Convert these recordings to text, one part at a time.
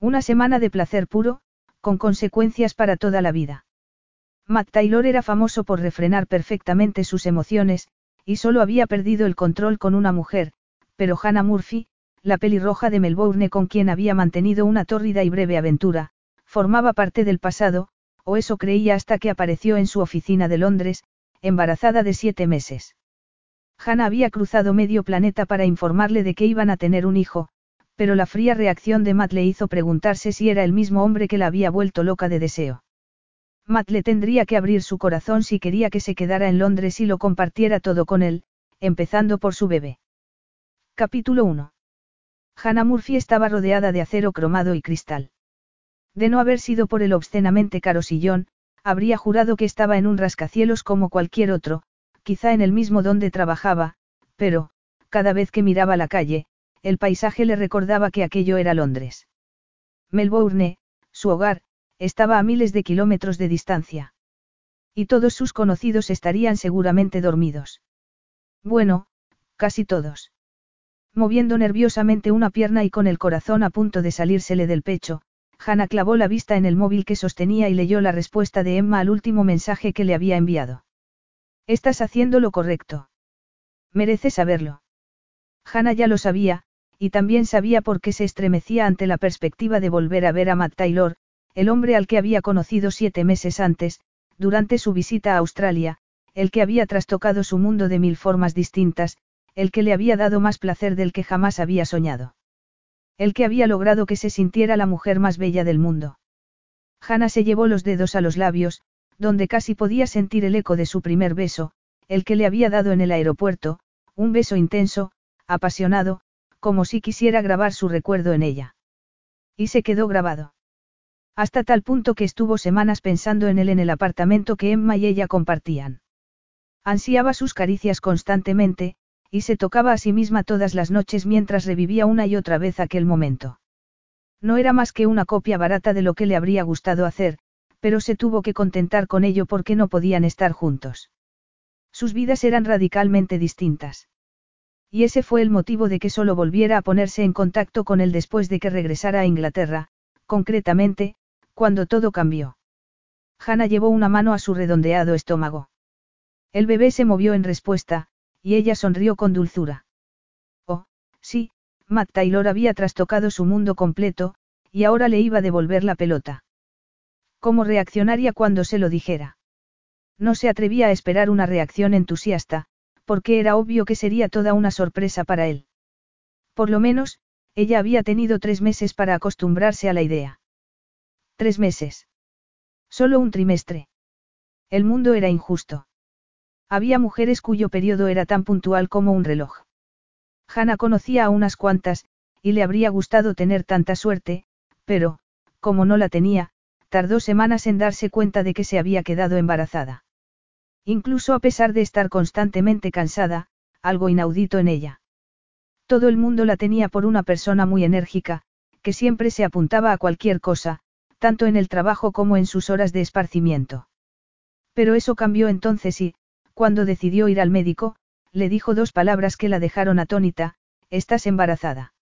Una semana de placer puro, con consecuencias para toda la vida. Matt Taylor era famoso por refrenar perfectamente sus emociones, y solo había perdido el control con una mujer, pero Hannah Murphy, la pelirroja de Melbourne con quien había mantenido una tórrida y breve aventura, formaba parte del pasado, o eso creía hasta que apareció en su oficina de Londres, embarazada de siete meses. Hannah había cruzado medio planeta para informarle de que iban a tener un hijo, pero la fría reacción de Matt le hizo preguntarse si era el mismo hombre que la había vuelto loca de deseo. Matt le tendría que abrir su corazón si quería que se quedara en Londres y lo compartiera todo con él, empezando por su bebé. Capítulo 1. Hannah Murphy estaba rodeada de acero cromado y cristal. De no haber sido por el obscenamente caro sillón, habría jurado que estaba en un rascacielos como cualquier otro, quizá en el mismo donde trabajaba, pero, cada vez que miraba la calle, el paisaje le recordaba que aquello era Londres. Melbourne, su hogar, estaba a miles de kilómetros de distancia. Y todos sus conocidos estarían seguramente dormidos. Bueno, casi todos. Moviendo nerviosamente una pierna y con el corazón a punto de salírsele del pecho, Hannah clavó la vista en el móvil que sostenía y leyó la respuesta de Emma al último mensaje que le había enviado. Estás haciendo lo correcto. Mereces saberlo. Hannah ya lo sabía, y también sabía por qué se estremecía ante la perspectiva de volver a ver a Matt Taylor, el hombre al que había conocido siete meses antes, durante su visita a Australia, el que había trastocado su mundo de mil formas distintas, el que le había dado más placer del que jamás había soñado. El que había logrado que se sintiera la mujer más bella del mundo. Hannah se llevó los dedos a los labios, donde casi podía sentir el eco de su primer beso, el que le había dado en el aeropuerto, un beso intenso, apasionado, como si quisiera grabar su recuerdo en ella. Y se quedó grabado. Hasta tal punto que estuvo semanas pensando en él en el apartamento que Emma y ella compartían. Ansiaba sus caricias constantemente, y se tocaba a sí misma todas las noches mientras revivía una y otra vez aquel momento. No era más que una copia barata de lo que le habría gustado hacer, pero se tuvo que contentar con ello porque no podían estar juntos. Sus vidas eran radicalmente distintas. Y ese fue el motivo de que solo volviera a ponerse en contacto con él después de que regresara a Inglaterra, concretamente, cuando todo cambió. Hannah llevó una mano a su redondeado estómago. El bebé se movió en respuesta, y ella sonrió con dulzura. Oh, sí, Matt Taylor había trastocado su mundo completo, y ahora le iba a devolver la pelota. ¿Cómo reaccionaría cuando se lo dijera? No se atrevía a esperar una reacción entusiasta, porque era obvio que sería toda una sorpresa para él. Por lo menos, ella había tenido tres meses para acostumbrarse a la idea. Tres meses. Solo un trimestre. El mundo era injusto. Había mujeres cuyo periodo era tan puntual como un reloj. Hannah conocía a unas cuantas, y le habría gustado tener tanta suerte, pero, como no la tenía, tardó semanas en darse cuenta de que se había quedado embarazada. Incluso a pesar de estar constantemente cansada, algo inaudito en ella. Todo el mundo la tenía por una persona muy enérgica, que siempre se apuntaba a cualquier cosa, tanto en el trabajo como en sus horas de esparcimiento. Pero eso cambió entonces y, cuando decidió ir al médico, le dijo dos palabras que la dejaron atónita, estás embarazada.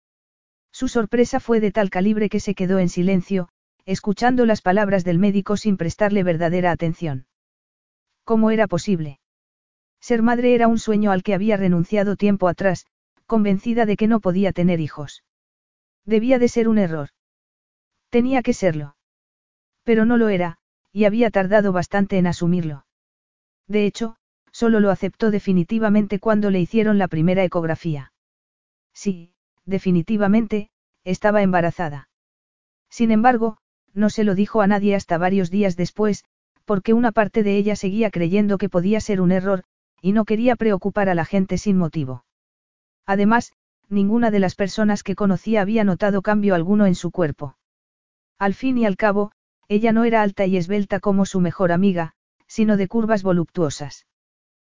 Su sorpresa fue de tal calibre que se quedó en silencio, escuchando las palabras del médico sin prestarle verdadera atención. ¿Cómo era posible? Ser madre era un sueño al que había renunciado tiempo atrás, convencida de que no podía tener hijos. Debía de ser un error. Tenía que serlo. Pero no lo era, y había tardado bastante en asumirlo. De hecho, solo lo aceptó definitivamente cuando le hicieron la primera ecografía. Sí, definitivamente, estaba embarazada. Sin embargo, no se lo dijo a nadie hasta varios días después, porque una parte de ella seguía creyendo que podía ser un error, y no quería preocupar a la gente sin motivo. Además, ninguna de las personas que conocía había notado cambio alguno en su cuerpo. Al fin y al cabo, ella no era alta y esbelta como su mejor amiga, sino de curvas voluptuosas.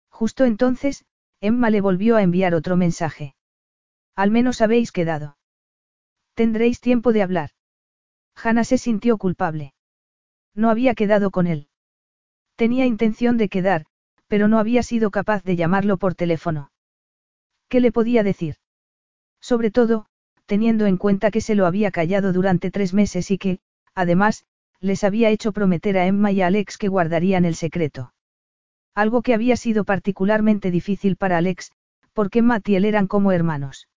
Justo entonces, Emma le volvió a enviar otro mensaje. Al menos habéis quedado. Tendréis tiempo de hablar. Hannah se sintió culpable. No había quedado con él. Tenía intención de quedar, pero no había sido capaz de llamarlo por teléfono. ¿Qué le podía decir? Sobre todo, teniendo en cuenta que se lo había callado durante tres meses y que, además, les había hecho prometer a Emma y a Alex que guardarían el secreto. Algo que había sido particularmente difícil para Alex, porque Matt y él eran como hermanos.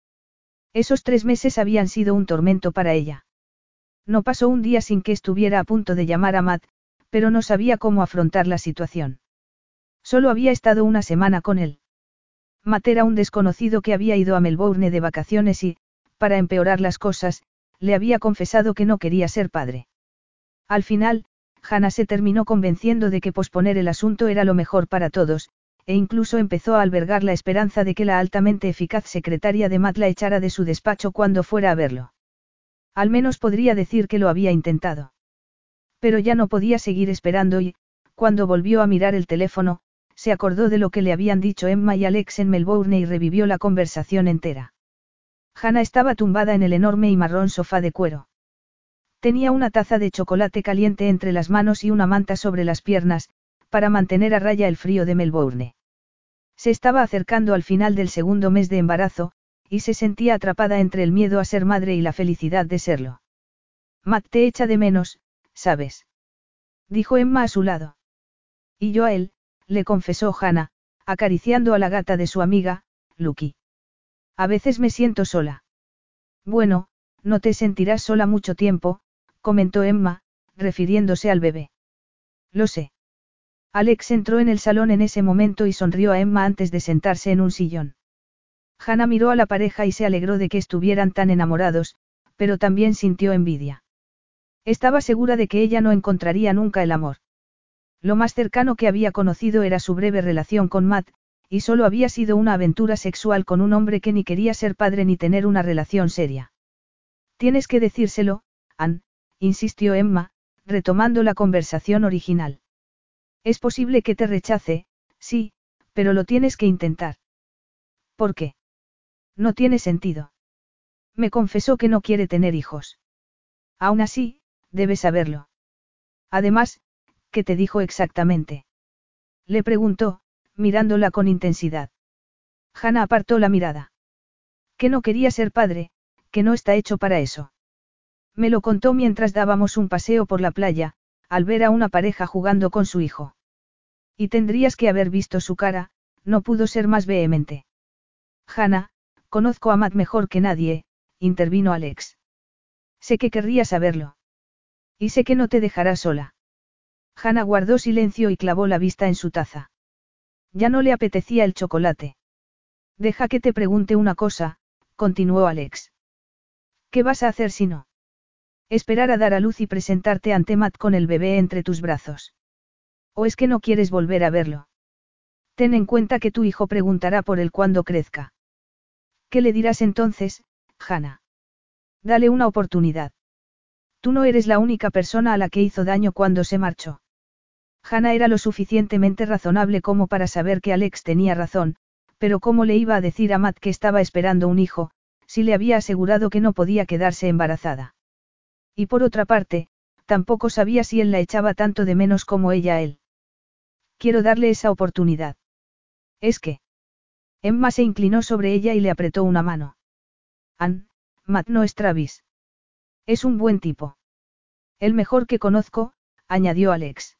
Esos tres meses habían sido un tormento para ella. No pasó un día sin que estuviera a punto de llamar a Matt, pero no sabía cómo afrontar la situación. Solo había estado una semana con él. Matt era un desconocido que había ido a Melbourne de vacaciones y, para empeorar las cosas, le había confesado que no quería ser padre. Al final, Hannah se terminó convenciendo de que posponer el asunto era lo mejor para todos, e incluso empezó a albergar la esperanza de que la altamente eficaz secretaria de Matt la echara de su despacho cuando fuera a verlo. Al menos podría decir que lo había intentado. Pero ya no podía seguir esperando y, cuando volvió a mirar el teléfono, se acordó de lo que le habían dicho Emma y Alex en Melbourne y revivió la conversación entera. Hannah estaba tumbada en el enorme y marrón sofá de cuero. Tenía una taza de chocolate caliente entre las manos y una manta sobre las piernas, para mantener a raya el frío de Melbourne. Se estaba acercando al final del segundo mes de embarazo, y se sentía atrapada entre el miedo a ser madre y la felicidad de serlo. Matt te echa de menos, ¿sabes? Dijo Emma a su lado. Y yo a él, le confesó Hannah, acariciando a la gata de su amiga, Lucky. A veces me siento sola. Bueno, no te sentirás sola mucho tiempo, comentó Emma, refiriéndose al bebé. Lo sé. Alex entró en el salón en ese momento y sonrió a Emma antes de sentarse en un sillón. Hannah miró a la pareja y se alegró de que estuvieran tan enamorados, pero también sintió envidia. Estaba segura de que ella no encontraría nunca el amor. Lo más cercano que había conocido era su breve relación con Matt, y solo había sido una aventura sexual con un hombre que ni quería ser padre ni tener una relación seria. Tienes que decírselo, Ann, insistió Emma, retomando la conversación original. Es posible que te rechace, sí, pero lo tienes que intentar. ¿Por qué? No tiene sentido. Me confesó que no quiere tener hijos. Aún así, debes saberlo. Además, ¿qué te dijo exactamente? Le preguntó, mirándola con intensidad. Hannah apartó la mirada. Que no quería ser padre, que no está hecho para eso. Me lo contó mientras dábamos un paseo por la playa, al ver a una pareja jugando con su hijo. Y tendrías que haber visto su cara, no pudo ser más vehemente. Hannah, conozco a Matt mejor que nadie, intervino Alex. Sé que querría saberlo. Y sé que no te dejará sola. Hannah guardó silencio y clavó la vista en su taza. Ya no le apetecía el chocolate. Deja que te pregunte una cosa, continuó Alex. ¿Qué vas a hacer si no? Esperar a dar a luz y presentarte ante Matt con el bebé entre tus brazos. ¿O es que no quieres volver a verlo? Ten en cuenta que tu hijo preguntará por él cuando crezca. ¿Qué le dirás entonces, Hannah? Dale una oportunidad. Tú no eres la única persona a la que hizo daño cuando se marchó. Hannah era lo suficientemente razonable como para saber que Alex tenía razón, pero ¿cómo le iba a decir a Matt que estaba esperando un hijo, si le había asegurado que no podía quedarse embarazada? Y por otra parte, tampoco sabía si él la echaba tanto de menos como ella a él. Quiero darle esa oportunidad. Es que. Emma se inclinó sobre ella y le apretó una mano. Ann, Matt no es Travis. Es un buen tipo. El mejor que conozco, añadió Alex.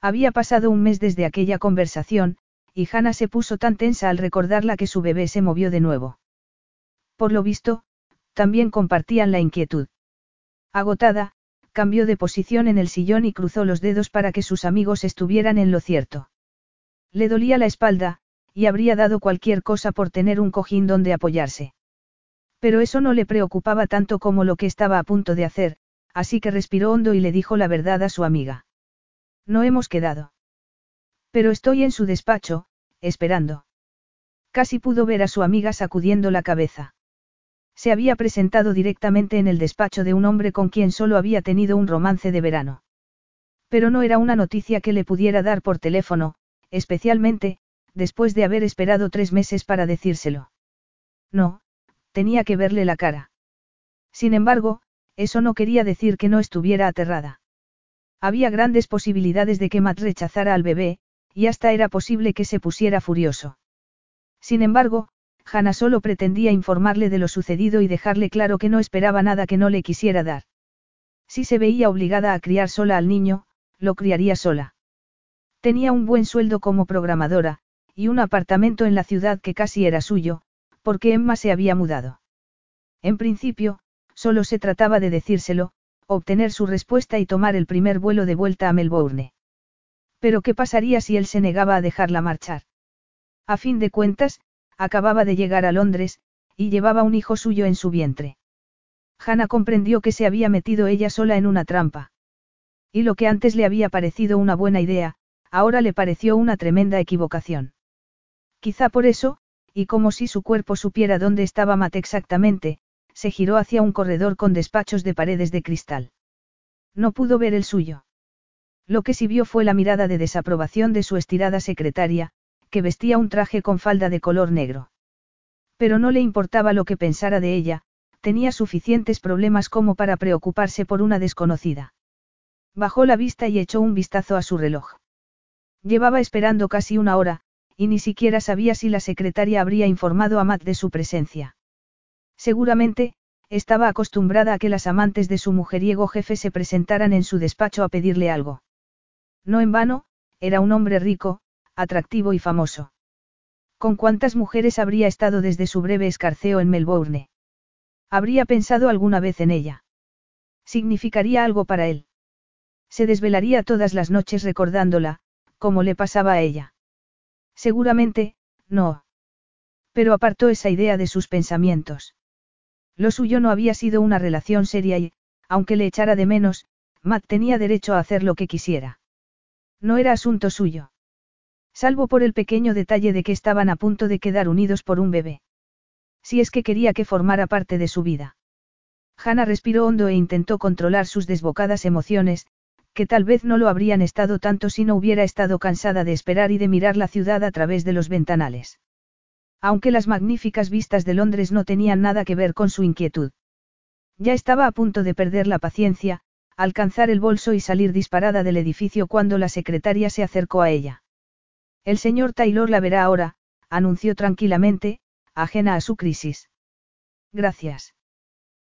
Había pasado un mes desde aquella conversación, y Hannah se puso tan tensa al recordarla que su bebé se movió de nuevo. Por lo visto, también compartían la inquietud. Agotada, cambió de posición en el sillón y cruzó los dedos para que sus amigos estuvieran en lo cierto. Le dolía la espalda, y habría dado cualquier cosa por tener un cojín donde apoyarse. Pero eso no le preocupaba tanto como lo que estaba a punto de hacer, así que respiró hondo y le dijo la verdad a su amiga. No hemos quedado. Pero estoy en su despacho, esperando. Casi pudo ver a su amiga sacudiendo la cabeza. Se había presentado directamente en el despacho de un hombre con quien solo había tenido un romance de verano. Pero no era una noticia que le pudiera dar por teléfono, especialmente, después de haber esperado tres meses para decírselo. No, tenía que verle la cara. Sin embargo, eso no quería decir que no estuviera aterrada. Había grandes posibilidades de que Matt rechazara al bebé, y hasta era posible que se pusiera furioso. Sin embargo, Hannah solo pretendía informarle de lo sucedido y dejarle claro que no esperaba nada que no le quisiera dar. Si se veía obligada a criar sola al niño, lo criaría sola. Tenía un buen sueldo como programadora, y un apartamento en la ciudad que casi era suyo, porque Emma se había mudado. En principio, solo se trataba de decírselo, obtener su respuesta y tomar el primer vuelo de vuelta a Melbourne. Pero ¿qué pasaría si él se negaba a dejarla marchar? A fin de cuentas, acababa de llegar a Londres, y llevaba un hijo suyo en su vientre. Hannah comprendió que se había metido ella sola en una trampa. Y lo que antes le había parecido una buena idea, ahora le pareció una tremenda equivocación. Quizá por eso, y como si su cuerpo supiera dónde estaba Matt exactamente, se giró hacia un corredor con despachos de paredes de cristal. No pudo ver el suyo. Lo que sí vio fue la mirada de desaprobación de su estirada secretaria, que vestía un traje con falda de color negro. Pero no le importaba lo que pensara de ella, tenía suficientes problemas como para preocuparse por una desconocida. Bajó la vista y echó un vistazo a su reloj. Llevaba esperando casi una hora, y ni siquiera sabía si la secretaria habría informado a Matt de su presencia. Seguramente, estaba acostumbrada a que las amantes de su mujeriego jefe se presentaran en su despacho a pedirle algo. No en vano, era un hombre rico, atractivo y famoso. ¿Con cuántas mujeres habría estado desde su breve escarceo en Melbourne? ¿Habría pensado alguna vez en ella? ¿Significaría algo para él? Se desvelaría todas las noches recordándola, como le pasaba a ella. Seguramente, no. Pero apartó esa idea de sus pensamientos. Lo suyo no había sido una relación seria y, aunque le echara de menos, Matt tenía derecho a hacer lo que quisiera. No era asunto suyo. Salvo por el pequeño detalle de que estaban a punto de quedar unidos por un bebé. Si es que quería que formara parte de su vida. Hannah respiró hondo e intentó controlar sus desbocadas emociones, que tal vez no lo habrían estado tanto si no hubiera estado cansada de esperar y de mirar la ciudad a través de los ventanales. Aunque las magníficas vistas de Londres no tenían nada que ver con su inquietud. Ya estaba a punto de perder la paciencia, alcanzar el bolso y salir disparada del edificio cuando la secretaria se acercó a ella. El señor Taylor la verá ahora, anunció tranquilamente, ajena a su crisis. Gracias.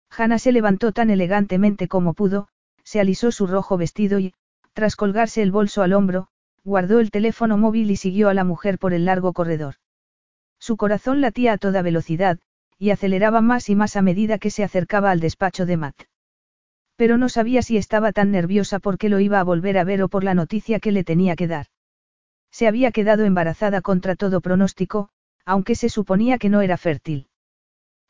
Hannah se levantó tan elegantemente como pudo, se alisó su rojo vestido y, tras colgarse el bolso al hombro, guardó el teléfono móvil y siguió a la mujer por el largo corredor. Su corazón latía a toda velocidad, y aceleraba más y más a medida que se acercaba al despacho de Matt. Pero no sabía si estaba tan nerviosa porque lo iba a volver a ver o por la noticia que le tenía que dar. Se había quedado embarazada contra todo pronóstico, aunque se suponía que no era fértil.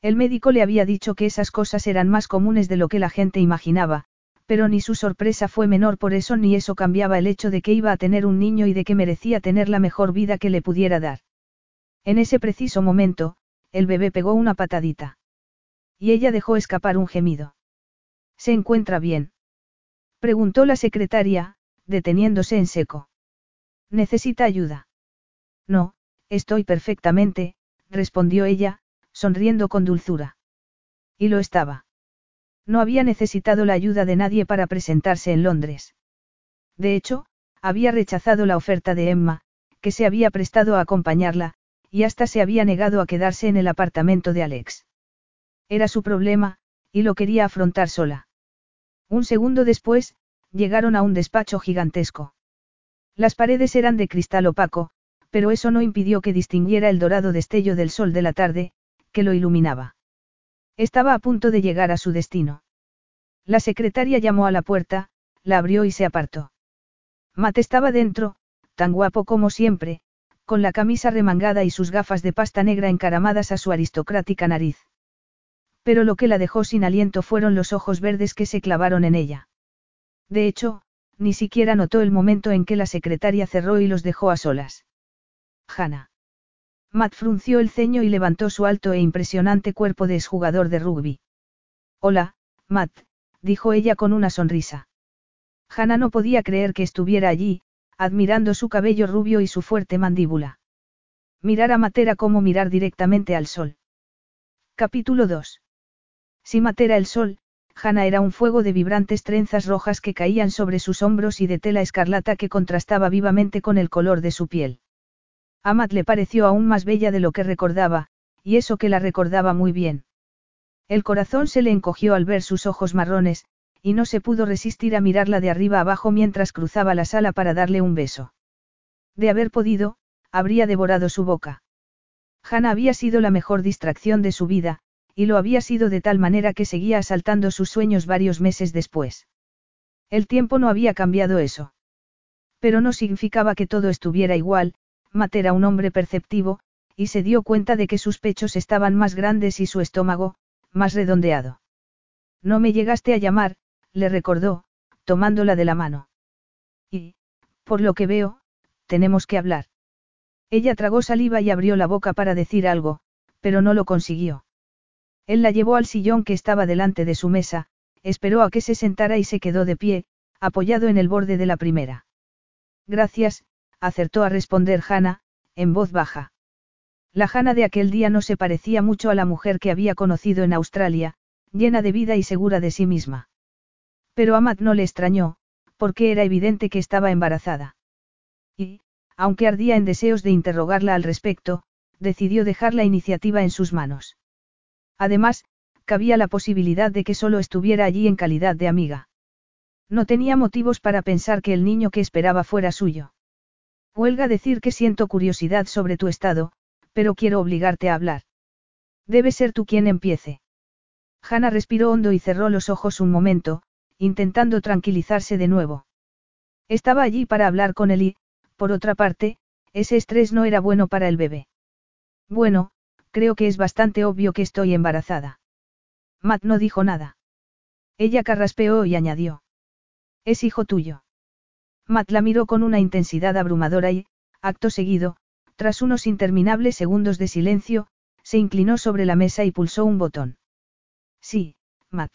El médico le había dicho que esas cosas eran más comunes de lo que la gente imaginaba, pero ni su sorpresa fue menor por eso ni eso cambiaba el hecho de que iba a tener un niño y de que merecía tener la mejor vida que le pudiera dar. En ese preciso momento, el bebé pegó una patadita. Y ella dejó escapar un gemido. ¿Se encuentra bien? Preguntó la secretaria, deteniéndose en seco. ¿Necesita ayuda? No, estoy perfectamente, respondió ella, sonriendo con dulzura. Y lo estaba. No había necesitado la ayuda de nadie para presentarse en Londres. De hecho, había rechazado la oferta de Emma, que se había prestado a acompañarla, y hasta se había negado a quedarse en el apartamento de Alex. Era su problema, y lo quería afrontar sola. Un segundo después, llegaron a un despacho gigantesco. Las paredes eran de cristal opaco, pero eso no impidió que distinguiera el dorado destello del sol de la tarde, que lo iluminaba. Estaba a punto de llegar a su destino. La secretaria llamó a la puerta, la abrió y se apartó. Matt estaba dentro, tan guapo como siempre, con la camisa remangada y sus gafas de pasta negra encaramadas a su aristocrática nariz. Pero lo que la dejó sin aliento fueron los ojos verdes que se clavaron en ella. De hecho, ni siquiera notó el momento en que la secretaria cerró y los dejó a solas. Hanna. Matt frunció el ceño y levantó su alto e impresionante cuerpo de exjugador de rugby. Hola, Matt, dijo ella con una sonrisa. Hannah no podía creer que estuviera allí, admirando su cabello rubio y su fuerte mandíbula. Mirar a Matt era como mirar directamente al sol. Capítulo 2. Si Matt era el sol, Hannah era un fuego de vibrantes trenzas rojas que caían sobre sus hombros y de tela escarlata que contrastaba vivamente con el color de su piel. Amat le pareció aún más bella de lo que recordaba, y eso que la recordaba muy bien. El corazón se le encogió al ver sus ojos marrones, y no se pudo resistir a mirarla de arriba abajo mientras cruzaba la sala para darle un beso. De haber podido, habría devorado su boca. Hannah había sido la mejor distracción de su vida, y lo había sido de tal manera que seguía asaltando sus sueños varios meses después. El tiempo no había cambiado eso. Pero no significaba que todo estuviera igual, Matt era un hombre perceptivo, y se dio cuenta de que sus pechos estaban más grandes y su estómago, más redondeado. No me llegaste a llamar, le recordó, tomándola de la mano. Y, por lo que veo, tenemos que hablar. Ella tragó saliva y abrió la boca para decir algo, pero no lo consiguió. Él la llevó al sillón que estaba delante de su mesa, esperó a que se sentara y se quedó de pie, apoyado en el borde de la primera. Gracias, acertó a responder Hannah, en voz baja. La Hannah de aquel día no se parecía mucho a la mujer que había conocido en Australia, llena de vida y segura de sí misma. Pero a Matt no le extrañó, porque era evidente que estaba embarazada. Y, aunque ardía en deseos de interrogarla al respecto, decidió dejar la iniciativa en sus manos. Además, cabía la posibilidad de que solo estuviera allí en calidad de amiga. No tenía motivos para pensar que el niño que esperaba fuera suyo. Huelga decir que siento curiosidad sobre tu estado, pero quiero obligarte a hablar. Debe ser tú quien empiece. Hannah respiró hondo y cerró los ojos un momento, intentando tranquilizarse de nuevo. Estaba allí para hablar con él y, por otra parte, ese estrés no era bueno para el bebé. Bueno, creo que es bastante obvio que estoy embarazada. Matt no dijo nada. Ella carraspeó y añadió. Es hijo tuyo. Matt la miró con una intensidad abrumadora y, acto seguido, tras unos interminables segundos de silencio, se inclinó sobre la mesa y pulsó un botón. Sí, Matt.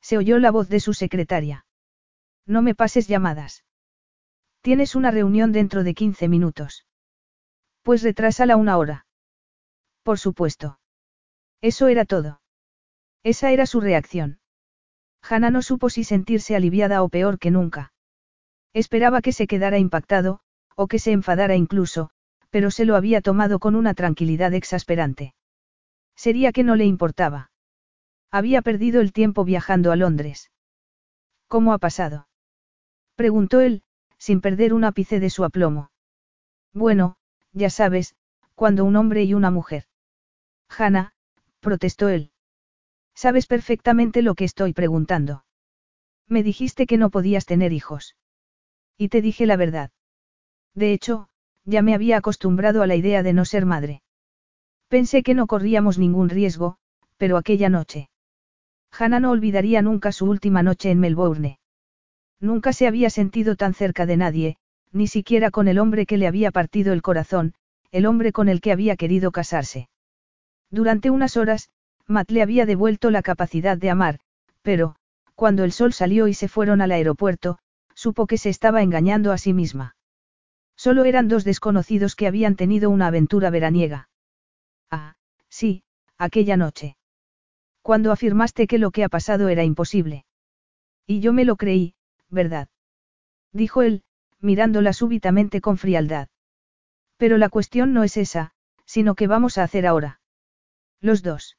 Se oyó la voz de su secretaria. No me pases llamadas. Tienes una reunión dentro de 15 minutos. Pues retrásala una hora. Por supuesto. Eso era todo. Esa era su reacción. Hannah no supo si sentirse aliviada o peor que nunca. Esperaba que se quedara impactado, o que se enfadara incluso, pero se lo había tomado con una tranquilidad exasperante. Sería que no le importaba. Había perdido el tiempo viajando a Londres. ¿Cómo ha pasado? preguntó él, sin perder un ápice de su aplomo. Bueno, ya sabes, cuando un hombre y una mujer. Hanna, protestó él. Sabes perfectamente lo que estoy preguntando. Me dijiste que no podías tener hijos. Y te dije la verdad. De hecho, ya me había acostumbrado a la idea de no ser madre. Pensé que no corríamos ningún riesgo, pero aquella noche. Hannah no olvidaría nunca su última noche en Melbourne. Nunca se había sentido tan cerca de nadie, ni siquiera con el hombre que le había partido el corazón, el hombre con el que había querido casarse. Durante unas horas, Matt le había devuelto la capacidad de amar, pero, cuando el sol salió y se fueron al aeropuerto, supo que se estaba engañando a sí misma. Solo eran dos desconocidos que habían tenido una aventura veraniega. Ah, sí, aquella noche. Cuando afirmaste que lo que ha pasado era imposible. Y yo me lo creí, ¿verdad? Dijo él, mirándola súbitamente con frialdad. Pero la cuestión no es esa, sino que vamos a hacer ahora. Los dos.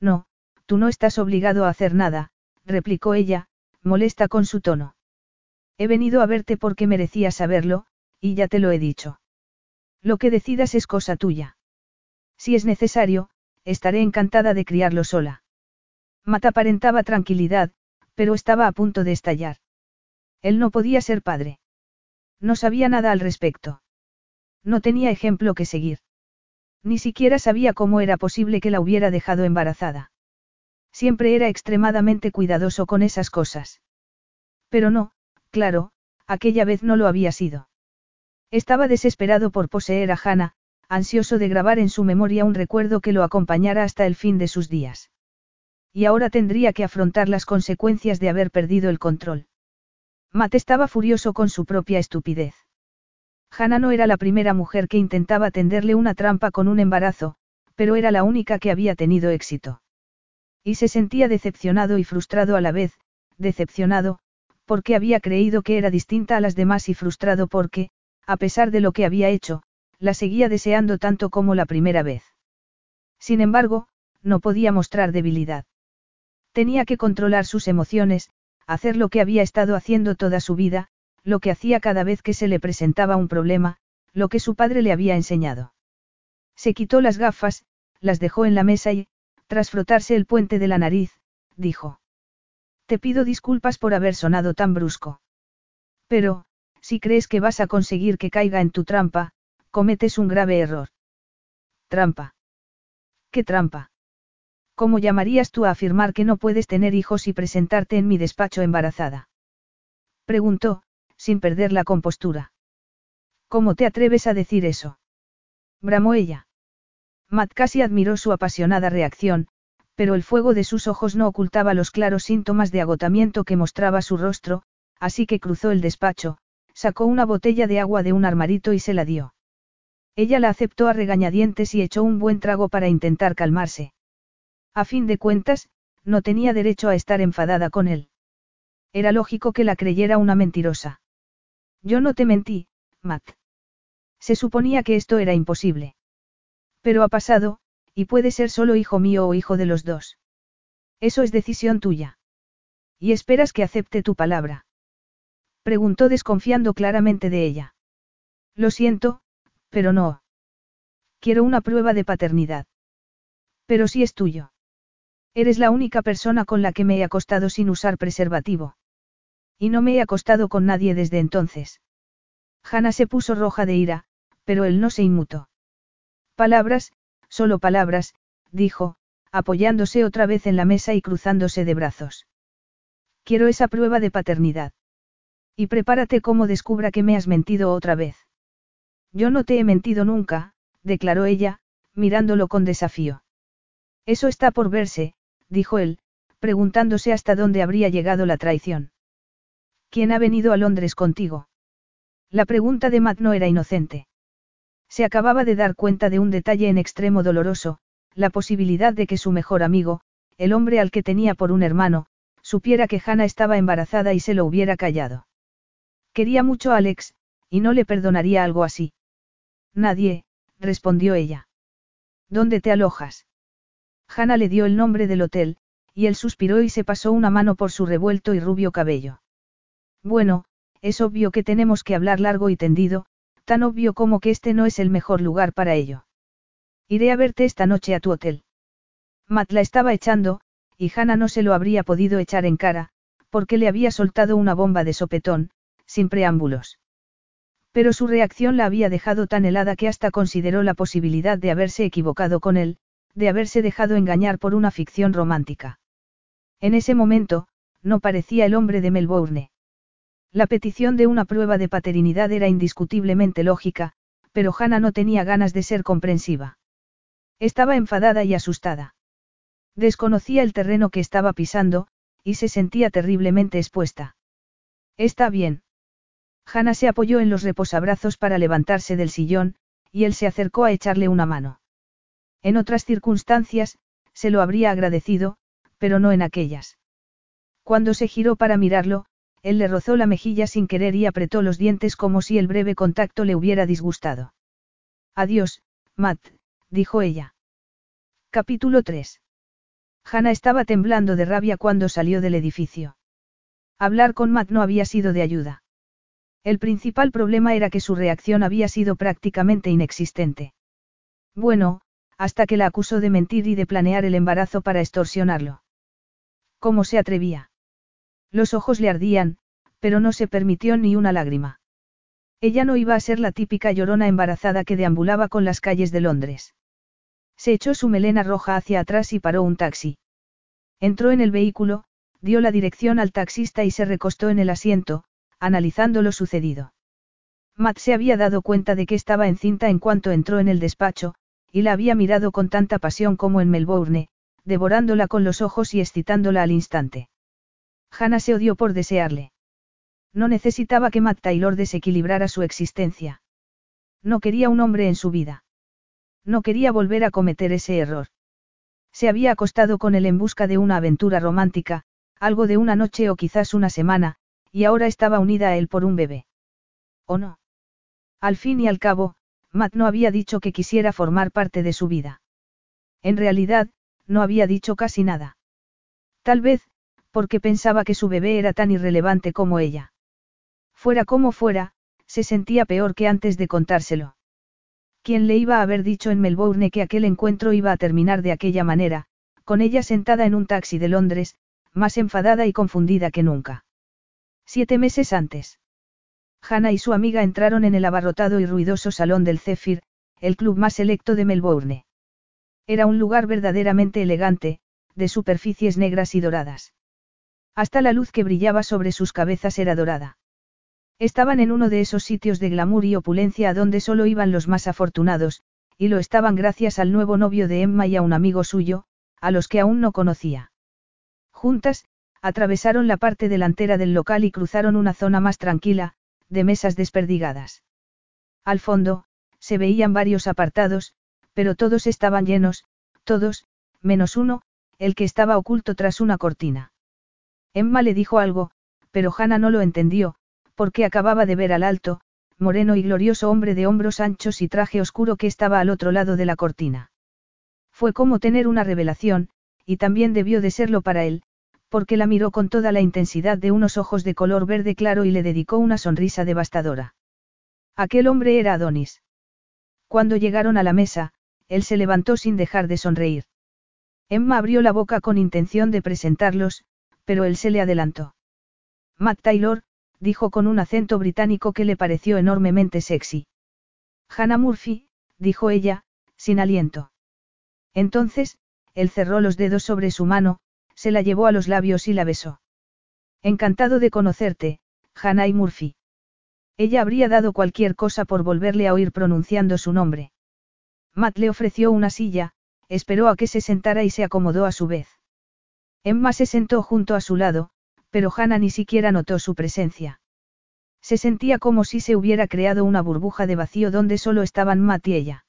No, tú no estás obligado a hacer nada, replicó ella, molesta con su tono. He venido a verte porque merecía saberlo, y ya te lo he dicho. Lo que decidas es cosa tuya. Si es necesario, estaré encantada de criarlo sola. Mata aparentaba tranquilidad, pero estaba a punto de estallar. Él no podía ser padre. No sabía nada al respecto. No tenía ejemplo que seguir. Ni siquiera sabía cómo era posible que la hubiera dejado embarazada. Siempre era extremadamente cuidadoso con esas cosas. Pero no, Claro, aquella vez no lo había sido. Estaba desesperado por poseer a Hannah, ansioso de grabar en su memoria un recuerdo que lo acompañara hasta el fin de sus días. Y ahora tendría que afrontar las consecuencias de haber perdido el control. Matt estaba furioso con su propia estupidez. Hannah no era la primera mujer que intentaba tenderle una trampa con un embarazo, pero era la única que había tenido éxito. Y se sentía decepcionado y frustrado a la vez, decepcionado, porque había creído que era distinta a las demás y frustrado porque, a pesar de lo que había hecho, la seguía deseando tanto como la primera vez. Sin embargo, no podía mostrar debilidad. Tenía que controlar sus emociones, hacer lo que había estado haciendo toda su vida, lo que hacía cada vez que se le presentaba un problema, lo que su padre le había enseñado. Se quitó las gafas, las dejó en la mesa y, tras frotarse el puente de la nariz, dijo. Te pido disculpas por haber sonado tan brusco. Pero, si crees que vas a conseguir que caiga en tu trampa, cometes un grave error. Trampa. ¿Qué trampa? ¿Cómo llamarías tú a afirmar que no puedes tener hijos y presentarte en mi despacho embarazada? Preguntó, sin perder la compostura. ¿Cómo te atreves a decir eso? Bramó ella. Matt casi admiró su apasionada reacción, pero el fuego de sus ojos no ocultaba los claros síntomas de agotamiento que mostraba su rostro, así que cruzó el despacho, sacó una botella de agua de un armarito y se la dio. Ella la aceptó a regañadientes y echó un buen trago para intentar calmarse. A fin de cuentas, no tenía derecho a estar enfadada con él. Era lógico que la creyera una mentirosa. Yo no te mentí, Matt. Se suponía que esto era imposible. Pero ha pasado, y puede ser solo hijo mío o hijo de los dos. Eso es decisión tuya. ¿Y esperas que acepte tu palabra? Preguntó desconfiando claramente de ella. Lo siento, pero no. Quiero una prueba de paternidad. Pero si es tuyo. Eres la única persona con la que me he acostado sin usar preservativo. Y no me he acostado con nadie desde entonces. Hannah se puso roja de ira, pero él no se inmutó. Palabras, solo palabras, dijo, apoyándose otra vez en la mesa y cruzándose de brazos. Quiero esa prueba de paternidad. Y prepárate como descubra que me has mentido otra vez. Yo no te he mentido nunca, declaró ella, mirándolo con desafío. Eso está por verse, dijo él, preguntándose hasta dónde habría llegado la traición. ¿Quién ha venido a Londres contigo? La pregunta de Matt no era inocente. Se acababa de dar cuenta de un detalle en extremo doloroso, la posibilidad de que su mejor amigo, el hombre al que tenía por un hermano, supiera que Hannah estaba embarazada y se lo hubiera callado. Quería mucho a Alex, y no le perdonaría algo así. Nadie, respondió ella. ¿Dónde te alojas? Hannah le dio el nombre del hotel, y él suspiró y se pasó una mano por su revuelto y rubio cabello. Bueno, es obvio que tenemos que hablar largo y tendido, tan obvio como que este no es el mejor lugar para ello. Iré a verte esta noche a tu hotel. Matt la estaba echando, y Hannah no se lo habría podido echar en cara, porque le había soltado una bomba de sopetón, sin preámbulos. Pero su reacción la había dejado tan helada que hasta consideró la posibilidad de haberse equivocado con él, de haberse dejado engañar por una ficción romántica. En ese momento, no parecía el hombre de Melbourne. La petición de una prueba de paternidad era indiscutiblemente lógica, pero Hannah no tenía ganas de ser comprensiva. Estaba enfadada y asustada. Desconocía el terreno que estaba pisando, y se sentía terriblemente expuesta. Está bien. Hannah se apoyó en los reposabrazos para levantarse del sillón, y él se acercó a echarle una mano. En otras circunstancias, se lo habría agradecido, pero no en aquellas. Cuando se giró para mirarlo, él le rozó la mejilla sin querer y apretó los dientes como si el breve contacto le hubiera disgustado. Adiós, Matt, dijo ella. Capítulo 3. Hannah estaba temblando de rabia cuando salió del edificio. Hablar con Matt no había sido de ayuda. El principal problema era que su reacción había sido prácticamente inexistente. Bueno, hasta que la acusó de mentir y de planear el embarazo para extorsionarlo. ¿Cómo se atrevía? Los ojos le ardían, pero no se permitió ni una lágrima. Ella no iba a ser la típica llorona embarazada que deambulaba con las calles de Londres. Se echó su melena roja hacia atrás y paró un taxi. Entró en el vehículo, dio la dirección al taxista y se recostó en el asiento, analizando lo sucedido. Matt se había dado cuenta de que estaba encinta en cuanto entró en el despacho, y la había mirado con tanta pasión como en Melbourne, devorándola con los ojos y excitándola al instante. Hannah se odió por desearle. No necesitaba que Matt Taylor desequilibrara su existencia. No quería un hombre en su vida. No quería volver a cometer ese error. Se había acostado con él en busca de una aventura romántica, algo de una noche o quizás una semana, y ahora estaba unida a él por un bebé. ¿O no? Al fin y al cabo, Matt no había dicho que quisiera formar parte de su vida. En realidad, no había dicho casi nada. Tal vez, porque pensaba que su bebé era tan irrelevante como ella. Fuera como fuera, se sentía peor que antes de contárselo. ¿Quién le iba a haber dicho en Melbourne que aquel encuentro iba a terminar de aquella manera, con ella sentada en un taxi de Londres, más enfadada y confundida que nunca? Siete meses antes. Hannah y su amiga entraron en el abarrotado y ruidoso salón del Zephyr, el club más selecto de Melbourne. Era un lugar verdaderamente elegante, de superficies negras y doradas. Hasta la luz que brillaba sobre sus cabezas era dorada. Estaban en uno de esos sitios de glamour y opulencia a donde solo iban los más afortunados, y lo estaban gracias al nuevo novio de Emma y a un amigo suyo, a los que aún no conocía. Juntas, atravesaron la parte delantera del local y cruzaron una zona más tranquila, de mesas desperdigadas. Al fondo, se veían varios apartados, pero todos estaban llenos, todos, menos uno, el que estaba oculto tras una cortina. Emma le dijo algo, pero Hannah no lo entendió, porque acababa de ver al alto, moreno y glorioso hombre de hombros anchos y traje oscuro que estaba al otro lado de la cortina. Fue como tener una revelación, y también debió de serlo para él, porque la miró con toda la intensidad de unos ojos de color verde claro y le dedicó una sonrisa devastadora. Aquel hombre era Adonis. Cuando llegaron a la mesa, él se levantó sin dejar de sonreír. Emma abrió la boca con intención de presentarlos, pero él se le adelantó. Matt Taylor, dijo con un acento británico que le pareció enormemente sexy. Hannah Murphy, dijo ella, sin aliento. Entonces, él cerró los dedos sobre su mano, se la llevó a los labios y la besó. Encantado de conocerte, Hannah Murphy. Ella habría dado cualquier cosa por volverle a oír pronunciando su nombre. Matt le ofreció una silla, esperó a que se sentara y se acomodó a su vez. Emma se sentó junto a su lado, pero Hannah ni siquiera notó su presencia. Se sentía como si se hubiera creado una burbuja de vacío donde solo estaban Matt y ella.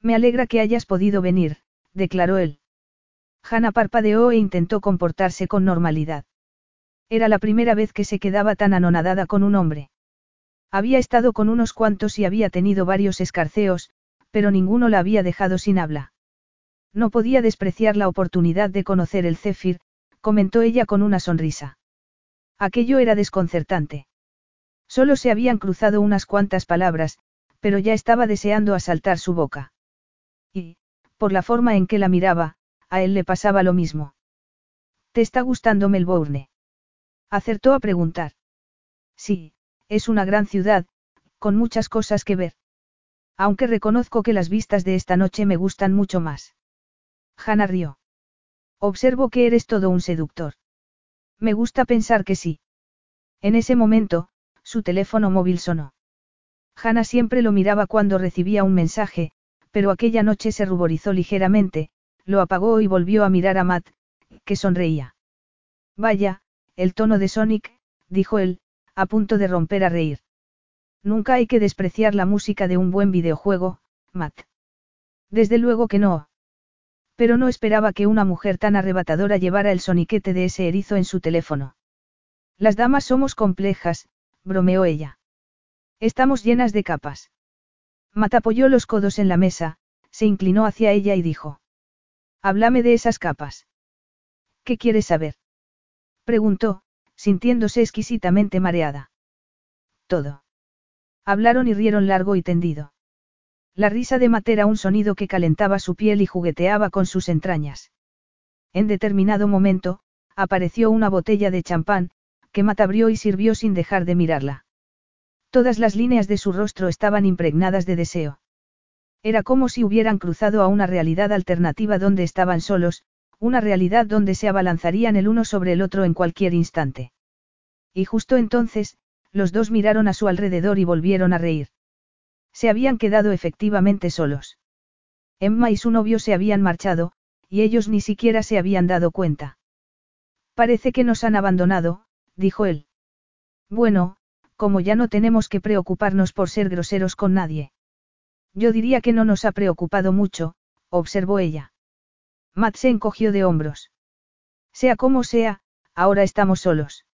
Me alegra que hayas podido venir, declaró él. Hannah parpadeó e intentó comportarse con normalidad. Era la primera vez que se quedaba tan anonadada con un hombre. Había estado con unos cuantos y había tenido varios escarceos, pero ninguno la había dejado sin habla. No podía despreciar la oportunidad de conocer el Zephyr, comentó ella con una sonrisa. Aquello era desconcertante. Solo se habían cruzado unas cuantas palabras, pero ya estaba deseando asaltar su boca. Y, por la forma en que la miraba, a él le pasaba lo mismo. ¿Te está gustando Melbourne? Acertó a preguntar. Sí, es una gran ciudad, con muchas cosas que ver. Aunque reconozco que las vistas de esta noche me gustan mucho más. Hannah rió. Observo que eres todo un seductor. Me gusta pensar que sí. En ese momento, su teléfono móvil sonó. Hannah siempre lo miraba cuando recibía un mensaje, pero aquella noche se ruborizó ligeramente, lo apagó y volvió a mirar a Matt, que sonreía. Vaya, el tono de Sonic, dijo él, a punto de romper a reír. Nunca hay que despreciar la música de un buen videojuego, Matt. Desde luego que no. Pero no esperaba que una mujer tan arrebatadora llevara el soniquete de ese erizo en su teléfono. Las damas somos complejas, bromeó ella. Estamos llenas de capas. Matt apoyó los codos en la mesa, se inclinó hacia ella y dijo. Háblame de esas capas. ¿Qué quieres saber? Preguntó, sintiéndose exquisitamente mareada. Todo. Hablaron y rieron largo y tendido. La risa de Matt era un sonido que calentaba su piel y jugueteaba con sus entrañas. En determinado momento, apareció una botella de champán, que Matt abrió y sirvió sin dejar de mirarla. Todas las líneas de su rostro estaban impregnadas de deseo. Era como si hubieran cruzado a una realidad alternativa donde estaban solos, una realidad donde se abalanzarían el uno sobre el otro en cualquier instante. Y justo entonces, los dos miraron a su alrededor y volvieron a reír. Se habían quedado efectivamente solos. Emma y su novio se habían marchado, y ellos ni siquiera se habían dado cuenta. Parece que nos han abandonado, dijo él. Bueno, como ya no tenemos que preocuparnos por ser groseros con nadie. Yo diría que no nos ha preocupado mucho, observó ella. Matt se encogió de hombros. Sea como sea, ahora estamos solos.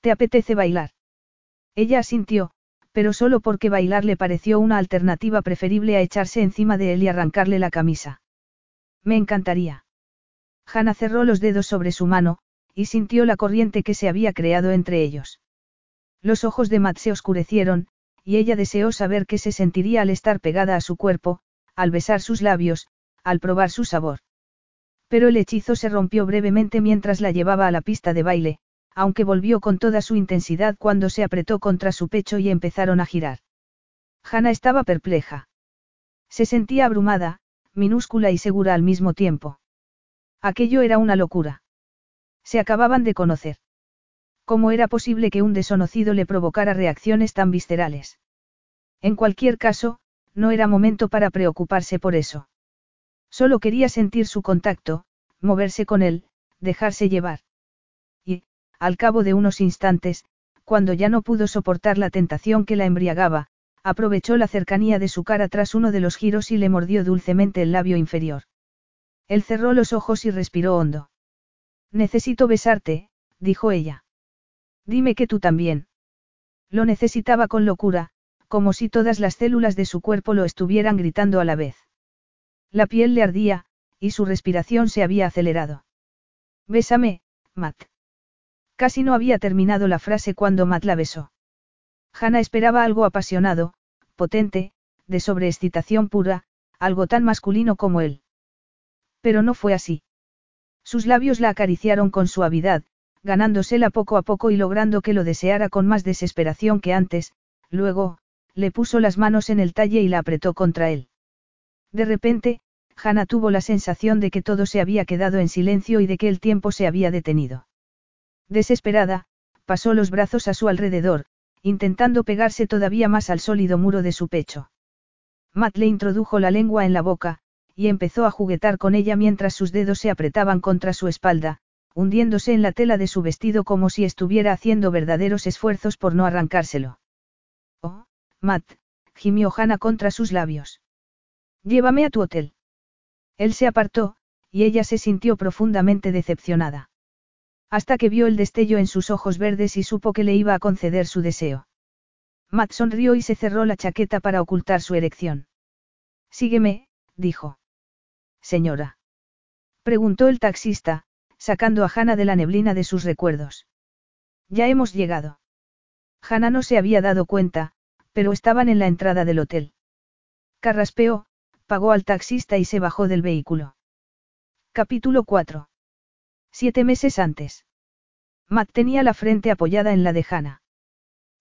¿Te apetece bailar? Ella asintió, pero solo porque bailar le pareció una alternativa preferible a echarse encima de él y arrancarle la camisa. Me encantaría. Hannah cerró los dedos sobre su mano, y sintió la corriente que se había creado entre ellos. Los ojos de Matt se oscurecieron, y ella deseó saber qué se sentiría al estar pegada a su cuerpo, al besar sus labios, al probar su sabor. Pero el hechizo se rompió brevemente mientras la llevaba a la pista de baile, aunque volvió con toda su intensidad cuando se apretó contra su pecho y empezaron a girar. Hannah estaba perpleja. Se sentía abrumada, minúscula y segura al mismo tiempo. Aquello era una locura. Se acababan de conocer. ¿Cómo era posible que un desconocido le provocara reacciones tan viscerales? En cualquier caso, no era momento para preocuparse por eso. Solo quería sentir su contacto, moverse con él, dejarse llevar. Al cabo de unos instantes, cuando ya no pudo soportar la tentación que la embriagaba, aprovechó la cercanía de su cara tras uno de los giros y le mordió dulcemente el labio inferior. Él cerró los ojos y respiró hondo. Necesito besarte, dijo ella. Dime que tú también. Lo necesitaba con locura, como si todas las células de su cuerpo lo estuvieran gritando a la vez. La piel le ardía, y su respiración se había acelerado. Bésame, Matt. Casi no había terminado la frase cuando Matt la besó. Hannah esperaba algo apasionado, potente, de sobreexcitación pura, algo tan masculino como él. Pero no fue así. Sus labios la acariciaron con suavidad, ganándosela poco a poco y logrando que lo deseara con más desesperación que antes, luego, le puso las manos en el talle y la apretó contra él. De repente, Hannah tuvo la sensación de que todo se había quedado en silencio y de que el tiempo se había detenido. Desesperada, pasó los brazos a su alrededor, intentando pegarse todavía más al sólido muro de su pecho. Matt le introdujo la lengua en la boca, y empezó a juguetar con ella mientras sus dedos se apretaban contra su espalda, hundiéndose en la tela de su vestido como si estuviera haciendo verdaderos esfuerzos por no arrancárselo. Oh, Matt, gimió Hannah contra sus labios. Llévame a tu hotel. Él se apartó, y ella se sintió profundamente decepcionada. Hasta que vio el destello en sus ojos verdes y supo que le iba a conceder su deseo. Matt sonrió y se cerró la chaqueta para ocultar su erección. Sígueme, dijo. Señora. Preguntó el taxista, sacando a Hannah de la neblina de sus recuerdos. Ya hemos llegado. Hannah no se había dado cuenta, pero estaban en la entrada del hotel. Carraspeó, pagó al taxista y se bajó del vehículo. Capítulo 4. Siete meses antes. Matt tenía la frente apoyada en la de Hannah.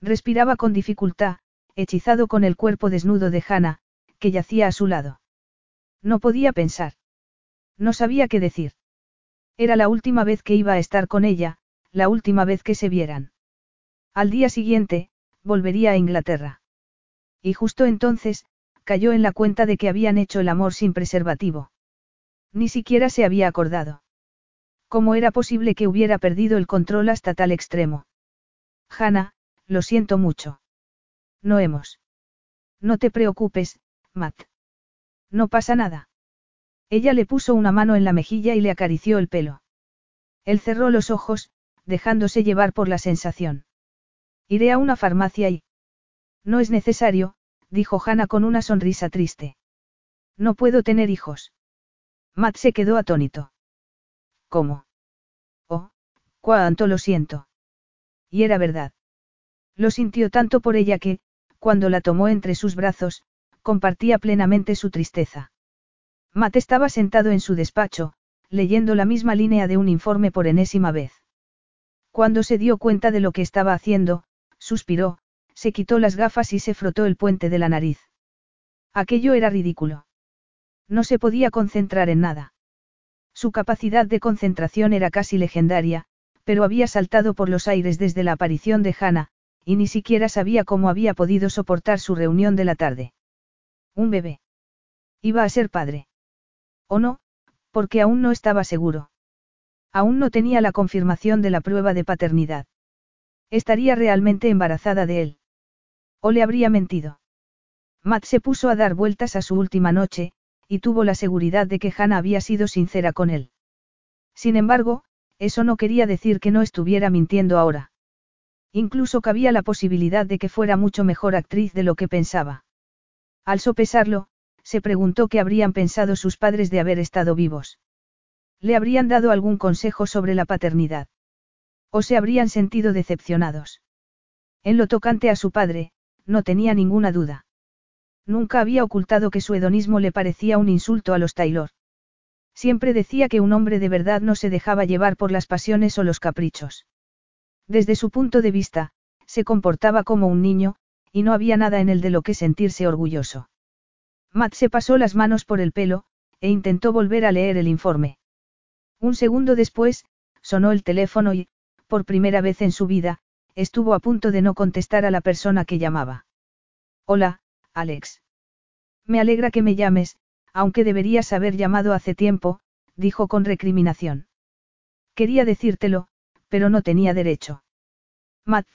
Respiraba con dificultad, hechizado con el cuerpo desnudo de Hannah, que yacía a su lado. No podía pensar. No sabía qué decir. Era la última vez que iba a estar con ella, la última vez que se vieran. Al día siguiente, volvería a Inglaterra. Y justo entonces, cayó en la cuenta de que habían hecho el amor sin preservativo. Ni siquiera se había acordado. ¿Cómo era posible que hubiera perdido el control hasta tal extremo? Hannah, lo siento mucho. No hemos. No te preocupes, Matt. No pasa nada. Ella le puso una mano en la mejilla y le acarició el pelo. Él cerró los ojos, dejándose llevar por la sensación. Iré a una farmacia y... No es necesario, dijo Hannah con una sonrisa triste. No puedo tener hijos. Matt se quedó atónito. ¿Cómo? Oh, cuánto lo siento. Y era verdad. Lo sintió tanto por ella que, cuando la tomó entre sus brazos, compartía plenamente su tristeza. Matt estaba sentado en su despacho, leyendo la misma línea de un informe por enésima vez. Cuando se dio cuenta de lo que estaba haciendo, suspiró, se quitó las gafas y se frotó el puente de la nariz. Aquello era ridículo. No se podía concentrar en nada. Su capacidad de concentración era casi legendaria, pero había saltado por los aires desde la aparición de Hannah, y ni siquiera sabía cómo había podido soportar su reunión de la tarde. Un bebé. Iba a ser padre. ¿O no? Porque aún no estaba seguro. Aún no tenía la confirmación de la prueba de paternidad. ¿Estaría realmente embarazada de él? ¿O le habría mentido? Matt se puso a dar vueltas a su última noche, y tuvo la seguridad de que Hannah había sido sincera con él. Sin embargo, eso no quería decir que no estuviera mintiendo ahora. Incluso cabía la posibilidad de que fuera mucho mejor actriz de lo que pensaba. Al sopesarlo, se preguntó qué habrían pensado sus padres de haber estado vivos. ¿Le habrían dado algún consejo sobre la paternidad? ¿O se habrían sentido decepcionados? En lo tocante a su padre, no tenía ninguna duda. Nunca había ocultado que su hedonismo le parecía un insulto a los Taylor. Siempre decía que un hombre de verdad no se dejaba llevar por las pasiones o los caprichos. Desde su punto de vista, se comportaba como un niño, y no había nada en él de lo que sentirse orgulloso. Matt se pasó las manos por el pelo, e intentó volver a leer el informe. Un segundo después, sonó el teléfono y, por primera vez en su vida, estuvo a punto de no contestar a la persona que llamaba. Hola, Alex. Me alegra que me llames, aunque deberías haber llamado hace tiempo, dijo con recriminación. Quería decírtelo, pero no tenía derecho. Matt,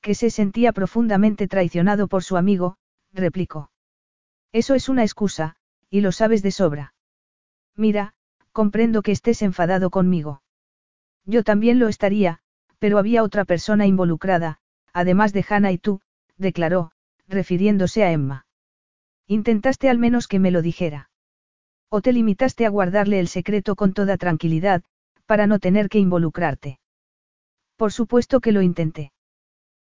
que se sentía profundamente traicionado por su amigo, replicó. Eso es una excusa, y lo sabes de sobra. Mira, comprendo que estés enfadado conmigo. Yo también lo estaría, pero había otra persona involucrada, además de Hannah y tú, declaró, refiriéndose a Emma. Intentaste al menos que me lo dijera. O te limitaste a guardarle el secreto con toda tranquilidad, para no tener que involucrarte. Por supuesto que lo intenté.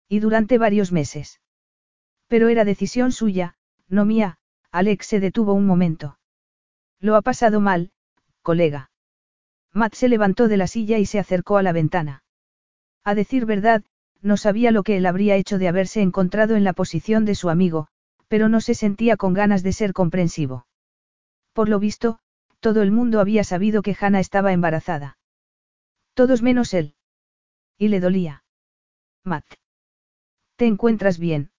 Y durante varios meses. Pero era decisión suya, no mía, Alex se detuvo un momento. Lo ha pasado mal, colega. Matt se levantó de la silla y se acercó a la ventana. A decir verdad, no sabía lo que él habría hecho de haberse encontrado en la posición de su amigo, pero no se sentía con ganas de ser comprensivo. Por lo visto, todo el mundo había sabido que Hannah estaba embarazada. Todos menos él. Y le dolía. Matt. ¿Te encuentras bien?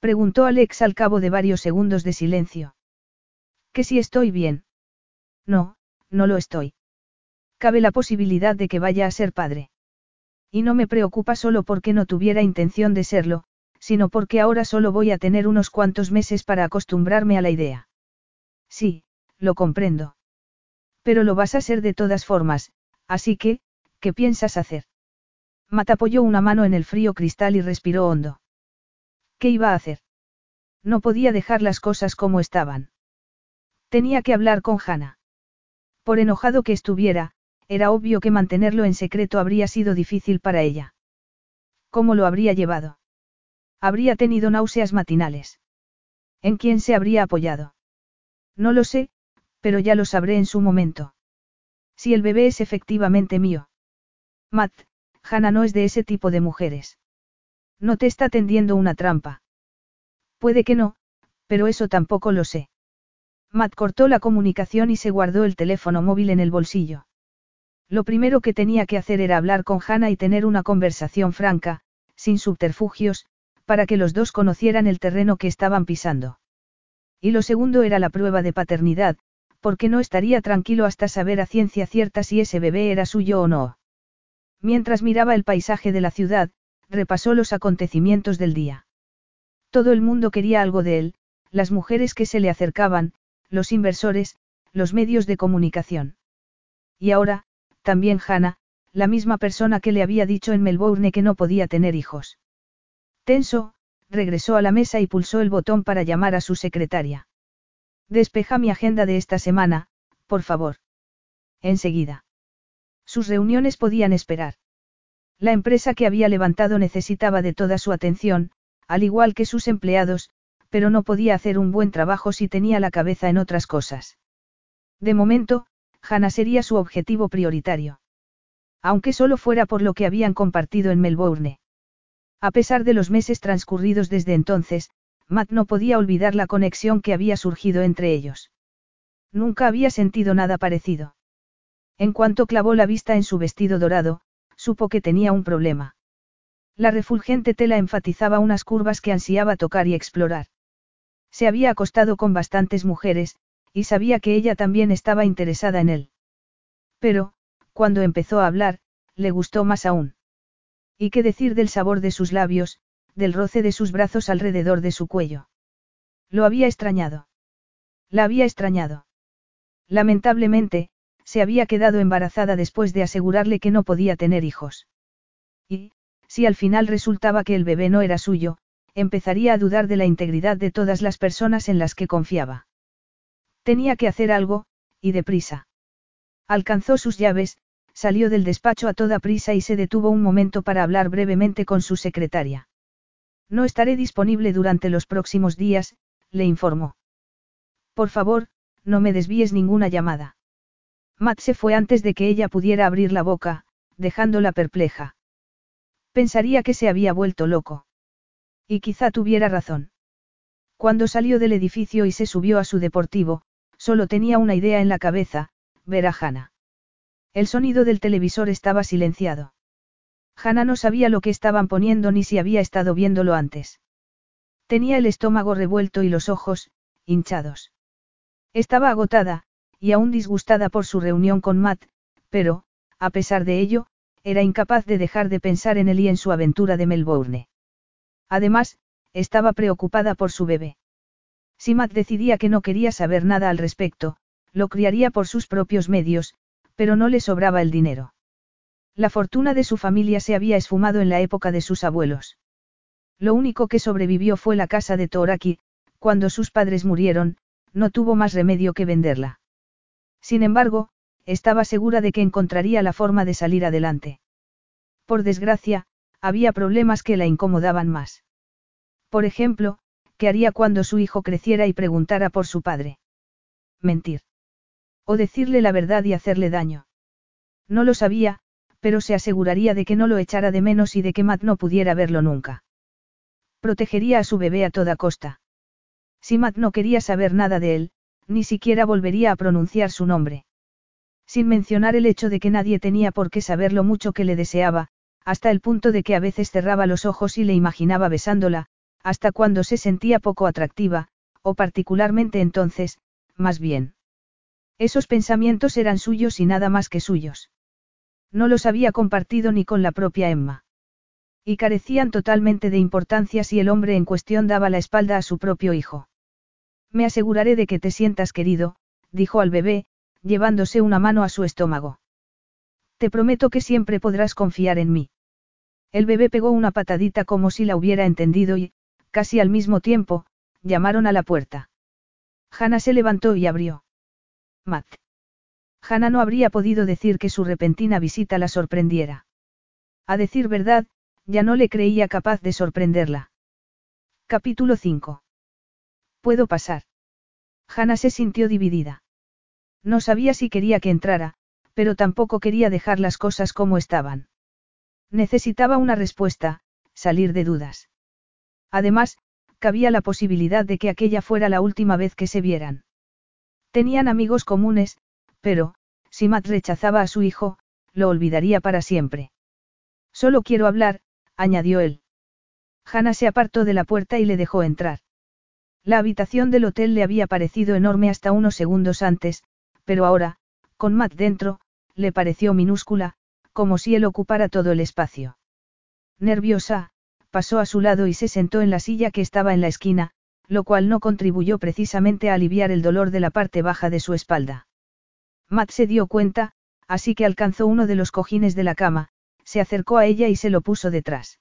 Preguntó Alex al cabo de varios segundos de silencio. ¿Que si estoy bien? No, no lo estoy. Cabe la posibilidad de que vaya a ser padre. Y no me preocupa solo porque no tuviera intención de serlo, sino porque ahora solo voy a tener unos cuantos meses para acostumbrarme a la idea. Sí, lo comprendo. Pero lo vas a ser de todas formas, así que, ¿qué piensas hacer? Matt apoyó una mano en el frío cristal y respiró hondo. ¿Qué iba a hacer? No podía dejar las cosas como estaban. Tenía que hablar con Hannah. Por enojado que estuviera, era obvio que mantenerlo en secreto habría sido difícil para ella. ¿Cómo lo habría llevado? Habría tenido náuseas matinales. ¿En quién se habría apoyado? No lo sé, pero ya lo sabré en su momento. Si el bebé es efectivamente mío. Matt, Hannah no es de ese tipo de mujeres. No te está tendiendo una trampa. Puede que no, pero eso tampoco lo sé. Matt cortó la comunicación y se guardó el teléfono móvil en el bolsillo. Lo primero que tenía que hacer era hablar con Hannah y tener una conversación franca, sin subterfugios, para que los dos conocieran el terreno que estaban pisando. Y lo segundo era la prueba de paternidad, porque no estaría tranquilo hasta saber a ciencia cierta si ese bebé era suyo o no. Mientras miraba el paisaje de la ciudad, repasó los acontecimientos del día. Todo el mundo quería algo de él, las mujeres que se le acercaban, los inversores, los medios de comunicación. Y ahora, también Hannah, la misma persona que le había dicho en Melbourne que no podía tener hijos. Tenso, regresó a la mesa y pulsó el botón para llamar a su secretaria. Despeja mi agenda de esta semana, por favor. Enseguida. Sus reuniones podían esperar. La empresa que había levantado necesitaba de toda su atención, al igual que sus empleados, pero no podía hacer un buen trabajo si tenía la cabeza en otras cosas. De momento, Hannah sería su objetivo prioritario. Aunque solo fuera por lo que habían compartido en Melbourne. A pesar de los meses transcurridos desde entonces, Matt no podía olvidar la conexión que había surgido entre ellos. Nunca había sentido nada parecido. En cuanto clavó la vista en su vestido dorado, supo que tenía un problema. La refulgente tela enfatizaba unas curvas que ansiaba tocar y explorar. Se había acostado con bastantes mujeres, y sabía que ella también estaba interesada en él. Pero, cuando empezó a hablar, le gustó más aún. ¿Y qué decir del sabor de sus labios, del roce de sus brazos alrededor de su cuello? Lo había extrañado. La había extrañado. Lamentablemente, se había quedado embarazada después de asegurarle que no podía tener hijos. Y, si al final resultaba que el bebé no era suyo, empezaría a dudar de la integridad de todas las personas en las que confiaba. Tenía que hacer algo, y deprisa. Alcanzó sus llaves, salió del despacho a toda prisa y se detuvo un momento para hablar brevemente con su secretaria. No estaré disponible durante los próximos días, le informó. Por favor, no me desvíes ninguna llamada. Matt se fue antes de que ella pudiera abrir la boca, dejándola perpleja. Pensaría que se había vuelto loco. Y quizá tuviera razón. Cuando salió del edificio y se subió a su deportivo, solo tenía una idea en la cabeza, ver a Hannah. El sonido del televisor estaba silenciado. Hannah no sabía lo que estaban poniendo ni si había estado viéndolo antes. Tenía el estómago revuelto y los ojos, hinchados. Estaba agotada, y aún disgustada por su reunión con Matt, pero, a pesar de ello, era incapaz de dejar de pensar en él y en su aventura de Melbourne. Además, estaba preocupada por su bebé. Si Matt decidía que no quería saber nada al respecto, lo criaría por sus propios medios, pero no le sobraba el dinero. La fortuna de su familia se había esfumado en la época de sus abuelos. Lo único que sobrevivió fue la casa de Toraki, cuando sus padres murieron, no tuvo más remedio que venderla. Sin embargo, estaba segura de que encontraría la forma de salir adelante. Por desgracia, había problemas que la incomodaban más. Por ejemplo, ¿qué haría cuando su hijo creciera y preguntara por su padre? Mentir. O decirle la verdad y hacerle daño. No lo sabía, pero se aseguraría de que no lo echara de menos y de que Matt no pudiera verlo nunca. Protegería a su bebé a toda costa. Si Matt no quería saber nada de él, ni siquiera volvería a pronunciar su nombre. Sin mencionar el hecho de que nadie tenía por qué saber lo mucho que le deseaba, hasta el punto de que a veces cerraba los ojos y le imaginaba besándola, hasta cuando se sentía poco atractiva, o particularmente entonces, más bien. Esos pensamientos eran suyos y nada más que suyos. No los había compartido ni con la propia Emma. Y carecían totalmente de importancia si el hombre en cuestión daba la espalda a su propio hijo. Me aseguraré de que te sientas querido, dijo al bebé, llevándose una mano a su estómago. Te prometo que siempre podrás confiar en mí. El bebé pegó una patadita como si la hubiera entendido y, casi al mismo tiempo, llamaron a la puerta. Hannah se levantó y abrió. Matt. Hannah no habría podido decir que su repentina visita la sorprendiera. A decir verdad, ya no le creía capaz de sorprenderla. Capítulo 5. ¿Puedo pasar? Hannah se sintió dividida. No sabía si quería que entrara, pero tampoco quería dejar las cosas como estaban. Necesitaba una respuesta, salir de dudas. Además, cabía la posibilidad de que aquella fuera la última vez que se vieran. Tenían amigos comunes, pero, si Matt rechazaba a su hijo, lo olvidaría para siempre. Solo quiero hablar, añadió él. Hannah se apartó de la puerta y le dejó entrar. La habitación del hotel le había parecido enorme hasta unos segundos antes, pero ahora, con Matt dentro, le pareció minúscula, como si él ocupara todo el espacio. Nerviosa, pasó a su lado y se sentó en la silla que estaba en la esquina, lo cual no contribuyó precisamente a aliviar el dolor de la parte baja de su espalda. Matt se dio cuenta, así que alcanzó uno de los cojines de la cama, se acercó a ella y se lo puso detrás.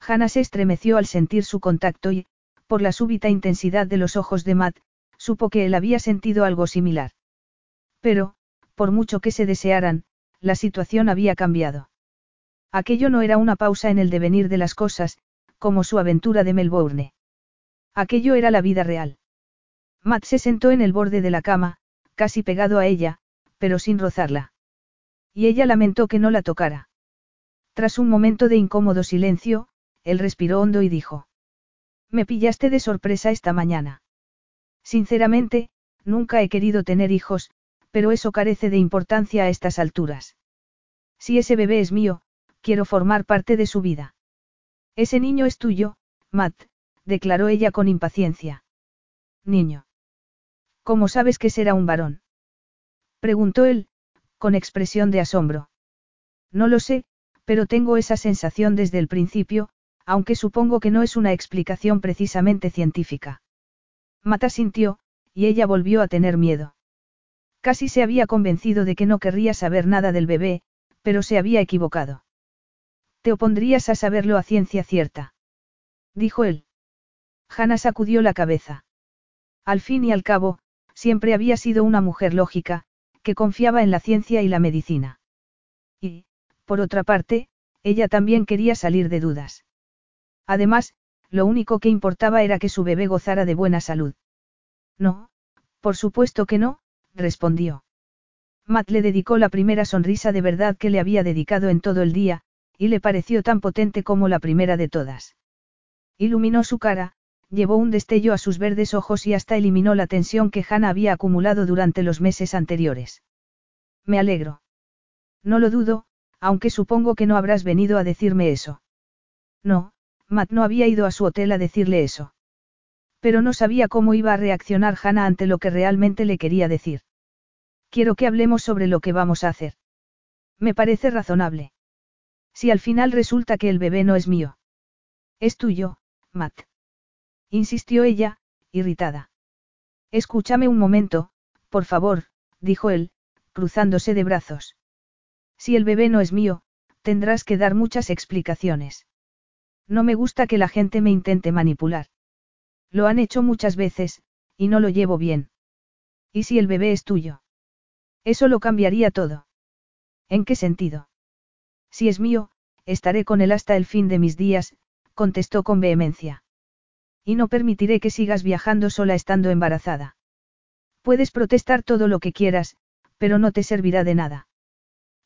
Hannah se estremeció al sentir su contacto y, por la súbita intensidad de los ojos de Matt, supo que él había sentido algo similar. Pero, por mucho que se desearan, la situación había cambiado. Aquello no era una pausa en el devenir de las cosas, como su aventura de Melbourne. Aquello era la vida real. Matt se sentó en el borde de la cama, casi pegado a ella, pero sin rozarla. Y ella lamentó que no la tocara. Tras un momento de incómodo silencio, él respiró hondo y dijo. Me pillaste de sorpresa esta mañana. Sinceramente, nunca he querido tener hijos, pero eso carece de importancia a estas alturas. Si ese bebé es mío, quiero formar parte de su vida. Ese niño es tuyo, Matt, declaró ella con impaciencia. Niño. ¿Cómo sabes que será un varón? Preguntó él, con expresión de asombro. No lo sé, pero tengo esa sensación desde el principio, aunque supongo que no es una explicación precisamente científica. Mata sintió, y ella volvió a tener miedo. Casi se había convencido de que no querría saber nada del bebé, pero se había equivocado. ¿Te opondrías a saberlo a ciencia cierta? Dijo él. Hannah sacudió la cabeza. Al fin y al cabo, siempre había sido una mujer lógica, que confiaba en la ciencia y la medicina. Y, por otra parte, ella también quería salir de dudas. Además, lo único que importaba era que su bebé gozara de buena salud. No, por supuesto que no, respondió. Matt le dedicó la primera sonrisa de verdad que le había dedicado en todo el día, y le pareció tan potente como la primera de todas. Iluminó su cara, llevó un destello a sus verdes ojos y hasta eliminó la tensión que Hannah había acumulado durante los meses anteriores. Me alegro. No lo dudo, aunque supongo que no habrás venido a decirme eso. No, Matt no había ido a su hotel a decirle eso. Pero no sabía cómo iba a reaccionar Hannah ante lo que realmente le quería decir. Quiero que hablemos sobre lo que vamos a hacer. Me parece razonable. Si al final resulta que el bebé no es mío. Es tuyo, Matt. Insistió ella, irritada. Escúchame un momento, por favor, dijo él, cruzándose de brazos. Si el bebé no es mío, tendrás que dar muchas explicaciones. No me gusta que la gente me intente manipular. Lo han hecho muchas veces, y no lo llevo bien. ¿Y si el bebé es tuyo? Eso lo cambiaría todo. ¿En qué sentido? Si es mío, estaré con él hasta el fin de mis días, contestó con vehemencia. Y no permitiré que sigas viajando sola estando embarazada. Puedes protestar todo lo que quieras, pero no te servirá de nada.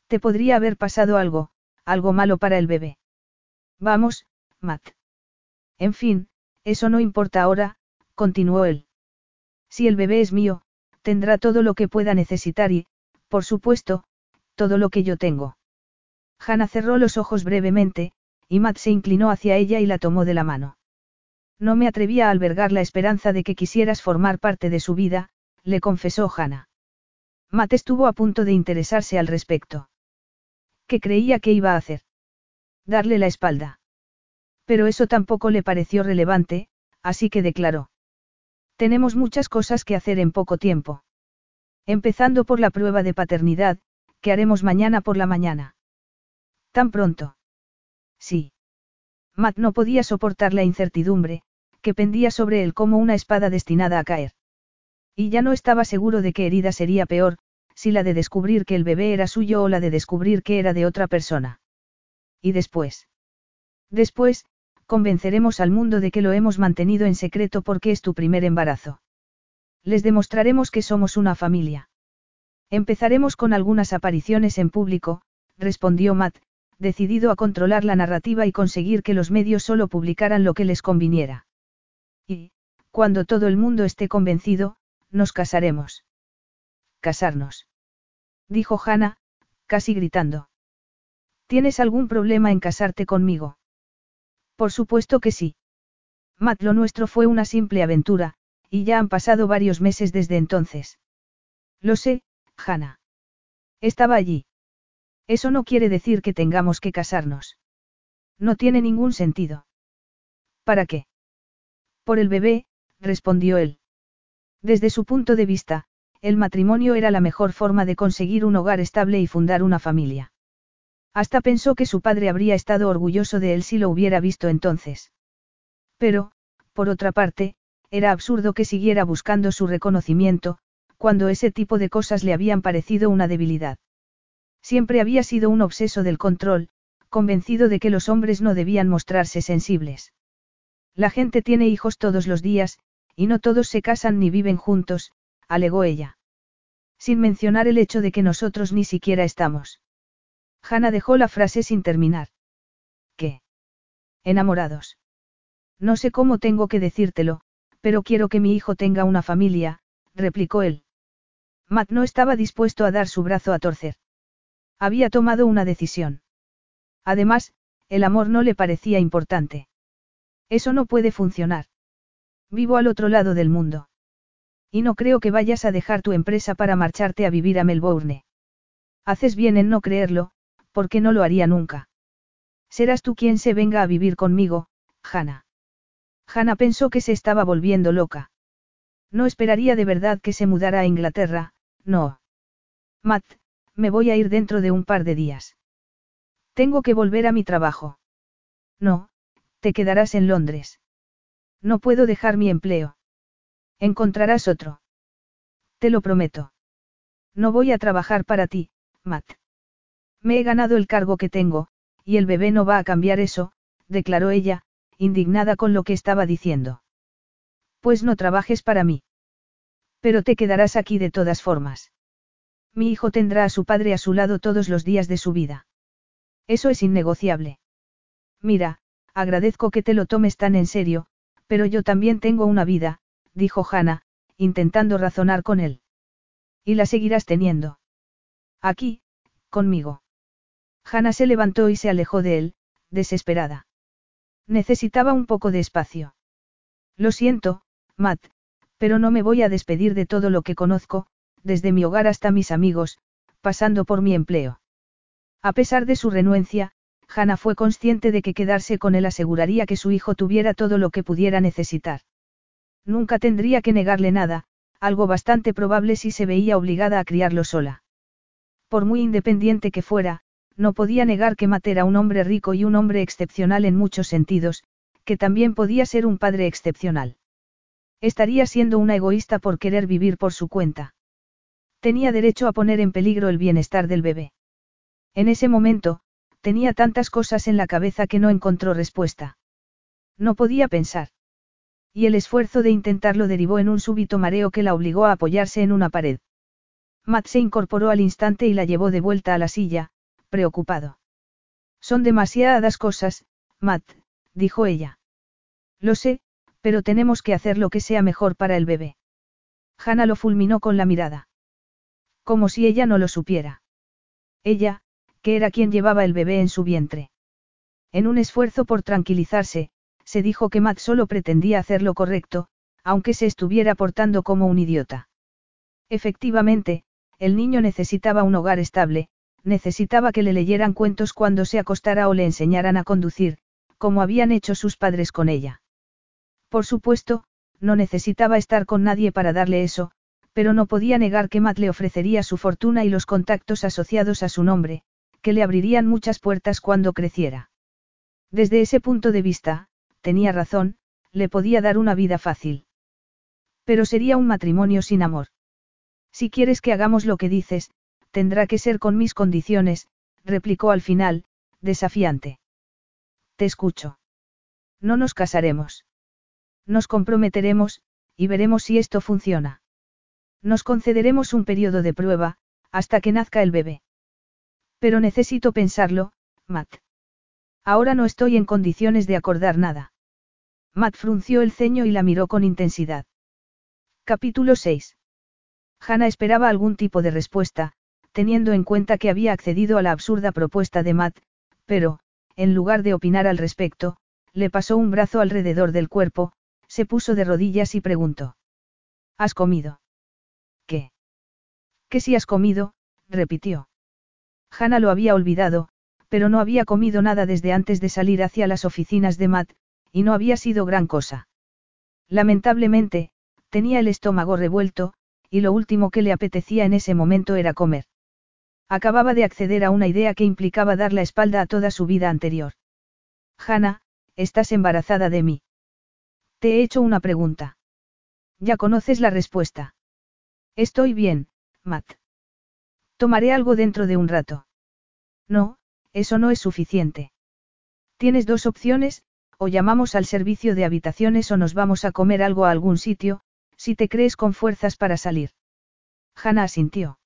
Te podría haber pasado algo, algo malo para el bebé. Vamos, Matt. En fin, eso no importa ahora, continuó él. Si el bebé es mío, tendrá todo lo que pueda necesitar y, por supuesto, todo lo que yo tengo. Hannah cerró los ojos brevemente, y Matt se inclinó hacia ella y la tomó de la mano. No me atrevía a albergar la esperanza de que quisieras formar parte de su vida, le confesó Hannah. Matt estuvo a punto de interesarse al respecto. ¿Qué creía que iba a hacer? Darle la espalda. Pero eso tampoco le pareció relevante, así que declaró. Tenemos muchas cosas que hacer en poco tiempo. Empezando por la prueba de paternidad, que haremos mañana por la mañana. ¿Tan pronto? Sí. Matt no podía soportar la incertidumbre, que pendía sobre él como una espada destinada a caer. Y ya no estaba seguro de qué herida sería peor, si la de descubrir que el bebé era suyo o la de descubrir que era de otra persona. Y después. Después, convenceremos al mundo de que lo hemos mantenido en secreto porque es tu primer embarazo. Les demostraremos que somos una familia. Empezaremos con algunas apariciones en público, respondió Matt, decidido a controlar la narrativa y conseguir que los medios solo publicaran lo que les conviniera. Y, cuando todo el mundo esté convencido, nos casaremos. Casarnos. Dijo Hannah, casi gritando. ¿Tienes algún problema en casarte conmigo? Por supuesto que sí. Matt, lo nuestro fue una simple aventura, y ya han pasado varios meses desde entonces. Lo sé, Hannah. Estaba allí. Eso no quiere decir que tengamos que casarnos. No tiene ningún sentido. ¿Para qué? Por el bebé, respondió él. Desde su punto de vista, el matrimonio era la mejor forma de conseguir un hogar estable y fundar una familia. Hasta pensó que su padre habría estado orgulloso de él si lo hubiera visto entonces. Pero, por otra parte, era absurdo que siguiera buscando su reconocimiento, cuando ese tipo de cosas le habían parecido una debilidad. Siempre había sido un obseso del control, convencido de que los hombres no debían mostrarse sensibles. La gente tiene hijos todos los días, y no todos se casan ni viven juntos, alegó ella. Sin mencionar el hecho de que nosotros ni siquiera estamos. Hanna dejó la frase sin terminar. ¿Qué? Enamorados. No sé cómo tengo que decírtelo, pero quiero que mi hijo tenga una familia, replicó él. Matt no estaba dispuesto a dar su brazo a torcer. Había tomado una decisión. Además, el amor no le parecía importante. Eso no puede funcionar. Vivo al otro lado del mundo. Y no creo que vayas a dejar tu empresa para marcharte a vivir a Melbourne. Haces bien en no creerlo, porque no lo haría nunca. Serás tú quien se venga a vivir conmigo, Hannah. Hannah pensó que se estaba volviendo loca. No esperaría de verdad que se mudara a Inglaterra, no. Matt, me voy a ir dentro de un par de días. Tengo que volver a mi trabajo. No, te quedarás en Londres. No puedo dejar mi empleo. Encontrarás otro. Te lo prometo. No voy a trabajar para ti, Matt. Me he ganado el cargo que tengo, y el bebé no va a cambiar eso, declaró ella, indignada con lo que estaba diciendo. Pues no trabajes para mí. Pero te quedarás aquí de todas formas. Mi hijo tendrá a su padre a su lado todos los días de su vida. Eso es innegociable. Mira, agradezco que te lo tomes tan en serio, pero yo también tengo una vida, dijo Hannah, intentando razonar con él. Y la seguirás teniendo. Aquí, conmigo. Hannah se levantó y se alejó de él, desesperada. Necesitaba un poco de espacio. Lo siento, Matt, pero no me voy a despedir de todo lo que conozco, desde mi hogar hasta mis amigos, pasando por mi empleo. A pesar de su renuencia, Hannah fue consciente de que quedarse con él aseguraría que su hijo tuviera todo lo que pudiera necesitar. Nunca tendría que negarle nada, algo bastante probable si se veía obligada a criarlo sola. Por muy independiente que fuera, no podía negar que Matt era un hombre rico y un hombre excepcional en muchos sentidos, que también podía ser un padre excepcional. Estaría siendo una egoísta por querer vivir por su cuenta. Tenía derecho a poner en peligro el bienestar del bebé. En ese momento, tenía tantas cosas en la cabeza que no encontró respuesta. No podía pensar. Y el esfuerzo de intentarlo derivó en un súbito mareo que la obligó a apoyarse en una pared. Matt se incorporó al instante y la llevó de vuelta a la silla, preocupado. Son demasiadas cosas, Matt, dijo ella. Lo sé, pero tenemos que hacer lo que sea mejor para el bebé. Hannah lo fulminó con la mirada. Como si ella no lo supiera. Ella, que era quien llevaba el bebé en su vientre. En un esfuerzo por tranquilizarse, se dijo que Matt solo pretendía hacer lo correcto, aunque se estuviera portando como un idiota. Efectivamente, el niño necesitaba un hogar estable, necesitaba que le leyeran cuentos cuando se acostara o le enseñaran a conducir, como habían hecho sus padres con ella. Por supuesto, no necesitaba estar con nadie para darle eso, pero no podía negar que Matt le ofrecería su fortuna y los contactos asociados a su nombre, que le abrirían muchas puertas cuando creciera. Desde ese punto de vista, tenía razón, le podía dar una vida fácil. Pero sería un matrimonio sin amor. Si quieres que hagamos lo que dices, tendrá que ser con mis condiciones, replicó al final, desafiante. Te escucho. No nos casaremos. Nos comprometeremos, y veremos si esto funciona. Nos concederemos un periodo de prueba, hasta que nazca el bebé. Pero necesito pensarlo, Matt. Ahora no estoy en condiciones de acordar nada. Matt frunció el ceño y la miró con intensidad. Capítulo 6. Hannah esperaba algún tipo de respuesta, teniendo en cuenta que había accedido a la absurda propuesta de Matt, pero, en lugar de opinar al respecto, le pasó un brazo alrededor del cuerpo, se puso de rodillas y preguntó. ¿Has comido? ¿Qué? ¿Qué si has comido? repitió. Hannah lo había olvidado, pero no había comido nada desde antes de salir hacia las oficinas de Matt, y no había sido gran cosa. Lamentablemente, tenía el estómago revuelto, y lo último que le apetecía en ese momento era comer. Acababa de acceder a una idea que implicaba dar la espalda a toda su vida anterior. Hannah, estás embarazada de mí. Te he hecho una pregunta. Ya conoces la respuesta. Estoy bien, Matt. Tomaré algo dentro de un rato. No, eso no es suficiente. Tienes dos opciones, o llamamos al servicio de habitaciones o nos vamos a comer algo a algún sitio, si te crees con fuerzas para salir. Hannah asintió.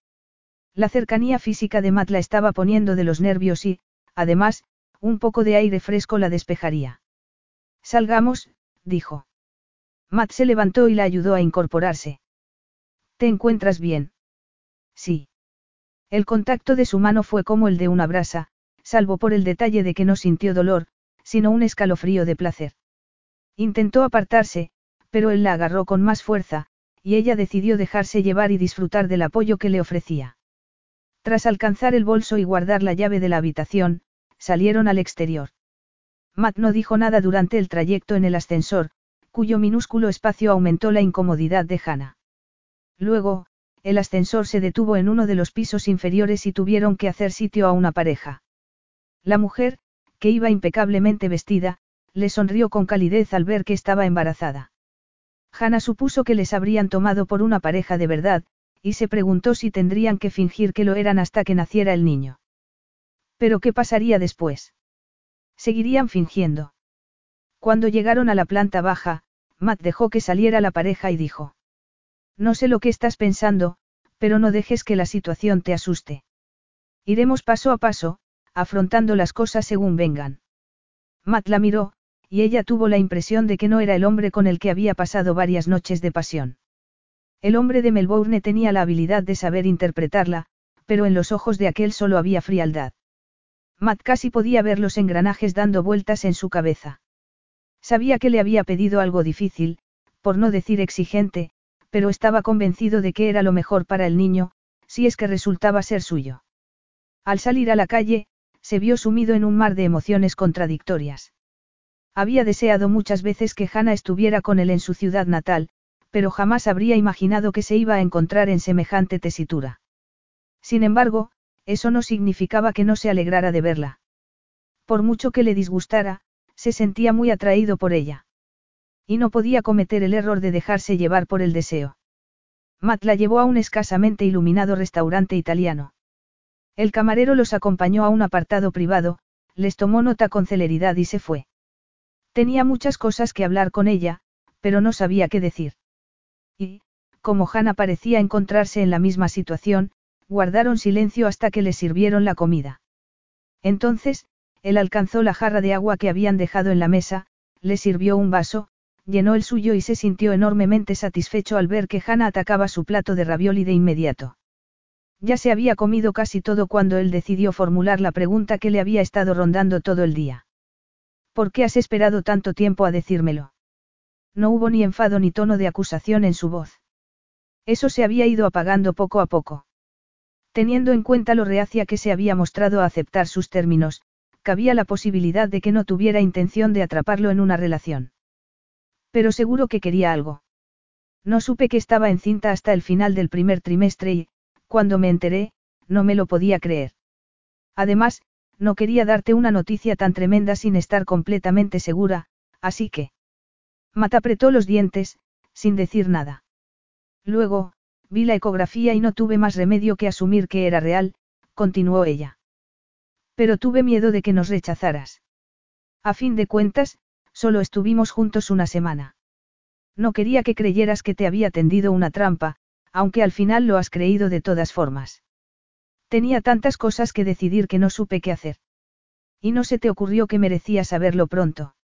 La cercanía física de Matt la estaba poniendo de los nervios y, además, un poco de aire fresco la despejaría. Salgamos, dijo. Matt se levantó y la ayudó a incorporarse. ¿Te encuentras bien? Sí. El contacto de su mano fue como el de una brasa, salvo por el detalle de que no sintió dolor, sino un escalofrío de placer. Intentó apartarse, pero él la agarró con más fuerza, y ella decidió dejarse llevar y disfrutar del apoyo que le ofrecía. Tras alcanzar el bolso y guardar la llave de la habitación, salieron al exterior. Matt no dijo nada durante el trayecto en el ascensor, cuyo minúsculo espacio aumentó la incomodidad de Hannah. Luego, el ascensor se detuvo en uno de los pisos inferiores y tuvieron que hacer sitio a una pareja. La mujer, que iba impecablemente vestida, le sonrió con calidez al ver que estaba embarazada. Hannah supuso que les habrían tomado por una pareja de verdad, y se preguntó si tendrían que fingir que lo eran hasta que naciera el niño. Pero ¿qué pasaría después? Seguirían fingiendo. Cuando llegaron a la planta baja, Matt dejó que saliera la pareja y dijo. No sé lo que estás pensando, pero no dejes que la situación te asuste. Iremos paso a paso, afrontando las cosas según vengan. Matt la miró, y ella tuvo la impresión de que no era el hombre con el que había pasado varias noches de pasión. El hombre de Melbourne tenía la habilidad de saber interpretarla, pero en los ojos de aquel solo había frialdad. Matt casi podía ver los engranajes dando vueltas en su cabeza. Sabía que le había pedido algo difícil, por no decir exigente, pero estaba convencido de que era lo mejor para el niño, si es que resultaba ser suyo. Al salir a la calle, se vio sumido en un mar de emociones contradictorias. Había deseado muchas veces que Hannah estuviera con él en su ciudad natal, pero jamás habría imaginado que se iba a encontrar en semejante tesitura. Sin embargo, eso no significaba que no se alegrara de verla. Por mucho que le disgustara, se sentía muy atraído por ella. Y no podía cometer el error de dejarse llevar por el deseo. Matt la llevó a un escasamente iluminado restaurante italiano. El camarero los acompañó a un apartado privado, les tomó nota con celeridad y se fue. Tenía muchas cosas que hablar con ella, pero no sabía qué decir. Y, como Hannah parecía encontrarse en la misma situación, guardaron silencio hasta que le sirvieron la comida. Entonces, él alcanzó la jarra de agua que habían dejado en la mesa, le sirvió un vaso, llenó el suyo y se sintió enormemente satisfecho al ver que Hannah atacaba su plato de ravioli de inmediato. Ya se había comido casi todo cuando él decidió formular la pregunta que le había estado rondando todo el día. ¿Por qué has esperado tanto tiempo a decírmelo? No hubo ni enfado ni tono de acusación en su voz. Eso se había ido apagando poco a poco. Teniendo en cuenta lo reacia que se había mostrado a aceptar sus términos, cabía la posibilidad de que no tuviera intención de atraparlo en una relación. Pero seguro que quería algo. No supe que estaba encinta hasta el final del primer trimestre y, cuando me enteré, no me lo podía creer. Además, no quería darte una noticia tan tremenda sin estar completamente segura, así que... Mata apretó los dientes, sin decir nada. Luego, vi la ecografía y no tuve más remedio que asumir que era real, continuó ella. Pero tuve miedo de que nos rechazaras. A fin de cuentas, Solo estuvimos juntos una semana. No quería que creyeras que te había tendido una trampa, aunque al final lo has creído de todas formas. Tenía tantas cosas que decidir que no supe qué hacer. Y no se te ocurrió que merecía saberlo pronto.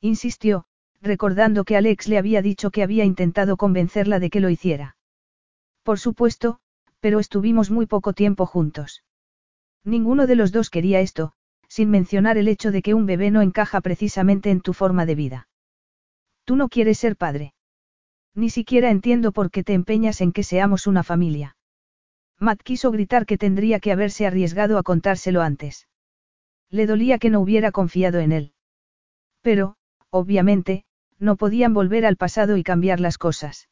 Insistió, recordando que Alex le había dicho que había intentado convencerla de que lo hiciera. Por supuesto, pero estuvimos muy poco tiempo juntos. Ninguno de los dos quería esto, sin mencionar el hecho de que un bebé no encaja precisamente en tu forma de vida. Tú no quieres ser padre. Ni siquiera entiendo por qué te empeñas en que seamos una familia. Matt quiso gritar que tendría que haberse arriesgado a contárselo antes. Le dolía que no hubiera confiado en él. Pero, obviamente, no podían volver al pasado y cambiar las cosas.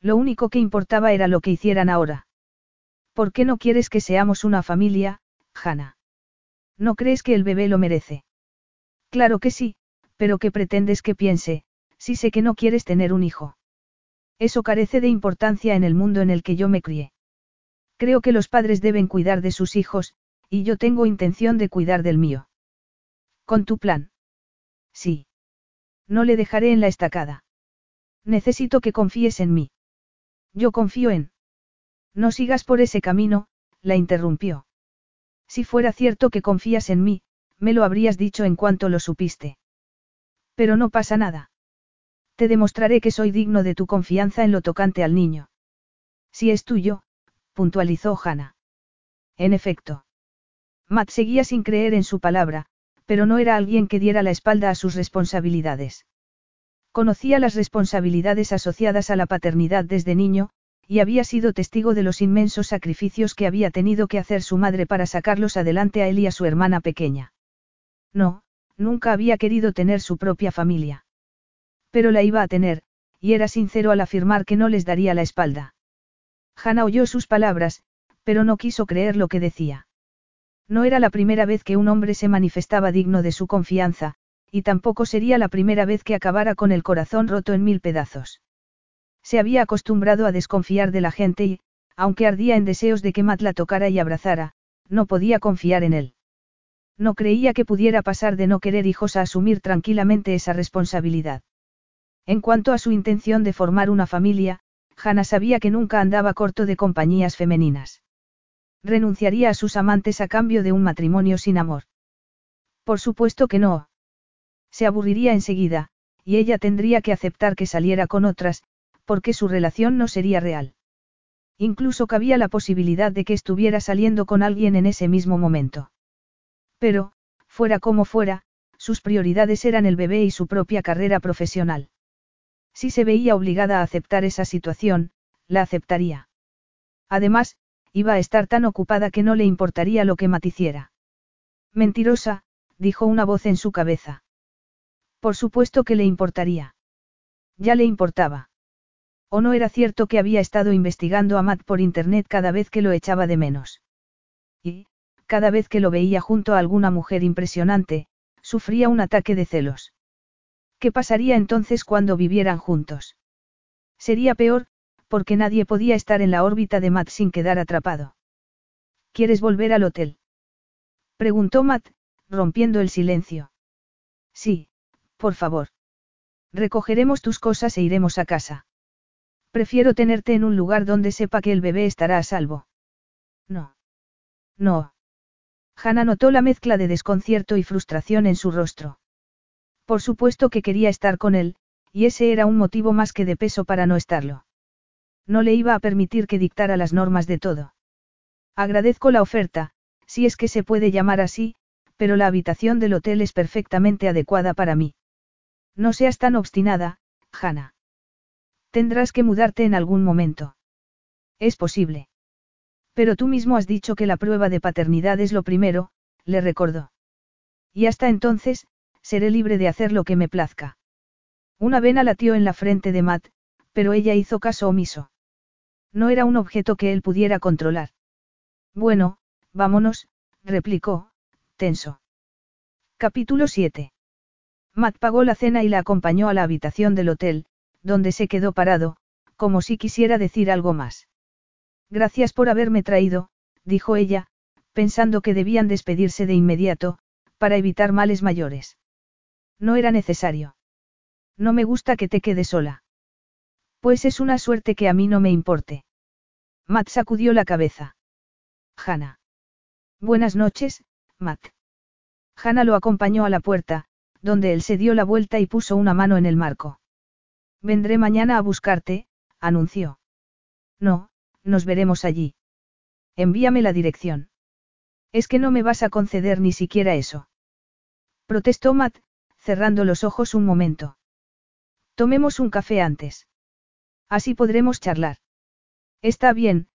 Lo único que importaba era lo que hicieran ahora. ¿Por qué no quieres que seamos una familia, Hannah? ¿No crees que el bebé lo merece? Claro que sí, pero ¿qué pretendes que piense, si sé que no quieres tener un hijo? Eso carece de importancia en el mundo en el que yo me crié. Creo que los padres deben cuidar de sus hijos, y yo tengo intención de cuidar del mío. ¿Con tu plan? Sí. No le dejaré en la estacada. Necesito que confíes en mí. Yo confío en. No sigas por ese camino, la interrumpió. Si fuera cierto que confías en mí, me lo habrías dicho en cuanto lo supiste. Pero no pasa nada. Te demostraré que soy digno de tu confianza en lo tocante al niño. Si es tuyo, puntualizó Hannah. En efecto. Matt seguía sin creer en su palabra, pero no era alguien que diera la espalda a sus responsabilidades. Conocía las responsabilidades asociadas a la paternidad desde niño, y había sido testigo de los inmensos sacrificios que había tenido que hacer su madre para sacarlos adelante a él y a su hermana pequeña. No, nunca había querido tener su propia familia. Pero la iba a tener, y era sincero al afirmar que no les daría la espalda. Hannah oyó sus palabras, pero no quiso creer lo que decía. No era la primera vez que un hombre se manifestaba digno de su confianza, y tampoco sería la primera vez que acabara con el corazón roto en mil pedazos. Se había acostumbrado a desconfiar de la gente y, aunque ardía en deseos de que Matt la tocara y abrazara, no podía confiar en él. No creía que pudiera pasar de no querer hijos a asumir tranquilamente esa responsabilidad. En cuanto a su intención de formar una familia, Hannah sabía que nunca andaba corto de compañías femeninas. Renunciaría a sus amantes a cambio de un matrimonio sin amor. Por supuesto que no. Se aburriría enseguida, y ella tendría que aceptar que saliera con otras, porque su relación no sería real. Incluso cabía la posibilidad de que estuviera saliendo con alguien en ese mismo momento. Pero, fuera como fuera, sus prioridades eran el bebé y su propia carrera profesional. Si se veía obligada a aceptar esa situación, la aceptaría. Además, iba a estar tan ocupada que no le importaría lo que maticiera. Mentirosa, dijo una voz en su cabeza. Por supuesto que le importaría. Ya le importaba. ¿O no era cierto que había estado investigando a Matt por internet cada vez que lo echaba de menos? Y, cada vez que lo veía junto a alguna mujer impresionante, sufría un ataque de celos. ¿Qué pasaría entonces cuando vivieran juntos? Sería peor, porque nadie podía estar en la órbita de Matt sin quedar atrapado. ¿Quieres volver al hotel? Preguntó Matt, rompiendo el silencio. Sí, por favor. Recogeremos tus cosas e iremos a casa. Prefiero tenerte en un lugar donde sepa que el bebé estará a salvo. No. No. Hannah notó la mezcla de desconcierto y frustración en su rostro. Por supuesto que quería estar con él, y ese era un motivo más que de peso para no estarlo. No le iba a permitir que dictara las normas de todo. Agradezco la oferta, si es que se puede llamar así, pero la habitación del hotel es perfectamente adecuada para mí. No seas tan obstinada, Hannah. Tendrás que mudarte en algún momento. Es posible. Pero tú mismo has dicho que la prueba de paternidad es lo primero, le recordó. Y hasta entonces, seré libre de hacer lo que me plazca. Una vena latió en la frente de Matt, pero ella hizo caso omiso. No era un objeto que él pudiera controlar. Bueno, vámonos, replicó, tenso. Capítulo 7. Matt pagó la cena y la acompañó a la habitación del hotel, donde se quedó parado, como si quisiera decir algo más. Gracias por haberme traído, dijo ella, pensando que debían despedirse de inmediato, para evitar males mayores. No era necesario. No me gusta que te quede sola. Pues es una suerte que a mí no me importe. Matt sacudió la cabeza. Hannah. Buenas noches, Matt. Hannah lo acompañó a la puerta, donde él se dio la vuelta y puso una mano en el marco. Vendré mañana a buscarte, anunció. No, nos veremos allí. Envíame la dirección. Es que no me vas a conceder ni siquiera eso. Protestó Matt, cerrando los ojos un momento. Tomemos un café antes. Así podremos charlar. Está bien,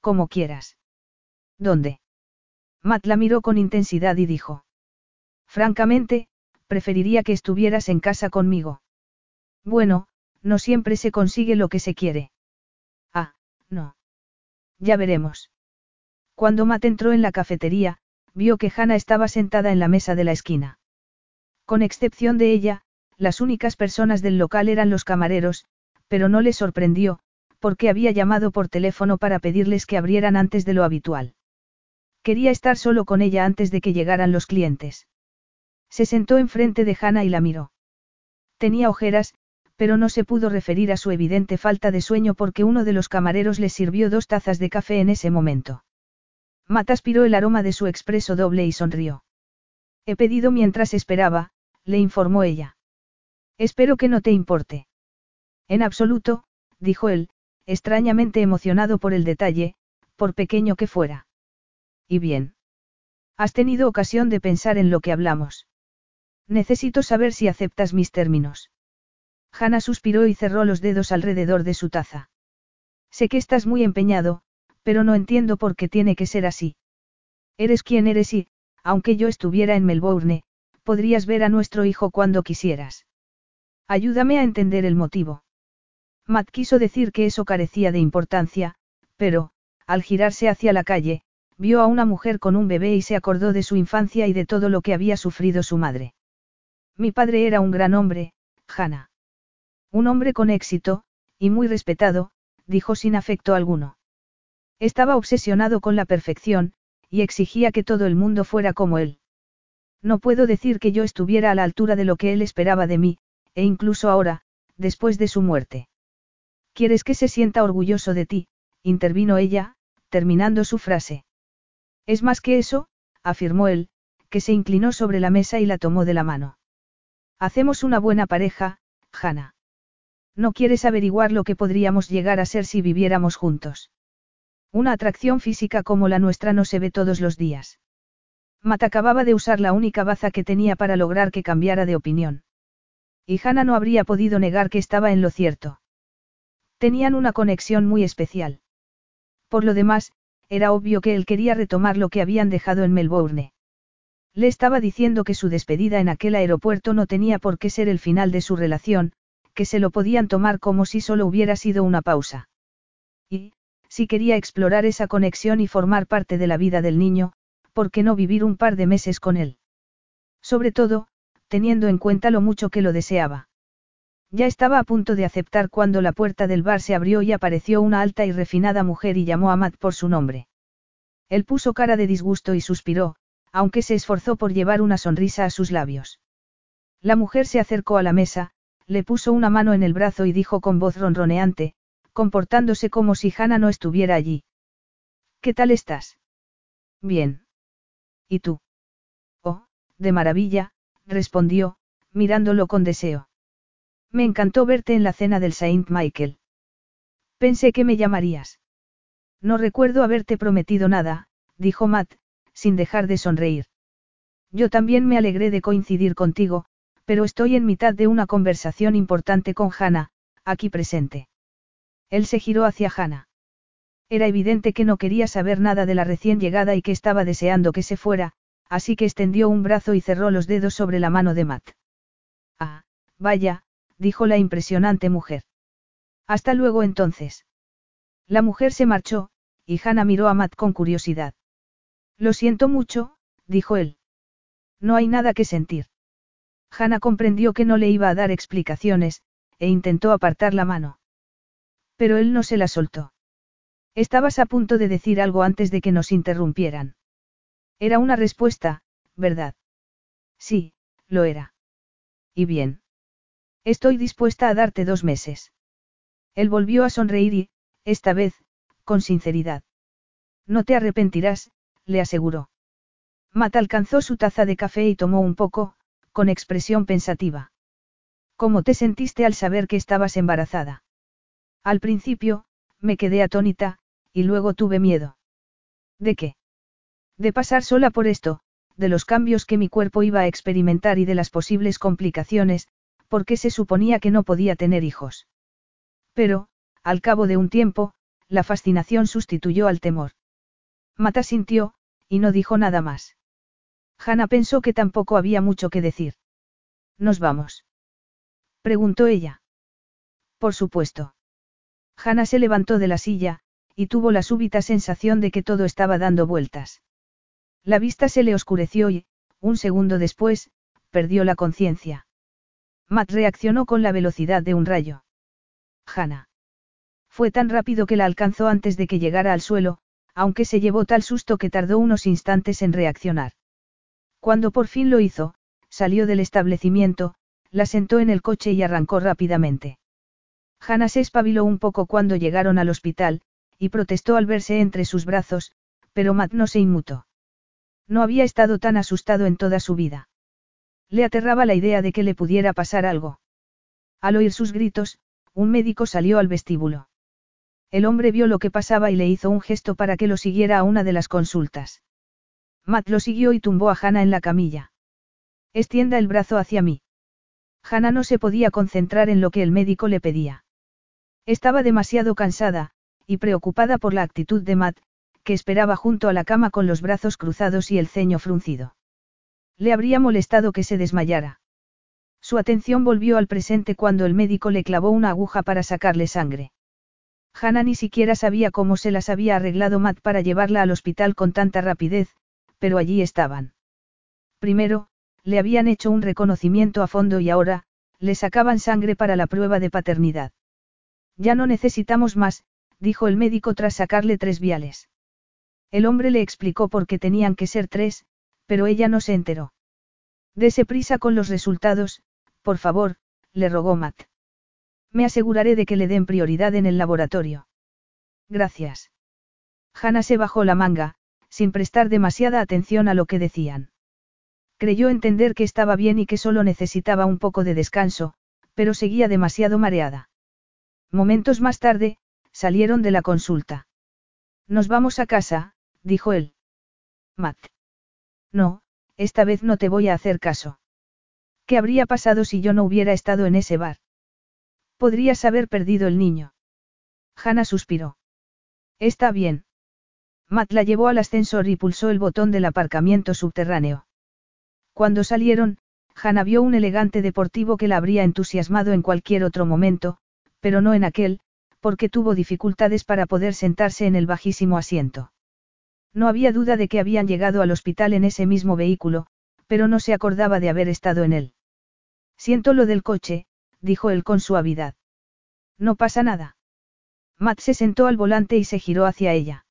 como quieras. ¿Dónde? Matt la miró con intensidad y dijo. Francamente, preferiría que estuvieras en casa conmigo. Bueno, no siempre se consigue lo que se quiere. Ah, no. Ya veremos. Cuando Matt entró en la cafetería, vio que Hannah estaba sentada en la mesa de la esquina. Con excepción de ella, las únicas personas del local eran los camareros, pero no le sorprendió, porque había llamado por teléfono para pedirles que abrieran antes de lo habitual. Quería estar solo con ella antes de que llegaran los clientes. Se sentó enfrente de Hannah y la miró. Tenía ojeras, pero no se pudo referir a su evidente falta de sueño porque uno de los camareros le sirvió dos tazas de café en ese momento. Matt aspiró el aroma de su expreso doble y sonrió. He pedido mientras esperaba, le informó ella. Espero que no te importe. En absoluto, dijo él, extrañamente emocionado por el detalle, por pequeño que fuera. ¿Y bien? Has tenido ocasión de pensar en lo que hablamos. Necesito saber si aceptas mis términos. Hannah suspiró y cerró los dedos alrededor de su taza. Sé que estás muy empeñado, pero no entiendo por qué tiene que ser así. Eres quien eres y, aunque yo estuviera en Melbourne, podrías ver a nuestro hijo cuando quisieras. Ayúdame a entender el motivo. Matt quiso decir que eso carecía de importancia, pero, al girarse hacia la calle, vio a una mujer con un bebé y se acordó de su infancia y de todo lo que había sufrido su madre. Mi padre era un gran hombre, Hannah. Un hombre con éxito, y muy respetado, dijo sin afecto alguno. Estaba obsesionado con la perfección, y exigía que todo el mundo fuera como él. No puedo decir que yo estuviera a la altura de lo que él esperaba de mí, e incluso ahora, después de su muerte. ¿Quieres que se sienta orgulloso de ti? intervino ella, terminando su frase. Es más que eso, afirmó él, que se inclinó sobre la mesa y la tomó de la mano. Hacemos una buena pareja, Hannah. No quieres averiguar lo que podríamos llegar a ser si viviéramos juntos. Una atracción física como la nuestra no se ve todos los días. Matt acababa de usar la única baza que tenía para lograr que cambiara de opinión. Y Hannah no habría podido negar que estaba en lo cierto. Tenían una conexión muy especial. Por lo demás, era obvio que él quería retomar lo que habían dejado en Melbourne. Le estaba diciendo que su despedida en aquel aeropuerto no tenía por qué ser el final de su relación, que se lo podían tomar como si solo hubiera sido una pausa. Y, si quería explorar esa conexión y formar parte de la vida del niño, ¿por qué no vivir un par de meses con él? Sobre todo, teniendo en cuenta lo mucho que lo deseaba. Ya estaba a punto de aceptar cuando la puerta del bar se abrió y apareció una alta y refinada mujer y llamó a Matt por su nombre. Él puso cara de disgusto y suspiró, aunque se esforzó por llevar una sonrisa a sus labios. La mujer se acercó a la mesa, le puso una mano en el brazo y dijo con voz ronroneante, comportándose como si Hannah no estuviera allí. ¿Qué tal estás? Bien. ¿Y tú? Oh, de maravilla, respondió, mirándolo con deseo. Me encantó verte en la cena del Saint Michael. Pensé que me llamarías. No recuerdo haberte prometido nada, dijo Matt, sin dejar de sonreír. Yo también me alegré de coincidir contigo, pero estoy en mitad de una conversación importante con Hannah, aquí presente. Él se giró hacia Hannah. Era evidente que no quería saber nada de la recién llegada y que estaba deseando que se fuera, así que extendió un brazo y cerró los dedos sobre la mano de Matt. Ah, vaya, dijo la impresionante mujer. Hasta luego entonces. La mujer se marchó, y Hannah miró a Matt con curiosidad. Lo siento mucho, dijo él. No hay nada que sentir. Hannah comprendió que no le iba a dar explicaciones, e intentó apartar la mano. Pero él no se la soltó. Estabas a punto de decir algo antes de que nos interrumpieran. Era una respuesta, ¿verdad? Sí, lo era. Y bien. Estoy dispuesta a darte dos meses. Él volvió a sonreír y, esta vez, con sinceridad. No te arrepentirás, le aseguró. Matt alcanzó su taza de café y tomó un poco, con expresión pensativa. ¿Cómo te sentiste al saber que estabas embarazada? Al principio, me quedé atónita, y luego tuve miedo. ¿De qué? De pasar sola por esto, de los cambios que mi cuerpo iba a experimentar y de las posibles complicaciones, porque se suponía que no podía tener hijos. Pero, al cabo de un tiempo, la fascinación sustituyó al temor. Mata sintió, y no dijo nada más. Hannah pensó que tampoco había mucho que decir. ¿Nos vamos? preguntó ella. Por supuesto. Hannah se levantó de la silla, y tuvo la súbita sensación de que todo estaba dando vueltas. La vista se le oscureció y, un segundo después, perdió la conciencia. Matt reaccionó con la velocidad de un rayo. Hannah. Fue tan rápido que la alcanzó antes de que llegara al suelo, aunque se llevó tal susto que tardó unos instantes en reaccionar. Cuando por fin lo hizo, salió del establecimiento, la sentó en el coche y arrancó rápidamente. Hannah se espabiló un poco cuando llegaron al hospital, y protestó al verse entre sus brazos, pero Matt no se inmutó. No había estado tan asustado en toda su vida. Le aterraba la idea de que le pudiera pasar algo. Al oír sus gritos, un médico salió al vestíbulo. El hombre vio lo que pasaba y le hizo un gesto para que lo siguiera a una de las consultas. Matt lo siguió y tumbó a Hannah en la camilla. Extienda el brazo hacia mí. Hannah no se podía concentrar en lo que el médico le pedía. Estaba demasiado cansada, y preocupada por la actitud de Matt, que esperaba junto a la cama con los brazos cruzados y el ceño fruncido. Le habría molestado que se desmayara. Su atención volvió al presente cuando el médico le clavó una aguja para sacarle sangre. Hannah ni siquiera sabía cómo se las había arreglado Matt para llevarla al hospital con tanta rapidez, pero allí estaban. Primero, le habían hecho un reconocimiento a fondo y ahora, le sacaban sangre para la prueba de paternidad. Ya no necesitamos más, dijo el médico tras sacarle tres viales. El hombre le explicó por qué tenían que ser tres, pero ella no se enteró. Dese prisa con los resultados, por favor, le rogó Matt. Me aseguraré de que le den prioridad en el laboratorio. Gracias. Hannah se bajó la manga, sin prestar demasiada atención a lo que decían. Creyó entender que estaba bien y que solo necesitaba un poco de descanso, pero seguía demasiado mareada. Momentos más tarde, salieron de la consulta. Nos vamos a casa, dijo él. Matt. No, esta vez no te voy a hacer caso. ¿Qué habría pasado si yo no hubiera estado en ese bar? Podrías haber perdido el niño. Hannah suspiró. Está bien. Matt la llevó al ascensor y pulsó el botón del aparcamiento subterráneo. Cuando salieron, Hannah vio un elegante deportivo que la habría entusiasmado en cualquier otro momento, pero no en aquel, porque tuvo dificultades para poder sentarse en el bajísimo asiento. No había duda de que habían llegado al hospital en ese mismo vehículo, pero no se acordaba de haber estado en él. Siento lo del coche, dijo él con suavidad. No pasa nada. Matt se sentó al volante y se giró hacia ella.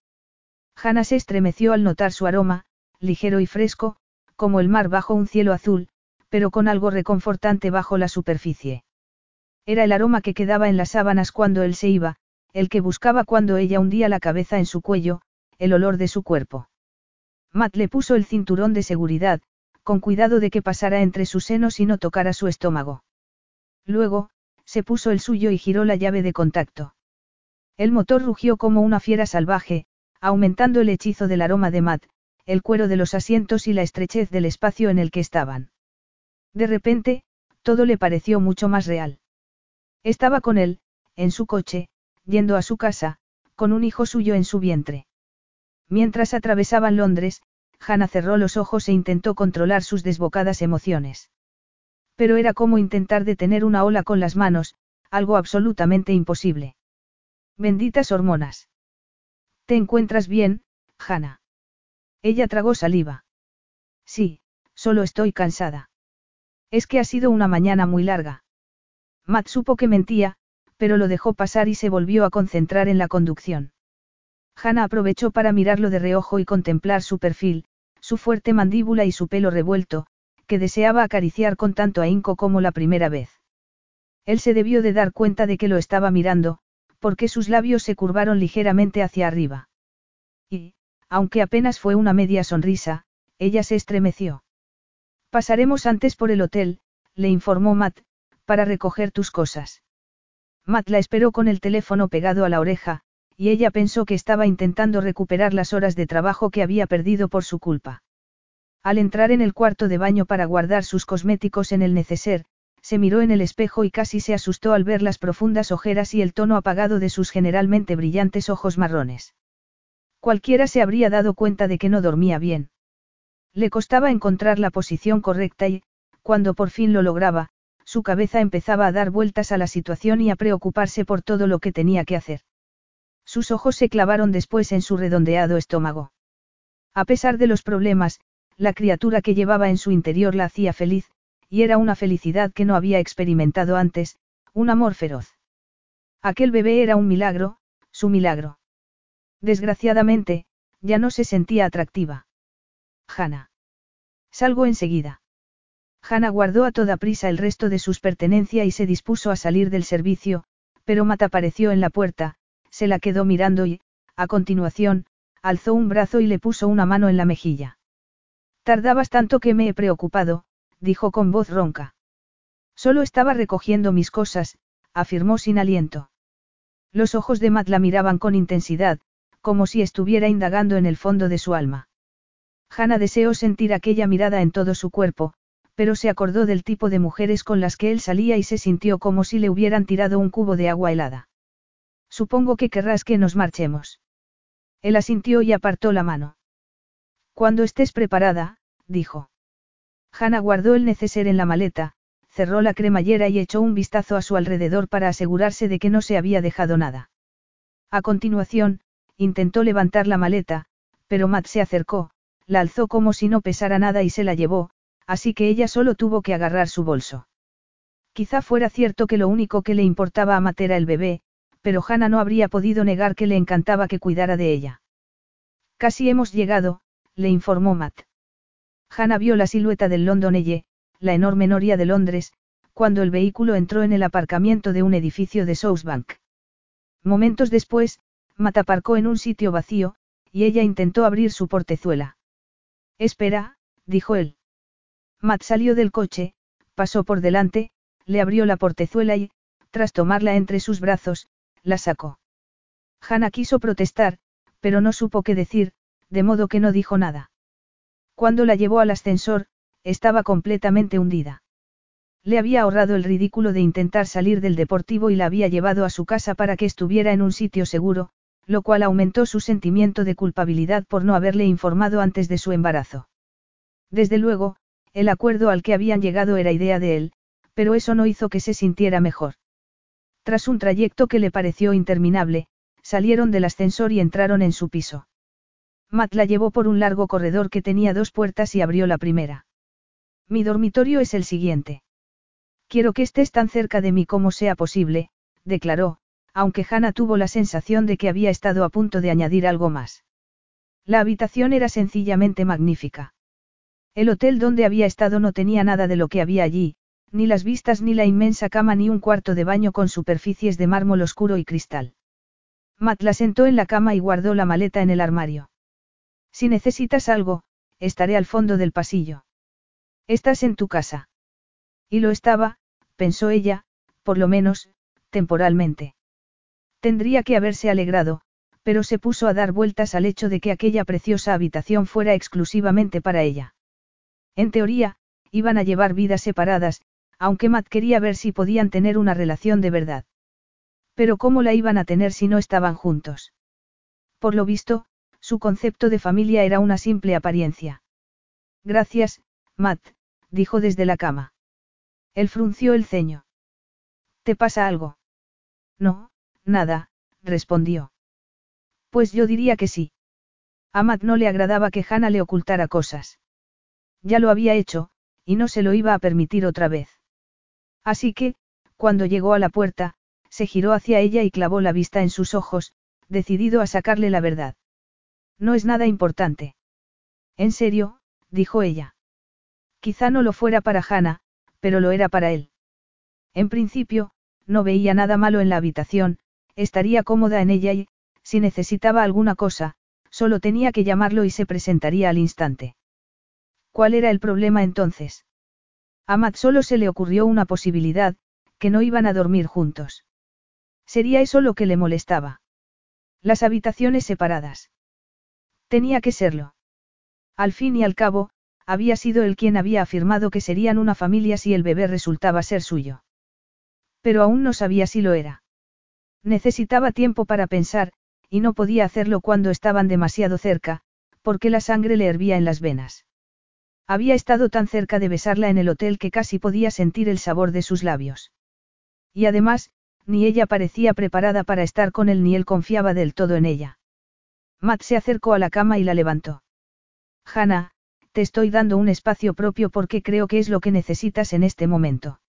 Hannah se estremeció al notar su aroma, ligero y fresco, como el mar bajo un cielo azul, pero con algo reconfortante bajo la superficie. Era el aroma que quedaba en las sábanas cuando él se iba, el que buscaba cuando ella hundía la cabeza en su cuello, el olor de su cuerpo. Matt le puso el cinturón de seguridad, con cuidado de que pasara entre sus senos y no tocara su estómago. Luego, se puso el suyo y giró la llave de contacto. El motor rugió como una fiera salvaje, aumentando el hechizo del aroma de Matt, el cuero de los asientos y la estrechez del espacio en el que estaban. De repente, todo le pareció mucho más real. Estaba con él, en su coche, yendo a su casa, con un hijo suyo en su vientre. Mientras atravesaban Londres, Hannah cerró los ojos e intentó controlar sus desbocadas emociones. Pero era como intentar detener una ola con las manos, algo absolutamente imposible. Benditas hormonas. ¿Te encuentras bien, Hannah? Ella tragó saliva. Sí, solo estoy cansada. Es que ha sido una mañana muy larga. Matt supo que mentía, pero lo dejó pasar y se volvió a concentrar en la conducción. Hannah aprovechó para mirarlo de reojo y contemplar su perfil, su fuerte mandíbula y su pelo revuelto, que deseaba acariciar con tanto ahínco como la primera vez. Él se debió de dar cuenta de que lo estaba mirando, porque sus labios se curvaron ligeramente hacia arriba. Y, aunque apenas fue una media sonrisa, ella se estremeció. Pasaremos antes por el hotel, le informó Matt, para recoger tus cosas. Matt la esperó con el teléfono pegado a la oreja, y ella pensó que estaba intentando recuperar las horas de trabajo que había perdido por su culpa. Al entrar en el cuarto de baño para guardar sus cosméticos en el neceser, se miró en el espejo y casi se asustó al ver las profundas ojeras y el tono apagado de sus generalmente brillantes ojos marrones. Cualquiera se habría dado cuenta de que no dormía bien. Le costaba encontrar la posición correcta y, cuando por fin lo lograba, su cabeza empezaba a dar vueltas a la situación y a preocuparse por todo lo que tenía que hacer. Sus ojos se clavaron después en su redondeado estómago. A pesar de los problemas, la criatura que llevaba en su interior la hacía feliz, y era una felicidad que no había experimentado antes, un amor feroz. Aquel bebé era un milagro, su milagro. Desgraciadamente, ya no se sentía atractiva. Hanna. Salgo enseguida. Hanna guardó a toda prisa el resto de sus pertenencias y se dispuso a salir del servicio, pero Matt apareció en la puerta, se la quedó mirando y, a continuación, alzó un brazo y le puso una mano en la mejilla. Tardabas tanto que me he preocupado, dijo con voz ronca. Solo estaba recogiendo mis cosas, afirmó sin aliento. Los ojos de Matt la miraban con intensidad, como si estuviera indagando en el fondo de su alma. Hannah deseó sentir aquella mirada en todo su cuerpo, pero se acordó del tipo de mujeres con las que él salía y se sintió como si le hubieran tirado un cubo de agua helada. Supongo que querrás que nos marchemos. Él asintió y apartó la mano. Cuando estés preparada, dijo. Hannah guardó el neceser en la maleta, cerró la cremallera y echó un vistazo a su alrededor para asegurarse de que no se había dejado nada. A continuación, intentó levantar la maleta, pero Matt se acercó, la alzó como si no pesara nada y se la llevó, así que ella solo tuvo que agarrar su bolso. Quizá fuera cierto que lo único que le importaba a Matt era el bebé, pero Hannah no habría podido negar que le encantaba que cuidara de ella. Casi hemos llegado, le informó Matt. Hannah vio la silueta del London Eye, la enorme noria de Londres, cuando el vehículo entró en el aparcamiento de un edificio de Southbank. Momentos después, Matt aparcó en un sitio vacío, y ella intentó abrir su portezuela. Espera, dijo él. Matt salió del coche, pasó por delante, le abrió la portezuela y, tras tomarla entre sus brazos, la sacó. Hannah quiso protestar, pero no supo qué decir, de modo que no dijo nada. Cuando la llevó al ascensor, estaba completamente hundida. Le había ahorrado el ridículo de intentar salir del deportivo y la había llevado a su casa para que estuviera en un sitio seguro, lo cual aumentó su sentimiento de culpabilidad por no haberle informado antes de su embarazo. Desde luego, el acuerdo al que habían llegado era idea de él, pero eso no hizo que se sintiera mejor. Tras un trayecto que le pareció interminable, salieron del ascensor y entraron en su piso. Matt la llevó por un largo corredor que tenía dos puertas y abrió la primera. Mi dormitorio es el siguiente. Quiero que estés tan cerca de mí como sea posible, declaró, aunque Hannah tuvo la sensación de que había estado a punto de añadir algo más. La habitación era sencillamente magnífica. El hotel donde había estado no tenía nada de lo que había allí, ni las vistas ni la inmensa cama ni un cuarto de baño con superficies de mármol oscuro y cristal. Matt la sentó en la cama y guardó la maleta en el armario. Si necesitas algo, estaré al fondo del pasillo. Estás en tu casa. Y lo estaba, pensó ella, por lo menos, temporalmente. Tendría que haberse alegrado, pero se puso a dar vueltas al hecho de que aquella preciosa habitación fuera exclusivamente para ella. En teoría, iban a llevar vidas separadas, aunque Matt quería ver si podían tener una relación de verdad. Pero ¿cómo la iban a tener si no estaban juntos? Por lo visto, su concepto de familia era una simple apariencia. Gracias, Matt, dijo desde la cama. Él frunció el ceño. ¿Te pasa algo? No, nada, respondió. Pues yo diría que sí. A Matt no le agradaba que Hannah le ocultara cosas. Ya lo había hecho, y no se lo iba a permitir otra vez. Así que, cuando llegó a la puerta, se giró hacia ella y clavó la vista en sus ojos, decidido a sacarle la verdad. No es nada importante. En serio, dijo ella. Quizá no lo fuera para Hannah, pero lo era para él. En principio, no veía nada malo en la habitación, estaría cómoda en ella y, si necesitaba alguna cosa, solo tenía que llamarlo y se presentaría al instante. ¿Cuál era el problema entonces? A Matt solo se le ocurrió una posibilidad, que no iban a dormir juntos. Sería eso lo que le molestaba. Las habitaciones separadas. Tenía que serlo. Al fin y al cabo, había sido él quien había afirmado que serían una familia si el bebé resultaba ser suyo. Pero aún no sabía si lo era. Necesitaba tiempo para pensar, y no podía hacerlo cuando estaban demasiado cerca, porque la sangre le hervía en las venas. Había estado tan cerca de besarla en el hotel que casi podía sentir el sabor de sus labios. Y además, ni ella parecía preparada para estar con él ni él confiaba del todo en ella. Matt se acercó a la cama y la levantó. Hannah, te estoy dando un espacio propio porque creo que es lo que necesitas en este momento.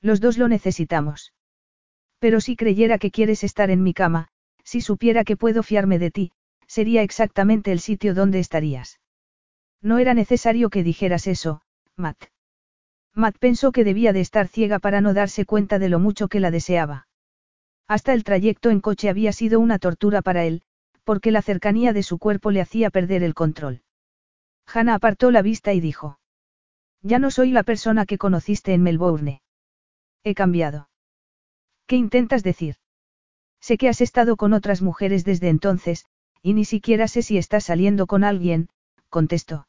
Los dos lo necesitamos. Pero si creyera que quieres estar en mi cama, si supiera que puedo fiarme de ti, sería exactamente el sitio donde estarías. No era necesario que dijeras eso, Matt. Matt pensó que debía de estar ciega para no darse cuenta de lo mucho que la deseaba. Hasta el trayecto en coche había sido una tortura para él, porque la cercanía de su cuerpo le hacía perder el control. Hannah apartó la vista y dijo. Ya no soy la persona que conociste en Melbourne. He cambiado. ¿Qué intentas decir? Sé que has estado con otras mujeres desde entonces, y ni siquiera sé si estás saliendo con alguien, contestó.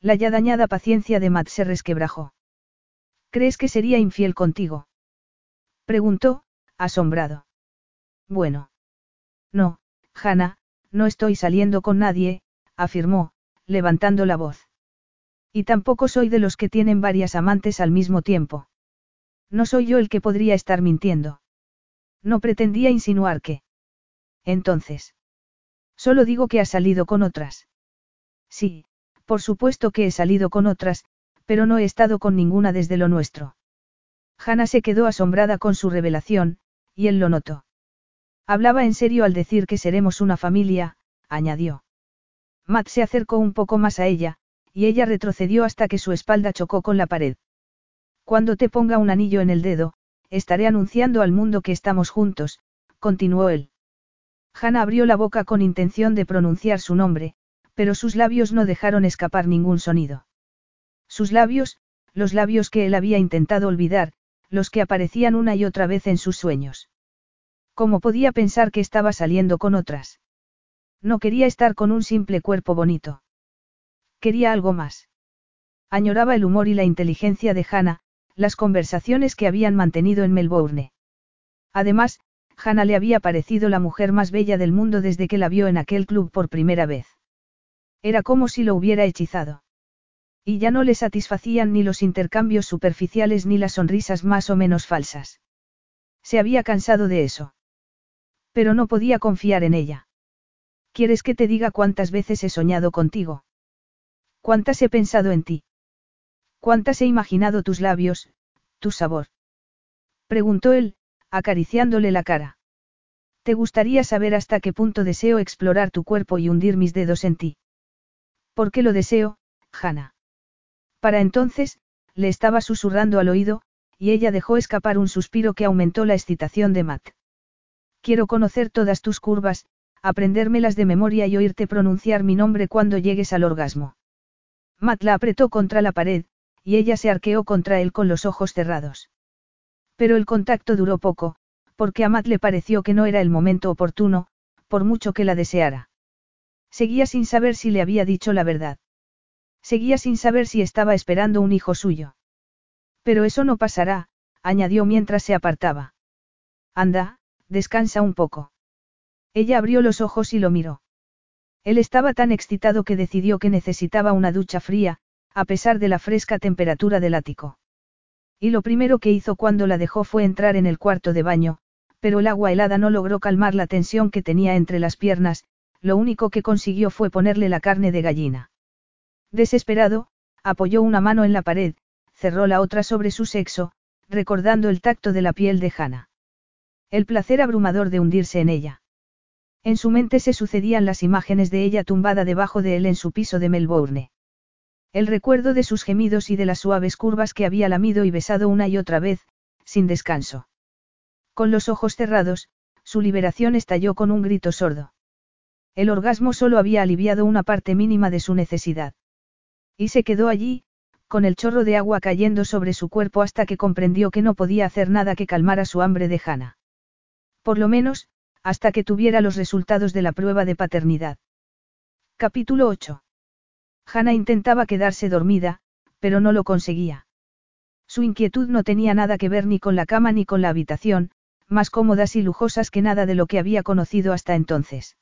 La ya dañada paciencia de Matt se resquebrajó. ¿Crees que sería infiel contigo? Preguntó, asombrado. Bueno. No, Hannah, no estoy saliendo con nadie, afirmó, levantando la voz. Y tampoco soy de los que tienen varias amantes al mismo tiempo. No soy yo el que podría estar mintiendo. No pretendía insinuar que. Entonces. Solo digo que has salido con otras. Sí, por supuesto que he salido con otras, pero no he estado con ninguna desde lo nuestro. Hannah se quedó asombrada con su revelación, y él lo notó. Hablaba en serio al decir que seremos una familia, añadió. Matt se acercó un poco más a ella, y ella retrocedió hasta que su espalda chocó con la pared. Cuando te ponga un anillo en el dedo, estaré anunciando al mundo que estamos juntos, continuó él. Hannah abrió la boca con intención de pronunciar su nombre, pero sus labios no dejaron escapar ningún sonido. Sus labios, los labios que él había intentado olvidar, los que aparecían una y otra vez en sus sueños. ¿Cómo podía pensar que estaba saliendo con otras? No quería estar con un simple cuerpo bonito. Quería algo más. Añoraba el humor y la inteligencia de Hannah, las conversaciones que habían mantenido en Melbourne. Además, Hannah le había parecido la mujer más bella del mundo desde que la vio en aquel club por primera vez. Era como si lo hubiera hechizado. Y ya no le satisfacían ni los intercambios superficiales ni las sonrisas más o menos falsas. Se había cansado de eso. Pero no podía confiar en ella. ¿Quieres que te diga cuántas veces he soñado contigo? ¿Cuántas he pensado en ti? ¿Cuántas he imaginado tus labios, tu sabor? Preguntó él, acariciándole la cara. ¿Te gustaría saber hasta qué punto deseo explorar tu cuerpo y hundir mis dedos en ti? ¿Por qué lo deseo, Hannah? Para entonces, le estaba susurrando al oído, y ella dejó escapar un suspiro que aumentó la excitación de Matt. Quiero conocer todas tus curvas, aprendérmelas de memoria y oírte pronunciar mi nombre cuando llegues al orgasmo. Matt la apretó contra la pared, y ella se arqueó contra él con los ojos cerrados. Pero el contacto duró poco, porque a Matt le pareció que no era el momento oportuno, por mucho que la deseara. Seguía sin saber si le había dicho la verdad. Seguía sin saber si estaba esperando un hijo suyo. Pero eso no pasará, añadió mientras se apartaba. Anda, descansa un poco. Ella abrió los ojos y lo miró. Él estaba tan excitado que decidió que necesitaba una ducha fría, a pesar de la fresca temperatura del ático. Y lo primero que hizo cuando la dejó fue entrar en el cuarto de baño, pero el agua helada no logró calmar la tensión que tenía entre las piernas, lo único que consiguió fue ponerle la carne de gallina. Desesperado, apoyó una mano en la pared, cerró la otra sobre su sexo, recordando el tacto de la piel de Hannah. El placer abrumador de hundirse en ella. En su mente se sucedían las imágenes de ella tumbada debajo de él en su piso de Melbourne. El recuerdo de sus gemidos y de las suaves curvas que había lamido y besado una y otra vez, sin descanso. Con los ojos cerrados, su liberación estalló con un grito sordo. El orgasmo solo había aliviado una parte mínima de su necesidad. Y se quedó allí, con el chorro de agua cayendo sobre su cuerpo hasta que comprendió que no podía hacer nada que calmara su hambre de Jana. Por lo menos, hasta que tuviera los resultados de la prueba de paternidad. Capítulo 8. Hannah intentaba quedarse dormida, pero no lo conseguía. Su inquietud no tenía nada que ver ni con la cama ni con la habitación, más cómodas y lujosas que nada de lo que había conocido hasta entonces.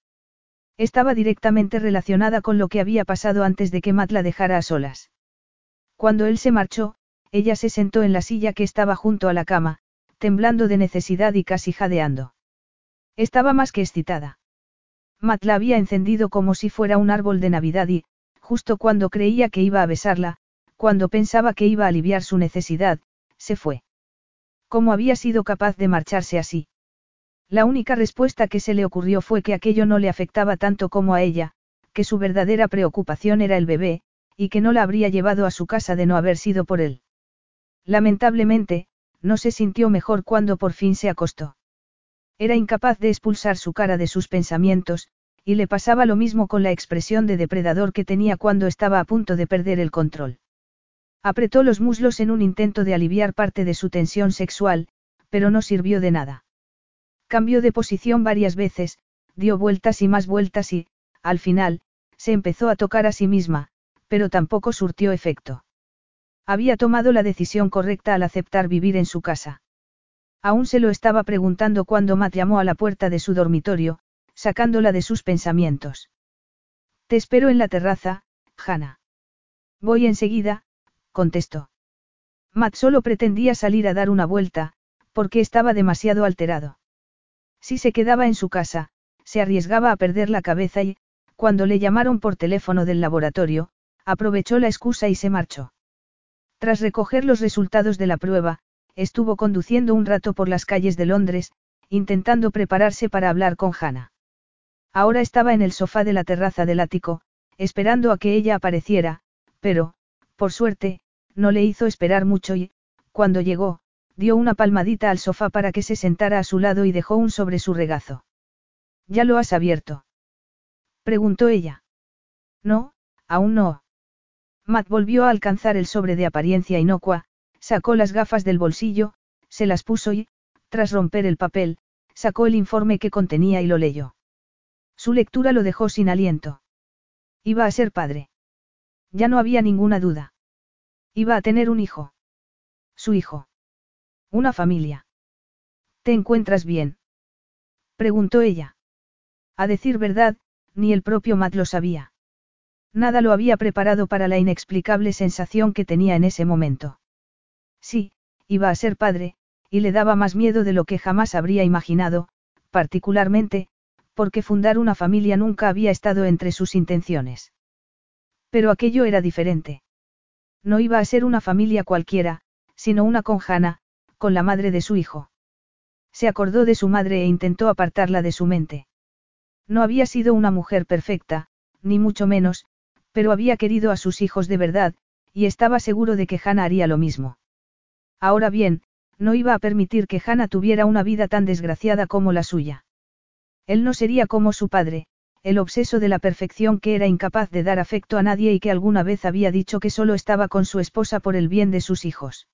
Estaba directamente relacionada con lo que había pasado antes de que Matt la dejara a solas. Cuando él se marchó, ella se sentó en la silla que estaba junto a la cama, temblando de necesidad y casi jadeando. Estaba más que excitada. Matt la había encendido como si fuera un árbol de Navidad y, justo cuando creía que iba a besarla, cuando pensaba que iba a aliviar su necesidad, se fue. ¿Cómo había sido capaz de marcharse así? La única respuesta que se le ocurrió fue que aquello no le afectaba tanto como a ella, que su verdadera preocupación era el bebé, y que no la habría llevado a su casa de no haber sido por él. Lamentablemente, no se sintió mejor cuando por fin se acostó. Era incapaz de expulsar su cara de sus pensamientos, y le pasaba lo mismo con la expresión de depredador que tenía cuando estaba a punto de perder el control. Apretó los muslos en un intento de aliviar parte de su tensión sexual, pero no sirvió de nada. Cambió de posición varias veces, dio vueltas y más vueltas y, al final, se empezó a tocar a sí misma, pero tampoco surtió efecto. Había tomado la decisión correcta al aceptar vivir en su casa. Aún se lo estaba preguntando cuando Matt llamó a la puerta de su dormitorio, sacándola de sus pensamientos. Te espero en la terraza, Hannah. Voy enseguida, contestó. Matt solo pretendía salir a dar una vuelta, porque estaba demasiado alterado. Si se quedaba en su casa, se arriesgaba a perder la cabeza y, cuando le llamaron por teléfono del laboratorio, aprovechó la excusa y se marchó. Tras recoger los resultados de la prueba, estuvo conduciendo un rato por las calles de Londres, intentando prepararse para hablar con Hannah. Ahora estaba en el sofá de la terraza del ático, esperando a que ella apareciera, pero, por suerte, no le hizo esperar mucho y, cuando llegó, dio una palmadita al sofá para que se sentara a su lado y dejó un sobre su regazo. ¿Ya lo has abierto? preguntó ella. No, aún no. Matt volvió a alcanzar el sobre de apariencia inocua, sacó las gafas del bolsillo, se las puso y, tras romper el papel, sacó el informe que contenía y lo leyó. Su lectura lo dejó sin aliento. Iba a ser padre. Ya no había ninguna duda. Iba a tener un hijo. Su hijo. Una familia. ¿Te encuentras bien? Preguntó ella. A decir verdad, ni el propio Matt lo sabía. Nada lo había preparado para la inexplicable sensación que tenía en ese momento. Sí, iba a ser padre, y le daba más miedo de lo que jamás habría imaginado, particularmente, porque fundar una familia nunca había estado entre sus intenciones. Pero aquello era diferente. No iba a ser una familia cualquiera, sino una conjana, con la madre de su hijo. Se acordó de su madre e intentó apartarla de su mente. No había sido una mujer perfecta, ni mucho menos, pero había querido a sus hijos de verdad, y estaba seguro de que Hannah haría lo mismo. Ahora bien, no iba a permitir que Hannah tuviera una vida tan desgraciada como la suya. Él no sería como su padre, el obseso de la perfección que era incapaz de dar afecto a nadie y que alguna vez había dicho que solo estaba con su esposa por el bien de sus hijos.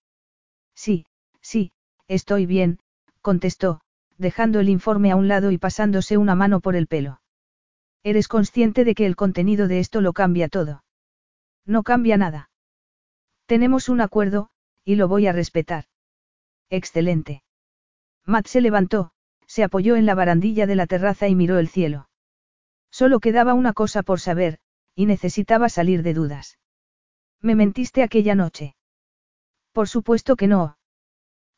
Sí, sí, estoy bien, contestó, dejando el informe a un lado y pasándose una mano por el pelo. Eres consciente de que el contenido de esto lo cambia todo. No cambia nada. Tenemos un acuerdo, y lo voy a respetar. Excelente. Matt se levantó, se apoyó en la barandilla de la terraza y miró el cielo. Solo quedaba una cosa por saber, y necesitaba salir de dudas. ¿Me mentiste aquella noche? Por supuesto que no.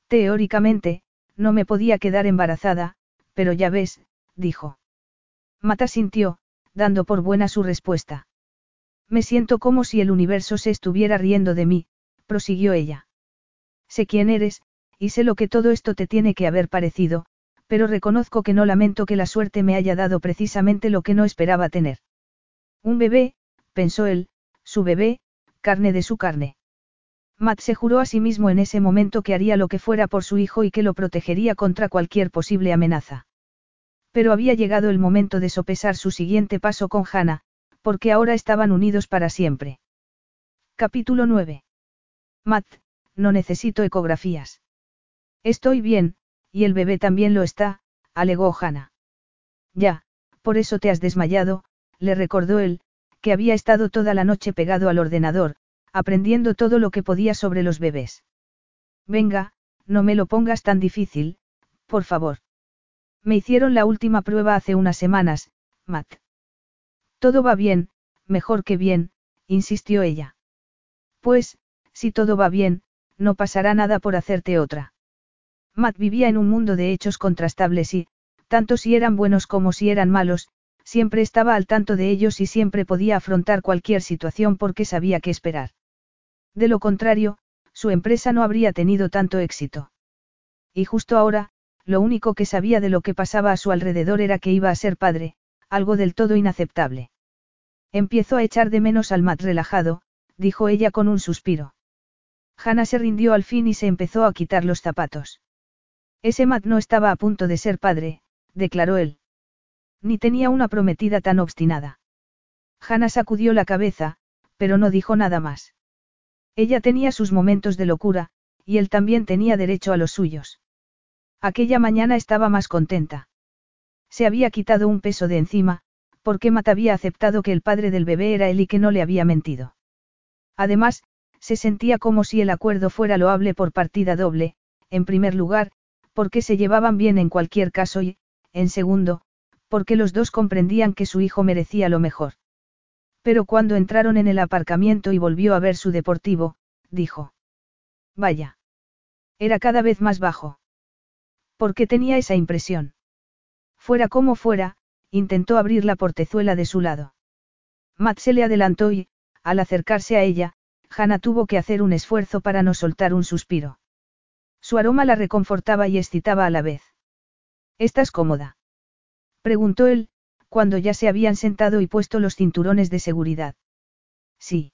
Teóricamente, no me podía quedar embarazada, pero ya ves, dijo. Mata sintió, dando por buena su respuesta. Me siento como si el universo se estuviera riendo de mí, prosiguió ella. Sé quién eres, y sé lo que todo esto te tiene que haber parecido, pero reconozco que no lamento que la suerte me haya dado precisamente lo que no esperaba tener. Un bebé, pensó él, su bebé, carne de su carne. Matt se juró a sí mismo en ese momento que haría lo que fuera por su hijo y que lo protegería contra cualquier posible amenaza. Pero había llegado el momento de sopesar su siguiente paso con Hannah, porque ahora estaban unidos para siempre. Capítulo 9. Matt, no necesito ecografías. Estoy bien, y el bebé también lo está, alegó Hannah. Ya, por eso te has desmayado, le recordó él, que había estado toda la noche pegado al ordenador, aprendiendo todo lo que podía sobre los bebés. Venga, no me lo pongas tan difícil, por favor. Me hicieron la última prueba hace unas semanas, Matt. Todo va bien, mejor que bien, insistió ella. Pues, si todo va bien, no pasará nada por hacerte otra. Matt vivía en un mundo de hechos contrastables y, tanto si eran buenos como si eran malos, siempre estaba al tanto de ellos y siempre podía afrontar cualquier situación porque sabía qué esperar. De lo contrario, su empresa no habría tenido tanto éxito. Y justo ahora, lo único que sabía de lo que pasaba a su alrededor era que iba a ser padre, algo del todo inaceptable. Empiezo a echar de menos al Matt relajado, dijo ella con un suspiro. Hannah se rindió al fin y se empezó a quitar los zapatos. Ese Matt no estaba a punto de ser padre, declaró él. Ni tenía una prometida tan obstinada. Hannah sacudió la cabeza, pero no dijo nada más. Ella tenía sus momentos de locura, y él también tenía derecho a los suyos. Aquella mañana estaba más contenta. Se había quitado un peso de encima, porque Matt había aceptado que el padre del bebé era él y que no le había mentido. Además, se sentía como si el acuerdo fuera loable por partida doble, en primer lugar, porque se llevaban bien en cualquier caso y, en segundo, porque los dos comprendían que su hijo merecía lo mejor. Pero cuando entraron en el aparcamiento y volvió a ver su deportivo, dijo. Vaya. Era cada vez más bajo. ¿Por qué tenía esa impresión? Fuera como fuera, intentó abrir la portezuela de su lado. Matt se le adelantó y, al acercarse a ella, Hannah tuvo que hacer un esfuerzo para no soltar un suspiro. Su aroma la reconfortaba y excitaba a la vez. ¿Estás cómoda? Preguntó él, cuando ya se habían sentado y puesto los cinturones de seguridad. Sí.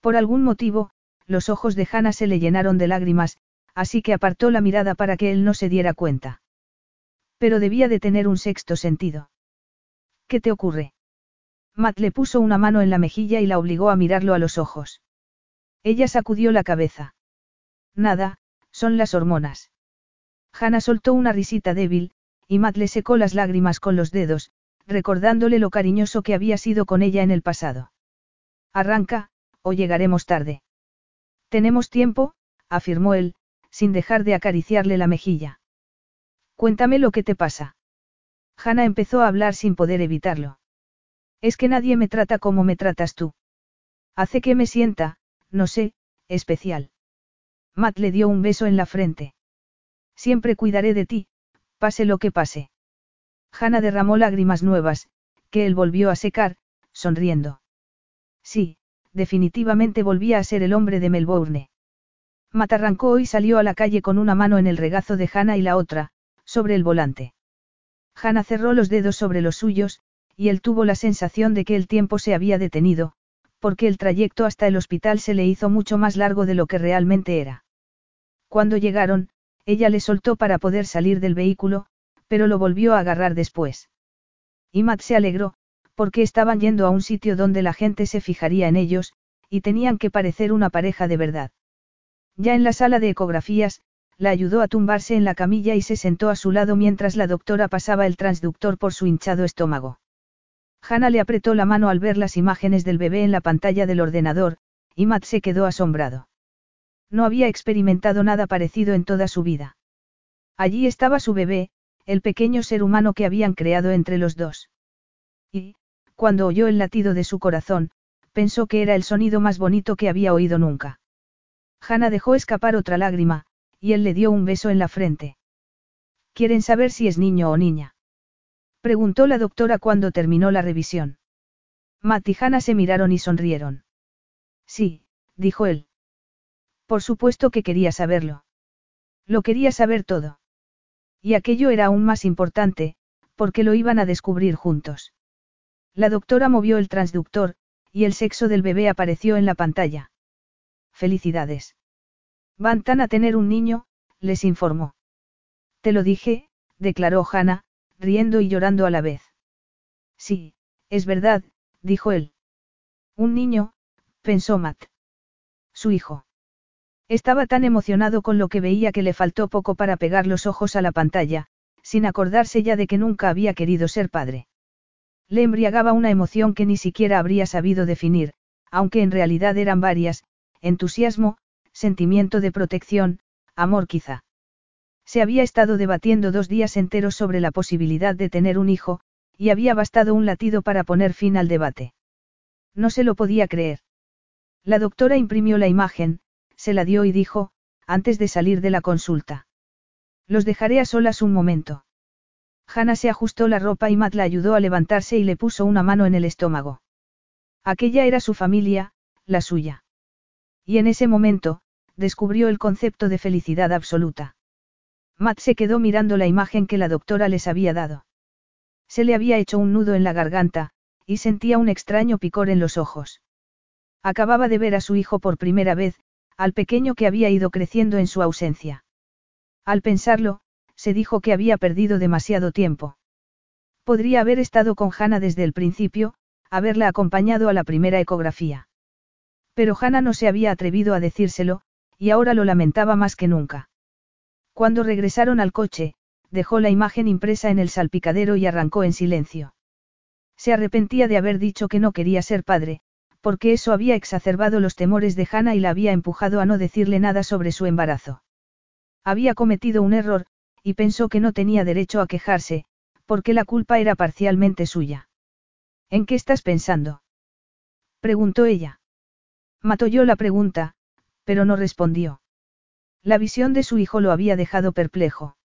Por algún motivo, los ojos de Hannah se le llenaron de lágrimas, así que apartó la mirada para que él no se diera cuenta. Pero debía de tener un sexto sentido. ¿Qué te ocurre? Matt le puso una mano en la mejilla y la obligó a mirarlo a los ojos. Ella sacudió la cabeza. Nada, son las hormonas. Hannah soltó una risita débil, y Matt le secó las lágrimas con los dedos, recordándole lo cariñoso que había sido con ella en el pasado. Arranca, o llegaremos tarde. Tenemos tiempo, afirmó él, sin dejar de acariciarle la mejilla. Cuéntame lo que te pasa. Hannah empezó a hablar sin poder evitarlo. Es que nadie me trata como me tratas tú. Hace que me sienta, no sé, especial. Matt le dio un beso en la frente. Siempre cuidaré de ti, pase lo que pase. Hannah derramó lágrimas nuevas, que él volvió a secar, sonriendo. Sí, definitivamente volvía a ser el hombre de Melbourne. Matt arrancó y salió a la calle con una mano en el regazo de Hannah y la otra, sobre el volante. Hannah cerró los dedos sobre los suyos, y él tuvo la sensación de que el tiempo se había detenido, porque el trayecto hasta el hospital se le hizo mucho más largo de lo que realmente era. Cuando llegaron, ella le soltó para poder salir del vehículo, pero lo volvió a agarrar después. Y Matt se alegró, porque estaban yendo a un sitio donde la gente se fijaría en ellos, y tenían que parecer una pareja de verdad. Ya en la sala de ecografías, la ayudó a tumbarse en la camilla y se sentó a su lado mientras la doctora pasaba el transductor por su hinchado estómago. Hannah le apretó la mano al ver las imágenes del bebé en la pantalla del ordenador, y Matt se quedó asombrado. No había experimentado nada parecido en toda su vida. Allí estaba su bebé, el pequeño ser humano que habían creado entre los dos. Y, cuando oyó el latido de su corazón, pensó que era el sonido más bonito que había oído nunca. Hannah dejó escapar otra lágrima, y él le dio un beso en la frente. ¿Quieren saber si es niño o niña? Preguntó la doctora cuando terminó la revisión. Matt y Hannah se miraron y sonrieron. Sí, dijo él. Por supuesto que quería saberlo. Lo quería saber todo. Y aquello era aún más importante, porque lo iban a descubrir juntos. La doctora movió el transductor, y el sexo del bebé apareció en la pantalla. Felicidades. Van tan a tener un niño, les informó. Te lo dije, declaró Hannah, riendo y llorando a la vez. Sí, es verdad, dijo él. Un niño, pensó Matt. Su hijo. Estaba tan emocionado con lo que veía que le faltó poco para pegar los ojos a la pantalla, sin acordarse ya de que nunca había querido ser padre. Le embriagaba una emoción que ni siquiera habría sabido definir, aunque en realidad eran varias, entusiasmo, sentimiento de protección, amor quizá. Se había estado debatiendo dos días enteros sobre la posibilidad de tener un hijo, y había bastado un latido para poner fin al debate. No se lo podía creer. La doctora imprimió la imagen, se la dio y dijo, antes de salir de la consulta. Los dejaré a solas un momento. Hannah se ajustó la ropa y Matt la ayudó a levantarse y le puso una mano en el estómago. Aquella era su familia, la suya. Y en ese momento, descubrió el concepto de felicidad absoluta. Matt se quedó mirando la imagen que la doctora les había dado. Se le había hecho un nudo en la garganta, y sentía un extraño picor en los ojos. Acababa de ver a su hijo por primera vez, al pequeño que había ido creciendo en su ausencia. Al pensarlo, se dijo que había perdido demasiado tiempo. Podría haber estado con Hannah desde el principio, haberla acompañado a la primera ecografía. Pero Hannah no se había atrevido a decírselo, y ahora lo lamentaba más que nunca. Cuando regresaron al coche, dejó la imagen impresa en el salpicadero y arrancó en silencio. Se arrepentía de haber dicho que no quería ser padre, porque eso había exacerbado los temores de Hannah y la había empujado a no decirle nada sobre su embarazo. Había cometido un error, y pensó que no tenía derecho a quejarse, porque la culpa era parcialmente suya. ¿En qué estás pensando? preguntó ella. Mató yo la pregunta, pero no respondió. La visión de su hijo lo había dejado perplejo.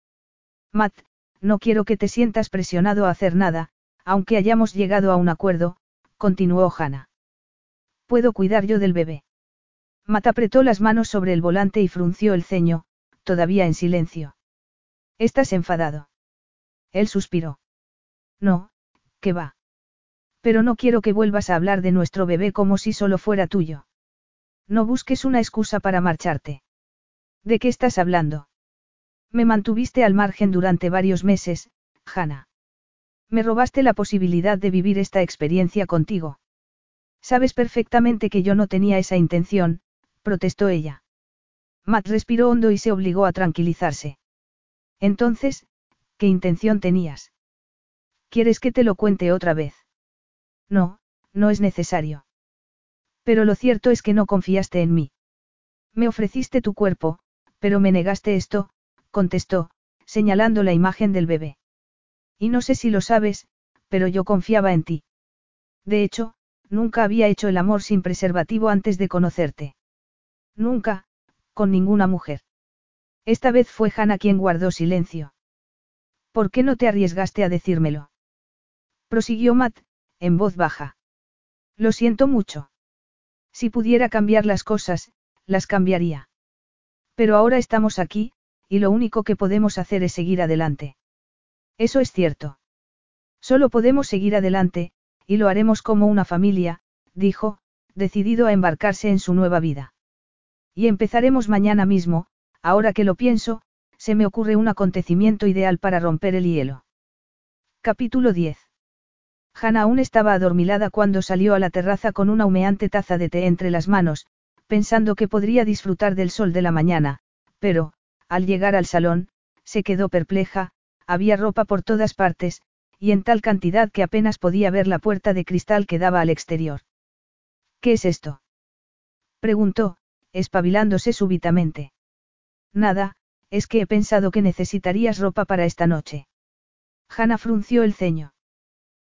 Matt, no quiero que te sientas presionado a hacer nada, aunque hayamos llegado a un acuerdo, continuó Hannah. Puedo cuidar yo del bebé. Matt apretó las manos sobre el volante y frunció el ceño, todavía en silencio. ¿Estás enfadado? Él suspiró. No, que va. Pero no quiero que vuelvas a hablar de nuestro bebé como si solo fuera tuyo. No busques una excusa para marcharte. ¿De qué estás hablando? Me mantuviste al margen durante varios meses, Hannah. Me robaste la posibilidad de vivir esta experiencia contigo. Sabes perfectamente que yo no tenía esa intención, protestó ella. Matt respiró hondo y se obligó a tranquilizarse. Entonces, ¿qué intención tenías? ¿Quieres que te lo cuente otra vez? No, no es necesario. Pero lo cierto es que no confiaste en mí. Me ofreciste tu cuerpo, pero me negaste esto, contestó, señalando la imagen del bebé. Y no sé si lo sabes, pero yo confiaba en ti. De hecho, nunca había hecho el amor sin preservativo antes de conocerte. Nunca, con ninguna mujer. Esta vez fue Hannah quien guardó silencio. ¿Por qué no te arriesgaste a decírmelo? Prosiguió Matt, en voz baja. Lo siento mucho. Si pudiera cambiar las cosas, las cambiaría. Pero ahora estamos aquí, y lo único que podemos hacer es seguir adelante. Eso es cierto. Solo podemos seguir adelante, y lo haremos como una familia, dijo, decidido a embarcarse en su nueva vida. Y empezaremos mañana mismo, ahora que lo pienso, se me ocurre un acontecimiento ideal para romper el hielo. Capítulo 10. Hannah aún estaba adormilada cuando salió a la terraza con una humeante taza de té entre las manos, pensando que podría disfrutar del sol de la mañana, pero, al llegar al salón, se quedó perpleja, había ropa por todas partes, y en tal cantidad que apenas podía ver la puerta de cristal que daba al exterior. ¿Qué es esto? preguntó, espabilándose súbitamente. Nada, es que he pensado que necesitarías ropa para esta noche. Hannah frunció el ceño.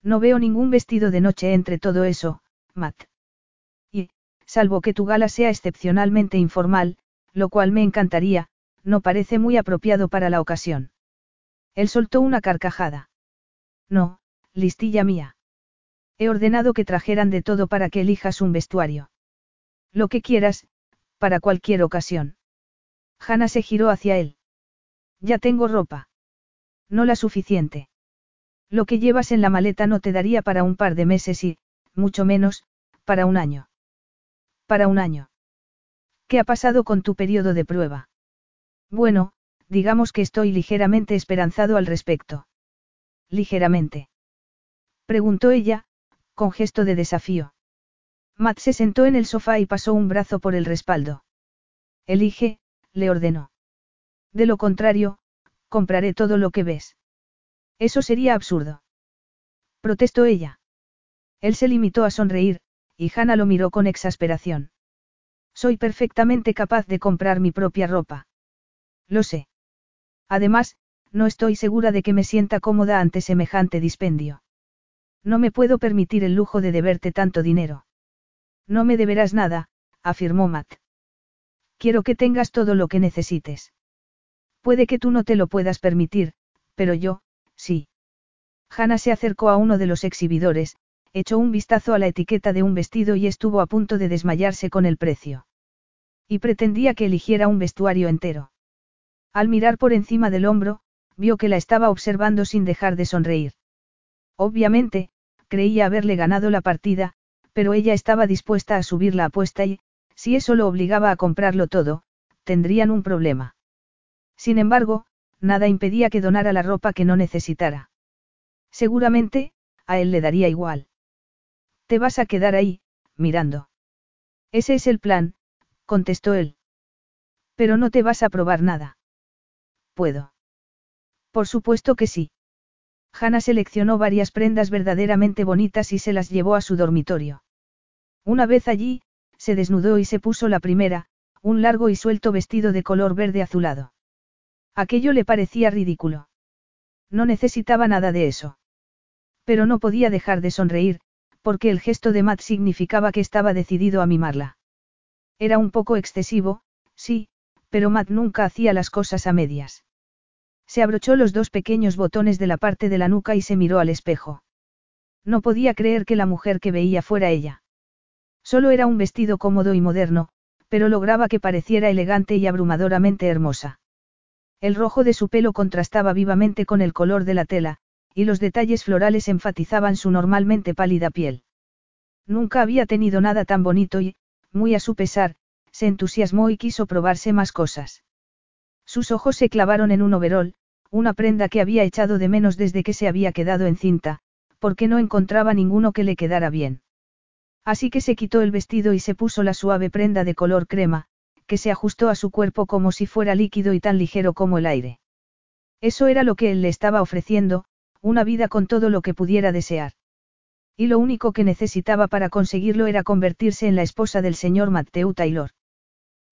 No veo ningún vestido de noche entre todo eso, Matt. Y, salvo que tu gala sea excepcionalmente informal, lo cual me encantaría, no parece muy apropiado para la ocasión. Él soltó una carcajada. No, listilla mía. He ordenado que trajeran de todo para que elijas un vestuario. Lo que quieras, para cualquier ocasión. Hannah se giró hacia él. Ya tengo ropa. No la suficiente. Lo que llevas en la maleta no te daría para un par de meses y, mucho menos, para un año. Para un año. ¿Qué ha pasado con tu periodo de prueba? Bueno, digamos que estoy ligeramente esperanzado al respecto. Ligeramente. Preguntó ella, con gesto de desafío. Matt se sentó en el sofá y pasó un brazo por el respaldo. Elige, le ordenó. De lo contrario, compraré todo lo que ves. Eso sería absurdo. Protestó ella. Él se limitó a sonreír, y Hannah lo miró con exasperación. Soy perfectamente capaz de comprar mi propia ropa. Lo sé. Además, no estoy segura de que me sienta cómoda ante semejante dispendio. No me puedo permitir el lujo de deberte tanto dinero. No me deberás nada, afirmó Matt. Quiero que tengas todo lo que necesites. Puede que tú no te lo puedas permitir, pero yo, sí. Hannah se acercó a uno de los exhibidores, echó un vistazo a la etiqueta de un vestido y estuvo a punto de desmayarse con el precio. Y pretendía que eligiera un vestuario entero. Al mirar por encima del hombro, vio que la estaba observando sin dejar de sonreír. Obviamente, creía haberle ganado la partida, pero ella estaba dispuesta a subir la apuesta y, si eso lo obligaba a comprarlo todo, tendrían un problema. Sin embargo, nada impedía que donara la ropa que no necesitara. Seguramente, a él le daría igual. Te vas a quedar ahí, mirando. Ese es el plan, contestó él. Pero no te vas a probar nada. ¿Puedo? Por supuesto que sí. Hannah seleccionó varias prendas verdaderamente bonitas y se las llevó a su dormitorio. Una vez allí, se desnudó y se puso la primera, un largo y suelto vestido de color verde azulado. Aquello le parecía ridículo. No necesitaba nada de eso. Pero no podía dejar de sonreír, porque el gesto de Matt significaba que estaba decidido a mimarla. Era un poco excesivo, sí, pero Matt nunca hacía las cosas a medias. Se abrochó los dos pequeños botones de la parte de la nuca y se miró al espejo. No podía creer que la mujer que veía fuera ella. Solo era un vestido cómodo y moderno, pero lograba que pareciera elegante y abrumadoramente hermosa. El rojo de su pelo contrastaba vivamente con el color de la tela, y los detalles florales enfatizaban su normalmente pálida piel. Nunca había tenido nada tan bonito y, muy a su pesar, se entusiasmó y quiso probarse más cosas. Sus ojos se clavaron en un overol, una prenda que había echado de menos desde que se había quedado encinta, porque no encontraba ninguno que le quedara bien. Así que se quitó el vestido y se puso la suave prenda de color crema, que se ajustó a su cuerpo como si fuera líquido y tan ligero como el aire. Eso era lo que él le estaba ofreciendo, una vida con todo lo que pudiera desear. Y lo único que necesitaba para conseguirlo era convertirse en la esposa del señor Matthew Taylor.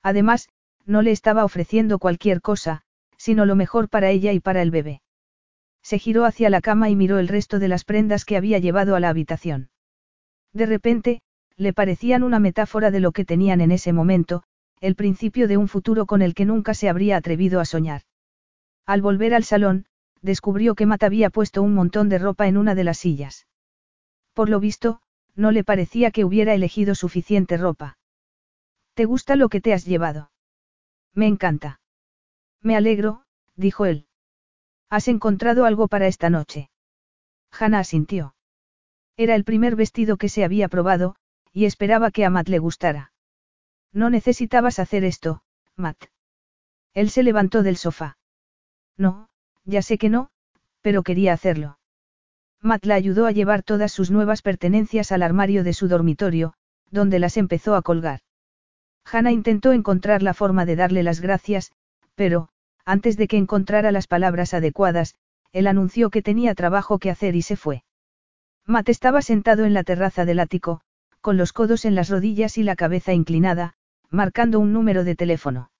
Además, no le estaba ofreciendo cualquier cosa, sino lo mejor para ella y para el bebé. Se giró hacia la cama y miró el resto de las prendas que había llevado a la habitación. De repente, le parecían una metáfora de lo que tenían en ese momento, el principio de un futuro con el que nunca se habría atrevido a soñar. Al volver al salón, descubrió que Matt había puesto un montón de ropa en una de las sillas. Por lo visto, no le parecía que hubiera elegido suficiente ropa. ¿Te gusta lo que te has llevado? Me encanta. Me alegro, dijo él. ¿Has encontrado algo para esta noche? Hannah asintió. Era el primer vestido que se había probado, y esperaba que a Matt le gustara. No necesitabas hacer esto, Matt. Él se levantó del sofá. No, ya sé que no, pero quería hacerlo. Matt la ayudó a llevar todas sus nuevas pertenencias al armario de su dormitorio, donde las empezó a colgar. Hannah intentó encontrar la forma de darle las gracias, pero, antes de que encontrara las palabras adecuadas, él anunció que tenía trabajo que hacer y se fue. Matt estaba sentado en la terraza del ático, con los codos en las rodillas y la cabeza inclinada, marcando un número de teléfono.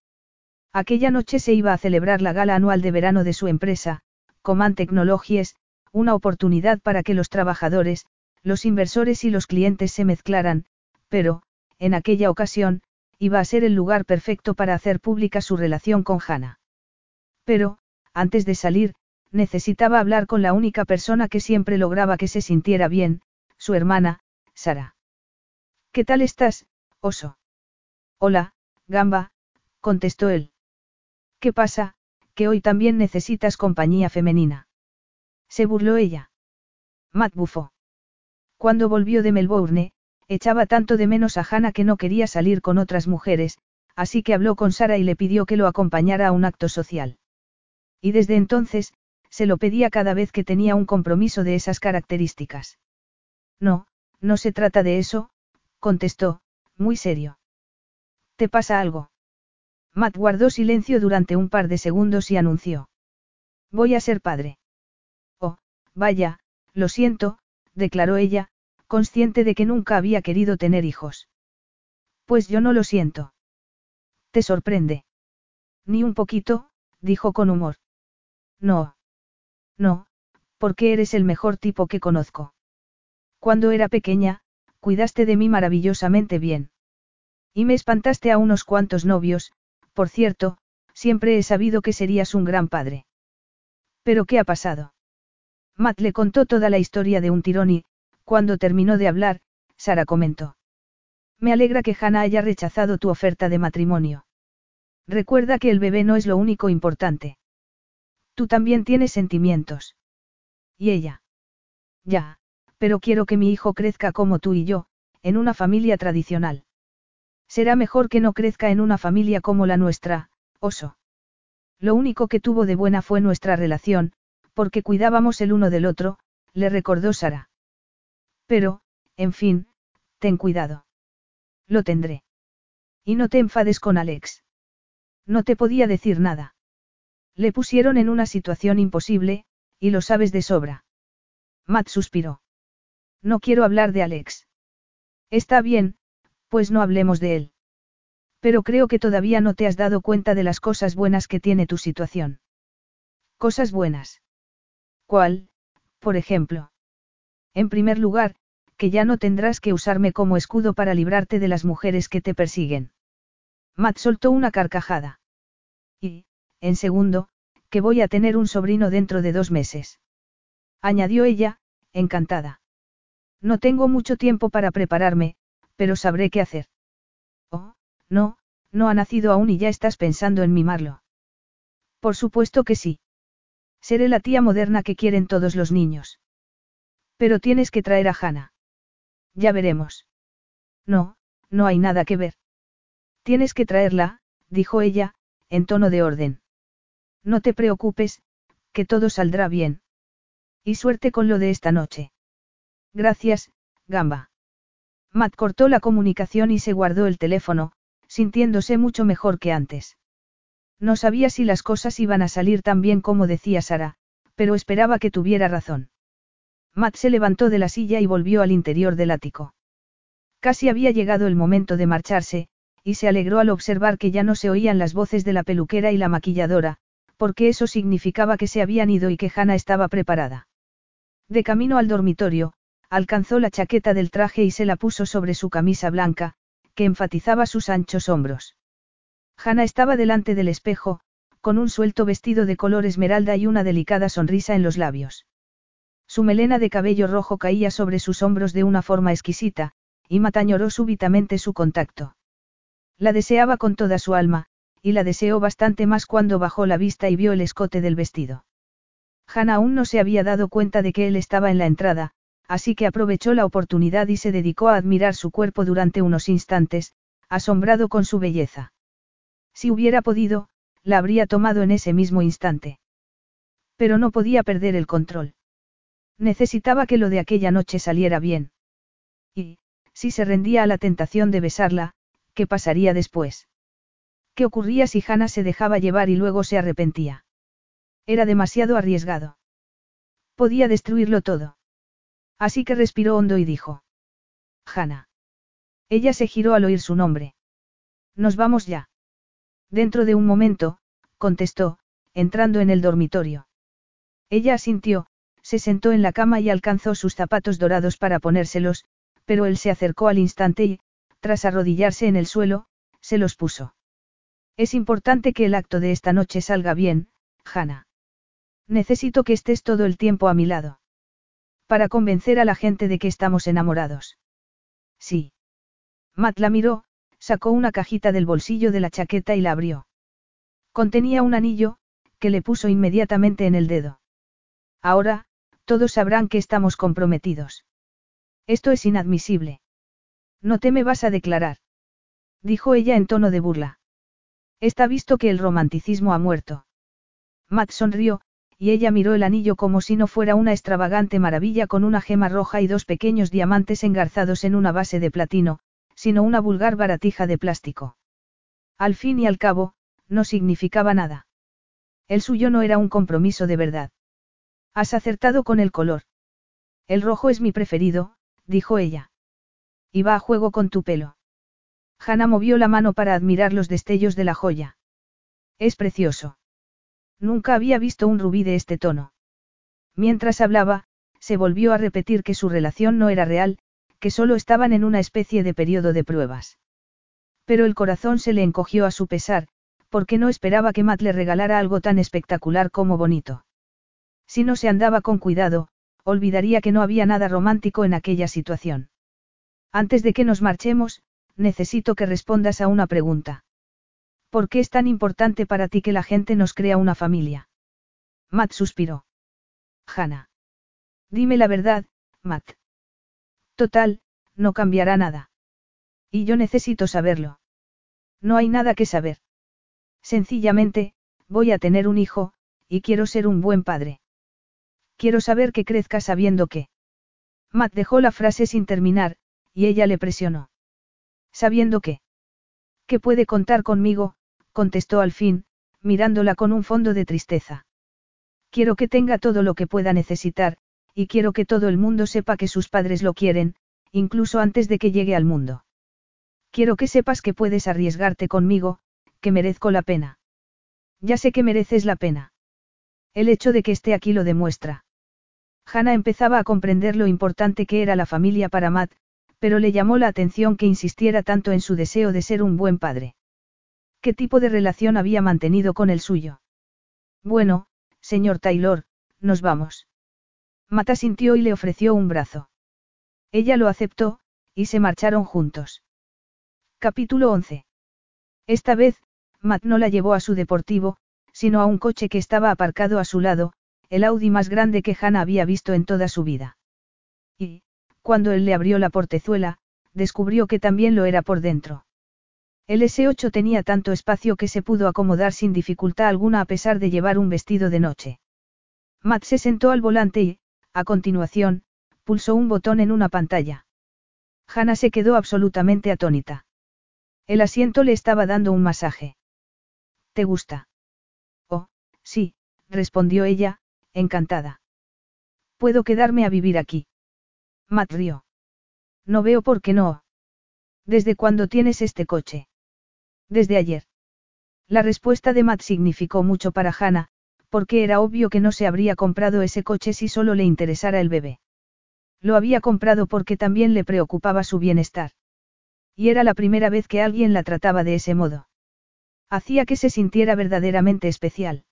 Aquella noche se iba a celebrar la gala anual de verano de su empresa, Coman Technologies, una oportunidad para que los trabajadores, los inversores y los clientes se mezclaran, pero, en aquella ocasión, iba a ser el lugar perfecto para hacer pública su relación con Hannah. Pero, antes de salir, necesitaba hablar con la única persona que siempre lograba que se sintiera bien, su hermana, Sara. ¿Qué tal estás, oso? Hola, Gamba, contestó él. ¿Qué pasa, que hoy también necesitas compañía femenina? Se burló ella. Matt bufó. Cuando volvió de Melbourne, Echaba tanto de menos a Hannah que no quería salir con otras mujeres, así que habló con Sara y le pidió que lo acompañara a un acto social. Y desde entonces, se lo pedía cada vez que tenía un compromiso de esas características. No, no se trata de eso, contestó, muy serio. ¿Te pasa algo? Matt guardó silencio durante un par de segundos y anunció. Voy a ser padre. Oh, vaya, lo siento, declaró ella, consciente de que nunca había querido tener hijos. Pues yo no lo siento. ¿Te sorprende? Ni un poquito, dijo con humor. No. No, porque eres el mejor tipo que conozco. Cuando era pequeña, cuidaste de mí maravillosamente bien. Y me espantaste a unos cuantos novios, por cierto, siempre he sabido que serías un gran padre. ¿Pero qué ha pasado? Matt le contó toda la historia de un tirón y, cuando terminó de hablar, Sara comentó. Me alegra que Hannah haya rechazado tu oferta de matrimonio. Recuerda que el bebé no es lo único importante. Tú también tienes sentimientos. ¿Y ella? Ya, pero quiero que mi hijo crezca como tú y yo, en una familia tradicional. Será mejor que no crezca en una familia como la nuestra, oso. Lo único que tuvo de buena fue nuestra relación, porque cuidábamos el uno del otro, le recordó Sara. Pero, en fin, ten cuidado. Lo tendré. Y no te enfades con Alex. No te podía decir nada. Le pusieron en una situación imposible, y lo sabes de sobra. Matt suspiró. No quiero hablar de Alex. Está bien, pues no hablemos de él. Pero creo que todavía no te has dado cuenta de las cosas buenas que tiene tu situación. Cosas buenas. ¿Cuál, por ejemplo? En primer lugar, que ya no tendrás que usarme como escudo para librarte de las mujeres que te persiguen. Matt soltó una carcajada. Y, en segundo, que voy a tener un sobrino dentro de dos meses. Añadió ella, encantada. No tengo mucho tiempo para prepararme, pero sabré qué hacer. Oh, no, no ha nacido aún y ya estás pensando en mimarlo. Por supuesto que sí. Seré la tía moderna que quieren todos los niños. Pero tienes que traer a Hannah. Ya veremos. No, no hay nada que ver. Tienes que traerla, dijo ella, en tono de orden. No te preocupes, que todo saldrá bien. Y suerte con lo de esta noche. Gracias, Gamba. Matt cortó la comunicación y se guardó el teléfono, sintiéndose mucho mejor que antes. No sabía si las cosas iban a salir tan bien como decía Sara, pero esperaba que tuviera razón. Matt se levantó de la silla y volvió al interior del ático. Casi había llegado el momento de marcharse, y se alegró al observar que ya no se oían las voces de la peluquera y la maquilladora, porque eso significaba que se habían ido y que Hannah estaba preparada. De camino al dormitorio, alcanzó la chaqueta del traje y se la puso sobre su camisa blanca, que enfatizaba sus anchos hombros. Hannah estaba delante del espejo, con un suelto vestido de color esmeralda y una delicada sonrisa en los labios. Su melena de cabello rojo caía sobre sus hombros de una forma exquisita, y matañoró súbitamente su contacto. La deseaba con toda su alma, y la deseó bastante más cuando bajó la vista y vio el escote del vestido. Hannah aún no se había dado cuenta de que él estaba en la entrada, así que aprovechó la oportunidad y se dedicó a admirar su cuerpo durante unos instantes, asombrado con su belleza. Si hubiera podido, la habría tomado en ese mismo instante. Pero no podía perder el control. Necesitaba que lo de aquella noche saliera bien. Y, si se rendía a la tentación de besarla, ¿qué pasaría después? ¿Qué ocurría si Hannah se dejaba llevar y luego se arrepentía? Era demasiado arriesgado. Podía destruirlo todo. Así que respiró hondo y dijo. Hannah. Ella se giró al oír su nombre. Nos vamos ya. Dentro de un momento, contestó, entrando en el dormitorio. Ella asintió, se sentó en la cama y alcanzó sus zapatos dorados para ponérselos, pero él se acercó al instante y, tras arrodillarse en el suelo, se los puso. Es importante que el acto de esta noche salga bien, Hannah. Necesito que estés todo el tiempo a mi lado. Para convencer a la gente de que estamos enamorados. Sí. Matt la miró, sacó una cajita del bolsillo de la chaqueta y la abrió. Contenía un anillo, que le puso inmediatamente en el dedo. Ahora, todos sabrán que estamos comprometidos. Esto es inadmisible. No te me vas a declarar. Dijo ella en tono de burla. Está visto que el romanticismo ha muerto. Matt sonrió, y ella miró el anillo como si no fuera una extravagante maravilla con una gema roja y dos pequeños diamantes engarzados en una base de platino, sino una vulgar baratija de plástico. Al fin y al cabo, no significaba nada. El suyo no era un compromiso de verdad. Has acertado con el color. El rojo es mi preferido, dijo ella. Y va a juego con tu pelo. Hannah movió la mano para admirar los destellos de la joya. Es precioso. Nunca había visto un rubí de este tono. Mientras hablaba, se volvió a repetir que su relación no era real, que solo estaban en una especie de periodo de pruebas. Pero el corazón se le encogió a su pesar, porque no esperaba que Matt le regalara algo tan espectacular como bonito. Si no se andaba con cuidado, olvidaría que no había nada romántico en aquella situación. Antes de que nos marchemos, necesito que respondas a una pregunta. ¿Por qué es tan importante para ti que la gente nos crea una familia? Matt suspiró. Hannah. Dime la verdad, Matt. Total, no cambiará nada. Y yo necesito saberlo. No hay nada que saber. Sencillamente, voy a tener un hijo, y quiero ser un buen padre. Quiero saber que crezca sabiendo que. Matt dejó la frase sin terminar, y ella le presionó. Sabiendo que. Que puede contar conmigo, contestó al fin, mirándola con un fondo de tristeza. Quiero que tenga todo lo que pueda necesitar, y quiero que todo el mundo sepa que sus padres lo quieren, incluso antes de que llegue al mundo. Quiero que sepas que puedes arriesgarte conmigo, que merezco la pena. Ya sé que mereces la pena. El hecho de que esté aquí lo demuestra. Hannah empezaba a comprender lo importante que era la familia para Matt, pero le llamó la atención que insistiera tanto en su deseo de ser un buen padre. ¿Qué tipo de relación había mantenido con el suyo? Bueno, señor Taylor, nos vamos. Matt asintió y le ofreció un brazo. Ella lo aceptó, y se marcharon juntos. Capítulo 11. Esta vez, Matt no la llevó a su deportivo, sino a un coche que estaba aparcado a su lado, el Audi más grande que Hannah había visto en toda su vida. Y, cuando él le abrió la portezuela, descubrió que también lo era por dentro. El S8 tenía tanto espacio que se pudo acomodar sin dificultad alguna a pesar de llevar un vestido de noche. Matt se sentó al volante y, a continuación, pulsó un botón en una pantalla. Hannah se quedó absolutamente atónita. El asiento le estaba dando un masaje. ¿Te gusta? Oh, sí, respondió ella, encantada. Puedo quedarme a vivir aquí. Matt rió. No veo por qué no. ¿Desde cuándo tienes este coche? Desde ayer. La respuesta de Matt significó mucho para Hannah, porque era obvio que no se habría comprado ese coche si solo le interesara el bebé. Lo había comprado porque también le preocupaba su bienestar. Y era la primera vez que alguien la trataba de ese modo. Hacía que se sintiera verdaderamente especial.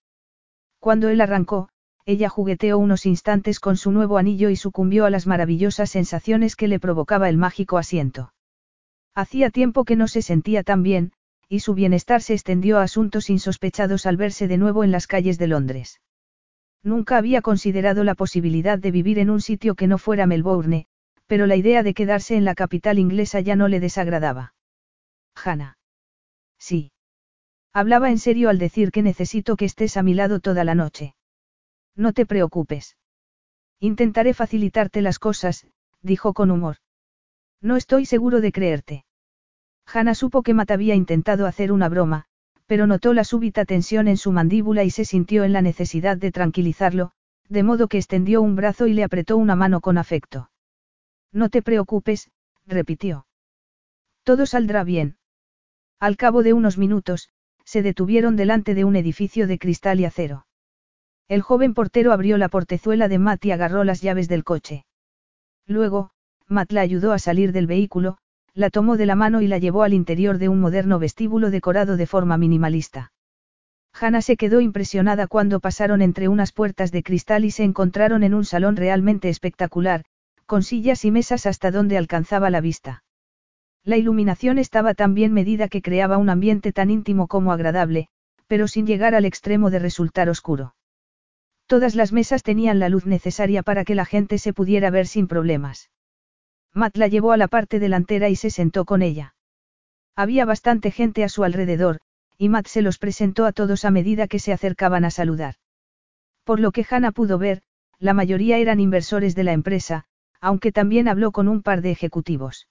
Cuando él arrancó, ella jugueteó unos instantes con su nuevo anillo y sucumbió a las maravillosas sensaciones que le provocaba el mágico asiento. Hacía tiempo que no se sentía tan bien, y su bienestar se extendió a asuntos insospechados al verse de nuevo en las calles de Londres. Nunca había considerado la posibilidad de vivir en un sitio que no fuera Melbourne, pero la idea de quedarse en la capital inglesa ya no le desagradaba. Hannah. Sí. Hablaba en serio al decir que necesito que estés a mi lado toda la noche. No te preocupes. Intentaré facilitarte las cosas, dijo con humor. No estoy seguro de creerte. Hannah supo que Matt había intentado hacer una broma, pero notó la súbita tensión en su mandíbula y se sintió en la necesidad de tranquilizarlo, de modo que extendió un brazo y le apretó una mano con afecto. No te preocupes, repitió. Todo saldrá bien. Al cabo de unos minutos, se detuvieron delante de un edificio de cristal y acero. El joven portero abrió la portezuela de Matt y agarró las llaves del coche. Luego, Matt la ayudó a salir del vehículo, la tomó de la mano y la llevó al interior de un moderno vestíbulo decorado de forma minimalista. Hannah se quedó impresionada cuando pasaron entre unas puertas de cristal y se encontraron en un salón realmente espectacular, con sillas y mesas hasta donde alcanzaba la vista. La iluminación estaba tan bien medida que creaba un ambiente tan íntimo como agradable, pero sin llegar al extremo de resultar oscuro. Todas las mesas tenían la luz necesaria para que la gente se pudiera ver sin problemas. Matt la llevó a la parte delantera y se sentó con ella. Había bastante gente a su alrededor, y Matt se los presentó a todos a medida que se acercaban a saludar. Por lo que Hannah pudo ver, la mayoría eran inversores de la empresa, aunque también habló con un par de ejecutivos.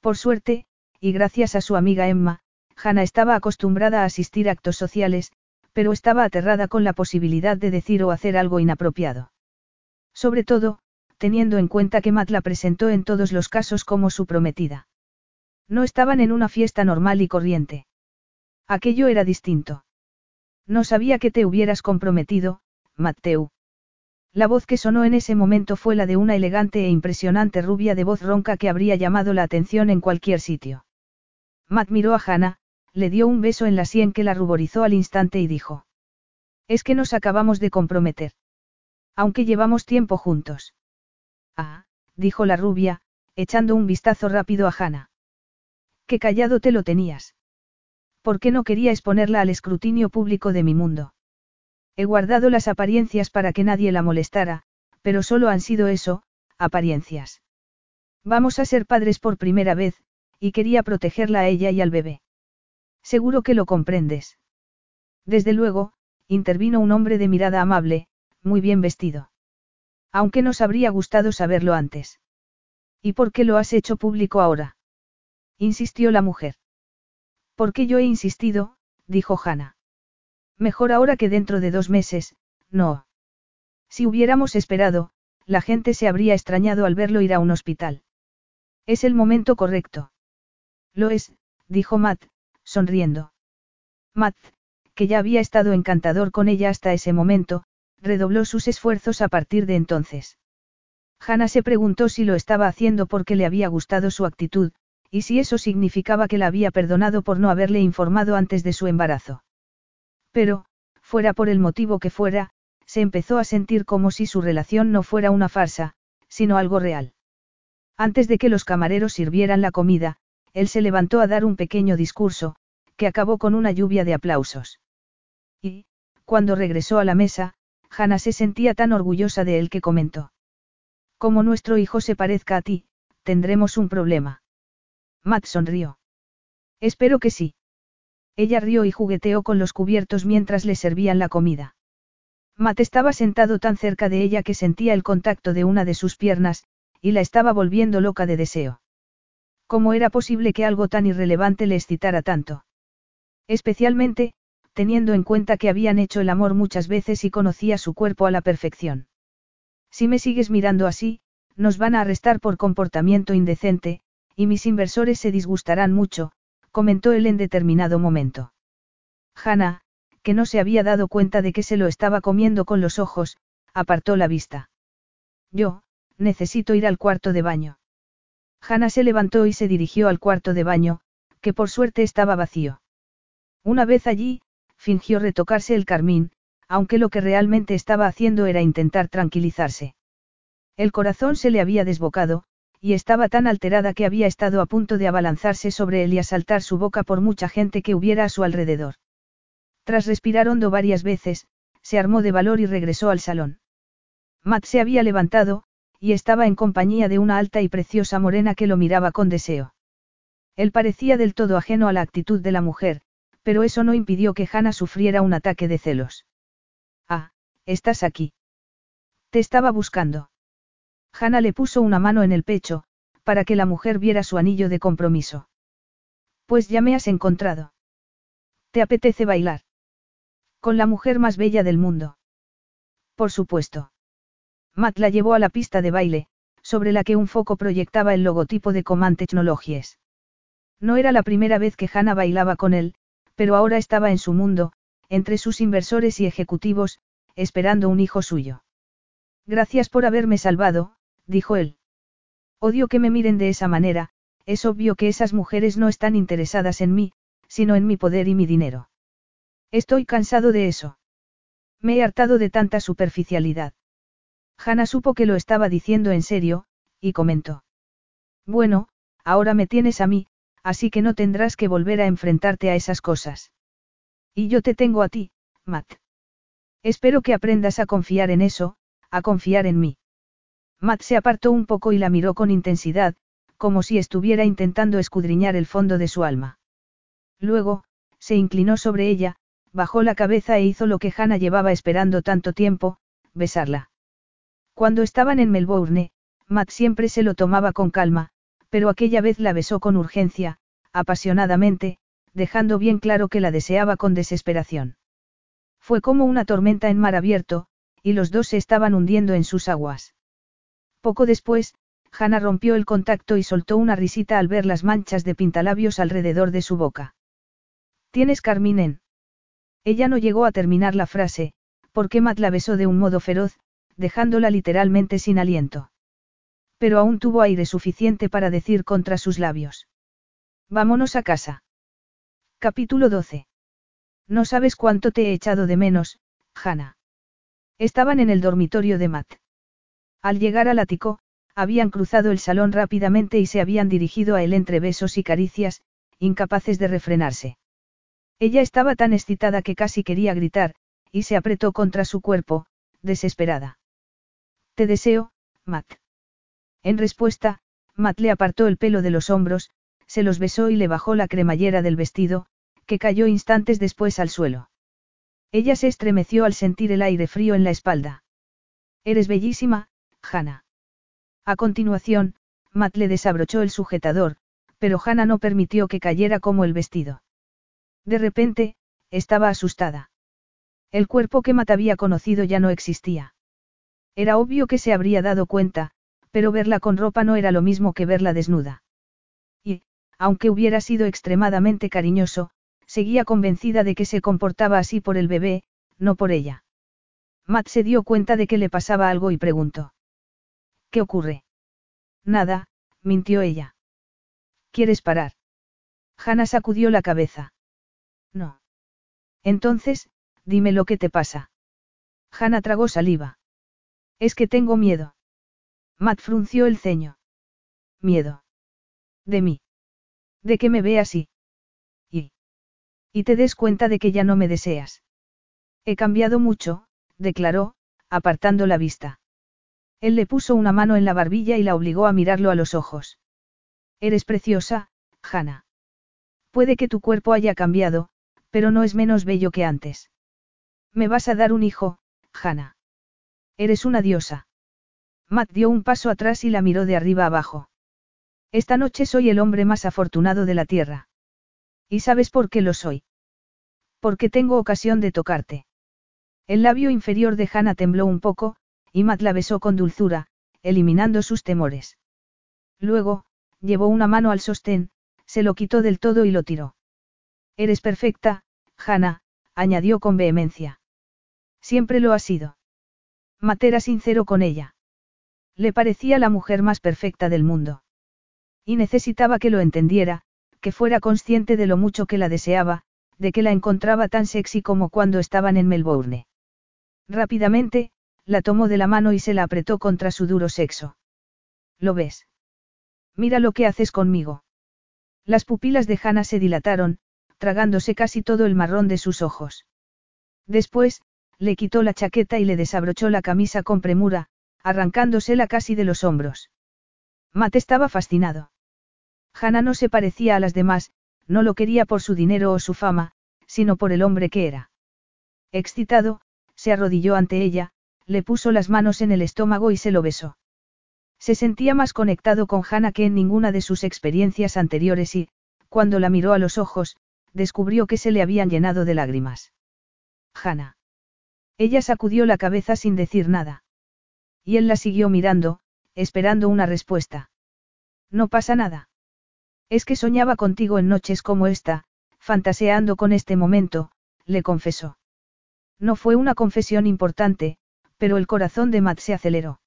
Por suerte, y gracias a su amiga Emma, Hannah estaba acostumbrada a asistir a actos sociales, pero estaba aterrada con la posibilidad de decir o hacer algo inapropiado. Sobre todo, teniendo en cuenta que Matt la presentó en todos los casos como su prometida. No estaban en una fiesta normal y corriente. Aquello era distinto. No sabía que te hubieras comprometido, Mateu. La voz que sonó en ese momento fue la de una elegante e impresionante rubia de voz ronca que habría llamado la atención en cualquier sitio. Matt miró a Hannah, le dio un beso en la sien que la ruborizó al instante y dijo. Es que nos acabamos de comprometer. Aunque llevamos tiempo juntos. Ah, dijo la rubia, echando un vistazo rápido a Hannah. Qué callado te lo tenías. ¿Por qué no quería exponerla al escrutinio público de mi mundo? He guardado las apariencias para que nadie la molestara, pero solo han sido eso, apariencias. Vamos a ser padres por primera vez, y quería protegerla a ella y al bebé. Seguro que lo comprendes. Desde luego, intervino un hombre de mirada amable, muy bien vestido. Aunque nos habría gustado saberlo antes. ¿Y por qué lo has hecho público ahora? insistió la mujer. Porque yo he insistido, dijo Hannah. Mejor ahora que dentro de dos meses, no. Si hubiéramos esperado, la gente se habría extrañado al verlo ir a un hospital. Es el momento correcto. Lo es, dijo Matt, sonriendo. Matt, que ya había estado encantador con ella hasta ese momento, redobló sus esfuerzos a partir de entonces. Hannah se preguntó si lo estaba haciendo porque le había gustado su actitud, y si eso significaba que la había perdonado por no haberle informado antes de su embarazo. Pero, fuera por el motivo que fuera, se empezó a sentir como si su relación no fuera una farsa, sino algo real. Antes de que los camareros sirvieran la comida, él se levantó a dar un pequeño discurso, que acabó con una lluvia de aplausos. Y, cuando regresó a la mesa, Hannah se sentía tan orgullosa de él que comentó. Como nuestro hijo se parezca a ti, tendremos un problema. Matt sonrió. Espero que sí. Ella rió y jugueteó con los cubiertos mientras le servían la comida. Matt estaba sentado tan cerca de ella que sentía el contacto de una de sus piernas, y la estaba volviendo loca de deseo. ¿Cómo era posible que algo tan irrelevante le excitara tanto? Especialmente, teniendo en cuenta que habían hecho el amor muchas veces y conocía su cuerpo a la perfección. Si me sigues mirando así, nos van a arrestar por comportamiento indecente, y mis inversores se disgustarán mucho, comentó él en determinado momento. Hannah, que no se había dado cuenta de que se lo estaba comiendo con los ojos, apartó la vista. Yo, necesito ir al cuarto de baño. Hannah se levantó y se dirigió al cuarto de baño, que por suerte estaba vacío. Una vez allí, fingió retocarse el carmín, aunque lo que realmente estaba haciendo era intentar tranquilizarse. El corazón se le había desbocado, y estaba tan alterada que había estado a punto de abalanzarse sobre él y asaltar su boca por mucha gente que hubiera a su alrededor. Tras respirar hondo varias veces, se armó de valor y regresó al salón. Matt se había levantado, y estaba en compañía de una alta y preciosa morena que lo miraba con deseo. Él parecía del todo ajeno a la actitud de la mujer, pero eso no impidió que Hannah sufriera un ataque de celos. Ah, estás aquí. Te estaba buscando. Hannah le puso una mano en el pecho, para que la mujer viera su anillo de compromiso. Pues ya me has encontrado. ¿Te apetece bailar? Con la mujer más bella del mundo. Por supuesto. Matt la llevó a la pista de baile, sobre la que un foco proyectaba el logotipo de Command Technologies. No era la primera vez que Hannah bailaba con él, pero ahora estaba en su mundo, entre sus inversores y ejecutivos, esperando un hijo suyo. Gracias por haberme salvado, dijo él. Odio que me miren de esa manera, es obvio que esas mujeres no están interesadas en mí, sino en mi poder y mi dinero. Estoy cansado de eso. Me he hartado de tanta superficialidad. Hannah supo que lo estaba diciendo en serio, y comentó. Bueno, ahora me tienes a mí, así que no tendrás que volver a enfrentarte a esas cosas. Y yo te tengo a ti, Matt. Espero que aprendas a confiar en eso, a confiar en mí. Matt se apartó un poco y la miró con intensidad, como si estuviera intentando escudriñar el fondo de su alma. Luego, se inclinó sobre ella, bajó la cabeza e hizo lo que Hannah llevaba esperando tanto tiempo, besarla. Cuando estaban en Melbourne, Matt siempre se lo tomaba con calma, pero aquella vez la besó con urgencia, apasionadamente, dejando bien claro que la deseaba con desesperación. Fue como una tormenta en mar abierto, y los dos se estaban hundiendo en sus aguas. Poco después, Hannah rompió el contacto y soltó una risita al ver las manchas de pintalabios alrededor de su boca. ¿Tienes carminen? Ella no llegó a terminar la frase, porque Matt la besó de un modo feroz, dejándola literalmente sin aliento. Pero aún tuvo aire suficiente para decir contra sus labios. Vámonos a casa. Capítulo 12. No sabes cuánto te he echado de menos, Hannah. Estaban en el dormitorio de Matt. Al llegar al ático, habían cruzado el salón rápidamente y se habían dirigido a él entre besos y caricias, incapaces de refrenarse. Ella estaba tan excitada que casi quería gritar, y se apretó contra su cuerpo, desesperada. Te deseo, Matt. En respuesta, Matt le apartó el pelo de los hombros, se los besó y le bajó la cremallera del vestido, que cayó instantes después al suelo. Ella se estremeció al sentir el aire frío en la espalda. Eres bellísima, Hannah. A continuación, Matt le desabrochó el sujetador, pero Hannah no permitió que cayera como el vestido. De repente, estaba asustada. El cuerpo que Matt había conocido ya no existía. Era obvio que se habría dado cuenta, pero verla con ropa no era lo mismo que verla desnuda. Y, aunque hubiera sido extremadamente cariñoso, seguía convencida de que se comportaba así por el bebé, no por ella. Matt se dio cuenta de que le pasaba algo y preguntó. ¿Qué ocurre? Nada, mintió ella. ¿Quieres parar? Hannah sacudió la cabeza. No. Entonces, dime lo que te pasa. Hannah tragó saliva. Es que tengo miedo. Matt frunció el ceño. Miedo. De mí. De que me ve así. Y. Y te des cuenta de que ya no me deseas. He cambiado mucho, declaró, apartando la vista. Él le puso una mano en la barbilla y la obligó a mirarlo a los ojos. Eres preciosa, Hannah. Puede que tu cuerpo haya cambiado, pero no es menos bello que antes. Me vas a dar un hijo, Hannah. Eres una diosa. Matt dio un paso atrás y la miró de arriba abajo. Esta noche soy el hombre más afortunado de la tierra. ¿Y sabes por qué lo soy? Porque tengo ocasión de tocarte. El labio inferior de Hannah tembló un poco, y Matt la besó con dulzura, eliminando sus temores. Luego, llevó una mano al sostén, se lo quitó del todo y lo tiró. Eres perfecta, Hannah, añadió con vehemencia. Siempre lo ha sido. Matt era sincero con ella. Le parecía la mujer más perfecta del mundo. Y necesitaba que lo entendiera, que fuera consciente de lo mucho que la deseaba, de que la encontraba tan sexy como cuando estaban en Melbourne. Rápidamente, la tomó de la mano y se la apretó contra su duro sexo. ¿Lo ves? Mira lo que haces conmigo. Las pupilas de Hannah se dilataron, tragándose casi todo el marrón de sus ojos. Después, le quitó la chaqueta y le desabrochó la camisa con premura, arrancándosela casi de los hombros. Matt estaba fascinado. Hannah no se parecía a las demás, no lo quería por su dinero o su fama, sino por el hombre que era. Excitado, se arrodilló ante ella, le puso las manos en el estómago y se lo besó. Se sentía más conectado con Hannah que en ninguna de sus experiencias anteriores y, cuando la miró a los ojos, descubrió que se le habían llenado de lágrimas. Hannah. Ella sacudió la cabeza sin decir nada. Y él la siguió mirando, esperando una respuesta. No pasa nada. Es que soñaba contigo en noches como esta, fantaseando con este momento, le confesó. No fue una confesión importante, pero el corazón de Matt se aceleró.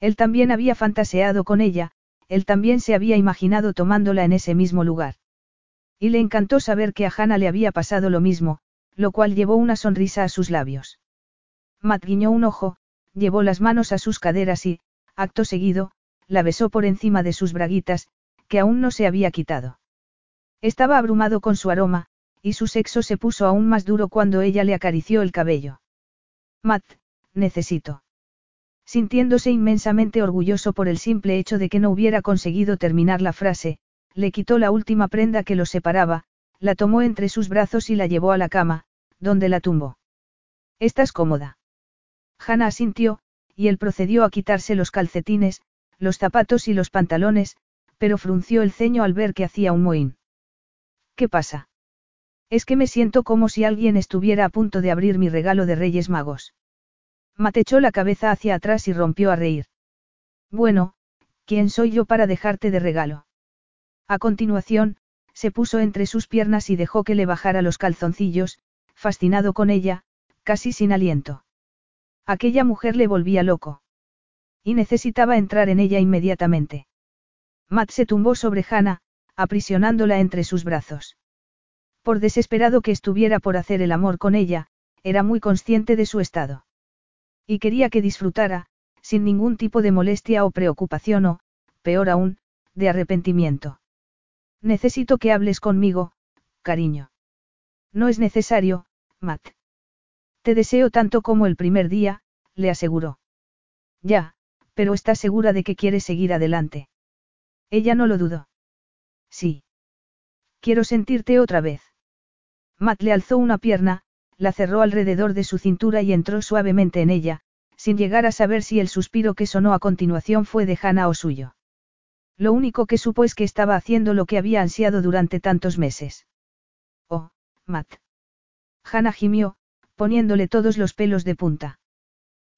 Él también había fantaseado con ella, él también se había imaginado tomándola en ese mismo lugar. Y le encantó saber que a Hannah le había pasado lo mismo, lo cual llevó una sonrisa a sus labios. Matt guiñó un ojo, llevó las manos a sus caderas y, acto seguido, la besó por encima de sus braguitas, que aún no se había quitado. Estaba abrumado con su aroma, y su sexo se puso aún más duro cuando ella le acarició el cabello. Matt, necesito. Sintiéndose inmensamente orgulloso por el simple hecho de que no hubiera conseguido terminar la frase, le quitó la última prenda que los separaba, la tomó entre sus brazos y la llevó a la cama, donde la tumbó. ¿Estás cómoda? Hannah asintió, y él procedió a quitarse los calcetines, los zapatos y los pantalones, pero frunció el ceño al ver que hacía un mohín. ¿Qué pasa? Es que me siento como si alguien estuviera a punto de abrir mi regalo de Reyes Magos. Matechó la cabeza hacia atrás y rompió a reír. Bueno, ¿quién soy yo para dejarte de regalo? A continuación, se puso entre sus piernas y dejó que le bajara los calzoncillos, fascinado con ella, casi sin aliento. Aquella mujer le volvía loco. Y necesitaba entrar en ella inmediatamente. Matt se tumbó sobre Hannah, aprisionándola entre sus brazos. Por desesperado que estuviera por hacer el amor con ella, era muy consciente de su estado. Y quería que disfrutara, sin ningún tipo de molestia o preocupación o, peor aún, de arrepentimiento. Necesito que hables conmigo, cariño. No es necesario, Matt. Te deseo tanto como el primer día, le aseguró. Ya, pero estás segura de que quieres seguir adelante. Ella no lo dudó. Sí. Quiero sentirte otra vez. Matt le alzó una pierna, la cerró alrededor de su cintura y entró suavemente en ella, sin llegar a saber si el suspiro que sonó a continuación fue de Hannah o suyo. Lo único que supo es que estaba haciendo lo que había ansiado durante tantos meses. Oh, Matt. Hannah gimió, poniéndole todos los pelos de punta.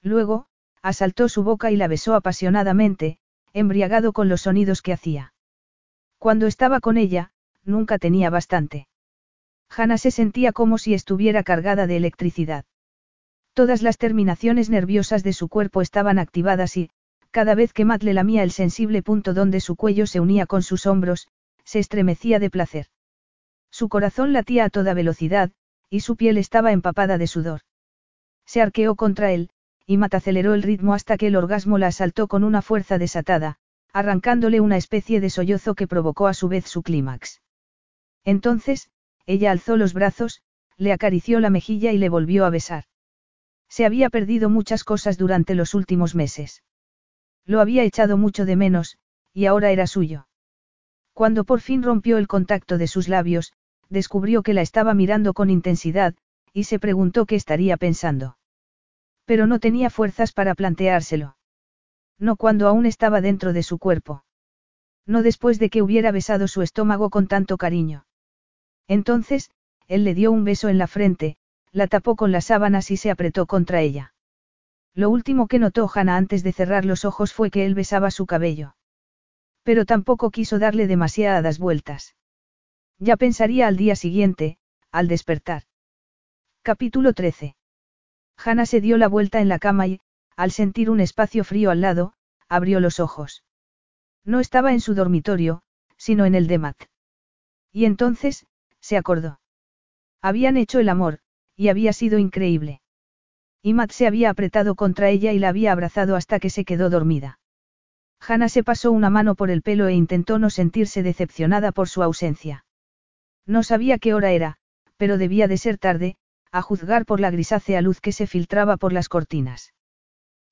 Luego, asaltó su boca y la besó apasionadamente, embriagado con los sonidos que hacía. Cuando estaba con ella, nunca tenía bastante. Hannah se sentía como si estuviera cargada de electricidad. Todas las terminaciones nerviosas de su cuerpo estaban activadas y, cada vez que Matt le lamía el sensible punto donde su cuello se unía con sus hombros, se estremecía de placer. Su corazón latía a toda velocidad, y su piel estaba empapada de sudor. Se arqueó contra él, y Matt aceleró el ritmo hasta que el orgasmo la asaltó con una fuerza desatada, arrancándole una especie de sollozo que provocó a su vez su clímax. Entonces, ella alzó los brazos, le acarició la mejilla y le volvió a besar. Se había perdido muchas cosas durante los últimos meses. Lo había echado mucho de menos, y ahora era suyo. Cuando por fin rompió el contacto de sus labios, descubrió que la estaba mirando con intensidad, y se preguntó qué estaría pensando. Pero no tenía fuerzas para planteárselo. No cuando aún estaba dentro de su cuerpo. No después de que hubiera besado su estómago con tanto cariño. Entonces, él le dio un beso en la frente, la tapó con las sábanas y se apretó contra ella. Lo último que notó Hannah antes de cerrar los ojos fue que él besaba su cabello. Pero tampoco quiso darle demasiadas vueltas. Ya pensaría al día siguiente, al despertar. Capítulo 13. Hannah se dio la vuelta en la cama y, al sentir un espacio frío al lado, abrió los ojos. No estaba en su dormitorio, sino en el de Matt. Y entonces, se acordó. Habían hecho el amor, y había sido increíble. Y Matt se había apretado contra ella y la había abrazado hasta que se quedó dormida. Hannah se pasó una mano por el pelo e intentó no sentirse decepcionada por su ausencia. No sabía qué hora era, pero debía de ser tarde, a juzgar por la grisácea luz que se filtraba por las cortinas.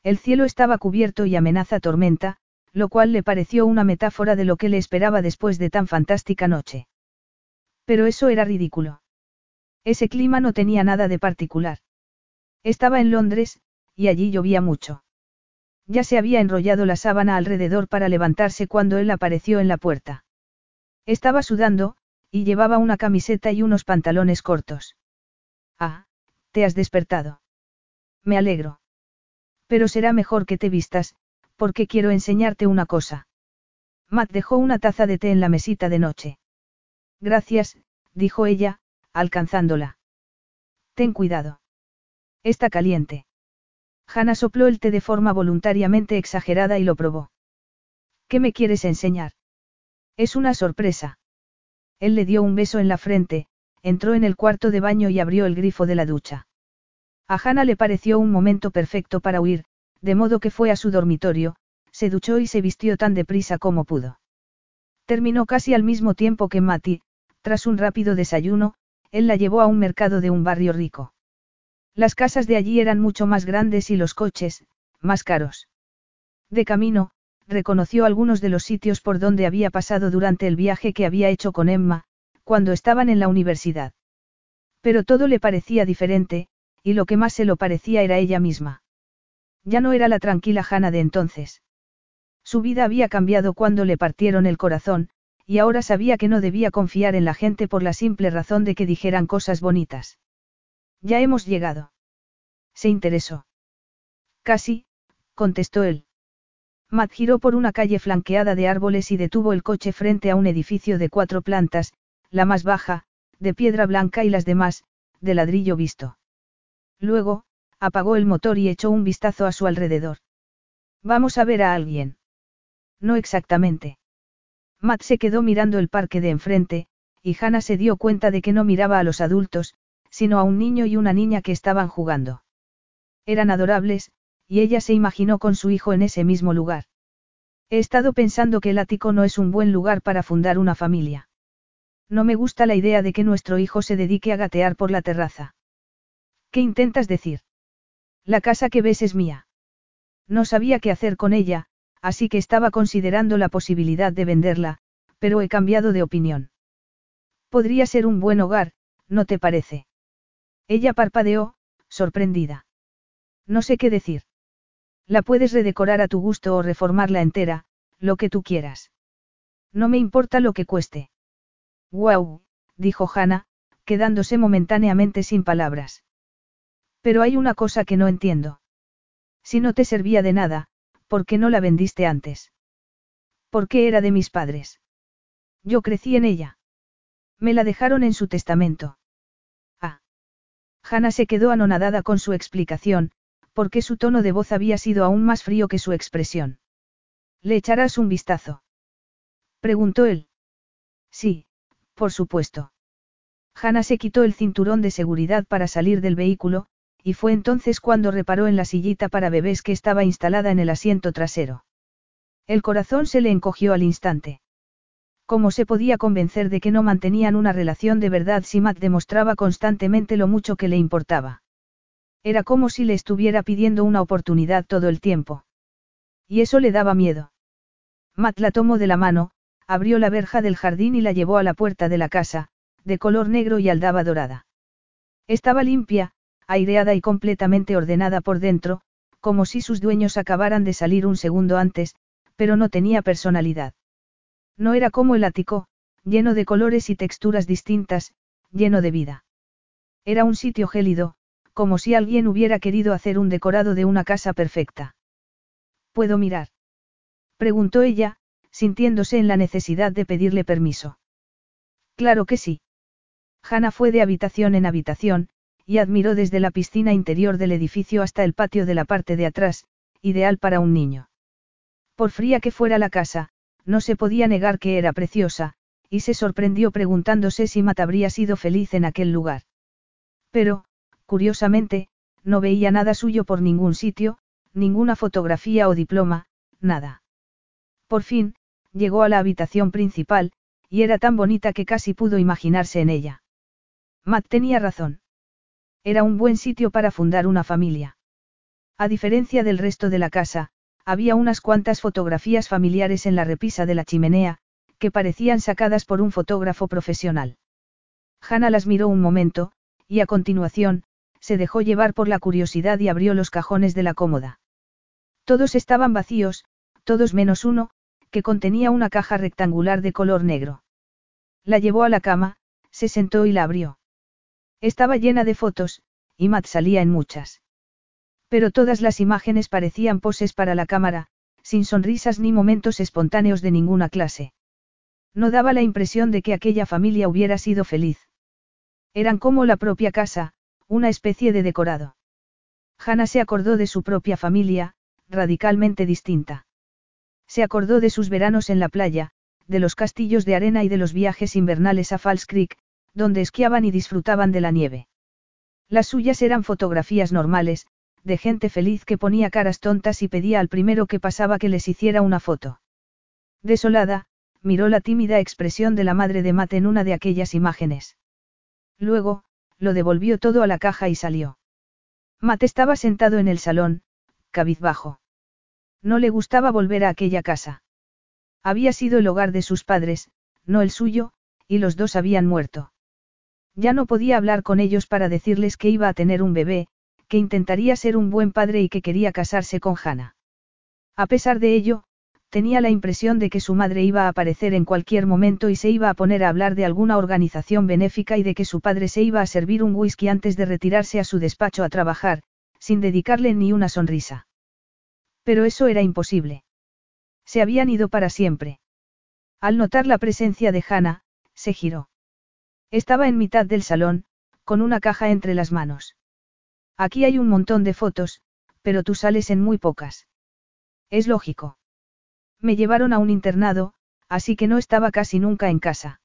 El cielo estaba cubierto y amenaza tormenta, lo cual le pareció una metáfora de lo que le esperaba después de tan fantástica noche. Pero eso era ridículo. Ese clima no tenía nada de particular. Estaba en Londres, y allí llovía mucho. Ya se había enrollado la sábana alrededor para levantarse cuando él apareció en la puerta. Estaba sudando, y llevaba una camiseta y unos pantalones cortos. Ah, te has despertado. Me alegro. Pero será mejor que te vistas, porque quiero enseñarte una cosa. Matt dejó una taza de té en la mesita de noche. Gracias, dijo ella, alcanzándola. Ten cuidado. Está caliente. Hannah sopló el té de forma voluntariamente exagerada y lo probó. ¿Qué me quieres enseñar? Es una sorpresa. Él le dio un beso en la frente, entró en el cuarto de baño y abrió el grifo de la ducha. A Hannah le pareció un momento perfecto para huir, de modo que fue a su dormitorio, se duchó y se vistió tan deprisa como pudo. Terminó casi al mismo tiempo que Mati, tras un rápido desayuno, él la llevó a un mercado de un barrio rico. Las casas de allí eran mucho más grandes y los coches, más caros. De camino, reconoció algunos de los sitios por donde había pasado durante el viaje que había hecho con Emma, cuando estaban en la universidad. Pero todo le parecía diferente, y lo que más se lo parecía era ella misma. Ya no era la tranquila Jana de entonces. Su vida había cambiado cuando le partieron el corazón, y ahora sabía que no debía confiar en la gente por la simple razón de que dijeran cosas bonitas. Ya hemos llegado. Se interesó. Casi, contestó él. Matt giró por una calle flanqueada de árboles y detuvo el coche frente a un edificio de cuatro plantas, la más baja, de piedra blanca y las demás, de ladrillo visto. Luego, apagó el motor y echó un vistazo a su alrededor. Vamos a ver a alguien. No exactamente. Matt se quedó mirando el parque de enfrente, y Hannah se dio cuenta de que no miraba a los adultos, sino a un niño y una niña que estaban jugando. Eran adorables, y ella se imaginó con su hijo en ese mismo lugar. He estado pensando que el ático no es un buen lugar para fundar una familia. No me gusta la idea de que nuestro hijo se dedique a gatear por la terraza. ¿Qué intentas decir? La casa que ves es mía. No sabía qué hacer con ella, así que estaba considerando la posibilidad de venderla, pero he cambiado de opinión. Podría ser un buen hogar, ¿no te parece? Ella parpadeó, sorprendida. No sé qué decir. La puedes redecorar a tu gusto o reformarla entera, lo que tú quieras. No me importa lo que cueste. Wow, dijo Hannah, quedándose momentáneamente sin palabras. Pero hay una cosa que no entiendo. Si no te servía de nada, ¿por qué no la vendiste antes? ¿Por qué era de mis padres? Yo crecí en ella. Me la dejaron en su testamento. Ah. Hannah se quedó anonadada con su explicación, porque su tono de voz había sido aún más frío que su expresión. ¿Le echarás un vistazo? Preguntó él. Sí, por supuesto. Hannah se quitó el cinturón de seguridad para salir del vehículo, y fue entonces cuando reparó en la sillita para bebés que estaba instalada en el asiento trasero. El corazón se le encogió al instante. ¿Cómo se podía convencer de que no mantenían una relación de verdad si Matt demostraba constantemente lo mucho que le importaba? Era como si le estuviera pidiendo una oportunidad todo el tiempo. Y eso le daba miedo. Matt la tomó de la mano, abrió la verja del jardín y la llevó a la puerta de la casa, de color negro y aldaba dorada. Estaba limpia, aireada y completamente ordenada por dentro, como si sus dueños acabaran de salir un segundo antes, pero no tenía personalidad. No era como el ático, lleno de colores y texturas distintas, lleno de vida. Era un sitio gélido, como si alguien hubiera querido hacer un decorado de una casa perfecta. ¿Puedo mirar? preguntó ella, sintiéndose en la necesidad de pedirle permiso. Claro que sí. Hannah fue de habitación en habitación, y admiró desde la piscina interior del edificio hasta el patio de la parte de atrás, ideal para un niño. Por fría que fuera la casa, no se podía negar que era preciosa, y se sorprendió preguntándose si Matt habría sido feliz en aquel lugar. Pero, curiosamente, no veía nada suyo por ningún sitio, ninguna fotografía o diploma, nada. Por fin, llegó a la habitación principal, y era tan bonita que casi pudo imaginarse en ella. Matt tenía razón. Era un buen sitio para fundar una familia. A diferencia del resto de la casa, había unas cuantas fotografías familiares en la repisa de la chimenea, que parecían sacadas por un fotógrafo profesional. Hannah las miró un momento, y a continuación, se dejó llevar por la curiosidad y abrió los cajones de la cómoda. Todos estaban vacíos, todos menos uno, que contenía una caja rectangular de color negro. La llevó a la cama, se sentó y la abrió. Estaba llena de fotos, y Matt salía en muchas. Pero todas las imágenes parecían poses para la cámara, sin sonrisas ni momentos espontáneos de ninguna clase. No daba la impresión de que aquella familia hubiera sido feliz. Eran como la propia casa, una especie de decorado. Hannah se acordó de su propia familia, radicalmente distinta. Se acordó de sus veranos en la playa, de los castillos de arena y de los viajes invernales a Falls Creek, donde esquiaban y disfrutaban de la nieve. Las suyas eran fotografías normales, de gente feliz que ponía caras tontas y pedía al primero que pasaba que les hiciera una foto. Desolada, miró la tímida expresión de la madre de Matt en una de aquellas imágenes. Luego, lo devolvió todo a la caja y salió. Matt estaba sentado en el salón, cabizbajo. No le gustaba volver a aquella casa. Había sido el hogar de sus padres, no el suyo, y los dos habían muerto. Ya no podía hablar con ellos para decirles que iba a tener un bebé, que intentaría ser un buen padre y que quería casarse con Hannah. A pesar de ello, tenía la impresión de que su madre iba a aparecer en cualquier momento y se iba a poner a hablar de alguna organización benéfica y de que su padre se iba a servir un whisky antes de retirarse a su despacho a trabajar, sin dedicarle ni una sonrisa. Pero eso era imposible. Se habían ido para siempre. Al notar la presencia de Hannah, se giró. Estaba en mitad del salón, con una caja entre las manos. Aquí hay un montón de fotos, pero tú sales en muy pocas. Es lógico. Me llevaron a un internado, así que no estaba casi nunca en casa.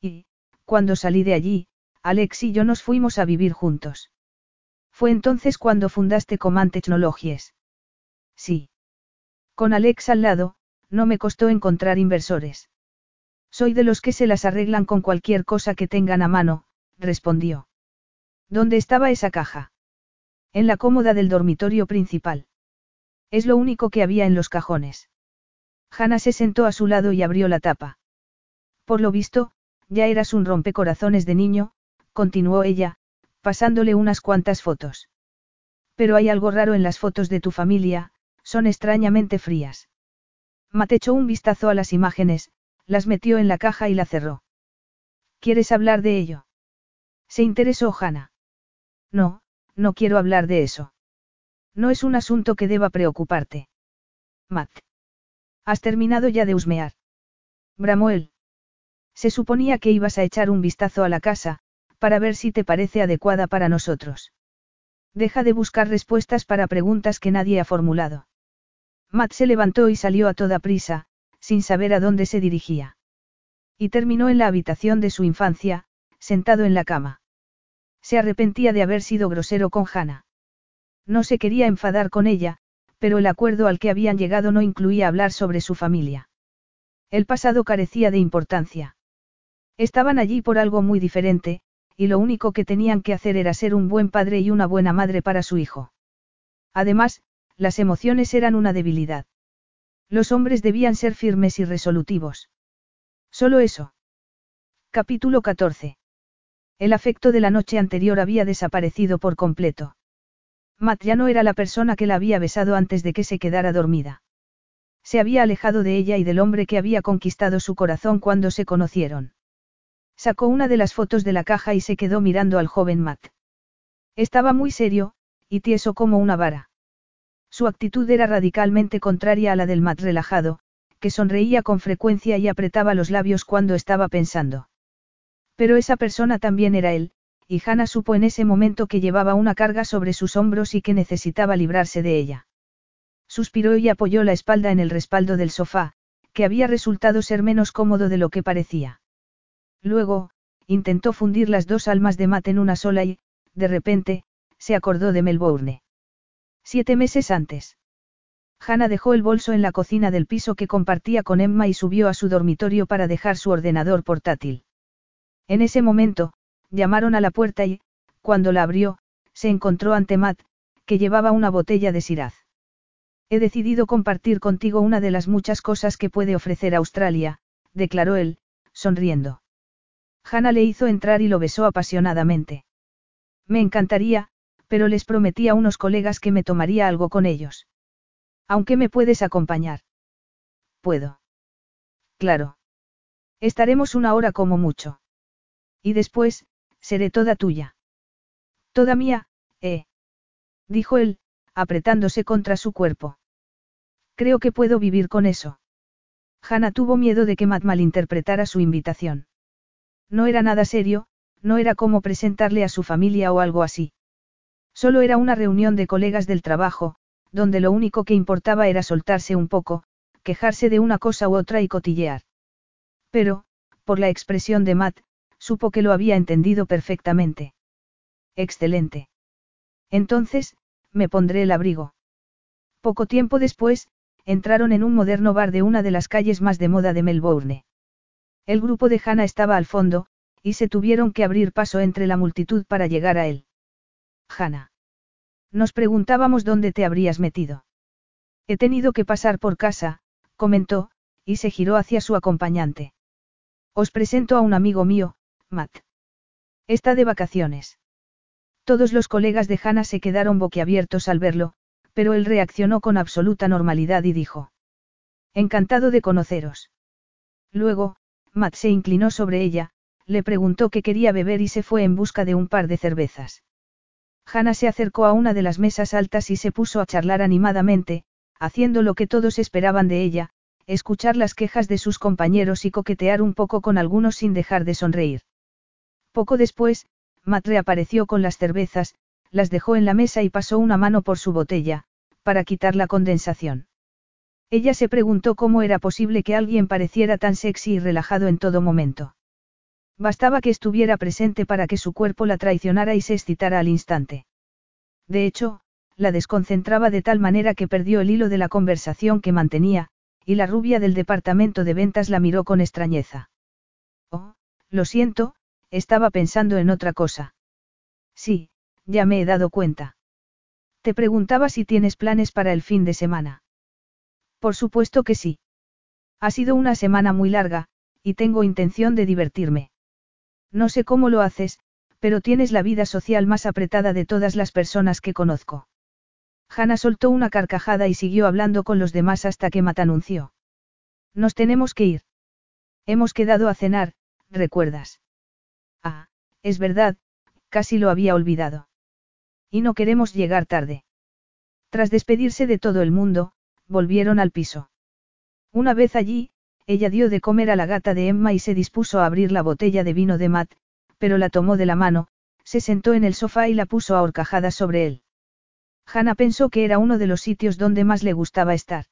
Y, cuando salí de allí, Alex y yo nos fuimos a vivir juntos. Fue entonces cuando fundaste Command Technologies. Sí. Con Alex al lado, no me costó encontrar inversores. Soy de los que se las arreglan con cualquier cosa que tengan a mano, respondió. ¿Dónde estaba esa caja? En la cómoda del dormitorio principal. Es lo único que había en los cajones. Hannah se sentó a su lado y abrió la tapa. Por lo visto, ya eras un rompecorazones de niño, continuó ella, pasándole unas cuantas fotos. Pero hay algo raro en las fotos de tu familia, son extrañamente frías. Matt echó un vistazo a las imágenes, las metió en la caja y la cerró. ¿Quieres hablar de ello? Se interesó Hannah. No, no quiero hablar de eso. No es un asunto que deba preocuparte. Matt. ¿Has terminado ya de husmear? Bramó él. Se suponía que ibas a echar un vistazo a la casa, para ver si te parece adecuada para nosotros. Deja de buscar respuestas para preguntas que nadie ha formulado. Matt se levantó y salió a toda prisa, sin saber a dónde se dirigía. Y terminó en la habitación de su infancia, sentado en la cama. Se arrepentía de haber sido grosero con Hannah. No se quería enfadar con ella, pero el acuerdo al que habían llegado no incluía hablar sobre su familia. El pasado carecía de importancia. Estaban allí por algo muy diferente, y lo único que tenían que hacer era ser un buen padre y una buena madre para su hijo. Además, las emociones eran una debilidad. Los hombres debían ser firmes y resolutivos. Solo eso. Capítulo 14. El afecto de la noche anterior había desaparecido por completo. Matt ya no era la persona que la había besado antes de que se quedara dormida. Se había alejado de ella y del hombre que había conquistado su corazón cuando se conocieron. Sacó una de las fotos de la caja y se quedó mirando al joven Matt. Estaba muy serio, y tieso como una vara. Su actitud era radicalmente contraria a la del Matt relajado, que sonreía con frecuencia y apretaba los labios cuando estaba pensando. Pero esa persona también era él, y Hannah supo en ese momento que llevaba una carga sobre sus hombros y que necesitaba librarse de ella. Suspiró y apoyó la espalda en el respaldo del sofá, que había resultado ser menos cómodo de lo que parecía. Luego, intentó fundir las dos almas de Matt en una sola y, de repente, se acordó de Melbourne. Siete meses antes. Hannah dejó el bolso en la cocina del piso que compartía con Emma y subió a su dormitorio para dejar su ordenador portátil. En ese momento, llamaron a la puerta y, cuando la abrió, se encontró ante Matt, que llevaba una botella de siraz. He decidido compartir contigo una de las muchas cosas que puede ofrecer Australia, declaró él, sonriendo. Hannah le hizo entrar y lo besó apasionadamente. Me encantaría, pero les prometí a unos colegas que me tomaría algo con ellos. Aunque me puedes acompañar. Puedo. Claro. Estaremos una hora como mucho. Y después, seré toda tuya. Toda mía, eh. Dijo él, apretándose contra su cuerpo. Creo que puedo vivir con eso. Hannah tuvo miedo de que Matt malinterpretara su invitación. No era nada serio, no era como presentarle a su familia o algo así. Solo era una reunión de colegas del trabajo, donde lo único que importaba era soltarse un poco, quejarse de una cosa u otra y cotillear. Pero, por la expresión de Matt, supo que lo había entendido perfectamente. Excelente. Entonces, me pondré el abrigo. Poco tiempo después, entraron en un moderno bar de una de las calles más de moda de Melbourne. El grupo de Hannah estaba al fondo, y se tuvieron que abrir paso entre la multitud para llegar a él. Hannah. Nos preguntábamos dónde te habrías metido. He tenido que pasar por casa, comentó, y se giró hacia su acompañante. Os presento a un amigo mío, Matt. Está de vacaciones. Todos los colegas de Hannah se quedaron boquiabiertos al verlo, pero él reaccionó con absoluta normalidad y dijo. Encantado de conoceros. Luego, Matt se inclinó sobre ella, le preguntó qué quería beber y se fue en busca de un par de cervezas. Hannah se acercó a una de las mesas altas y se puso a charlar animadamente, haciendo lo que todos esperaban de ella, escuchar las quejas de sus compañeros y coquetear un poco con algunos sin dejar de sonreír. Poco después, Matt reapareció con las cervezas, las dejó en la mesa y pasó una mano por su botella, para quitar la condensación. Ella se preguntó cómo era posible que alguien pareciera tan sexy y relajado en todo momento. Bastaba que estuviera presente para que su cuerpo la traicionara y se excitara al instante. De hecho, la desconcentraba de tal manera que perdió el hilo de la conversación que mantenía, y la rubia del departamento de ventas la miró con extrañeza. Oh, lo siento, estaba pensando en otra cosa. Sí, ya me he dado cuenta. Te preguntaba si tienes planes para el fin de semana. Por supuesto que sí. Ha sido una semana muy larga, y tengo intención de divertirme. No sé cómo lo haces, pero tienes la vida social más apretada de todas las personas que conozco. Hannah soltó una carcajada y siguió hablando con los demás hasta que Matt anunció. Nos tenemos que ir. Hemos quedado a cenar, ¿recuerdas? Ah, es verdad, casi lo había olvidado. Y no queremos llegar tarde. Tras despedirse de todo el mundo, volvieron al piso. Una vez allí, ella dio de comer a la gata de Emma y se dispuso a abrir la botella de vino de Matt, pero la tomó de la mano, se sentó en el sofá y la puso a horcajadas sobre él. Hannah pensó que era uno de los sitios donde más le gustaba estar.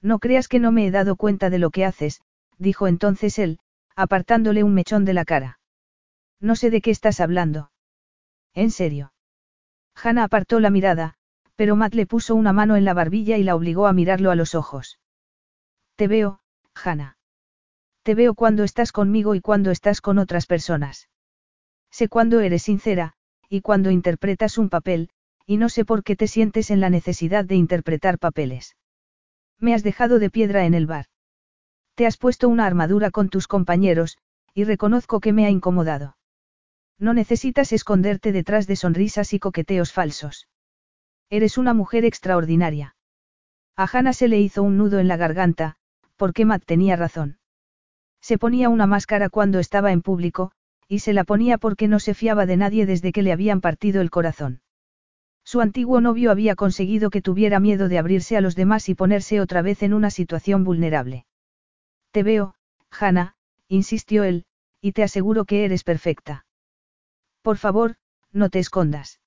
No creas que no me he dado cuenta de lo que haces, dijo entonces él, apartándole un mechón de la cara. No sé de qué estás hablando. ¿En serio? Hannah apartó la mirada, pero Matt le puso una mano en la barbilla y la obligó a mirarlo a los ojos. Te veo, Hannah. Te veo cuando estás conmigo y cuando estás con otras personas. Sé cuando eres sincera, y cuando interpretas un papel, y no sé por qué te sientes en la necesidad de interpretar papeles. Me has dejado de piedra en el bar. Te has puesto una armadura con tus compañeros, y reconozco que me ha incomodado. No necesitas esconderte detrás de sonrisas y coqueteos falsos. Eres una mujer extraordinaria. A Hannah se le hizo un nudo en la garganta, porque Matt tenía razón. Se ponía una máscara cuando estaba en público, y se la ponía porque no se fiaba de nadie desde que le habían partido el corazón. Su antiguo novio había conseguido que tuviera miedo de abrirse a los demás y ponerse otra vez en una situación vulnerable. Te veo, Hannah, insistió él, y te aseguro que eres perfecta. Por favor, no te escondas.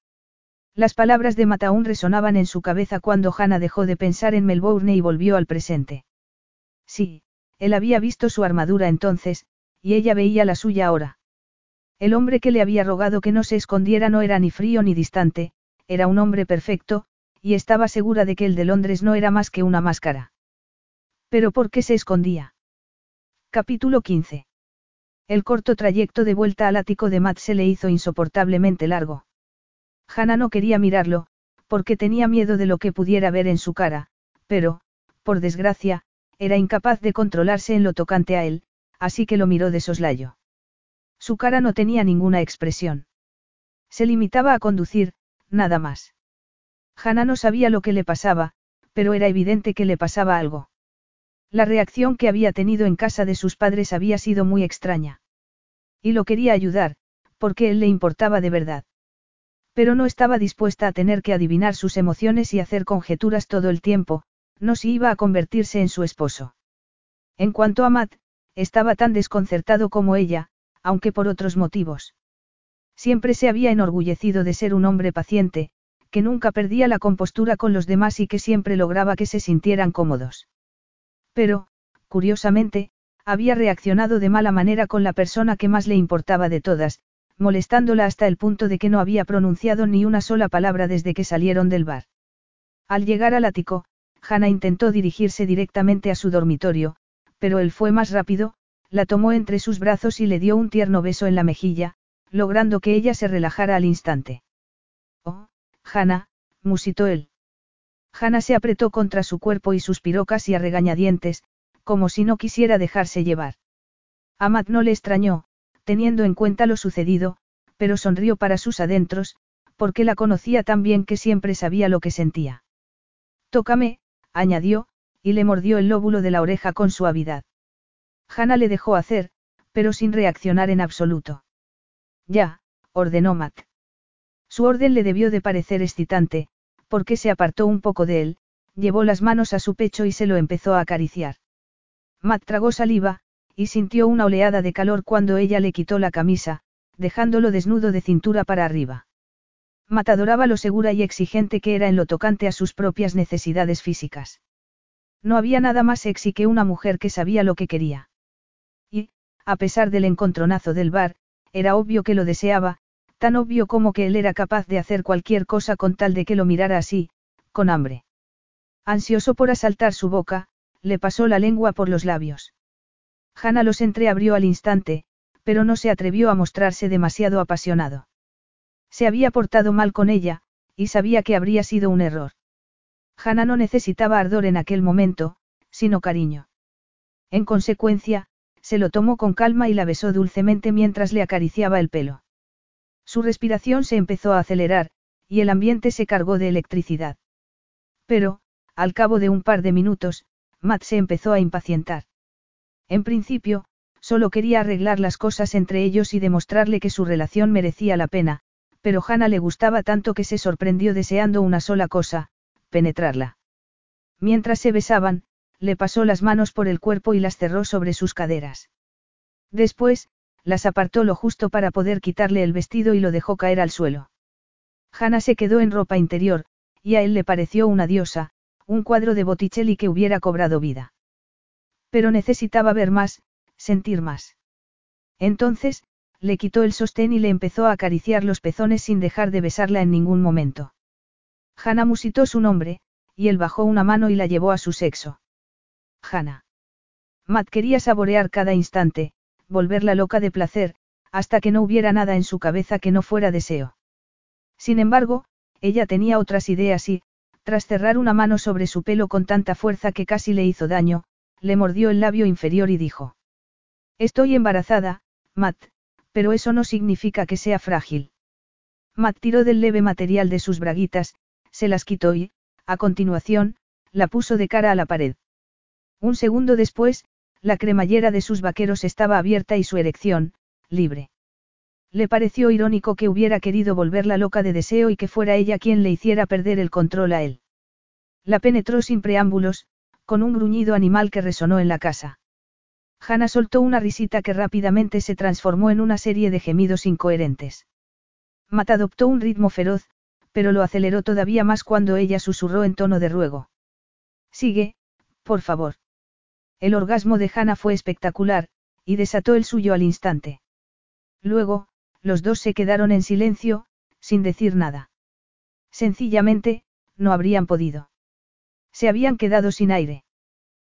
Las palabras de Mataún resonaban en su cabeza cuando Hannah dejó de pensar en Melbourne y volvió al presente. Sí, él había visto su armadura entonces, y ella veía la suya ahora. El hombre que le había rogado que no se escondiera no era ni frío ni distante, era un hombre perfecto, y estaba segura de que el de Londres no era más que una máscara. Pero ¿por qué se escondía? Capítulo 15. El corto trayecto de vuelta al ático de Matt se le hizo insoportablemente largo. Hannah no quería mirarlo, porque tenía miedo de lo que pudiera ver en su cara, pero, por desgracia, era incapaz de controlarse en lo tocante a él, así que lo miró de soslayo. Su cara no tenía ninguna expresión. Se limitaba a conducir, nada más. Hannah no sabía lo que le pasaba, pero era evidente que le pasaba algo. La reacción que había tenido en casa de sus padres había sido muy extraña. Y lo quería ayudar, porque él le importaba de verdad. Pero no estaba dispuesta a tener que adivinar sus emociones y hacer conjeturas todo el tiempo, no si iba a convertirse en su esposo. En cuanto a Matt, estaba tan desconcertado como ella, aunque por otros motivos. Siempre se había enorgullecido de ser un hombre paciente, que nunca perdía la compostura con los demás y que siempre lograba que se sintieran cómodos. Pero, curiosamente, había reaccionado de mala manera con la persona que más le importaba de todas, molestándola hasta el punto de que no había pronunciado ni una sola palabra desde que salieron del bar. Al llegar al ático, Hannah intentó dirigirse directamente a su dormitorio, pero él fue más rápido, la tomó entre sus brazos y le dio un tierno beso en la mejilla, logrando que ella se relajara al instante. Oh, Hannah, musitó él. Hannah se apretó contra su cuerpo y suspiró casi a regañadientes, como si no quisiera dejarse llevar. A Matt no le extrañó, teniendo en cuenta lo sucedido, pero sonrió para sus adentros, porque la conocía tan bien que siempre sabía lo que sentía. Tócame, añadió, y le mordió el lóbulo de la oreja con suavidad. Hannah le dejó hacer, pero sin reaccionar en absoluto. Ya, ordenó Matt. Su orden le debió de parecer excitante, porque se apartó un poco de él, llevó las manos a su pecho y se lo empezó a acariciar. Matt tragó saliva, y sintió una oleada de calor cuando ella le quitó la camisa, dejándolo desnudo de cintura para arriba. Matt adoraba lo segura y exigente que era en lo tocante a sus propias necesidades físicas. No había nada más sexy que una mujer que sabía lo que quería. Y, a pesar del encontronazo del bar, era obvio que lo deseaba, tan obvio como que él era capaz de hacer cualquier cosa con tal de que lo mirara así, con hambre. Ansioso por asaltar su boca, le pasó la lengua por los labios. Hannah los entreabrió al instante, pero no se atrevió a mostrarse demasiado apasionado. Se había portado mal con ella, y sabía que habría sido un error. Hannah no necesitaba ardor en aquel momento, sino cariño. En consecuencia, se lo tomó con calma y la besó dulcemente mientras le acariciaba el pelo. Su respiración se empezó a acelerar, y el ambiente se cargó de electricidad. Pero, al cabo de un par de minutos, Matt se empezó a impacientar. En principio, solo quería arreglar las cosas entre ellos y demostrarle que su relación merecía la pena, pero Hannah le gustaba tanto que se sorprendió deseando una sola cosa, penetrarla. Mientras se besaban, le pasó las manos por el cuerpo y las cerró sobre sus caderas. Después, las apartó lo justo para poder quitarle el vestido y lo dejó caer al suelo. Hannah se quedó en ropa interior, y a él le pareció una diosa, un cuadro de Botticelli que hubiera cobrado vida. Pero necesitaba ver más, sentir más. Entonces, le quitó el sostén y le empezó a acariciar los pezones sin dejar de besarla en ningún momento. Hannah musitó su nombre, y él bajó una mano y la llevó a su sexo. Hannah. Matt quería saborear cada instante, volverla loca de placer, hasta que no hubiera nada en su cabeza que no fuera deseo. Sin embargo, ella tenía otras ideas y, tras cerrar una mano sobre su pelo con tanta fuerza que casi le hizo daño, le mordió el labio inferior y dijo. Estoy embarazada, Matt, pero eso no significa que sea frágil. Matt tiró del leve material de sus braguitas, se las quitó y, a continuación, la puso de cara a la pared. Un segundo después, la cremallera de sus vaqueros estaba abierta y su erección, libre. Le pareció irónico que hubiera querido volverla loca de deseo y que fuera ella quien le hiciera perder el control a él. La penetró sin preámbulos, con un gruñido animal que resonó en la casa. Hannah soltó una risita que rápidamente se transformó en una serie de gemidos incoherentes. Matt adoptó un ritmo feroz, pero lo aceleró todavía más cuando ella susurró en tono de ruego. Sigue, por favor. El orgasmo de Hannah fue espectacular, y desató el suyo al instante. Luego, los dos se quedaron en silencio, sin decir nada. Sencillamente, no habrían podido. Se habían quedado sin aire.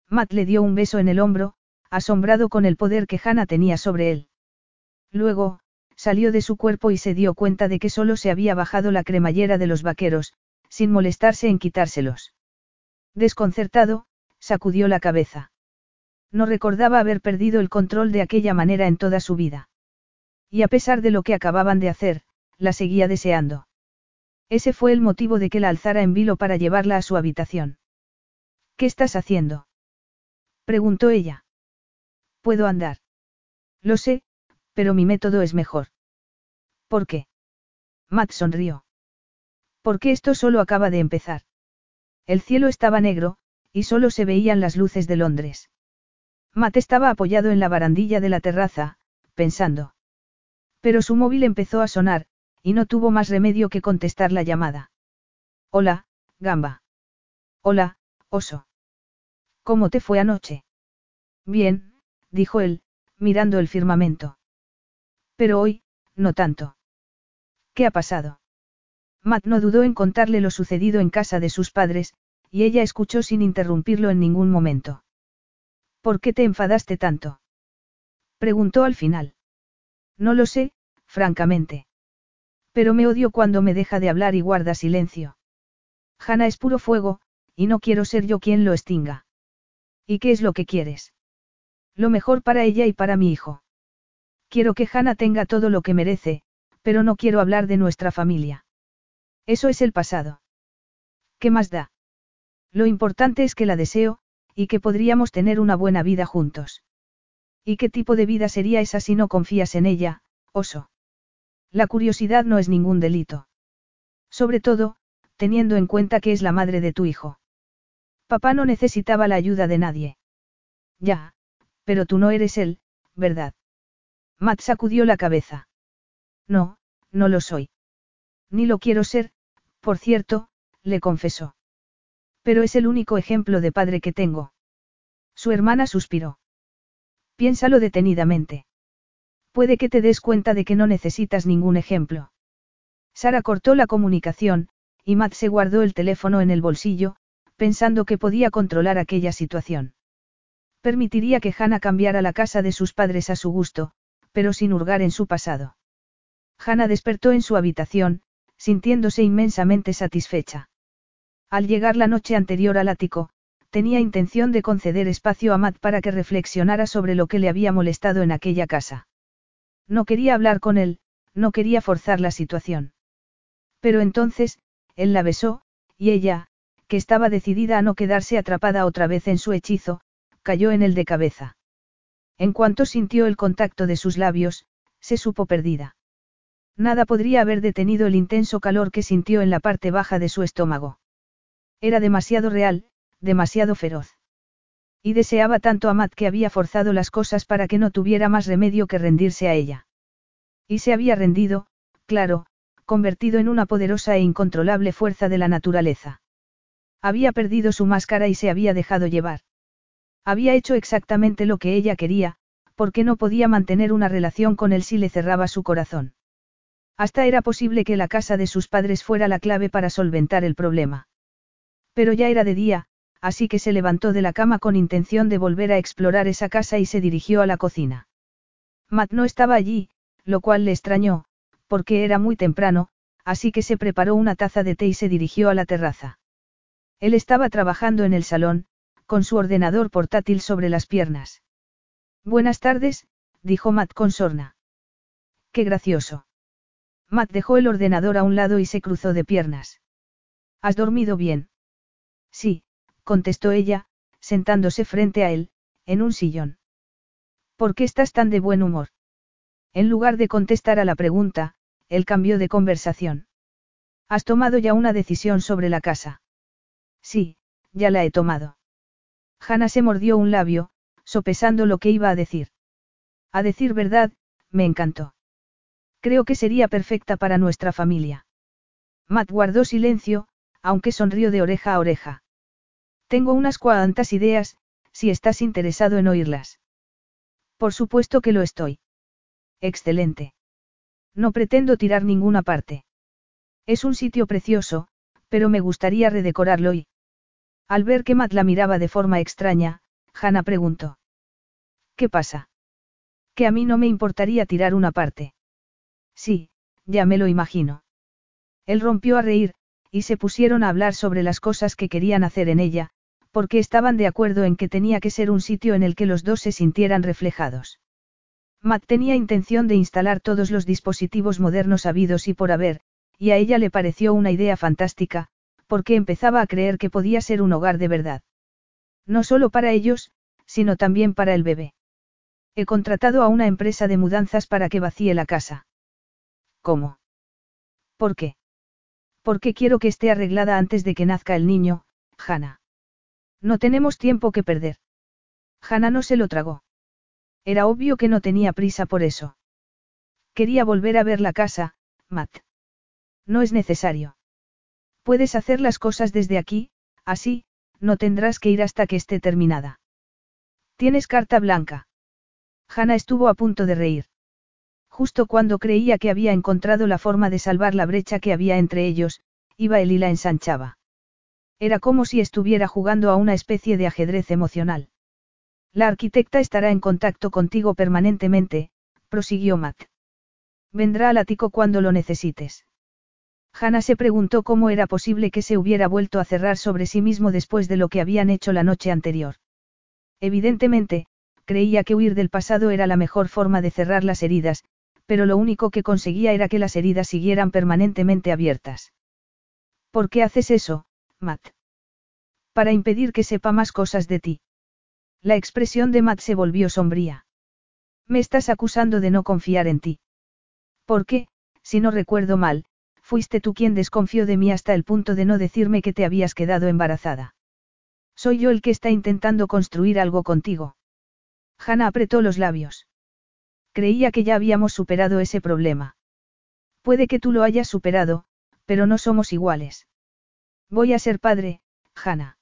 Matt le dio un beso en el hombro, asombrado con el poder que Hannah tenía sobre él. Luego, salió de su cuerpo y se dio cuenta de que solo se había bajado la cremallera de los vaqueros, sin molestarse en quitárselos. Desconcertado, sacudió la cabeza. No recordaba haber perdido el control de aquella manera en toda su vida. Y a pesar de lo que acababan de hacer, la seguía deseando. Ese fue el motivo de que la alzara en vilo para llevarla a su habitación. ¿Qué estás haciendo? preguntó ella. Puedo andar. Lo sé, pero mi método es mejor. ¿Por qué? Matt sonrió. Porque esto solo acaba de empezar. El cielo estaba negro, y solo se veían las luces de Londres. Matt estaba apoyado en la barandilla de la terraza, pensando. Pero su móvil empezó a sonar, y no tuvo más remedio que contestar la llamada. Hola, Gamba. Hola, oso. ¿Cómo te fue anoche? Bien, dijo él, mirando el firmamento. Pero hoy, no tanto. ¿Qué ha pasado? Matt no dudó en contarle lo sucedido en casa de sus padres, y ella escuchó sin interrumpirlo en ningún momento. ¿Por qué te enfadaste tanto? Preguntó al final. No lo sé, francamente. Pero me odio cuando me deja de hablar y guarda silencio. Hanna es puro fuego, y no quiero ser yo quien lo extinga. ¿Y qué es lo que quieres? Lo mejor para ella y para mi hijo. Quiero que Hanna tenga todo lo que merece, pero no quiero hablar de nuestra familia. Eso es el pasado. ¿Qué más da? Lo importante es que la deseo, y que podríamos tener una buena vida juntos. ¿Y qué tipo de vida sería esa si no confías en ella, oso? La curiosidad no es ningún delito. Sobre todo, teniendo en cuenta que es la madre de tu hijo. Papá no necesitaba la ayuda de nadie. Ya, pero tú no eres él, ¿verdad? Matt sacudió la cabeza. No, no lo soy. Ni lo quiero ser, por cierto, le confesó. Pero es el único ejemplo de padre que tengo. Su hermana suspiró. Piénsalo detenidamente. Puede que te des cuenta de que no necesitas ningún ejemplo. Sara cortó la comunicación, y Matt se guardó el teléfono en el bolsillo, pensando que podía controlar aquella situación. Permitiría que Hannah cambiara la casa de sus padres a su gusto, pero sin hurgar en su pasado. Hannah despertó en su habitación, sintiéndose inmensamente satisfecha. Al llegar la noche anterior al ático, tenía intención de conceder espacio a Matt para que reflexionara sobre lo que le había molestado en aquella casa. No quería hablar con él, no quería forzar la situación. Pero entonces, él la besó, y ella, que estaba decidida a no quedarse atrapada otra vez en su hechizo, cayó en el de cabeza. En cuanto sintió el contacto de sus labios, se supo perdida. Nada podría haber detenido el intenso calor que sintió en la parte baja de su estómago. Era demasiado real, demasiado feroz. Y deseaba tanto a Matt que había forzado las cosas para que no tuviera más remedio que rendirse a ella. Y se había rendido, claro, convertido en una poderosa e incontrolable fuerza de la naturaleza. Había perdido su máscara y se había dejado llevar. Había hecho exactamente lo que ella quería, porque no podía mantener una relación con él si le cerraba su corazón. Hasta era posible que la casa de sus padres fuera la clave para solventar el problema. Pero ya era de día, así que se levantó de la cama con intención de volver a explorar esa casa y se dirigió a la cocina. Matt no estaba allí, lo cual le extrañó, porque era muy temprano, así que se preparó una taza de té y se dirigió a la terraza. Él estaba trabajando en el salón, con su ordenador portátil sobre las piernas. Buenas tardes, dijo Matt con sorna. Qué gracioso. Matt dejó el ordenador a un lado y se cruzó de piernas. ¿Has dormido bien? Sí, contestó ella, sentándose frente a él, en un sillón. ¿Por qué estás tan de buen humor? En lugar de contestar a la pregunta, él cambió de conversación. ¿Has tomado ya una decisión sobre la casa? Sí, ya la he tomado. Hannah se mordió un labio, sopesando lo que iba a decir. A decir verdad, me encantó. Creo que sería perfecta para nuestra familia. Matt guardó silencio, aunque sonrió de oreja a oreja. Tengo unas cuantas ideas, si estás interesado en oírlas. Por supuesto que lo estoy. Excelente. No pretendo tirar ninguna parte. Es un sitio precioso, pero me gustaría redecorarlo y... Al ver que Matt la miraba de forma extraña, Hannah preguntó. ¿Qué pasa? Que a mí no me importaría tirar una parte. Sí, ya me lo imagino. Él rompió a reír, y se pusieron a hablar sobre las cosas que querían hacer en ella, porque estaban de acuerdo en que tenía que ser un sitio en el que los dos se sintieran reflejados. Matt tenía intención de instalar todos los dispositivos modernos habidos y por haber, y a ella le pareció una idea fantástica, porque empezaba a creer que podía ser un hogar de verdad. No solo para ellos, sino también para el bebé. He contratado a una empresa de mudanzas para que vacíe la casa. ¿Cómo? ¿Por qué? Porque quiero que esté arreglada antes de que nazca el niño, Hannah. No tenemos tiempo que perder. Hannah no se lo tragó. Era obvio que no tenía prisa por eso. Quería volver a ver la casa, Matt. No es necesario. Puedes hacer las cosas desde aquí, así, no tendrás que ir hasta que esté terminada. Tienes carta blanca. Hannah estuvo a punto de reír. Justo cuando creía que había encontrado la forma de salvar la brecha que había entre ellos, iba él y la ensanchaba. Era como si estuviera jugando a una especie de ajedrez emocional. La arquitecta estará en contacto contigo permanentemente, prosiguió Matt. Vendrá al ático cuando lo necesites. Hannah se preguntó cómo era posible que se hubiera vuelto a cerrar sobre sí mismo después de lo que habían hecho la noche anterior. Evidentemente, creía que huir del pasado era la mejor forma de cerrar las heridas, pero lo único que conseguía era que las heridas siguieran permanentemente abiertas. ¿Por qué haces eso, Matt. Para impedir que sepa más cosas de ti. La expresión de Matt se volvió sombría. Me estás acusando de no confiar en ti. ¿Por qué, si no recuerdo mal, fuiste tú quien desconfió de mí hasta el punto de no decirme que te habías quedado embarazada? Soy yo el que está intentando construir algo contigo. Hannah apretó los labios. Creía que ya habíamos superado ese problema. Puede que tú lo hayas superado, pero no somos iguales. Voy a ser padre, Hannah.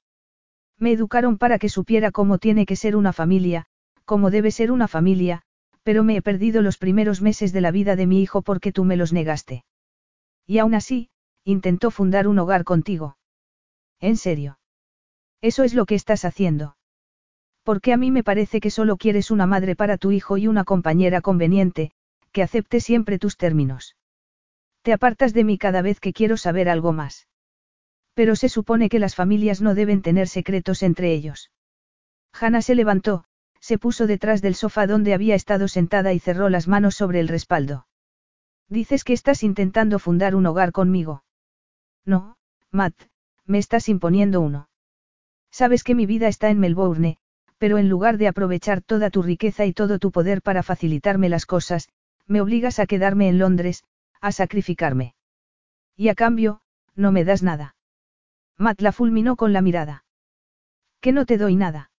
Me educaron para que supiera cómo tiene que ser una familia, cómo debe ser una familia, pero me he perdido los primeros meses de la vida de mi hijo porque tú me los negaste. Y aún así, intentó fundar un hogar contigo. ¿En serio? Eso es lo que estás haciendo. Porque a mí me parece que solo quieres una madre para tu hijo y una compañera conveniente, que acepte siempre tus términos. Te apartas de mí cada vez que quiero saber algo más. Pero se supone que las familias no deben tener secretos entre ellos. Hannah se levantó, se puso detrás del sofá donde había estado sentada y cerró las manos sobre el respaldo. Dices que estás intentando fundar un hogar conmigo. No, Matt, me estás imponiendo uno. Sabes que mi vida está en Melbourne, pero en lugar de aprovechar toda tu riqueza y todo tu poder para facilitarme las cosas, me obligas a quedarme en Londres, a sacrificarme. Y a cambio, no me das nada. Matt la fulminó con la mirada. Que no te doy nada.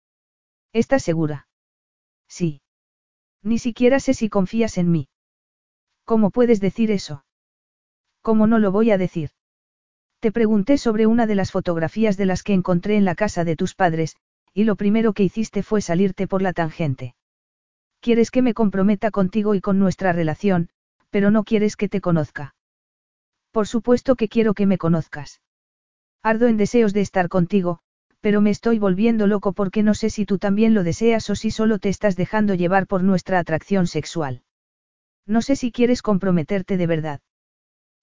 ¿Estás segura? Sí. Ni siquiera sé si confías en mí. ¿Cómo puedes decir eso? ¿Cómo no lo voy a decir? Te pregunté sobre una de las fotografías de las que encontré en la casa de tus padres, y lo primero que hiciste fue salirte por la tangente. Quieres que me comprometa contigo y con nuestra relación, pero no quieres que te conozca. Por supuesto que quiero que me conozcas. Ardo en deseos de estar contigo, pero me estoy volviendo loco porque no sé si tú también lo deseas o si solo te estás dejando llevar por nuestra atracción sexual. No sé si quieres comprometerte de verdad.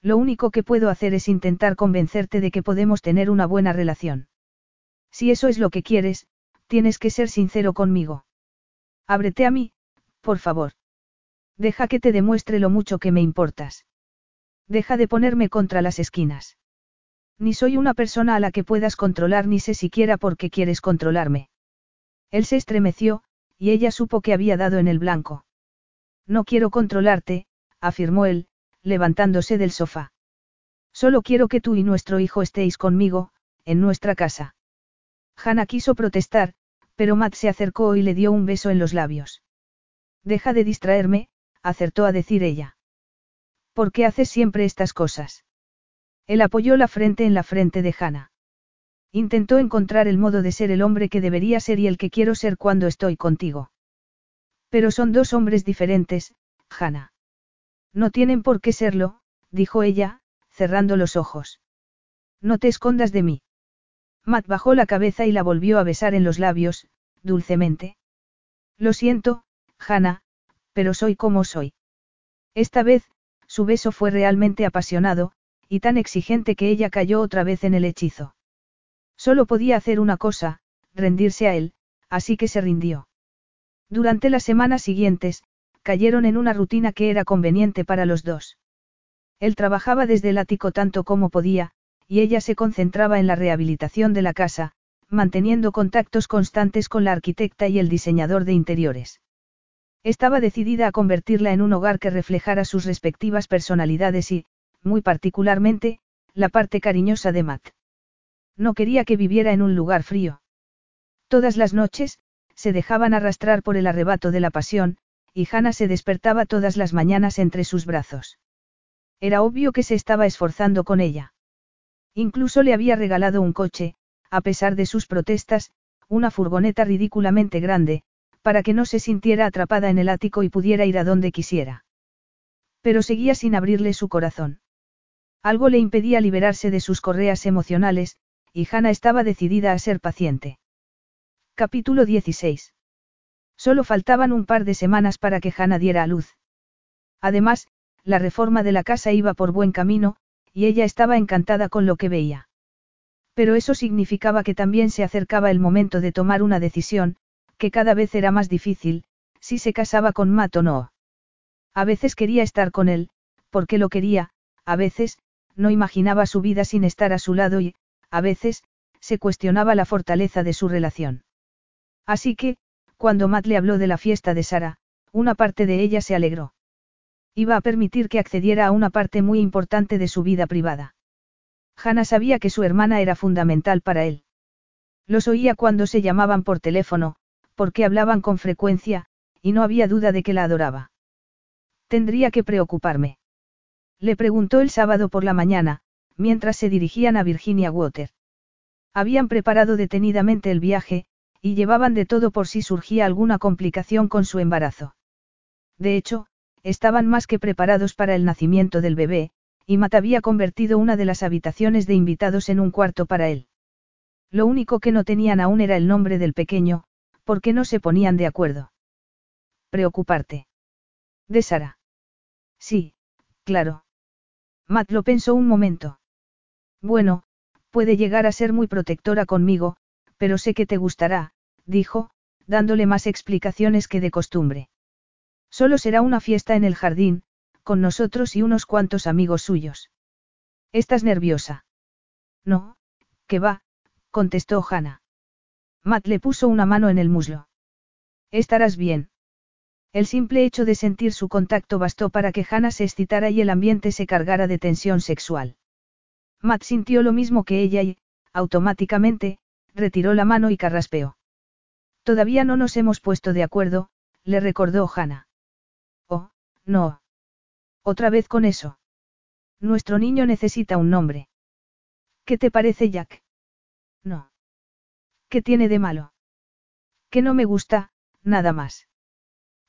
Lo único que puedo hacer es intentar convencerte de que podemos tener una buena relación. Si eso es lo que quieres, tienes que ser sincero conmigo. Ábrete a mí, por favor. Deja que te demuestre lo mucho que me importas. Deja de ponerme contra las esquinas. Ni soy una persona a la que puedas controlar ni sé siquiera por qué quieres controlarme. Él se estremeció, y ella supo que había dado en el blanco. No quiero controlarte, afirmó él, levantándose del sofá. Solo quiero que tú y nuestro hijo estéis conmigo, en nuestra casa. Hannah quiso protestar, pero Matt se acercó y le dio un beso en los labios. Deja de distraerme, acertó a decir ella. ¿Por qué haces siempre estas cosas? Él apoyó la frente en la frente de Hannah. Intentó encontrar el modo de ser el hombre que debería ser y el que quiero ser cuando estoy contigo. Pero son dos hombres diferentes, Hannah. No tienen por qué serlo, dijo ella, cerrando los ojos. No te escondas de mí. Matt bajó la cabeza y la volvió a besar en los labios, dulcemente. Lo siento, Hannah, pero soy como soy. Esta vez, su beso fue realmente apasionado, y tan exigente que ella cayó otra vez en el hechizo. Solo podía hacer una cosa, rendirse a él, así que se rindió. Durante las semanas siguientes, cayeron en una rutina que era conveniente para los dos. Él trabajaba desde el ático tanto como podía, y ella se concentraba en la rehabilitación de la casa, manteniendo contactos constantes con la arquitecta y el diseñador de interiores. Estaba decidida a convertirla en un hogar que reflejara sus respectivas personalidades y, muy particularmente, la parte cariñosa de Matt. No quería que viviera en un lugar frío. Todas las noches, se dejaban arrastrar por el arrebato de la pasión, y Hannah se despertaba todas las mañanas entre sus brazos. Era obvio que se estaba esforzando con ella. Incluso le había regalado un coche, a pesar de sus protestas, una furgoneta ridículamente grande, para que no se sintiera atrapada en el ático y pudiera ir a donde quisiera. Pero seguía sin abrirle su corazón. Algo le impedía liberarse de sus correas emocionales, y Hannah estaba decidida a ser paciente. Capítulo 16. Solo faltaban un par de semanas para que Hannah diera a luz. Además, la reforma de la casa iba por buen camino, y ella estaba encantada con lo que veía. Pero eso significaba que también se acercaba el momento de tomar una decisión, que cada vez era más difícil, si se casaba con Matt o no. A veces quería estar con él, porque lo quería, a veces, no imaginaba su vida sin estar a su lado y, a veces, se cuestionaba la fortaleza de su relación. Así que, cuando Matt le habló de la fiesta de Sara, una parte de ella se alegró. Iba a permitir que accediera a una parte muy importante de su vida privada. Hannah sabía que su hermana era fundamental para él. Los oía cuando se llamaban por teléfono, porque hablaban con frecuencia, y no había duda de que la adoraba. Tendría que preocuparme. Le preguntó el sábado por la mañana, mientras se dirigían a Virginia Water. Habían preparado detenidamente el viaje, y llevaban de todo por si surgía alguna complicación con su embarazo. De hecho, estaban más que preparados para el nacimiento del bebé, y Matt había convertido una de las habitaciones de invitados en un cuarto para él. Lo único que no tenían aún era el nombre del pequeño, porque no se ponían de acuerdo. Preocuparte. De Sara. Sí, claro. Matt lo pensó un momento. Bueno, puede llegar a ser muy protectora conmigo, pero sé que te gustará, dijo, dándole más explicaciones que de costumbre. Solo será una fiesta en el jardín, con nosotros y unos cuantos amigos suyos. ¿Estás nerviosa? No, que va, contestó Hannah. Matt le puso una mano en el muslo. Estarás bien. El simple hecho de sentir su contacto bastó para que Hannah se excitara y el ambiente se cargara de tensión sexual. Matt sintió lo mismo que ella y, automáticamente, retiró la mano y carraspeó. Todavía no nos hemos puesto de acuerdo, le recordó Hannah. Oh, no. Otra vez con eso. Nuestro niño necesita un nombre. ¿Qué te parece, Jack? No. ¿Qué tiene de malo? Que no me gusta, nada más.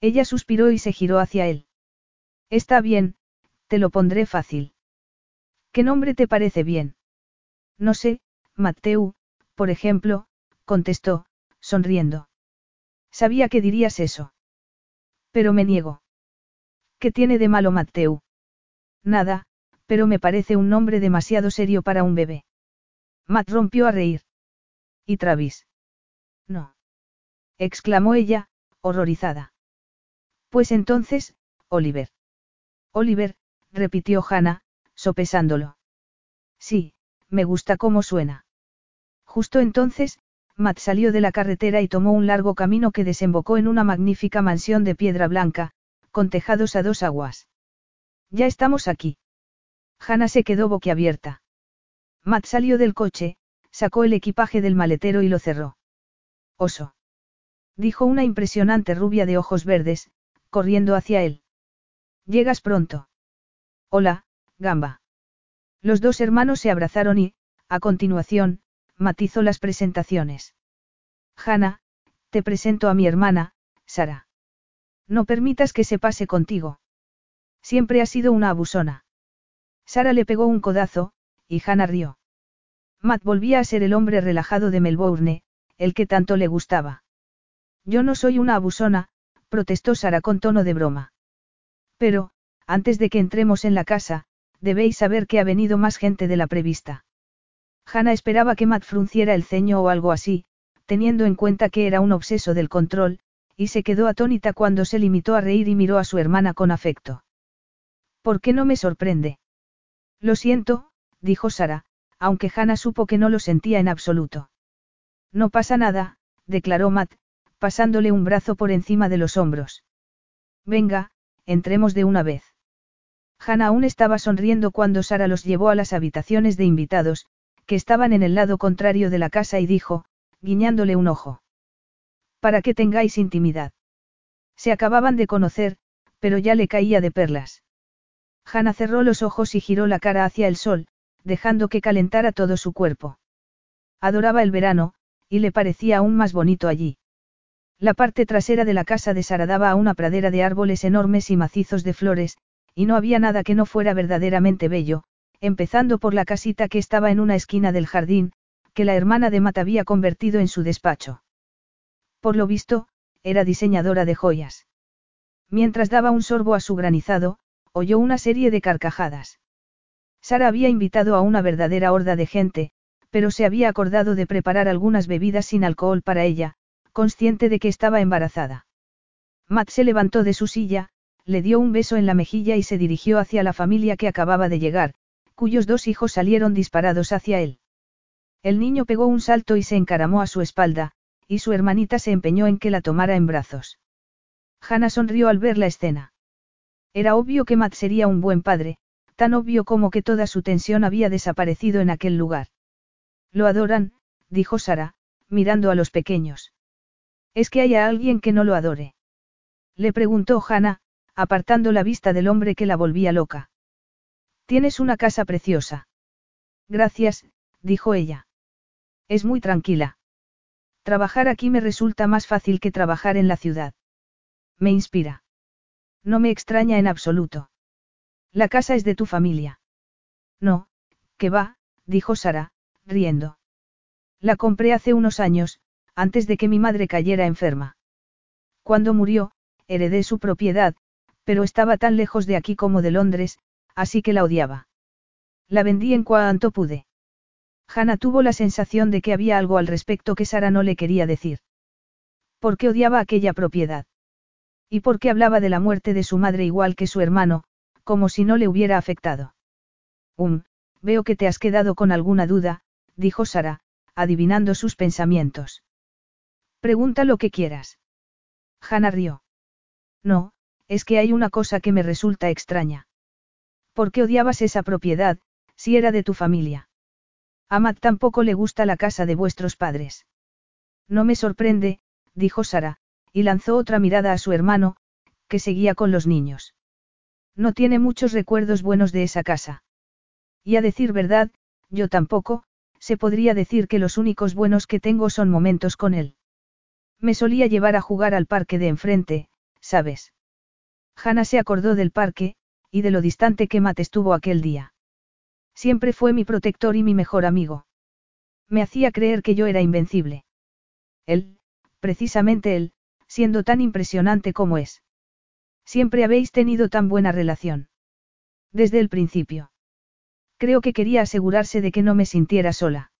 Ella suspiró y se giró hacia él. Está bien, te lo pondré fácil. ¿Qué nombre te parece bien? No sé, Mateu, por ejemplo, contestó, sonriendo. Sabía que dirías eso. Pero me niego. ¿Qué tiene de malo Mateu? Nada, pero me parece un nombre demasiado serio para un bebé. Matt rompió a reír. ¿Y Travis? No. exclamó ella, horrorizada. Pues entonces, Oliver. Oliver, repitió Hannah, sopesándolo. Sí, me gusta cómo suena. Justo entonces, Matt salió de la carretera y tomó un largo camino que desembocó en una magnífica mansión de piedra blanca, con tejados a dos aguas. Ya estamos aquí. Hannah se quedó boquiabierta. Matt salió del coche, sacó el equipaje del maletero y lo cerró. Oso. Dijo una impresionante rubia de ojos verdes, corriendo hacia él. Llegas pronto. Hola, Gamba. Los dos hermanos se abrazaron y, a continuación, matizó las presentaciones. Hanna, te presento a mi hermana, Sara. No permitas que se pase contigo. Siempre ha sido una abusona. Sara le pegó un codazo, y Hannah rió. Matt volvía a ser el hombre relajado de Melbourne, el que tanto le gustaba. Yo no soy una abusona, protestó Sara con tono de broma. Pero, antes de que entremos en la casa, debéis saber que ha venido más gente de la prevista. Hannah esperaba que Matt frunciera el ceño o algo así, teniendo en cuenta que era un obseso del control, y se quedó atónita cuando se limitó a reír y miró a su hermana con afecto. ¿Por qué no me sorprende? Lo siento, dijo Sara, aunque Hannah supo que no lo sentía en absoluto. No pasa nada, declaró Matt, pasándole un brazo por encima de los hombros. Venga, entremos de una vez. Hannah aún estaba sonriendo cuando Sara los llevó a las habitaciones de invitados, que estaban en el lado contrario de la casa y dijo, guiñándole un ojo. Para que tengáis intimidad. Se acababan de conocer, pero ya le caía de perlas. Hannah cerró los ojos y giró la cara hacia el sol, dejando que calentara todo su cuerpo. Adoraba el verano, y le parecía aún más bonito allí. La parte trasera de la casa de Sara daba a una pradera de árboles enormes y macizos de flores, y no había nada que no fuera verdaderamente bello, empezando por la casita que estaba en una esquina del jardín, que la hermana de Matt había convertido en su despacho. Por lo visto, era diseñadora de joyas. Mientras daba un sorbo a su granizado, oyó una serie de carcajadas. Sara había invitado a una verdadera horda de gente, pero se había acordado de preparar algunas bebidas sin alcohol para ella, consciente de que estaba embarazada. Matt se levantó de su silla, le dio un beso en la mejilla y se dirigió hacia la familia que acababa de llegar, cuyos dos hijos salieron disparados hacia él. El niño pegó un salto y se encaramó a su espalda, y su hermanita se empeñó en que la tomara en brazos. Hannah sonrió al ver la escena. Era obvio que Matt sería un buen padre, tan obvio como que toda su tensión había desaparecido en aquel lugar. Lo adoran, dijo Sara, mirando a los pequeños. ¿Es que haya alguien que no lo adore? Le preguntó Hannah, apartando la vista del hombre que la volvía loca. Tienes una casa preciosa. Gracias, dijo ella. Es muy tranquila. Trabajar aquí me resulta más fácil que trabajar en la ciudad. Me inspira. No me extraña en absoluto. La casa es de tu familia. No, que va, dijo Sara, riendo. La compré hace unos años, antes de que mi madre cayera enferma. Cuando murió, heredé su propiedad, pero estaba tan lejos de aquí como de Londres, así que la odiaba. La vendí en cuanto pude. Hannah tuvo la sensación de que había algo al respecto que Sara no le quería decir. ¿Por qué odiaba aquella propiedad? ¿Y por qué hablaba de la muerte de su madre igual que su hermano, como si no le hubiera afectado? Um, veo que te has quedado con alguna duda, dijo Sara, adivinando sus pensamientos. Pregunta lo que quieras. Hannah rió. No, es que hay una cosa que me resulta extraña. ¿Por qué odiabas esa propiedad, si era de tu familia? A tampoco le gusta la casa de vuestros padres. No me sorprende, dijo Sara, y lanzó otra mirada a su hermano, que seguía con los niños. No tiene muchos recuerdos buenos de esa casa. Y a decir verdad, yo tampoco, se podría decir que los únicos buenos que tengo son momentos con él. Me solía llevar a jugar al parque de enfrente, ¿sabes? Hannah se acordó del parque, y de lo distante que Matt estuvo aquel día. Siempre fue mi protector y mi mejor amigo. Me hacía creer que yo era invencible. Él, precisamente él, siendo tan impresionante como es. Siempre habéis tenido tan buena relación. Desde el principio. Creo que quería asegurarse de que no me sintiera sola.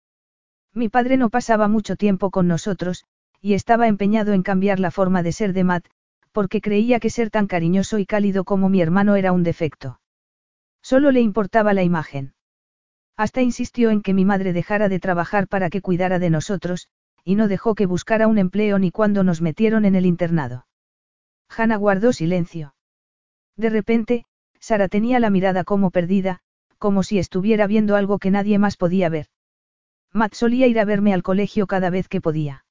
Mi padre no pasaba mucho tiempo con nosotros, y estaba empeñado en cambiar la forma de ser de Matt, porque creía que ser tan cariñoso y cálido como mi hermano era un defecto. Solo le importaba la imagen. Hasta insistió en que mi madre dejara de trabajar para que cuidara de nosotros, y no dejó que buscara un empleo ni cuando nos metieron en el internado. Hannah guardó silencio. De repente, Sara tenía la mirada como perdida, como si estuviera viendo algo que nadie más podía ver. Matt solía ir a verme al colegio cada vez que podía.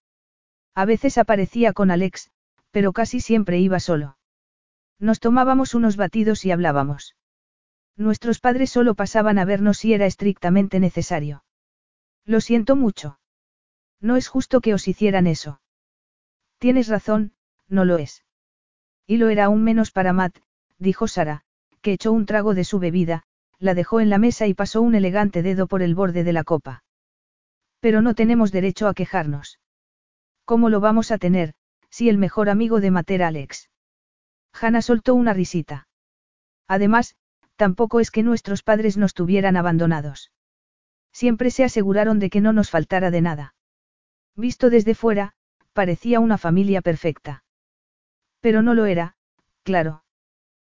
A veces aparecía con Alex, pero casi siempre iba solo. Nos tomábamos unos batidos y hablábamos. Nuestros padres solo pasaban a vernos si era estrictamente necesario. Lo siento mucho. No es justo que os hicieran eso. Tienes razón, no lo es. Y lo era aún menos para Matt, dijo Sara, que echó un trago de su bebida, la dejó en la mesa y pasó un elegante dedo por el borde de la copa. Pero no tenemos derecho a quejarnos. ¿Cómo lo vamos a tener, si el mejor amigo de Matt era Alex? Hannah soltó una risita. Además, tampoco es que nuestros padres nos tuvieran abandonados. Siempre se aseguraron de que no nos faltara de nada. Visto desde fuera, parecía una familia perfecta. Pero no lo era, claro.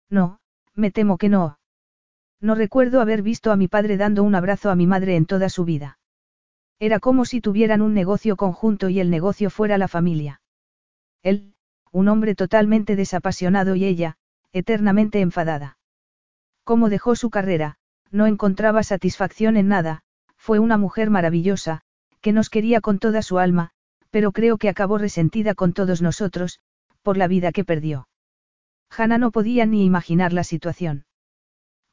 No, me temo que no. No recuerdo haber visto a mi padre dando un abrazo a mi madre en toda su vida. Era como si tuvieran un negocio conjunto y el negocio fuera la familia. Él, un hombre totalmente desapasionado y ella, eternamente enfadada. Como dejó su carrera, no encontraba satisfacción en nada, fue una mujer maravillosa, que nos quería con toda su alma, pero creo que acabó resentida con todos nosotros, por la vida que perdió. Hannah no podía ni imaginar la situación.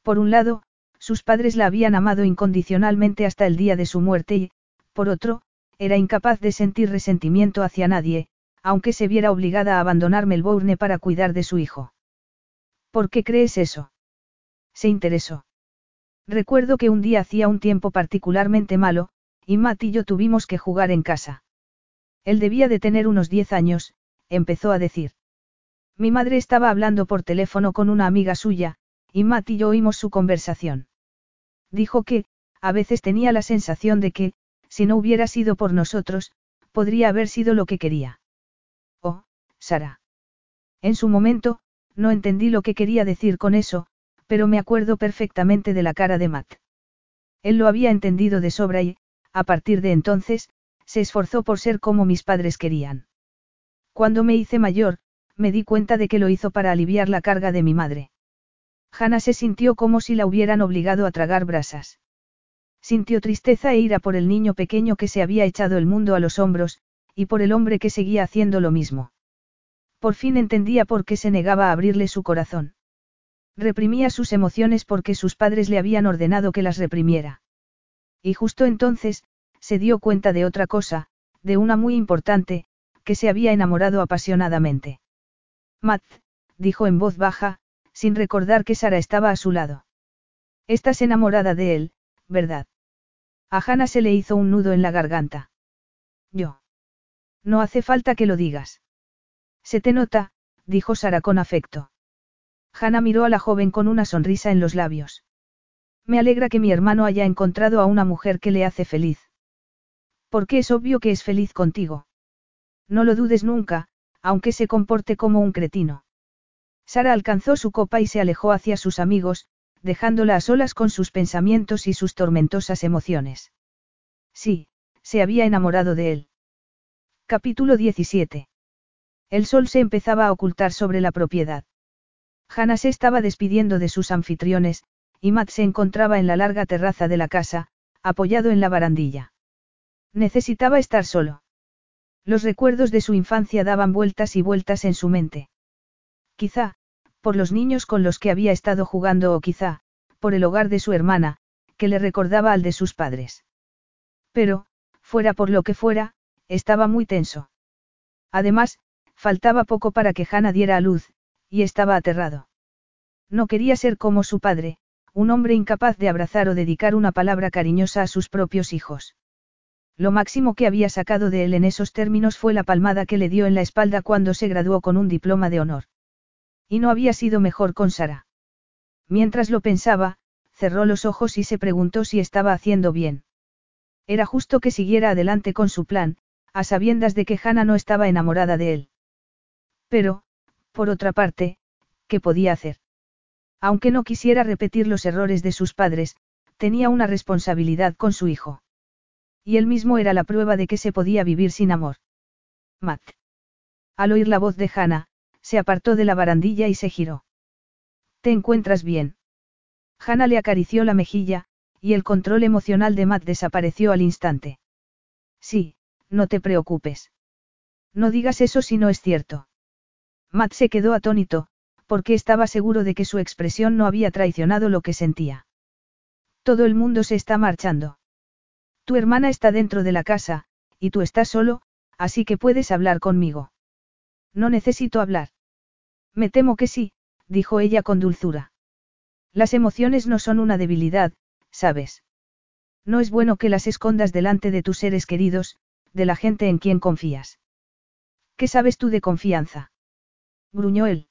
Por un lado, sus padres la habían amado incondicionalmente hasta el día de su muerte y, por otro, era incapaz de sentir resentimiento hacia nadie, aunque se viera obligada a abandonar Melbourne para cuidar de su hijo. ¿Por qué crees eso? Se interesó. Recuerdo que un día hacía un tiempo particularmente malo, y Matt y yo tuvimos que jugar en casa. Él debía de tener unos diez años, empezó a decir. Mi madre estaba hablando por teléfono con una amiga suya, y Matt y yo oímos su conversación. Dijo que, a veces tenía la sensación de que, si no hubiera sido por nosotros, podría haber sido lo que quería. Oh, Sara. En su momento, no entendí lo que quería decir con eso, pero me acuerdo perfectamente de la cara de Matt. Él lo había entendido de sobra y, a partir de entonces, se esforzó por ser como mis padres querían. Cuando me hice mayor, me di cuenta de que lo hizo para aliviar la carga de mi madre. Hannah se sintió como si la hubieran obligado a tragar brasas. Sintió tristeza e ira por el niño pequeño que se había echado el mundo a los hombros, y por el hombre que seguía haciendo lo mismo. Por fin entendía por qué se negaba a abrirle su corazón. Reprimía sus emociones porque sus padres le habían ordenado que las reprimiera. Y justo entonces, se dio cuenta de otra cosa, de una muy importante, que se había enamorado apasionadamente. Matt, dijo en voz baja, sin recordar que Sara estaba a su lado. Estás enamorada de él, ¿verdad? A Hannah se le hizo un nudo en la garganta. Yo. No hace falta que lo digas. Se te nota, dijo Sara con afecto. Hannah miró a la joven con una sonrisa en los labios. Me alegra que mi hermano haya encontrado a una mujer que le hace feliz. Porque es obvio que es feliz contigo. No lo dudes nunca, aunque se comporte como un cretino. Sara alcanzó su copa y se alejó hacia sus amigos, dejándola a solas con sus pensamientos y sus tormentosas emociones. Sí, se había enamorado de él. Capítulo 17. El sol se empezaba a ocultar sobre la propiedad. Hannah se estaba despidiendo de sus anfitriones, y Matt se encontraba en la larga terraza de la casa, apoyado en la barandilla. Necesitaba estar solo. Los recuerdos de su infancia daban vueltas y vueltas en su mente. Quizá, por los niños con los que había estado jugando o quizá, por el hogar de su hermana, que le recordaba al de sus padres. Pero, fuera por lo que fuera, estaba muy tenso. Además, faltaba poco para que Hannah diera a luz, y estaba aterrado. No quería ser como su padre, un hombre incapaz de abrazar o dedicar una palabra cariñosa a sus propios hijos. Lo máximo que había sacado de él en esos términos fue la palmada que le dio en la espalda cuando se graduó con un diploma de honor. Y no había sido mejor con Sara. Mientras lo pensaba, cerró los ojos y se preguntó si estaba haciendo bien. Era justo que siguiera adelante con su plan, a sabiendas de que Hannah no estaba enamorada de él. Pero, por otra parte, ¿qué podía hacer? Aunque no quisiera repetir los errores de sus padres, tenía una responsabilidad con su hijo. Y él mismo era la prueba de que se podía vivir sin amor. Matt. Al oír la voz de Hannah, se apartó de la barandilla y se giró. ¿Te encuentras bien? Hannah le acarició la mejilla, y el control emocional de Matt desapareció al instante. Sí, no te preocupes. No digas eso si no es cierto. Matt se quedó atónito, porque estaba seguro de que su expresión no había traicionado lo que sentía. Todo el mundo se está marchando. Tu hermana está dentro de la casa, y tú estás solo, así que puedes hablar conmigo. No necesito hablar. Me temo que sí, dijo ella con dulzura. Las emociones no son una debilidad, ¿sabes? No es bueno que las escondas delante de tus seres queridos, de la gente en quien confías. ¿Qué sabes tú de confianza? Gruñó él.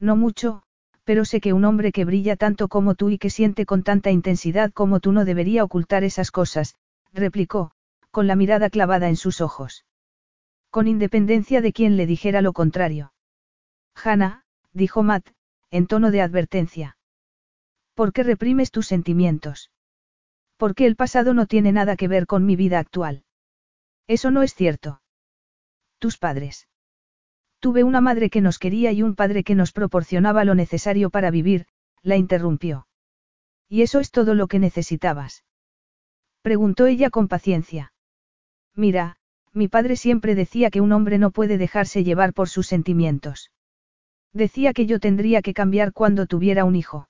No mucho, pero sé que un hombre que brilla tanto como tú y que siente con tanta intensidad como tú no debería ocultar esas cosas, replicó, con la mirada clavada en sus ojos. Con independencia de quien le dijera lo contrario. Hannah, dijo Matt, en tono de advertencia. ¿Por qué reprimes tus sentimientos? Porque el pasado no tiene nada que ver con mi vida actual. Eso no es cierto. Tus padres. Tuve una madre que nos quería y un padre que nos proporcionaba lo necesario para vivir, la interrumpió. ¿Y eso es todo lo que necesitabas? Preguntó ella con paciencia. Mira, mi padre siempre decía que un hombre no puede dejarse llevar por sus sentimientos. Decía que yo tendría que cambiar cuando tuviera un hijo.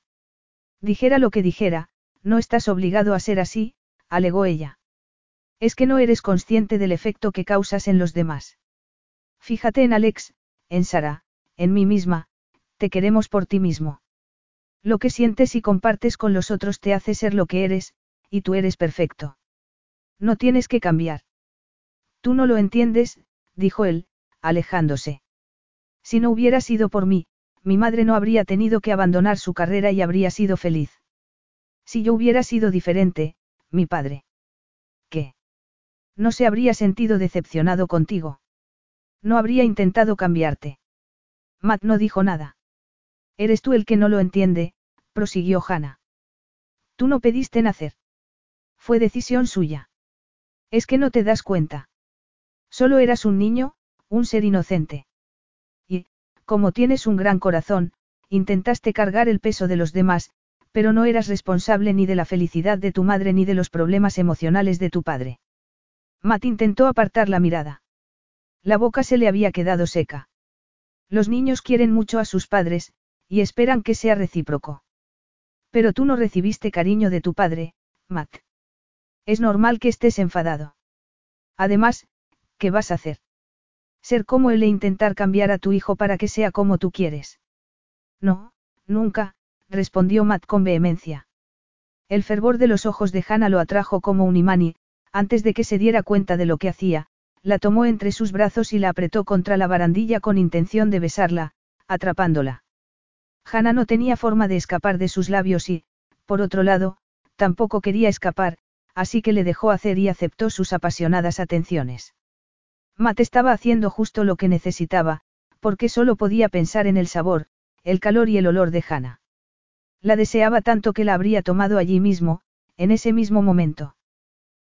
Dijera lo que dijera, no estás obligado a ser así, alegó ella. Es que no eres consciente del efecto que causas en los demás. Fíjate en Alex, en Sara, en mí misma, te queremos por ti mismo. Lo que sientes y compartes con los otros te hace ser lo que eres, y tú eres perfecto. No tienes que cambiar. Tú no lo entiendes, dijo él, alejándose. Si no hubiera sido por mí, mi madre no habría tenido que abandonar su carrera y habría sido feliz. Si yo hubiera sido diferente, mi padre. ¿Qué? No se habría sentido decepcionado contigo. No habría intentado cambiarte. Matt no dijo nada. Eres tú el que no lo entiende, prosiguió Hannah. Tú no pediste nacer. Fue decisión suya. Es que no te das cuenta. Solo eras un niño, un ser inocente. Como tienes un gran corazón, intentaste cargar el peso de los demás, pero no eras responsable ni de la felicidad de tu madre ni de los problemas emocionales de tu padre. Matt intentó apartar la mirada. La boca se le había quedado seca. Los niños quieren mucho a sus padres, y esperan que sea recíproco. Pero tú no recibiste cariño de tu padre, Matt. Es normal que estés enfadado. Además, ¿qué vas a hacer? Ser como él e intentar cambiar a tu hijo para que sea como tú quieres. No, nunca, respondió Matt con vehemencia. El fervor de los ojos de Hannah lo atrajo como un imán y, antes de que se diera cuenta de lo que hacía, la tomó entre sus brazos y la apretó contra la barandilla con intención de besarla, atrapándola. Hannah no tenía forma de escapar de sus labios y, por otro lado, tampoco quería escapar, así que le dejó hacer y aceptó sus apasionadas atenciones. Matt estaba haciendo justo lo que necesitaba, porque solo podía pensar en el sabor, el calor y el olor de Hannah. La deseaba tanto que la habría tomado allí mismo, en ese mismo momento.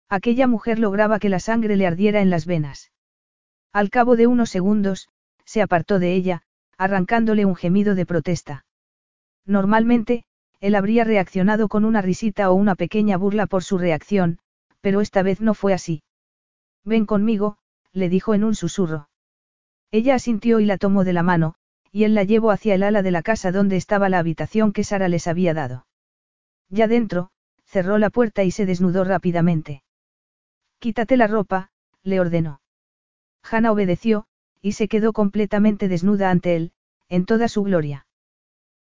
Aquella mujer lograba que la sangre le ardiera en las venas. Al cabo de unos segundos, se apartó de ella, arrancándole un gemido de protesta. Normalmente, él habría reaccionado con una risita o una pequeña burla por su reacción, pero esta vez no fue así. Ven conmigo, le dijo en un susurro. Ella asintió y la tomó de la mano, y él la llevó hacia el ala de la casa donde estaba la habitación que Sara les había dado. Ya dentro, cerró la puerta y se desnudó rápidamente. Quítate la ropa, le ordenó. Hannah obedeció, y se quedó completamente desnuda ante él, en toda su gloria.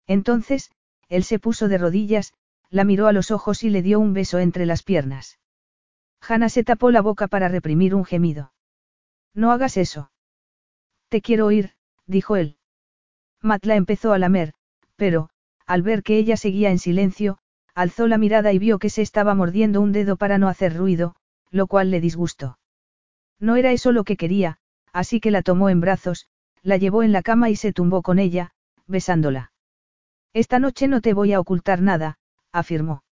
Entonces, él se puso de rodillas, la miró a los ojos y le dio un beso entre las piernas. Hannah se tapó la boca para reprimir un gemido. No hagas eso. Te quiero oír, dijo él. Matt la empezó a lamer, pero, al ver que ella seguía en silencio, alzó la mirada y vio que se estaba mordiendo un dedo para no hacer ruido, lo cual le disgustó. No era eso lo que quería, así que la tomó en brazos, la llevó en la cama y se tumbó con ella, besándola. Esta noche no te voy a ocultar nada, afirmó.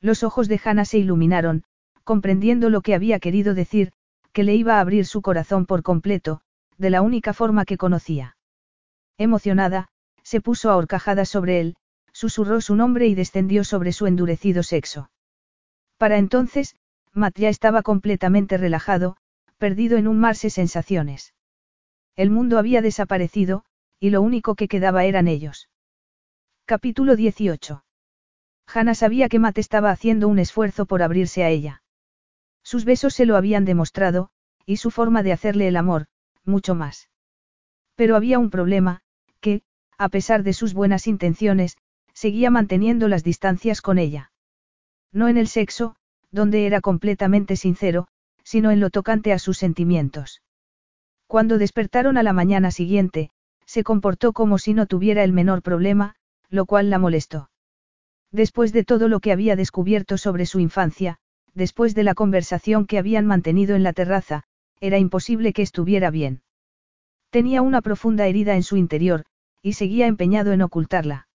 Los ojos de Hannah se iluminaron, comprendiendo lo que había querido decir, que le iba a abrir su corazón por completo, de la única forma que conocía. Emocionada, se puso a horcajadas sobre él, susurró su nombre y descendió sobre su endurecido sexo. Para entonces, Matt ya estaba completamente relajado, perdido en un mar de sensaciones. El mundo había desaparecido, y lo único que quedaba eran ellos. Capítulo 18. Hannah sabía que Matt estaba haciendo un esfuerzo por abrirse a ella. Sus besos se lo habían demostrado, y su forma de hacerle el amor, mucho más. Pero había un problema, que, a pesar de sus buenas intenciones, seguía manteniendo las distancias con ella. No en el sexo, donde era completamente sincero, sino en lo tocante a sus sentimientos. Cuando despertaron a la mañana siguiente, se comportó como si no tuviera el menor problema, lo cual la molestó. Después de todo lo que había descubierto sobre su infancia, después de la conversación que habían mantenido en la terraza, era imposible que estuviera bien. Tenía una profunda herida en su interior, y seguía empeñado en ocultarla.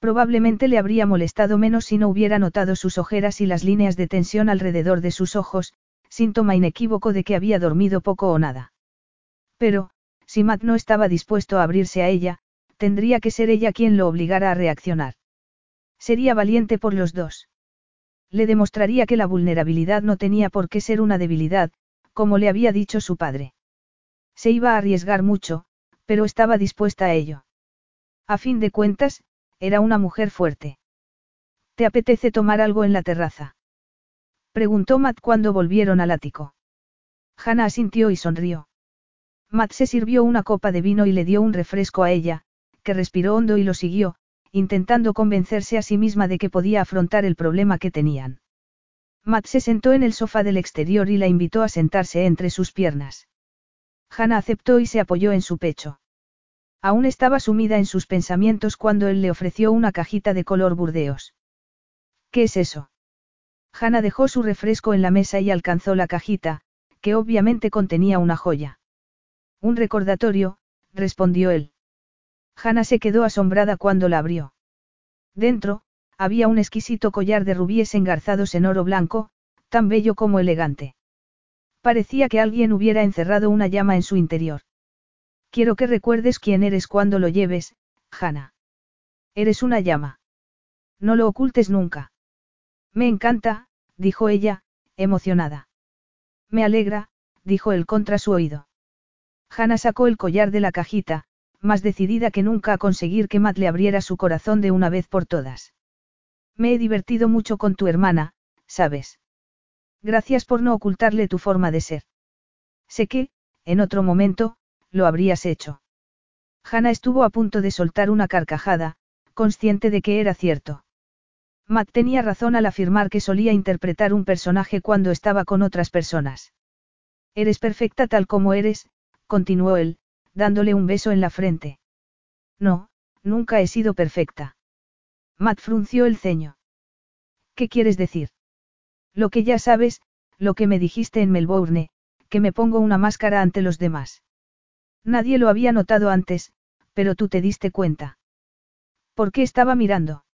Probablemente le habría molestado menos si no hubiera notado sus ojeras y las líneas de tensión alrededor de sus ojos, síntoma inequívoco de que había dormido poco o nada. Pero, si Matt no estaba dispuesto a abrirse a ella, tendría que ser ella quien lo obligara a reaccionar. Sería valiente por los dos. Le demostraría que la vulnerabilidad no tenía por qué ser una debilidad, como le había dicho su padre. Se iba a arriesgar mucho, pero estaba dispuesta a ello. A fin de cuentas, era una mujer fuerte. ¿Te apetece tomar algo en la terraza? Preguntó Matt cuando volvieron al ático. Hannah asintió y sonrió. Matt se sirvió una copa de vino y le dio un refresco a ella, que respiró hondo y lo siguió, intentando convencerse a sí misma de que podía afrontar el problema que tenían. Matt se sentó en el sofá del exterior y la invitó a sentarse entre sus piernas. Hannah aceptó y se apoyó en su pecho. Aún estaba sumida en sus pensamientos cuando él le ofreció una cajita de color burdeos. ¿Qué es eso? Hannah dejó su refresco en la mesa y alcanzó la cajita, que obviamente contenía una joya. Un recordatorio, respondió él. Hannah se quedó asombrada cuando la abrió. Dentro, había un exquisito collar de rubíes engarzados en oro blanco, tan bello como elegante. Parecía que alguien hubiera encerrado una llama en su interior. Quiero que recuerdes quién eres cuando lo lleves, Hannah. Eres una llama. No lo ocultes nunca. Me encanta, dijo ella, emocionada. Me alegra, dijo él contra su oído. Hannah sacó el collar de la cajita, más decidida que nunca a conseguir que Matt le abriera su corazón de una vez por todas. Me he divertido mucho con tu hermana, ¿sabes? Gracias por no ocultarle tu forma de ser. Sé que, en otro momento, lo habrías hecho. Hannah estuvo a punto de soltar una carcajada, consciente de que era cierto. Matt tenía razón al afirmar que solía interpretar un personaje cuando estaba con otras personas. Eres perfecta tal como eres, continuó él, dándole un beso en la frente. No, nunca he sido perfecta. Matt frunció el ceño. ¿Qué quieres decir? Lo que ya sabes, lo que me dijiste en Melbourne, que me pongo una máscara ante los demás. Nadie lo había notado antes, pero tú te diste cuenta. ¿Por qué estaba mirando?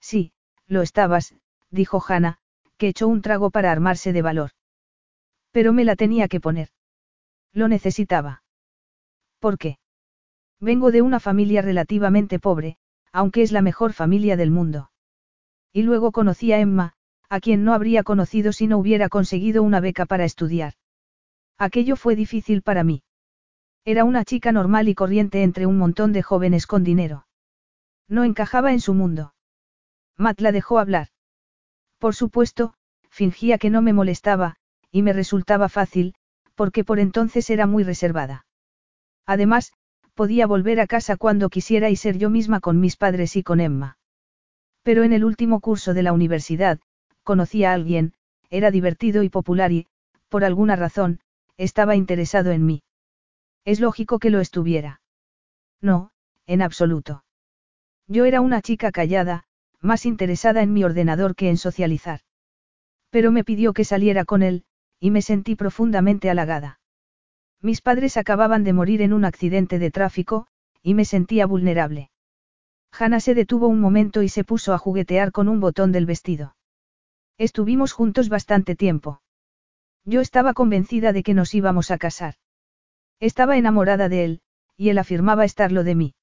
Sí, lo estabas, dijo Hannah, que echó un trago para armarse de valor. Pero me la tenía que poner. Lo necesitaba. ¿Por qué? Vengo de una familia relativamente pobre, aunque es la mejor familia del mundo. Y luego conocí a Emma, a quien no habría conocido si no hubiera conseguido una beca para estudiar. Aquello fue difícil para mí. Era una chica normal y corriente entre un montón de jóvenes con dinero. No encajaba en su mundo. Matt la dejó hablar. Por supuesto, fingía que no me molestaba, y me resultaba fácil, porque por entonces era muy reservada. Además, podía volver a casa cuando quisiera y ser yo misma con mis padres y con Emma. Pero en el último curso de la universidad, conocí a alguien, era divertido y popular y, por alguna razón, estaba interesado en mí. Es lógico que lo estuviera. No, en absoluto. Yo era una chica callada, más interesada en mi ordenador que en socializar. Pero me pidió que saliera con él, y me sentí profundamente halagada. Mis padres acababan de morir en un accidente de tráfico, y me sentía vulnerable. Hannah se detuvo un momento y se puso a juguetear con un botón del vestido. Estuvimos juntos bastante tiempo. Yo estaba convencida de que nos íbamos a casar. Estaba enamorada de él, y él afirmaba estarlo de mí.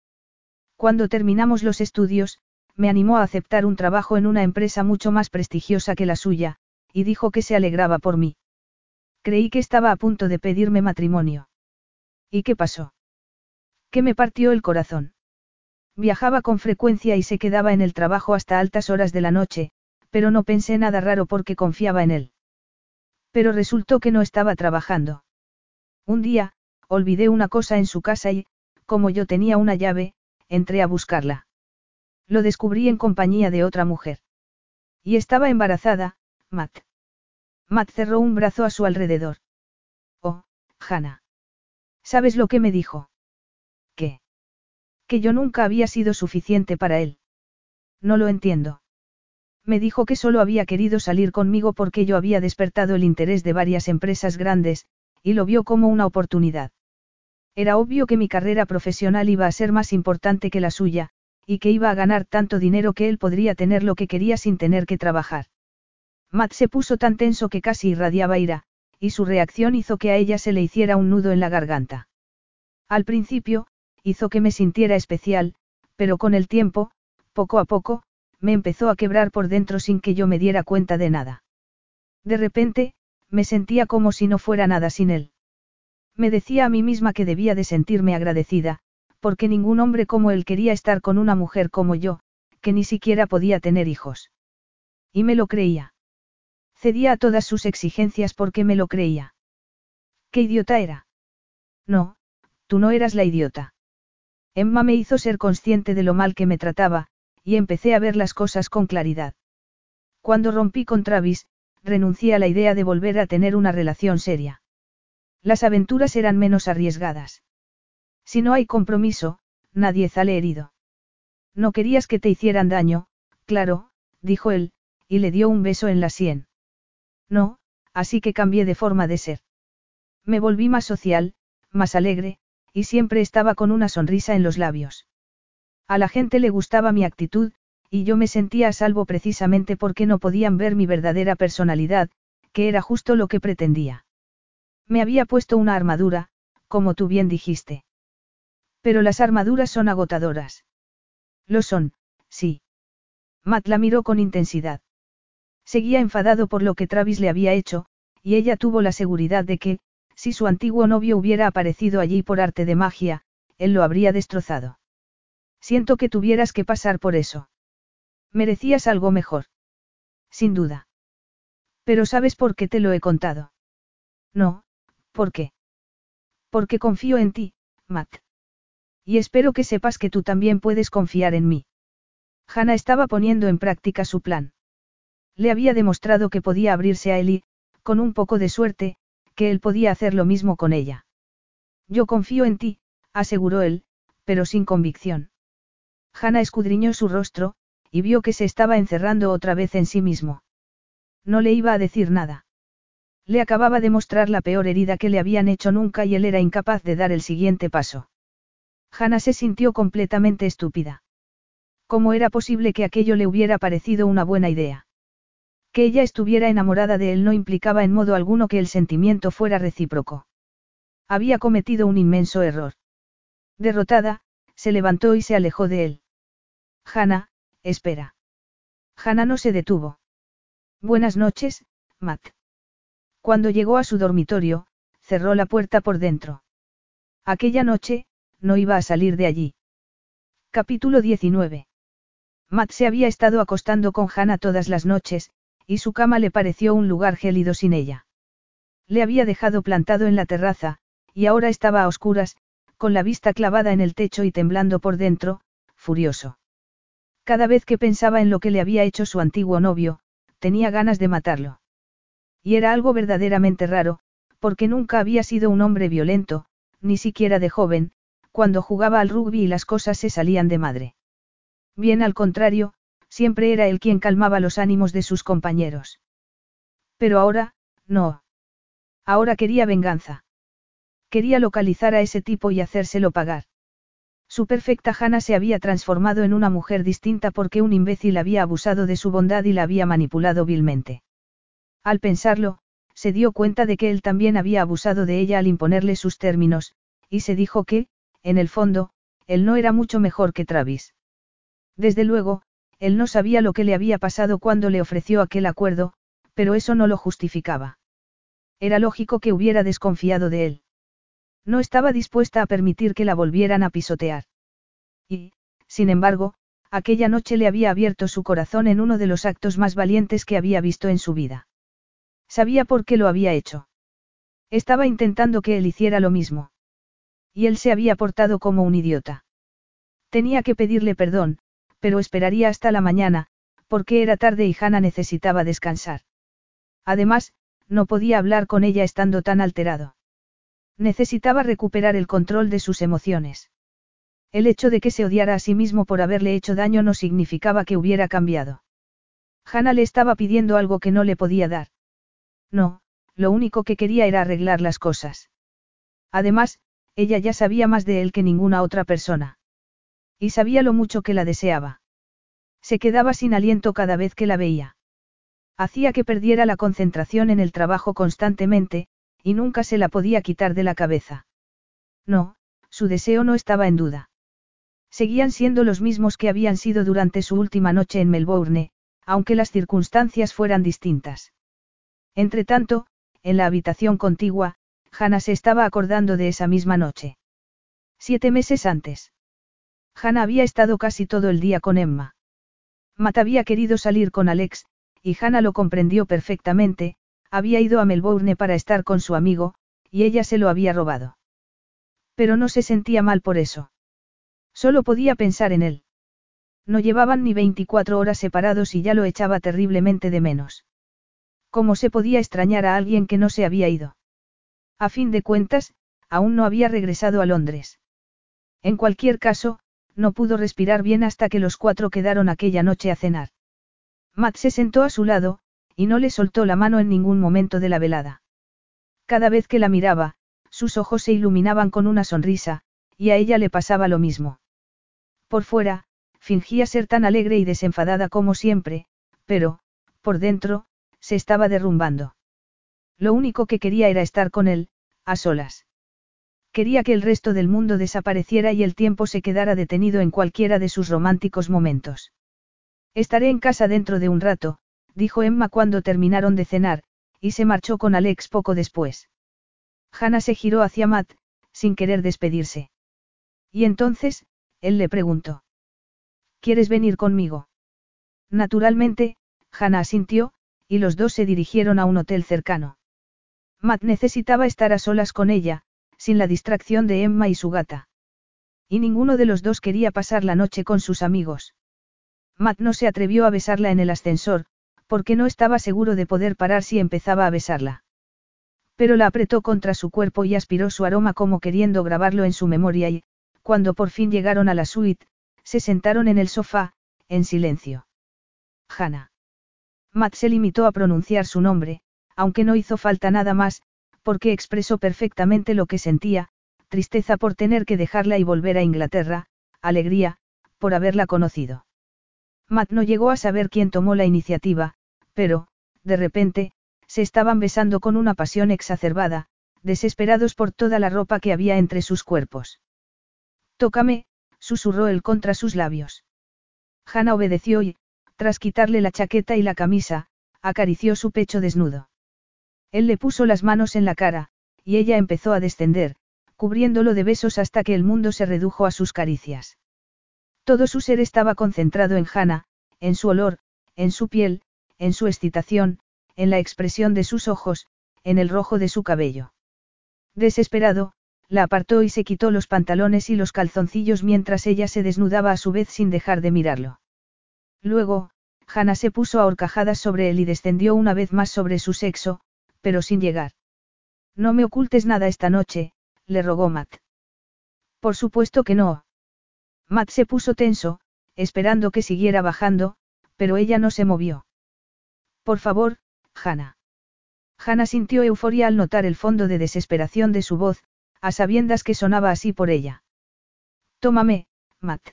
Cuando terminamos los estudios, me animó a aceptar un trabajo en una empresa mucho más prestigiosa que la suya, y dijo que se alegraba por mí. Creí que estaba a punto de pedirme matrimonio. ¿Y qué pasó? Que me partió el corazón. Viajaba con frecuencia y se quedaba en el trabajo hasta altas horas de la noche, pero no pensé nada raro porque confiaba en él. Pero resultó que no estaba trabajando. Un día, olvidé una cosa en su casa y, como yo tenía una llave, entré a buscarla. Lo descubrí en compañía de otra mujer. Y estaba embarazada, Matt. Matt cerró un brazo a su alrededor. Oh, Hannah. ¿Sabes lo que me dijo? ¿Qué? Que yo nunca había sido suficiente para él. No lo entiendo. Me dijo que solo había querido salir conmigo porque yo había despertado el interés de varias empresas grandes, y lo vio como una oportunidad. Era obvio que mi carrera profesional iba a ser más importante que la suya, y que iba a ganar tanto dinero que él podría tener lo que quería sin tener que trabajar. Matt se puso tan tenso que casi irradiaba ira, y su reacción hizo que a ella se le hiciera un nudo en la garganta. Al principio, hizo que me sintiera especial, pero con el tiempo, poco a poco, me empezó a quebrar por dentro sin que yo me diera cuenta de nada. De repente, me sentía como si no fuera nada sin él. Me decía a mí misma que debía de sentirme agradecida, porque ningún hombre como él quería estar con una mujer como yo, que ni siquiera podía tener hijos. Y me lo creía. Cedía a todas sus exigencias porque me lo creía. ¿Qué idiota era? No, tú no eras la idiota. Emma me hizo ser consciente de lo mal que me trataba, y empecé a ver las cosas con claridad. Cuando rompí con Travis, renuncié a la idea de volver a tener una relación seria. Las aventuras eran menos arriesgadas. Si no hay compromiso, nadie sale herido. No querías que te hicieran daño, claro, dijo él, y le dio un beso en la sien. No, así que cambié de forma de ser. Me volví más social, más alegre, y siempre estaba con una sonrisa en los labios. A la gente le gustaba mi actitud, y yo me sentía a salvo precisamente porque no podían ver mi verdadera personalidad, que era justo lo que pretendía. Me había puesto una armadura, como tú bien dijiste. Pero las armaduras son agotadoras. Lo son, sí. Matt la miró con intensidad. Seguía enfadado por lo que Travis le había hecho, y ella tuvo la seguridad de que, si su antiguo novio hubiera aparecido allí por arte de magia, él lo habría destrozado. Siento que tuvieras que pasar por eso. Merecías algo mejor. Sin duda. Pero ¿sabes por qué te lo he contado? No, ¿por qué? Porque confío en ti, Matt. Y espero que sepas que tú también puedes confiar en mí. Hannah estaba poniendo en práctica su plan. Le había demostrado que podía abrirse a él y, con un poco de suerte, que él podía hacer lo mismo con ella. Yo confío en ti, aseguró él, pero sin convicción. Hanna escudriñó su rostro, y vio que se estaba encerrando otra vez en sí mismo. No le iba a decir nada. Le acababa de mostrar la peor herida que le habían hecho nunca y él era incapaz de dar el siguiente paso. Hanna se sintió completamente estúpida. ¿Cómo era posible que aquello le hubiera parecido una buena idea? Que ella estuviera enamorada de él no implicaba en modo alguno que el sentimiento fuera recíproco. Había cometido un inmenso error. Derrotada, se levantó y se alejó de él. Hannah, espera. Hannah no se detuvo. Buenas noches, Matt. Cuando llegó a su dormitorio, cerró la puerta por dentro. Aquella noche, no iba a salir de allí. Capítulo 19. Matt se había estado acostando con Hannah todas las noches, y su cama le pareció un lugar gélido sin ella. Le había dejado plantado en la terraza, y ahora estaba a oscuras, con la vista clavada en el techo y temblando por dentro, furioso. Cada vez que pensaba en lo que le había hecho su antiguo novio, tenía ganas de matarlo. Y era algo verdaderamente raro, porque nunca había sido un hombre violento, ni siquiera de joven, cuando jugaba al rugby y las cosas se salían de madre. Bien al contrario, siempre era él quien calmaba los ánimos de sus compañeros. Pero ahora, no. Ahora quería venganza. Quería localizar a ese tipo y hacérselo pagar. Su perfecta Hannah se había transformado en una mujer distinta porque un imbécil había abusado de su bondad y la había manipulado vilmente. Al pensarlo, se dio cuenta de que él también había abusado de ella al imponerle sus términos, y se dijo que, en el fondo, él no era mucho mejor que Travis. Desde luego, él no sabía lo que le había pasado cuando le ofreció aquel acuerdo, pero eso no lo justificaba. Era lógico que hubiera desconfiado de él. No estaba dispuesta a permitir que la volvieran a pisotear. Y, sin embargo, aquella noche le había abierto su corazón en uno de los actos más valientes que había visto en su vida. Sabía por qué lo había hecho. Estaba intentando que él hiciera lo mismo. Y él se había portado como un idiota. Tenía que pedirle perdón, pero esperaría hasta la mañana, porque era tarde y Hannah necesitaba descansar. Además, no podía hablar con ella estando tan alterado. Necesitaba recuperar el control de sus emociones. El hecho de que se odiara a sí mismo por haberle hecho daño no significaba que hubiera cambiado. Hannah le estaba pidiendo algo que no le podía dar. No, lo único que quería era arreglar las cosas. Además, ella ya sabía más de él que ninguna otra persona. Y sabía lo mucho que la deseaba. Se quedaba sin aliento cada vez que la veía. Hacía que perdiera la concentración en el trabajo constantemente, y nunca se la podía quitar de la cabeza. No, su deseo no estaba en duda. Seguían siendo los mismos que habían sido durante su última noche en Melbourne, aunque las circunstancias fueran distintas. Entretanto, en la habitación contigua, Hannah se estaba acordando de esa misma noche. Siete meses antes. Hannah había estado casi todo el día con Emma. Matt había querido salir con Alex, y Hannah lo comprendió perfectamente, había ido a Melbourne para estar con su amigo, y ella se lo había robado. Pero no se sentía mal por eso. Solo podía pensar en él. No llevaban ni 24 horas separados y ya lo echaba terriblemente de menos. ¿Cómo se podía extrañar a alguien que no se había ido? A fin de cuentas, aún no había regresado a Londres. En cualquier caso, no pudo respirar bien hasta que los cuatro quedaron aquella noche a cenar. Matt se sentó a su lado, y no le soltó la mano en ningún momento de la velada. Cada vez que la miraba, sus ojos se iluminaban con una sonrisa, y a ella le pasaba lo mismo. Por fuera, fingía ser tan alegre y desenfadada como siempre, pero, por dentro, se estaba derrumbando. Lo único que quería era estar con él, a solas. Quería que el resto del mundo desapareciera y el tiempo se quedara detenido en cualquiera de sus románticos momentos. Estaré en casa dentro de un rato, dijo Emma cuando terminaron de cenar, y se marchó con Alex poco después. Hannah se giró hacia Matt, sin querer despedirse. Y entonces, él le preguntó. ¿Quieres venir conmigo? Naturalmente, Hannah asintió, y los dos se dirigieron a un hotel cercano. Matt necesitaba estar a solas con ella, sin la distracción de Emma y su gata. Y ninguno de los dos quería pasar la noche con sus amigos. Matt no se atrevió a besarla en el ascensor, porque no estaba seguro de poder parar si empezaba a besarla. Pero la apretó contra su cuerpo y aspiró su aroma como queriendo grabarlo en su memoria y, cuando por fin llegaron a la suite, se sentaron en el sofá, en silencio. Hannah. Matt se limitó a pronunciar su nombre, aunque no hizo falta nada más, porque expresó perfectamente lo que sentía, tristeza por tener que dejarla y volver a Inglaterra, alegría, por haberla conocido. Matt no llegó a saber quién tomó la iniciativa, pero, de repente, se estaban besando con una pasión exacerbada, desesperados por toda la ropa que había entre sus cuerpos. Tócame, susurró él contra sus labios. Hannah obedeció y, tras quitarle la chaqueta y la camisa, acarició su pecho desnudo. Él le puso las manos en la cara, y ella empezó a descender, cubriéndolo de besos hasta que el mundo se redujo a sus caricias. Todo su ser estaba concentrado en Hannah, en su olor, en su piel, en su excitación, en la expresión de sus ojos, en el rojo de su cabello. Desesperado, la apartó y se quitó los pantalones y los calzoncillos mientras ella se desnudaba a su vez sin dejar de mirarlo. Luego, Hannah se puso a horcajadas sobre él y descendió una vez más sobre su sexo, pero sin llegar. No me ocultes nada esta noche, le rogó Matt. Por supuesto que no. Matt se puso tenso, esperando que siguiera bajando, pero ella no se movió. Por favor, Hannah. Hannah sintió euforia al notar el fondo de desesperación de su voz, a sabiendas que sonaba así por ella. Tómame, Matt.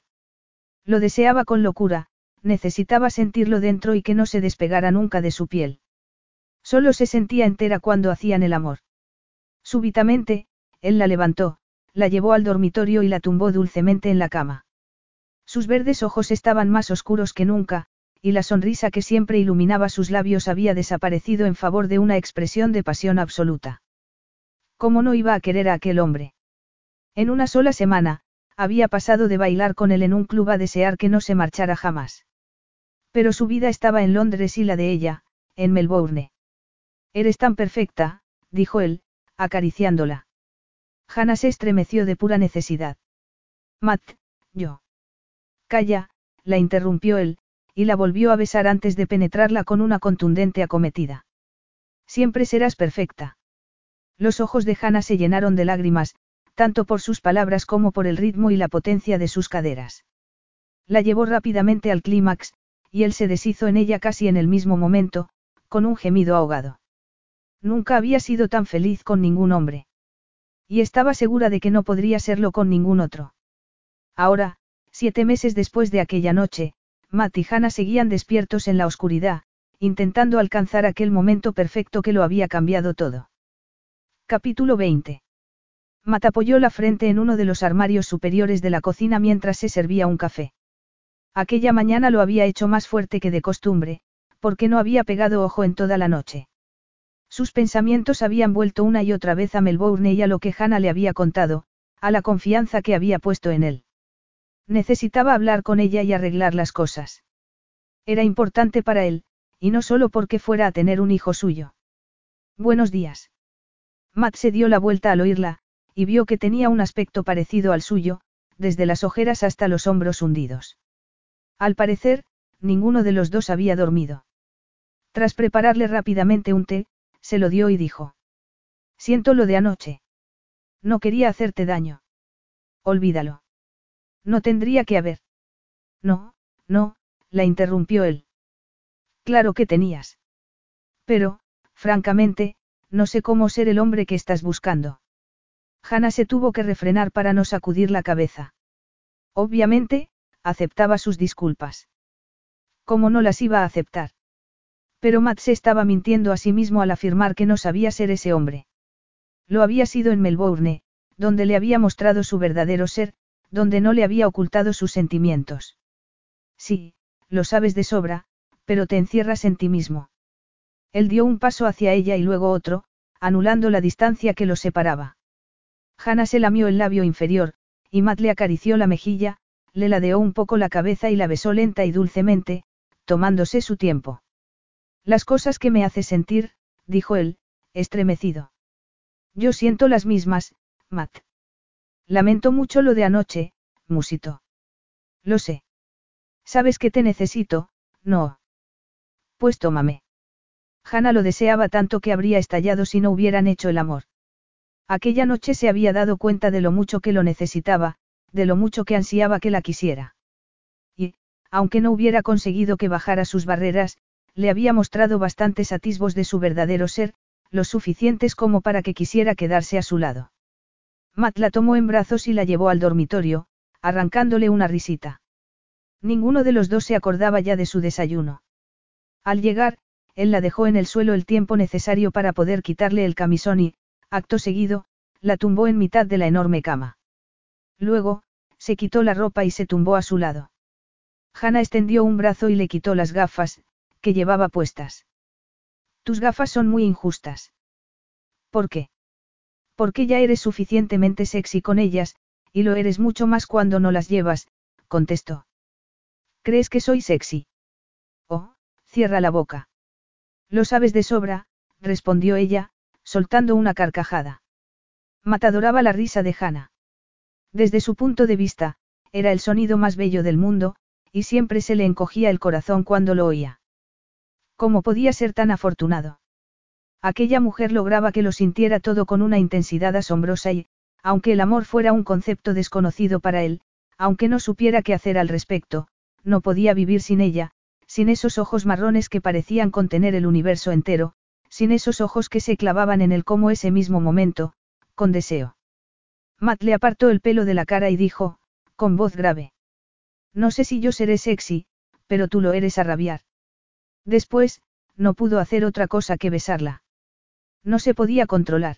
Lo deseaba con locura, necesitaba sentirlo dentro y que no se despegara nunca de su piel. Solo se sentía entera cuando hacían el amor. Súbitamente, él la levantó, la llevó al dormitorio y la tumbó dulcemente en la cama. Sus verdes ojos estaban más oscuros que nunca, y la sonrisa que siempre iluminaba sus labios había desaparecido en favor de una expresión de pasión absoluta. ¿Cómo no iba a querer a aquel hombre? En una sola semana, había pasado de bailar con él en un club a desear que no se marchara jamás. Pero su vida estaba en Londres y la de ella, en Melbourne. Eres tan perfecta, dijo él, acariciándola. Hannah se estremeció de pura necesidad. Matt, yo. Calla, la interrumpió él, y la volvió a besar antes de penetrarla con una contundente acometida. Siempre serás perfecta. Los ojos de Hannah se llenaron de lágrimas, tanto por sus palabras como por el ritmo y la potencia de sus caderas. La llevó rápidamente al clímax, y él se deshizo en ella casi en el mismo momento, con un gemido ahogado. Nunca había sido tan feliz con ningún hombre. Y estaba segura de que no podría serlo con ningún otro. Ahora, siete meses después de aquella noche, Matt y Hannah seguían despiertos en la oscuridad, intentando alcanzar aquel momento perfecto que lo había cambiado todo. Capítulo 20. Matt apoyó la frente en uno de los armarios superiores de la cocina mientras se servía un café. Aquella mañana lo había hecho más fuerte que de costumbre, porque no había pegado ojo en toda la noche. Sus pensamientos habían vuelto una y otra vez a Melbourne y a lo que Hannah le había contado, a la confianza que había puesto en él. Necesitaba hablar con ella y arreglar las cosas. Era importante para él, y no solo porque fuera a tener un hijo suyo. Buenos días. Matt se dio la vuelta al oírla, y vio que tenía un aspecto parecido al suyo, desde las ojeras hasta los hombros hundidos. Al parecer, ninguno de los dos había dormido. Tras prepararle rápidamente un té, se lo dio y dijo. Siento lo de anoche. No quería hacerte daño. Olvídalo. No tendría que haber. No, no, la interrumpió él. Claro que tenías. Pero, francamente, no sé cómo ser el hombre que estás buscando. Hannah se tuvo que refrenar para no sacudir la cabeza. Obviamente, aceptaba sus disculpas. ¿Cómo no las iba a aceptar? Pero Matt se estaba mintiendo a sí mismo al afirmar que no sabía ser ese hombre. Lo había sido en Melbourne, donde le había mostrado su verdadero ser, donde no le había ocultado sus sentimientos. Sí, lo sabes de sobra, pero te encierras en ti mismo. Él dio un paso hacia ella y luego otro, anulando la distancia que los separaba. Hannah se lamió el labio inferior, y Matt le acarició la mejilla, le ladeó un poco la cabeza y la besó lenta y dulcemente, tomándose su tiempo. Las cosas que me hace sentir, dijo él, estremecido. Yo siento las mismas, Matt. Lamento mucho lo de anoche, musito. Lo sé. Sabes que te necesito, no. Pues tómame. Hannah lo deseaba tanto que habría estallado si no hubieran hecho el amor. Aquella noche se había dado cuenta de lo mucho que lo necesitaba, de lo mucho que ansiaba que la quisiera. Y, aunque no hubiera conseguido que bajara sus barreras, le había mostrado bastantes atisbos de su verdadero ser, lo suficientes como para que quisiera quedarse a su lado. Matt la tomó en brazos y la llevó al dormitorio, arrancándole una risita. Ninguno de los dos se acordaba ya de su desayuno. Al llegar, él la dejó en el suelo el tiempo necesario para poder quitarle el camisón y, acto seguido, la tumbó en mitad de la enorme cama. Luego, se quitó la ropa y se tumbó a su lado. Hannah extendió un brazo y le quitó las gafas, que llevaba puestas. Tus gafas son muy injustas. ¿Por qué? Porque ya eres suficientemente sexy con ellas, y lo eres mucho más cuando no las llevas, contestó. ¿Crees que soy sexy? Oh, cierra la boca. Lo sabes de sobra, respondió ella, soltando una carcajada. Matadoraba la risa de Hannah. Desde su punto de vista, era el sonido más bello del mundo, y siempre se le encogía el corazón cuando lo oía. ¿Cómo podía ser tan afortunado? Aquella mujer lograba que lo sintiera todo con una intensidad asombrosa y, aunque el amor fuera un concepto desconocido para él, aunque no supiera qué hacer al respecto, no podía vivir sin ella, sin esos ojos marrones que parecían contener el universo entero, sin esos ojos que se clavaban en él como ese mismo momento, con deseo. Matt le apartó el pelo de la cara y dijo, con voz grave. No sé si yo seré sexy, pero tú lo eres a rabiar. Después, no pudo hacer otra cosa que besarla. No se podía controlar.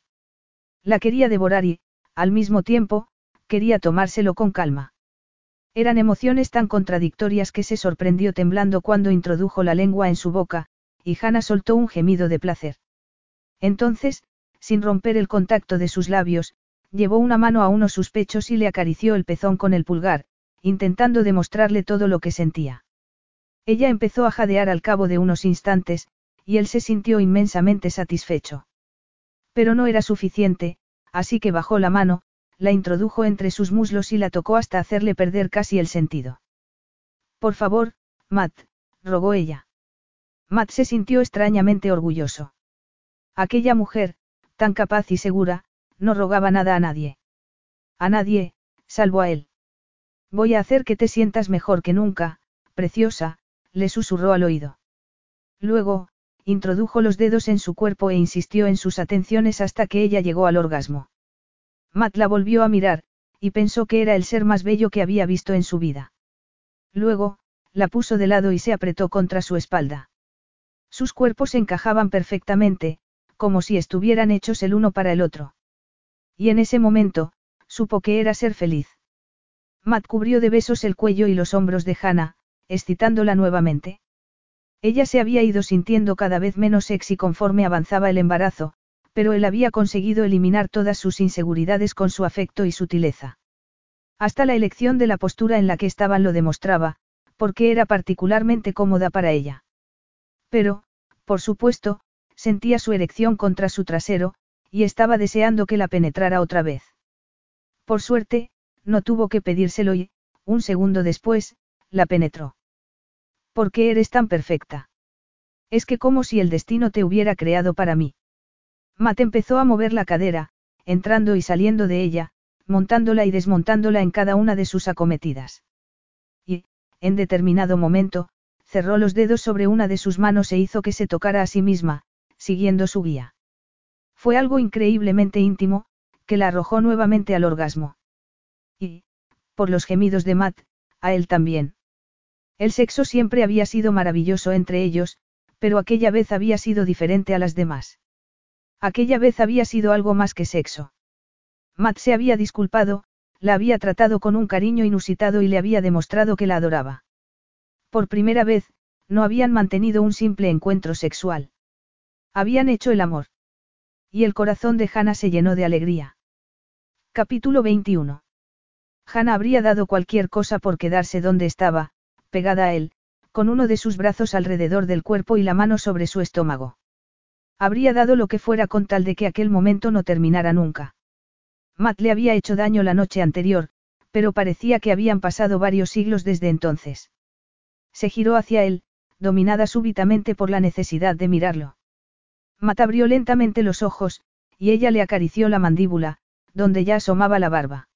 La quería devorar y, al mismo tiempo, quería tomárselo con calma. Eran emociones tan contradictorias que se sorprendió temblando cuando introdujo la lengua en su boca, y Hannah soltó un gemido de placer. Entonces, sin romper el contacto de sus labios, llevó una mano a uno sus pechos y le acarició el pezón con el pulgar, intentando demostrarle todo lo que sentía. Ella empezó a jadear al cabo de unos instantes, y él se sintió inmensamente satisfecho. Pero no era suficiente, así que bajó la mano, la introdujo entre sus muslos y la tocó hasta hacerle perder casi el sentido. Por favor, Matt, rogó ella. Matt se sintió extrañamente orgulloso. Aquella mujer, tan capaz y segura, no rogaba nada a nadie. A nadie, salvo a él. Voy a hacer que te sientas mejor que nunca, preciosa, le susurró al oído. Luego, introdujo los dedos en su cuerpo e insistió en sus atenciones hasta que ella llegó al orgasmo. Matt la volvió a mirar, y pensó que era el ser más bello que había visto en su vida. Luego, la puso de lado y se apretó contra su espalda. Sus cuerpos encajaban perfectamente, como si estuvieran hechos el uno para el otro. Y en ese momento, supo que era ser feliz. Matt cubrió de besos el cuello y los hombros de Hannah, excitándola nuevamente. Ella se había ido sintiendo cada vez menos sexy conforme avanzaba el embarazo, pero él había conseguido eliminar todas sus inseguridades con su afecto y sutileza. Hasta la elección de la postura en la que estaban lo demostraba, porque era particularmente cómoda para ella. Pero, por supuesto, sentía su erección contra su trasero, y estaba deseando que la penetrara otra vez. Por suerte, no tuvo que pedírselo y, un segundo después, la penetró. ¿Por qué eres tan perfecta? Es que como si el destino te hubiera creado para mí. Matt empezó a mover la cadera, entrando y saliendo de ella, montándola y desmontándola en cada una de sus acometidas. Y, en determinado momento, cerró los dedos sobre una de sus manos e hizo que se tocara a sí misma, siguiendo su guía. Fue algo increíblemente íntimo, que la arrojó nuevamente al orgasmo. Y, por los gemidos de Matt, a él también. El sexo siempre había sido maravilloso entre ellos, pero aquella vez había sido diferente a las demás. Aquella vez había sido algo más que sexo. Matt se había disculpado, la había tratado con un cariño inusitado y le había demostrado que la adoraba. Por primera vez, no habían mantenido un simple encuentro sexual. Habían hecho el amor. Y el corazón de Hannah se llenó de alegría. Capítulo 21. Hannah habría dado cualquier cosa por quedarse donde estaba, pegada a él, con uno de sus brazos alrededor del cuerpo y la mano sobre su estómago. Habría dado lo que fuera con tal de que aquel momento no terminara nunca. Matt le había hecho daño la noche anterior, pero parecía que habían pasado varios siglos desde entonces. Se giró hacia él, dominada súbitamente por la necesidad de mirarlo. Matt abrió lentamente los ojos, y ella le acarició la mandíbula, donde ya asomaba la barba.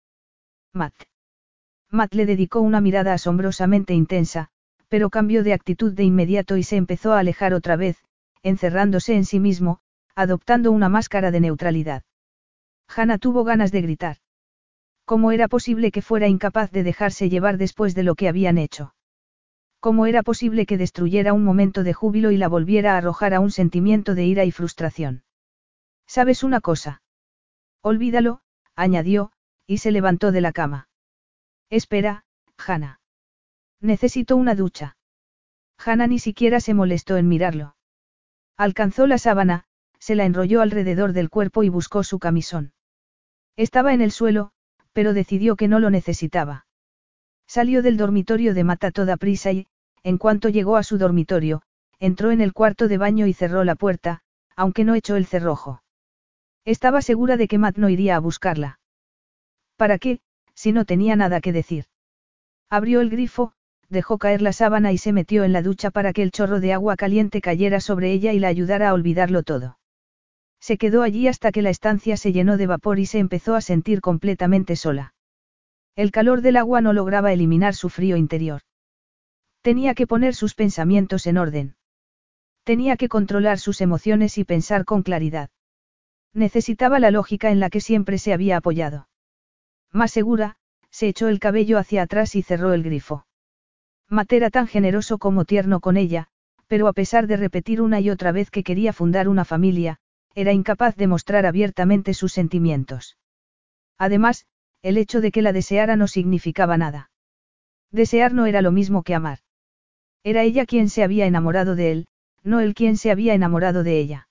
Matt. Matt le dedicó una mirada asombrosamente intensa, pero cambió de actitud de inmediato y se empezó a alejar otra vez, encerrándose en sí mismo, adoptando una máscara de neutralidad. Hannah tuvo ganas de gritar. ¿Cómo era posible que fuera incapaz de dejarse llevar después de lo que habían hecho? ¿Cómo era posible que destruyera un momento de júbilo y la volviera a arrojar a un sentimiento de ira y frustración? ¿Sabes una cosa? Olvídalo, añadió, y se levantó de la cama. Espera, Hannah. Necesito una ducha. Hannah ni siquiera se molestó en mirarlo. Alcanzó la sábana, se la enrolló alrededor del cuerpo y buscó su camisón. Estaba en el suelo, pero decidió que no lo necesitaba. Salió del dormitorio de Mata toda prisa y, en cuanto llegó a su dormitorio, entró en el cuarto de baño y cerró la puerta, aunque no echó el cerrojo. Estaba segura de que Matt no iría a buscarla. ¿Para qué, si no tenía nada que decir? Abrió el grifo, dejó caer la sábana y se metió en la ducha para que el chorro de agua caliente cayera sobre ella y la ayudara a olvidarlo todo. Se quedó allí hasta que la estancia se llenó de vapor y se empezó a sentir completamente sola. El calor del agua no lograba eliminar su frío interior. Tenía que poner sus pensamientos en orden. Tenía que controlar sus emociones y pensar con claridad. Necesitaba la lógica en la que siempre se había apoyado. Más segura, se echó el cabello hacia atrás y cerró el grifo. Matt era tan generoso como tierno con ella, pero a pesar de repetir una y otra vez que quería fundar una familia, era incapaz de mostrar abiertamente sus sentimientos. Además, el hecho de que la deseara no significaba nada. Desear no era lo mismo que amar. Era ella quien se había enamorado de él, no él quien se había enamorado de ella.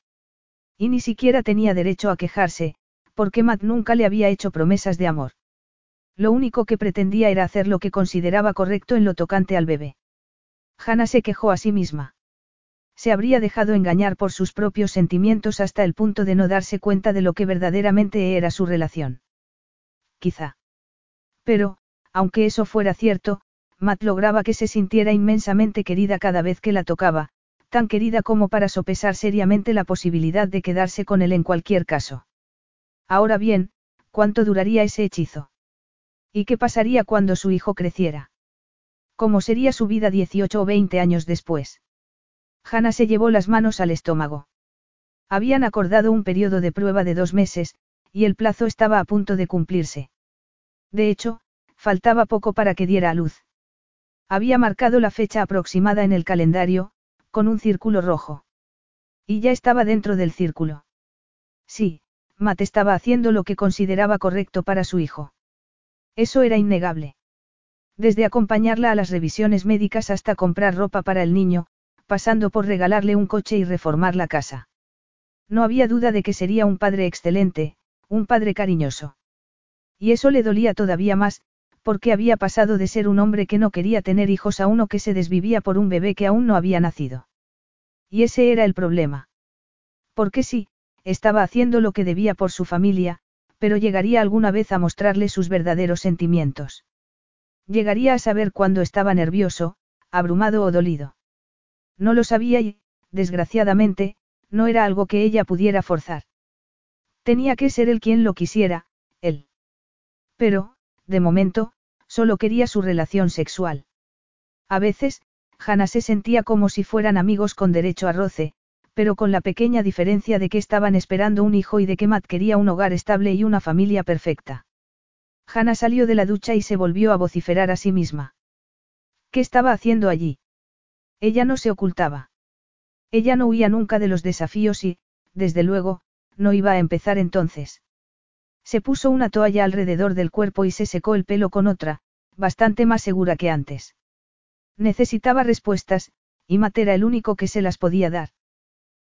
Y ni siquiera tenía derecho a quejarse, porque Matt nunca le había hecho promesas de amor. Lo único que pretendía era hacer lo que consideraba correcto en lo tocante al bebé. Hannah se quejó a sí misma. Se habría dejado engañar por sus propios sentimientos hasta el punto de no darse cuenta de lo que verdaderamente era su relación. Quizá. Pero, aunque eso fuera cierto, Matt lograba que se sintiera inmensamente querida cada vez que la tocaba, tan querida como para sopesar seriamente la posibilidad de quedarse con él en cualquier caso. Ahora bien, ¿cuánto duraría ese hechizo? ¿Y qué pasaría cuando su hijo creciera? ¿Cómo sería su vida 18 o 20 años después? Hannah se llevó las manos al estómago. Habían acordado un periodo de prueba de dos meses, y el plazo estaba a punto de cumplirse. De hecho, faltaba poco para que diera a luz. Había marcado la fecha aproximada en el calendario, con un círculo rojo. Y ya estaba dentro del círculo. Sí, Matt estaba haciendo lo que consideraba correcto para su hijo. Eso era innegable. Desde acompañarla a las revisiones médicas hasta comprar ropa para el niño, pasando por regalarle un coche y reformar la casa. No había duda de que sería un padre excelente, un padre cariñoso. Y eso le dolía todavía más, porque había pasado de ser un hombre que no quería tener hijos a uno que se desvivía por un bebé que aún no había nacido. Y ese era el problema. Porque sí, estaba haciendo lo que debía por su familia, pero llegaría alguna vez a mostrarle sus verdaderos sentimientos. Llegaría a saber cuándo estaba nervioso, abrumado o dolido. No lo sabía y, desgraciadamente, no era algo que ella pudiera forzar. Tenía que ser él quien lo quisiera, él. Pero, de momento, solo quería su relación sexual. A veces, Hannah se sentía como si fueran amigos con derecho a roce, pero con la pequeña diferencia de que estaban esperando un hijo y de que Matt quería un hogar estable y una familia perfecta. Hannah salió de la ducha y se volvió a vociferar a sí misma. ¿Qué estaba haciendo allí? Ella no se ocultaba. Ella no huía nunca de los desafíos y, desde luego, no iba a empezar entonces. Se puso una toalla alrededor del cuerpo y se secó el pelo con otra, bastante más segura que antes. Necesitaba respuestas, y Matt era el único que se las podía dar.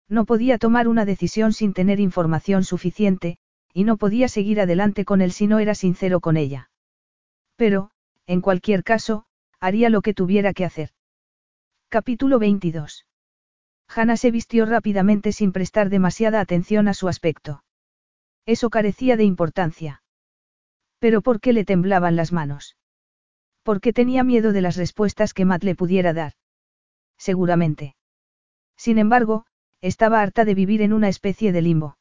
No podía tomar una decisión sin tener información suficiente, y no podía seguir adelante con él si no era sincero con ella. Pero, en cualquier caso, haría lo que tuviera que hacer. Capítulo 22. Hannah se vistió rápidamente sin prestar demasiada atención a su aspecto. Eso carecía de importancia. Pero ¿por qué le temblaban las manos? Porque tenía miedo de las respuestas que Matt le pudiera dar. Seguramente. Sin embargo, estaba harta de vivir en una especie de limbo.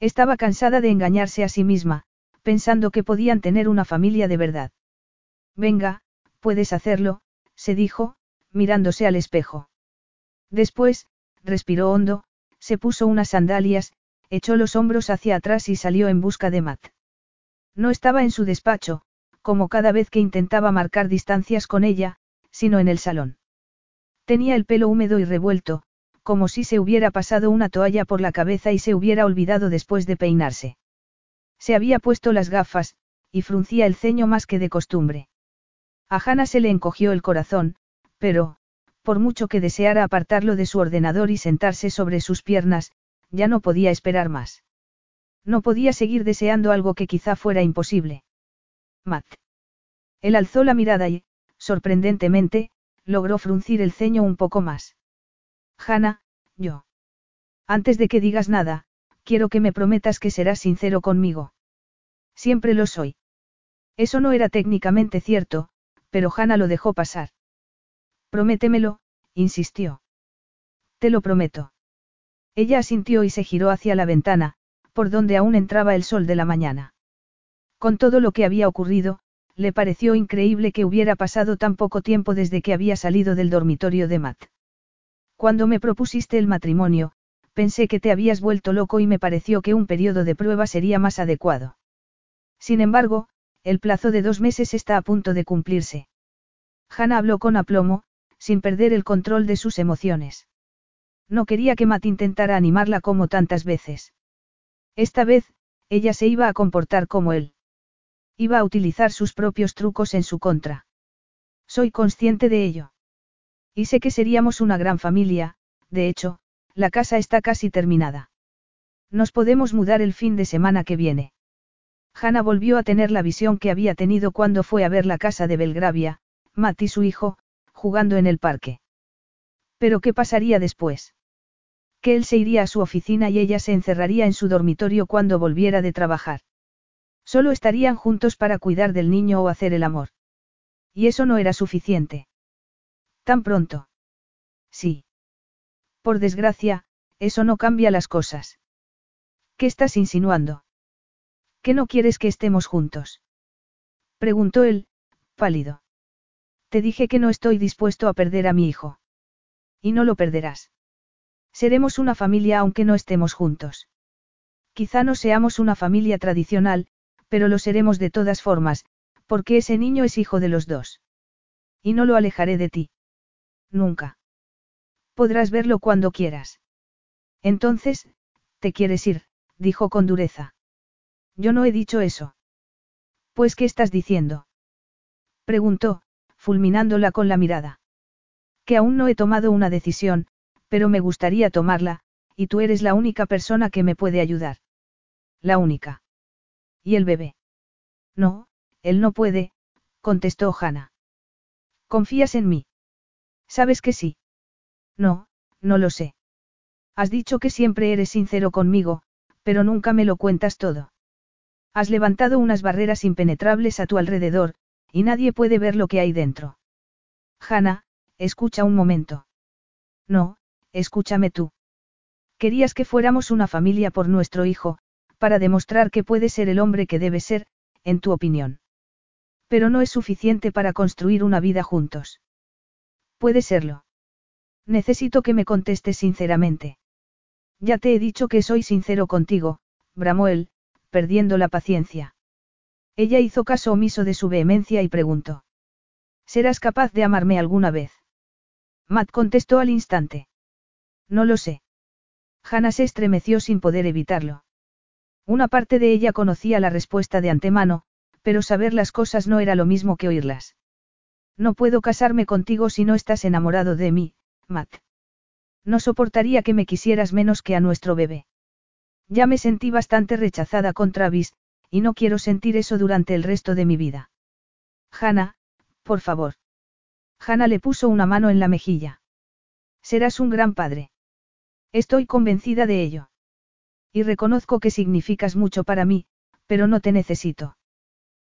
Estaba cansada de engañarse a sí misma, pensando que podían tener una familia de verdad. Venga, puedes hacerlo, se dijo, mirándose al espejo. Después, respiró hondo, se puso unas sandalias, echó los hombros hacia atrás y salió en busca de Matt. No estaba en su despacho, como cada vez que intentaba marcar distancias con ella, sino en el salón. Tenía el pelo húmedo y revuelto, como si se hubiera pasado una toalla por la cabeza y se hubiera olvidado después de peinarse. Se había puesto las gafas, y fruncía el ceño más que de costumbre. A Hannah se le encogió el corazón, pero, por mucho que deseara apartarlo de su ordenador y sentarse sobre sus piernas, ya no podía esperar más. No podía seguir deseando algo que quizá fuera imposible. Matt. Él alzó la mirada y, sorprendentemente, logró fruncir el ceño un poco más. Hannah, yo. Antes de que digas nada, quiero que me prometas que serás sincero conmigo. Siempre lo soy. Eso no era técnicamente cierto, pero Hannah lo dejó pasar. Prométemelo, insistió. Te lo prometo. Ella asintió y se giró hacia la ventana, por donde aún entraba el sol de la mañana. Con todo lo que había ocurrido, le pareció increíble que hubiera pasado tan poco tiempo desde que había salido del dormitorio de Matt. Cuando me propusiste el matrimonio, pensé que te habías vuelto loco y me pareció que un periodo de prueba sería más adecuado. Sin embargo, el plazo de dos meses está a punto de cumplirse. Hannah habló con aplomo, sin perder el control de sus emociones. No quería que Matt intentara animarla como tantas veces. Esta vez, ella se iba a comportar como él. Iba a utilizar sus propios trucos en su contra. Soy consciente de ello. Y sé que seríamos una gran familia, de hecho, la casa está casi terminada. Nos podemos mudar el fin de semana que viene. Hannah volvió a tener la visión que había tenido cuando fue a ver la casa de Belgravia, Matt y su hijo, jugando en el parque. Pero ¿qué pasaría después? Que él se iría a su oficina y ella se encerraría en su dormitorio cuando volviera de trabajar. Solo estarían juntos para cuidar del niño o hacer el amor. Y eso no era suficiente. ¿Tan pronto? Sí. Por desgracia, eso no cambia las cosas. ¿Qué estás insinuando? ¿Que no quieres que estemos juntos? Preguntó él, pálido. Te dije que no estoy dispuesto a perder a mi hijo. Y no lo perderás. Seremos una familia aunque no estemos juntos. Quizá no seamos una familia tradicional, pero lo seremos de todas formas, porque ese niño es hijo de los dos. Y no lo alejaré de ti. Nunca. Podrás verlo cuando quieras. Entonces, te quieres ir, dijo con dureza. Yo no he dicho eso. Pues, ¿qué estás diciendo? Preguntó, fulminándola con la mirada. Que aún no he tomado una decisión, pero me gustaría tomarla, y tú eres la única persona que me puede ayudar. La única. ¿Y el bebé? No, él no puede, contestó Hannah. ¿Confías en mí? ¿Sabes que sí? No, no lo sé. Has dicho que siempre eres sincero conmigo, pero nunca me lo cuentas todo. Has levantado unas barreras impenetrables a tu alrededor, y nadie puede ver lo que hay dentro. Hannah, escucha un momento. No, escúchame tú. Querías que fuéramos una familia por nuestro hijo, para demostrar que puede ser el hombre que debe ser, en tu opinión. Pero no es suficiente para construir una vida juntos. Puede serlo. Necesito que me contestes sinceramente. Ya te he dicho que soy sincero contigo, bramó él, perdiendo la paciencia. Ella hizo caso omiso de su vehemencia y preguntó. ¿Serás capaz de amarme alguna vez? Matt contestó al instante. No lo sé. Hannah se estremeció sin poder evitarlo. Una parte de ella conocía la respuesta de antemano, pero saber las cosas no era lo mismo que oírlas. No puedo casarme contigo si no estás enamorado de mí, Matt. No soportaría que me quisieras menos que a nuestro bebé. Ya me sentí bastante rechazada con Travis, y no quiero sentir eso durante el resto de mi vida. Hannah, por favor. Hannah le puso una mano en la mejilla. Serás un gran padre. Estoy convencida de ello. Y reconozco que significas mucho para mí, pero no te necesito.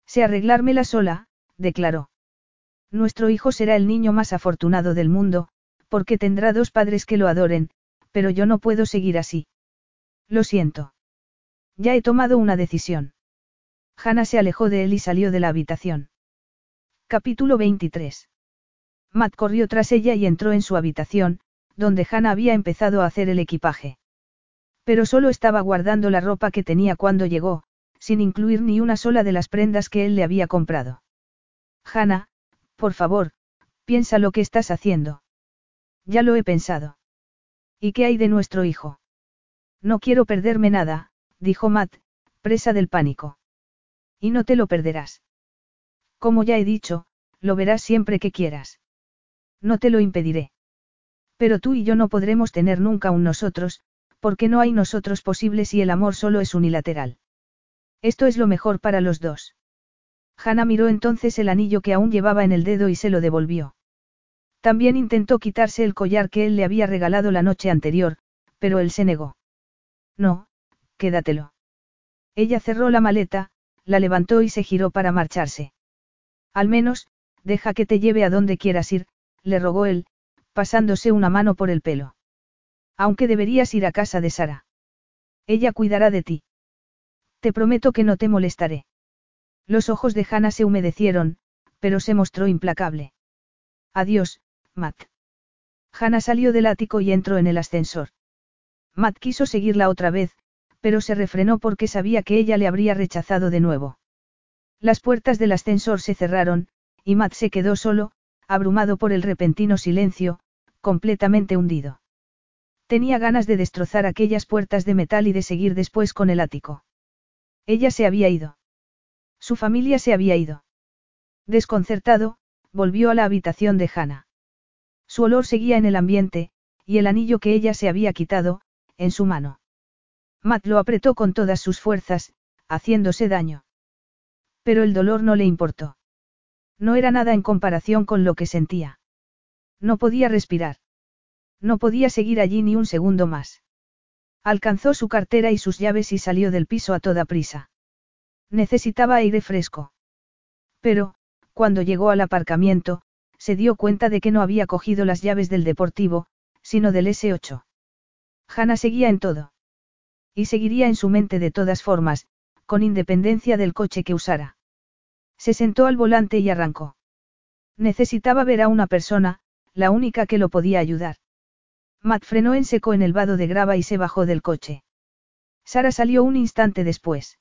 Sé arreglármela sola, declaró. Nuestro hijo será el niño más afortunado del mundo, porque tendrá dos padres que lo adoren, pero yo no puedo seguir así. Lo siento. Ya he tomado una decisión. Hannah se alejó de él y salió de la habitación. Capítulo 23. Matt corrió tras ella y entró en su habitación, donde Hannah había empezado a hacer el equipaje. Pero solo estaba guardando la ropa que tenía cuando llegó, sin incluir ni una sola de las prendas que él le había comprado. Hannah, por favor, piensa lo que estás haciendo. Ya lo he pensado. ¿Y qué hay de nuestro hijo? No quiero perderme nada, dijo Matt, presa del pánico. Y no te lo perderás. Como ya he dicho, lo verás siempre que quieras. No te lo impediré. Pero tú y yo no podremos tener nunca un nosotros, porque no hay nosotros posibles y el amor solo es unilateral. Esto es lo mejor para los dos. Hannah miró entonces el anillo que aún llevaba en el dedo y se lo devolvió. También intentó quitarse el collar que él le había regalado la noche anterior, pero él se negó. No, quédatelo. Ella cerró la maleta, la levantó y se giró para marcharse. Al menos, deja que te lleve a donde quieras ir, le rogó él, pasándose una mano por el pelo. Aunque deberías ir a casa de Sara. Ella cuidará de ti. Te prometo que no te molestaré. Los ojos de Hannah se humedecieron, pero se mostró implacable. Adiós, Matt. Hannah salió del ático y entró en el ascensor. Matt quiso seguirla otra vez, pero se refrenó porque sabía que ella le habría rechazado de nuevo. Las puertas del ascensor se cerraron, y Matt se quedó solo, abrumado por el repentino silencio, completamente hundido. Tenía ganas de destrozar aquellas puertas de metal y de seguir después con el ático. Ella se había ido. Su familia se había ido. Desconcertado, volvió a la habitación de Hannah. Su olor seguía en el ambiente, y el anillo que ella se había quitado, en su mano. Matt lo apretó con todas sus fuerzas, haciéndose daño. Pero el dolor no le importó. No era nada en comparación con lo que sentía. No podía respirar. No podía seguir allí ni un segundo más. Alcanzó su cartera y sus llaves y salió del piso a toda prisa. Necesitaba aire fresco. Pero, cuando llegó al aparcamiento, se dio cuenta de que no había cogido las llaves del deportivo, sino del S8. Hannah seguía en todo. Y seguiría en su mente de todas formas, con independencia del coche que usara. Se sentó al volante y arrancó. Necesitaba ver a una persona, la única que lo podía ayudar. Matt frenó en seco en el vado de grava y se bajó del coche. Sara salió un instante después.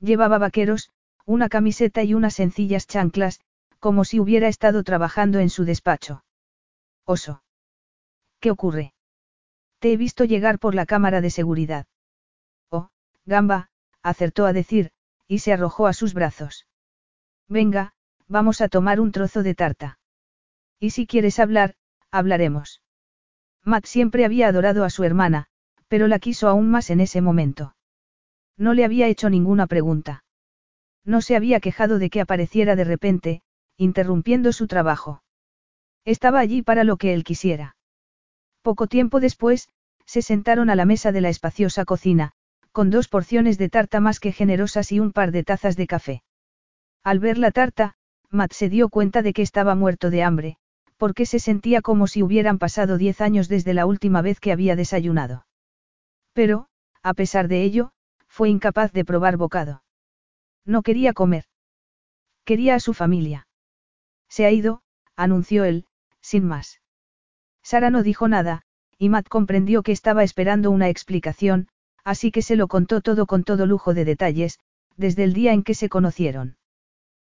Llevaba vaqueros, una camiseta y unas sencillas chanclas, como si hubiera estado trabajando en su despacho. Oso. ¿Qué ocurre? Te he visto llegar por la cámara de seguridad. Oh, gamba, acertó a decir, y se arrojó a sus brazos. Venga, vamos a tomar un trozo de tarta. Y si quieres hablar, hablaremos. Matt siempre había adorado a su hermana, pero la quiso aún más en ese momento. No le había hecho ninguna pregunta. No se había quejado de que apareciera de repente, interrumpiendo su trabajo. Estaba allí para lo que él quisiera. Poco tiempo después, se sentaron a la mesa de la espaciosa cocina, con dos porciones de tarta más que generosas y un par de tazas de café. Al ver la tarta, Matt se dio cuenta de que estaba muerto de hambre, porque se sentía como si hubieran pasado diez años desde la última vez que había desayunado. Pero, a pesar de ello, fue incapaz de probar bocado. No quería comer. Quería a su familia. Se ha ido, anunció él, sin más. Sara no dijo nada, y Matt comprendió que estaba esperando una explicación, así que se lo contó todo con todo lujo de detalles, desde el día en que se conocieron.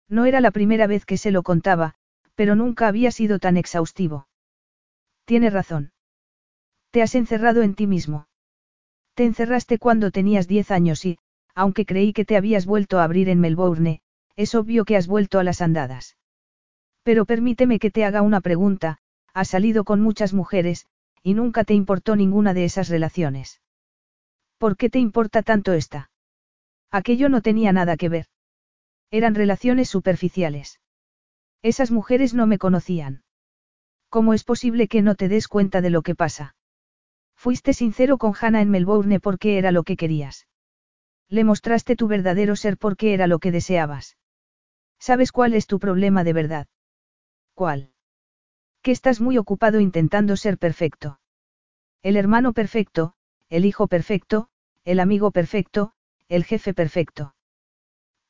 No era la primera vez que se lo contaba, pero nunca había sido tan exhaustivo. Tiene razón. Te has encerrado en ti mismo. Te encerraste cuando tenías diez años y, aunque creí que te habías vuelto a abrir en Melbourne, es obvio que has vuelto a las andadas. Pero permíteme que te haga una pregunta, has salido con muchas mujeres, y nunca te importó ninguna de esas relaciones. ¿Por qué te importa tanto esta? Aquello no tenía nada que ver. Eran relaciones superficiales. Esas mujeres no me conocían. ¿Cómo es posible que no te des cuenta de lo que pasa? Fuiste sincero con Hannah en Melbourne porque era lo que querías. Le mostraste tu verdadero ser porque era lo que deseabas. ¿Sabes cuál es tu problema de verdad? ¿Cuál? Que estás muy ocupado intentando ser perfecto. El hermano perfecto, el hijo perfecto, el amigo perfecto, el jefe perfecto.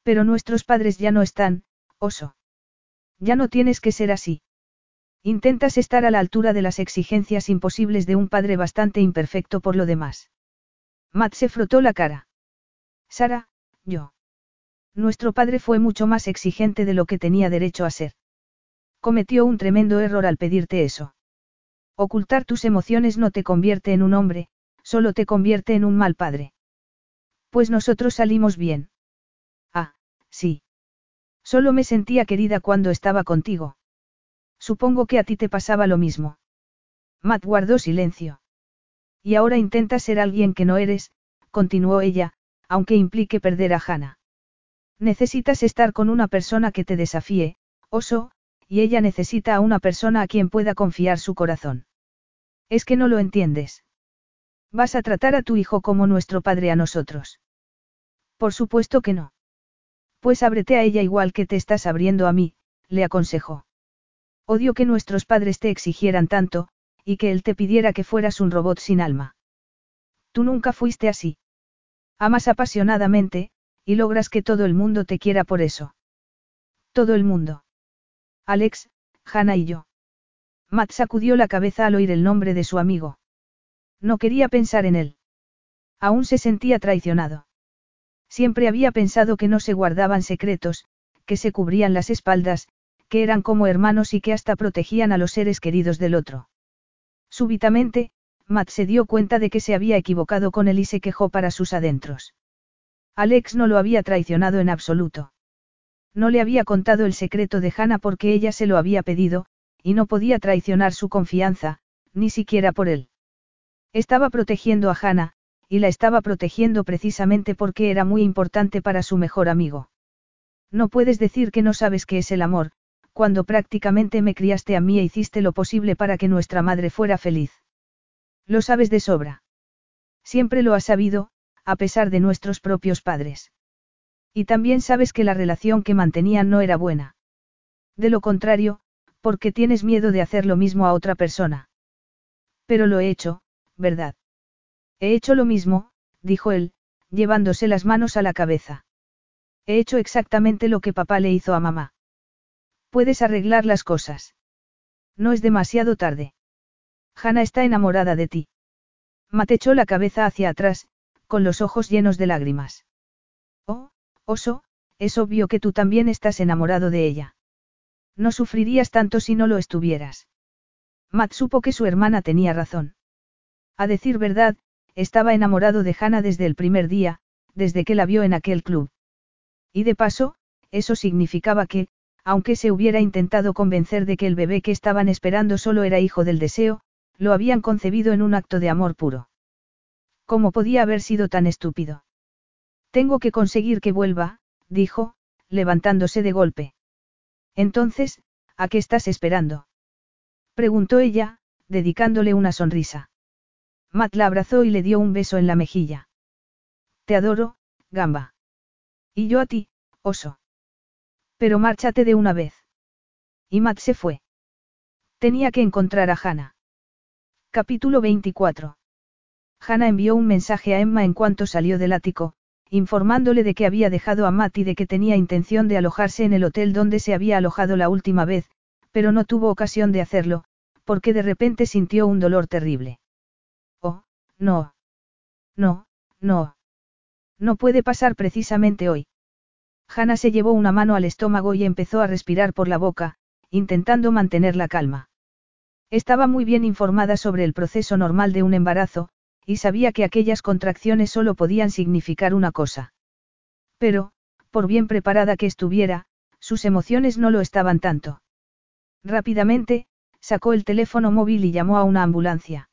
Pero nuestros padres ya no están, oso. Ya no tienes que ser así. Intentas estar a la altura de las exigencias imposibles de un padre bastante imperfecto por lo demás. Matt se frotó la cara. Sara, yo. Nuestro padre fue mucho más exigente de lo que tenía derecho a ser. Cometió un tremendo error al pedirte eso. Ocultar tus emociones no te convierte en un hombre, solo te convierte en un mal padre. Pues nosotros salimos bien. Ah, sí. Solo me sentía querida cuando estaba contigo. Supongo que a ti te pasaba lo mismo. Matt guardó silencio. Y ahora intentas ser alguien que no eres, continuó ella, aunque implique perder a Hannah. Necesitas estar con una persona que te desafíe, oso, y ella necesita a una persona a quien pueda confiar su corazón. Es que no lo entiendes. Vas a tratar a tu hijo como nuestro padre a nosotros. Por supuesto que no. Pues ábrete a ella igual que te estás abriendo a mí, le aconsejó. Odio que nuestros padres te exigieran tanto, y que él te pidiera que fueras un robot sin alma. Tú nunca fuiste así. Amas apasionadamente, y logras que todo el mundo te quiera por eso. Todo el mundo. Alex, Hannah y yo. Matt sacudió la cabeza al oír el nombre de su amigo. No quería pensar en él. Aún se sentía traicionado. Siempre había pensado que no se guardaban secretos, que se cubrían las espaldas, que eran como hermanos y que hasta protegían a los seres queridos del otro. Súbitamente, Matt se dio cuenta de que se había equivocado con él y se quejó para sus adentros. Alex no lo había traicionado en absoluto. No le había contado el secreto de Hannah porque ella se lo había pedido, y no podía traicionar su confianza, ni siquiera por él. Estaba protegiendo a Hannah, y la estaba protegiendo precisamente porque era muy importante para su mejor amigo. No puedes decir que no sabes qué es el amor, cuando prácticamente me criaste a mí e hiciste lo posible para que nuestra madre fuera feliz. Lo sabes de sobra. Siempre lo has sabido, a pesar de nuestros propios padres. Y también sabes que la relación que mantenían no era buena. De lo contrario, porque tienes miedo de hacer lo mismo a otra persona. Pero lo he hecho, ¿verdad? He hecho lo mismo, dijo él, llevándose las manos a la cabeza. He hecho exactamente lo que papá le hizo a mamá. Puedes arreglar las cosas. No es demasiado tarde. Hannah está enamorada de ti. Matt echó la cabeza hacia atrás, con los ojos llenos de lágrimas. Oh, oso, es obvio que tú también estás enamorado de ella. No sufrirías tanto si no lo estuvieras. Matt supo que su hermana tenía razón. A decir verdad, estaba enamorado de Hannah desde el primer día, desde que la vio en aquel club. Y de paso, eso significaba que, aunque se hubiera intentado convencer de que el bebé que estaban esperando solo era hijo del deseo, lo habían concebido en un acto de amor puro. ¿Cómo podía haber sido tan estúpido? Tengo que conseguir que vuelva, dijo, levantándose de golpe. Entonces, ¿a qué estás esperando? preguntó ella, dedicándole una sonrisa. Matt la abrazó y le dio un beso en la mejilla. Te adoro, gamba. Y yo a ti, oso. Pero márchate de una vez. Y Matt se fue. Tenía que encontrar a Hannah. Capítulo 24. Hannah envió un mensaje a Emma en cuanto salió del ático, informándole de que había dejado a Matt y de que tenía intención de alojarse en el hotel donde se había alojado la última vez, pero no tuvo ocasión de hacerlo, porque de repente sintió un dolor terrible. Oh, no. No, no. No puede pasar precisamente hoy. Hannah se llevó una mano al estómago y empezó a respirar por la boca, intentando mantener la calma. Estaba muy bien informada sobre el proceso normal de un embarazo, y sabía que aquellas contracciones solo podían significar una cosa. Pero, por bien preparada que estuviera, sus emociones no lo estaban tanto. Rápidamente, sacó el teléfono móvil y llamó a una ambulancia.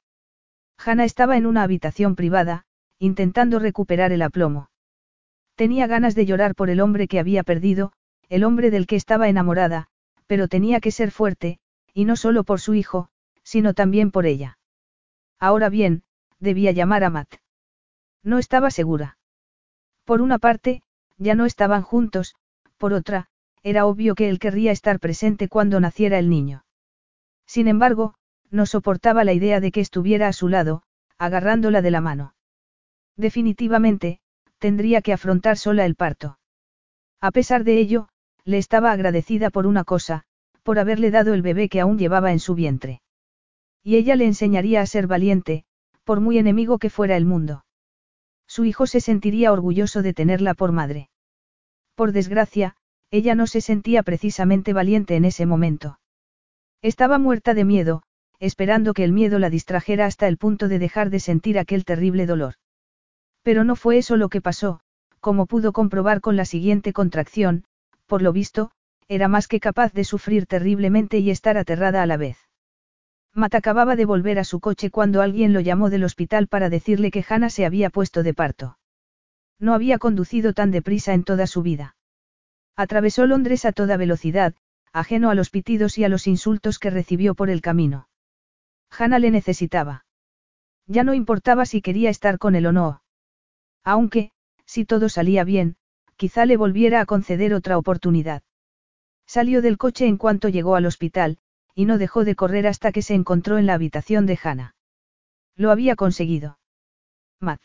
Hannah estaba en una habitación privada, intentando recuperar el aplomo. Tenía ganas de llorar por el hombre que había perdido, el hombre del que estaba enamorada, pero tenía que ser fuerte, y no solo por su hijo, sino también por ella. Ahora bien, debía llamar a Matt. No estaba segura. Por una parte, ya no estaban juntos, por otra, era obvio que él querría estar presente cuando naciera el niño. Sin embargo, no soportaba la idea de que estuviera a su lado, agarrándola de la mano. Definitivamente, tendría que afrontar sola el parto. A pesar de ello, le estaba agradecida por una cosa, por haberle dado el bebé que aún llevaba en su vientre. Y ella le enseñaría a ser valiente, por muy enemigo que fuera el mundo. Su hijo se sentiría orgulloso de tenerla por madre. Por desgracia, ella no se sentía precisamente valiente en ese momento. Estaba muerta de miedo, esperando que el miedo la distrajera hasta el punto de dejar de sentir aquel terrible dolor. Pero no fue eso lo que pasó, como pudo comprobar con la siguiente contracción, por lo visto, era más que capaz de sufrir terriblemente y estar aterrada a la vez. Matt acababa de volver a su coche cuando alguien lo llamó del hospital para decirle que Hannah se había puesto de parto. No había conducido tan deprisa en toda su vida. Atravesó Londres a toda velocidad, ajeno a los pitidos y a los insultos que recibió por el camino. Hannah le necesitaba. Ya no importaba si quería estar con él o no. Aunque, si todo salía bien, quizá le volviera a conceder otra oportunidad. Salió del coche en cuanto llegó al hospital, y no dejó de correr hasta que se encontró en la habitación de Hannah. Lo había conseguido. Matt.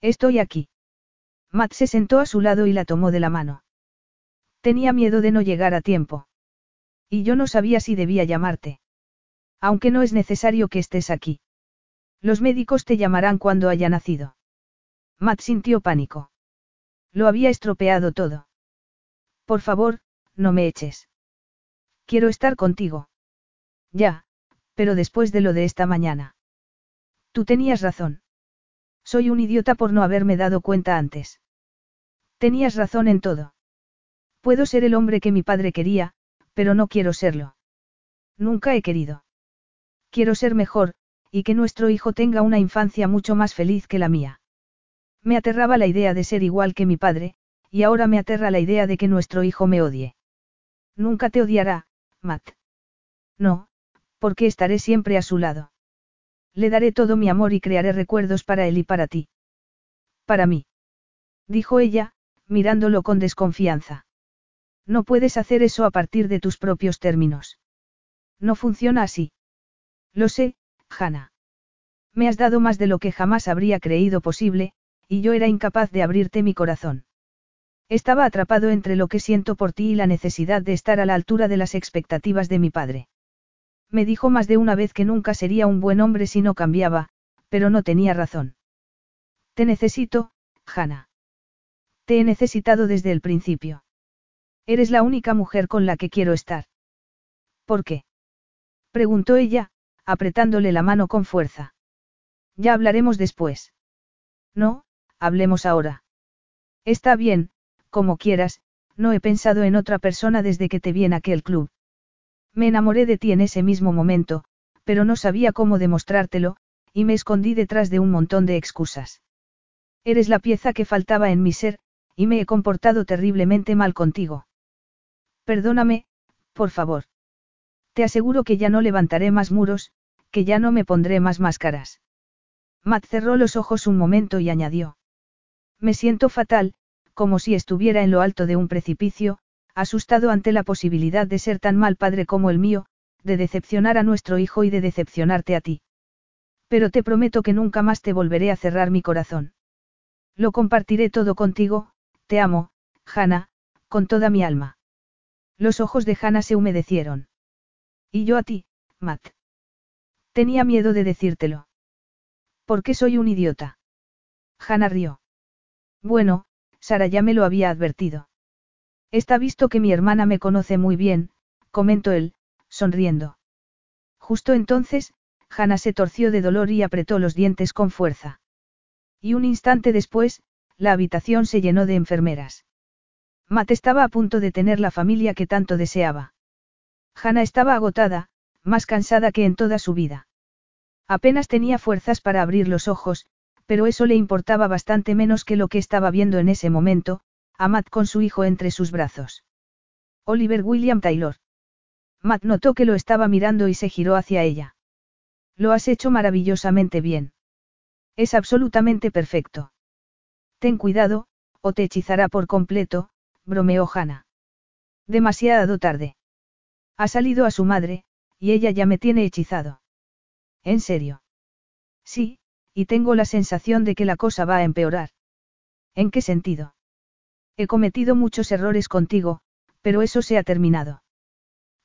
Estoy aquí. Matt se sentó a su lado y la tomó de la mano. Tenía miedo de no llegar a tiempo. Y yo no sabía si debía llamarte. Aunque no es necesario que estés aquí. Los médicos te llamarán cuando haya nacido. Matt sintió pánico. Lo había estropeado todo. Por favor, no me eches. Quiero estar contigo. Ya, pero después de lo de esta mañana. Tú tenías razón. Soy un idiota por no haberme dado cuenta antes. Tenías razón en todo. Puedo ser el hombre que mi padre quería, pero no quiero serlo. Nunca he querido. Quiero ser mejor, y que nuestro hijo tenga una infancia mucho más feliz que la mía. Me aterraba la idea de ser igual que mi padre, y ahora me aterra la idea de que nuestro hijo me odie. Nunca te odiará, Matt. No, porque estaré siempre a su lado. Le daré todo mi amor y crearé recuerdos para él y para ti. Para mí. Dijo ella, mirándolo con desconfianza. No puedes hacer eso a partir de tus propios términos. No funciona así. Lo sé, Hannah. Me has dado más de lo que jamás habría creído posible, y yo era incapaz de abrirte mi corazón. Estaba atrapado entre lo que siento por ti y la necesidad de estar a la altura de las expectativas de mi padre. Me dijo más de una vez que nunca sería un buen hombre si no cambiaba, pero no tenía razón. Te necesito, Hannah. Te he necesitado desde el principio. Eres la única mujer con la que quiero estar. ¿Por qué? preguntó ella, apretándole la mano con fuerza. Ya hablaremos después. No, hablemos ahora. Está bien, como quieras, no he pensado en otra persona desde que te vi en aquel club. Me enamoré de ti en ese mismo momento, pero no sabía cómo demostrártelo, y me escondí detrás de un montón de excusas. Eres la pieza que faltaba en mi ser, y me he comportado terriblemente mal contigo. Perdóname, por favor. Te aseguro que ya no levantaré más muros, que ya no me pondré más máscaras. Matt cerró los ojos un momento y añadió. Me siento fatal, como si estuviera en lo alto de un precipicio, asustado ante la posibilidad de ser tan mal padre como el mío, de decepcionar a nuestro hijo y de decepcionarte a ti. Pero te prometo que nunca más te volveré a cerrar mi corazón. Lo compartiré todo contigo, te amo, Hannah, con toda mi alma. Los ojos de Hannah se humedecieron. Y yo a ti, Matt. Tenía miedo de decírtelo. ¿Por qué soy un idiota? Hannah rió. Bueno, Sara ya me lo había advertido. Está visto que mi hermana me conoce muy bien, comentó él, sonriendo. Justo entonces, Hannah se torció de dolor y apretó los dientes con fuerza. Y un instante después, la habitación se llenó de enfermeras. Matt estaba a punto de tener la familia que tanto deseaba. Hannah estaba agotada, más cansada que en toda su vida. Apenas tenía fuerzas para abrir los ojos, pero eso le importaba bastante menos que lo que estaba viendo en ese momento, a Matt con su hijo entre sus brazos. Oliver William Taylor. Matt notó que lo estaba mirando y se giró hacia ella. Lo has hecho maravillosamente bien. Es absolutamente perfecto. Ten cuidado, o te hechizará por completo, bromeó Hannah. Demasiado tarde. Ha salido a su madre, y ella ya me tiene hechizado. ¿En serio? Sí, y tengo la sensación de que la cosa va a empeorar. ¿En qué sentido? He cometido muchos errores contigo, pero eso se ha terminado.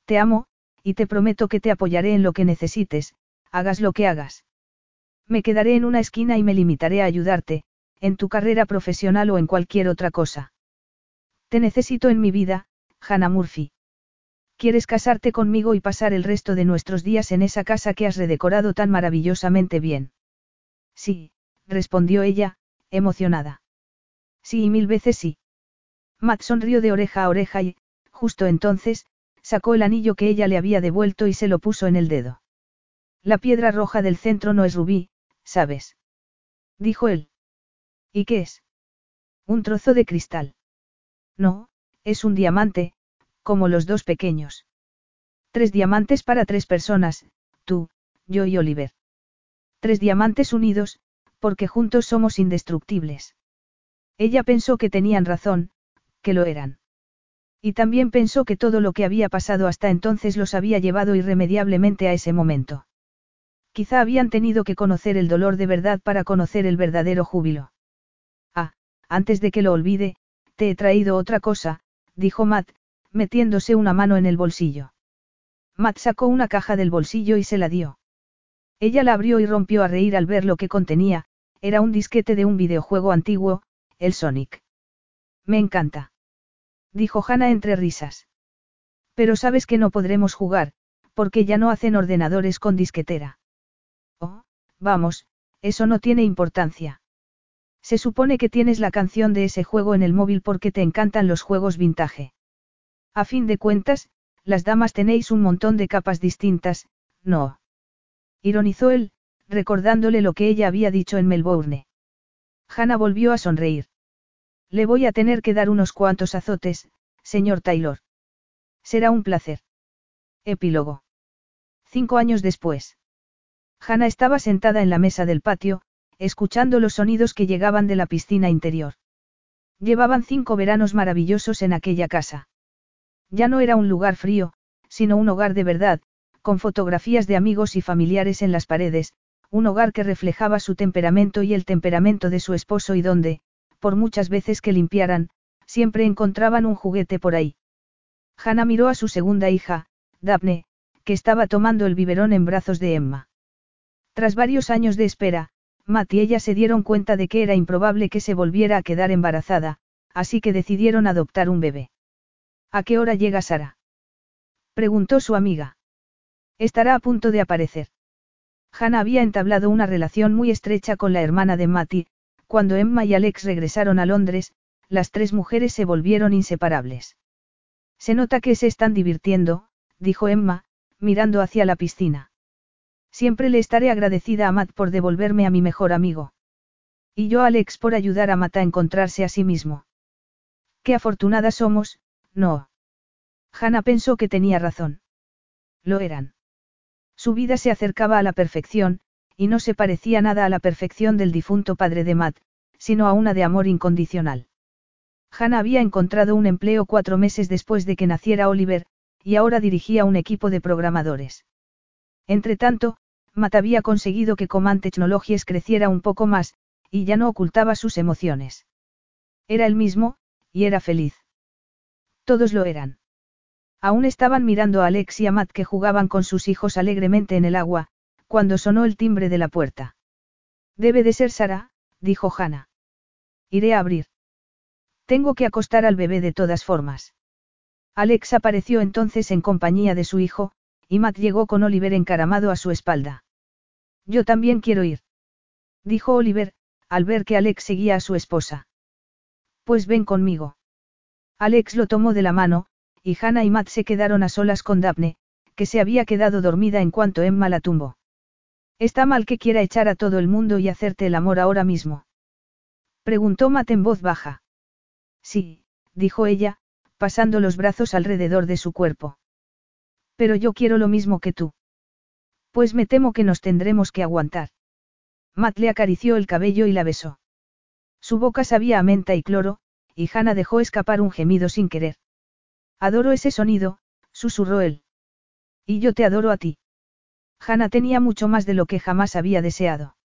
Te amo, y te prometo que te apoyaré en lo que necesites, hagas lo que hagas. Me quedaré en una esquina y me limitaré a ayudarte, en tu carrera profesional o en cualquier otra cosa. Te necesito en mi vida, Hannah Murphy. ¿Quieres casarte conmigo y pasar el resto de nuestros días en esa casa que has redecorado tan maravillosamente bien? Sí, respondió ella, emocionada. Sí y mil veces sí. Matt sonrió de oreja a oreja y, justo entonces, sacó el anillo que ella le había devuelto y se lo puso en el dedo. La piedra roja del centro no es rubí, ¿sabes? Dijo él. ¿Y qué es? Un trozo de cristal. No, es un diamante, como los dos pequeños. Tres diamantes para tres personas, tú, yo y Oliver. Tres diamantes unidos, porque juntos somos indestructibles. Ella pensó que tenían razón, que lo eran. Y también pensó que todo lo que había pasado hasta entonces los había llevado irremediablemente a ese momento. Quizá habían tenido que conocer el dolor de verdad para conocer el verdadero júbilo. Ah, antes de que lo olvide, te he traído otra cosa, dijo Matt, metiéndose una mano en el bolsillo. Matt sacó una caja del bolsillo y se la dio. Ella la abrió y rompió a reír al ver lo que contenía, era un disquete de un videojuego antiguo, el Sonic. Me encanta. Dijo Hannah entre risas. Pero sabes que no podremos jugar, porque ya no hacen ordenadores con disquetera. Oh, vamos, eso no tiene importancia. Se supone que tienes la canción de ese juego en el móvil porque te encantan los juegos vintage. A fin de cuentas, las damas tenéis un montón de capas distintas, ¿no? Ironizó él, recordándole lo que ella había dicho en Melbourne. Hannah volvió a sonreír. Le voy a tener que dar unos cuantos azotes, señor Taylor. Será un placer. Epílogo. Cinco años después. Hannah estaba sentada en la mesa del patio, escuchando los sonidos que llegaban de la piscina interior. Llevaban cinco veranos maravillosos en aquella casa. Ya no era un lugar frío, sino un hogar de verdad, con fotografías de amigos y familiares en las paredes, un hogar que reflejaba su temperamento y el temperamento de su esposo y donde, por muchas veces que limpiaran, siempre encontraban un juguete por ahí. Hannah miró a su segunda hija, Daphne, que estaba tomando el biberón en brazos de Emma. Tras varios años de espera, Matt y ella se dieron cuenta de que era improbable que se volviera a quedar embarazada, así que decidieron adoptar un bebé. ¿A qué hora llega Sara? preguntó su amiga. Estará a punto de aparecer. Hannah había entablado una relación muy estrecha con la hermana de Matty, cuando Emma y Alex regresaron a Londres, las tres mujeres se volvieron inseparables. Se nota que se están divirtiendo, dijo Emma, mirando hacia la piscina. Siempre le estaré agradecida a Matt por devolverme a mi mejor amigo. Y yo a Alex por ayudar a Matt a encontrarse a sí mismo. Qué afortunada somos, no. Hannah pensó que tenía razón. Lo eran. Su vida se acercaba a la perfección, y no se parecía nada a la perfección del difunto padre de Matt, sino a una de amor incondicional. Hannah había encontrado un empleo cuatro meses después de que naciera Oliver, y ahora dirigía un equipo de programadores. Entretanto, Matt había conseguido que Command Technologies creciera un poco más, y ya no ocultaba sus emociones. Era el mismo, y era feliz. Todos lo eran. Aún estaban mirando a Alex y a Matt que jugaban con sus hijos alegremente en el agua, cuando sonó el timbre de la puerta. Debe de ser Sara, dijo Hannah. Iré a abrir. Tengo que acostar al bebé de todas formas. Alex apareció entonces en compañía de su hijo, y Matt llegó con Oliver encaramado a su espalda. Yo también quiero ir. Dijo Oliver, al ver que Alex seguía a su esposa. Pues ven conmigo. Alex lo tomó de la mano, y Hannah y Matt se quedaron a solas con Daphne, que se había quedado dormida en cuanto Emma la tumbó. Está mal que quiera echar a todo el mundo y hacerte el amor ahora mismo. Preguntó Matt en voz baja. Sí, dijo ella, pasando los brazos alrededor de su cuerpo. Pero yo quiero lo mismo que tú. Pues me temo que nos tendremos que aguantar. Matt le acarició el cabello y la besó. Su boca sabía a menta y cloro, y Hannah dejó escapar un gemido sin querer. Adoro ese sonido, susurró él. Y yo te adoro a ti. Hannah tenía mucho más de lo que jamás había deseado.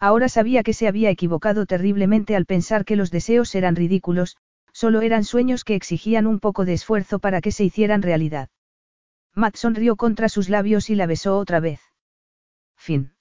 Ahora sabía que se había equivocado terriblemente al pensar que los deseos eran ridículos, solo eran sueños que exigían un poco de esfuerzo para que se hicieran realidad. Matt sonrió contra sus labios y la besó otra vez. Fin.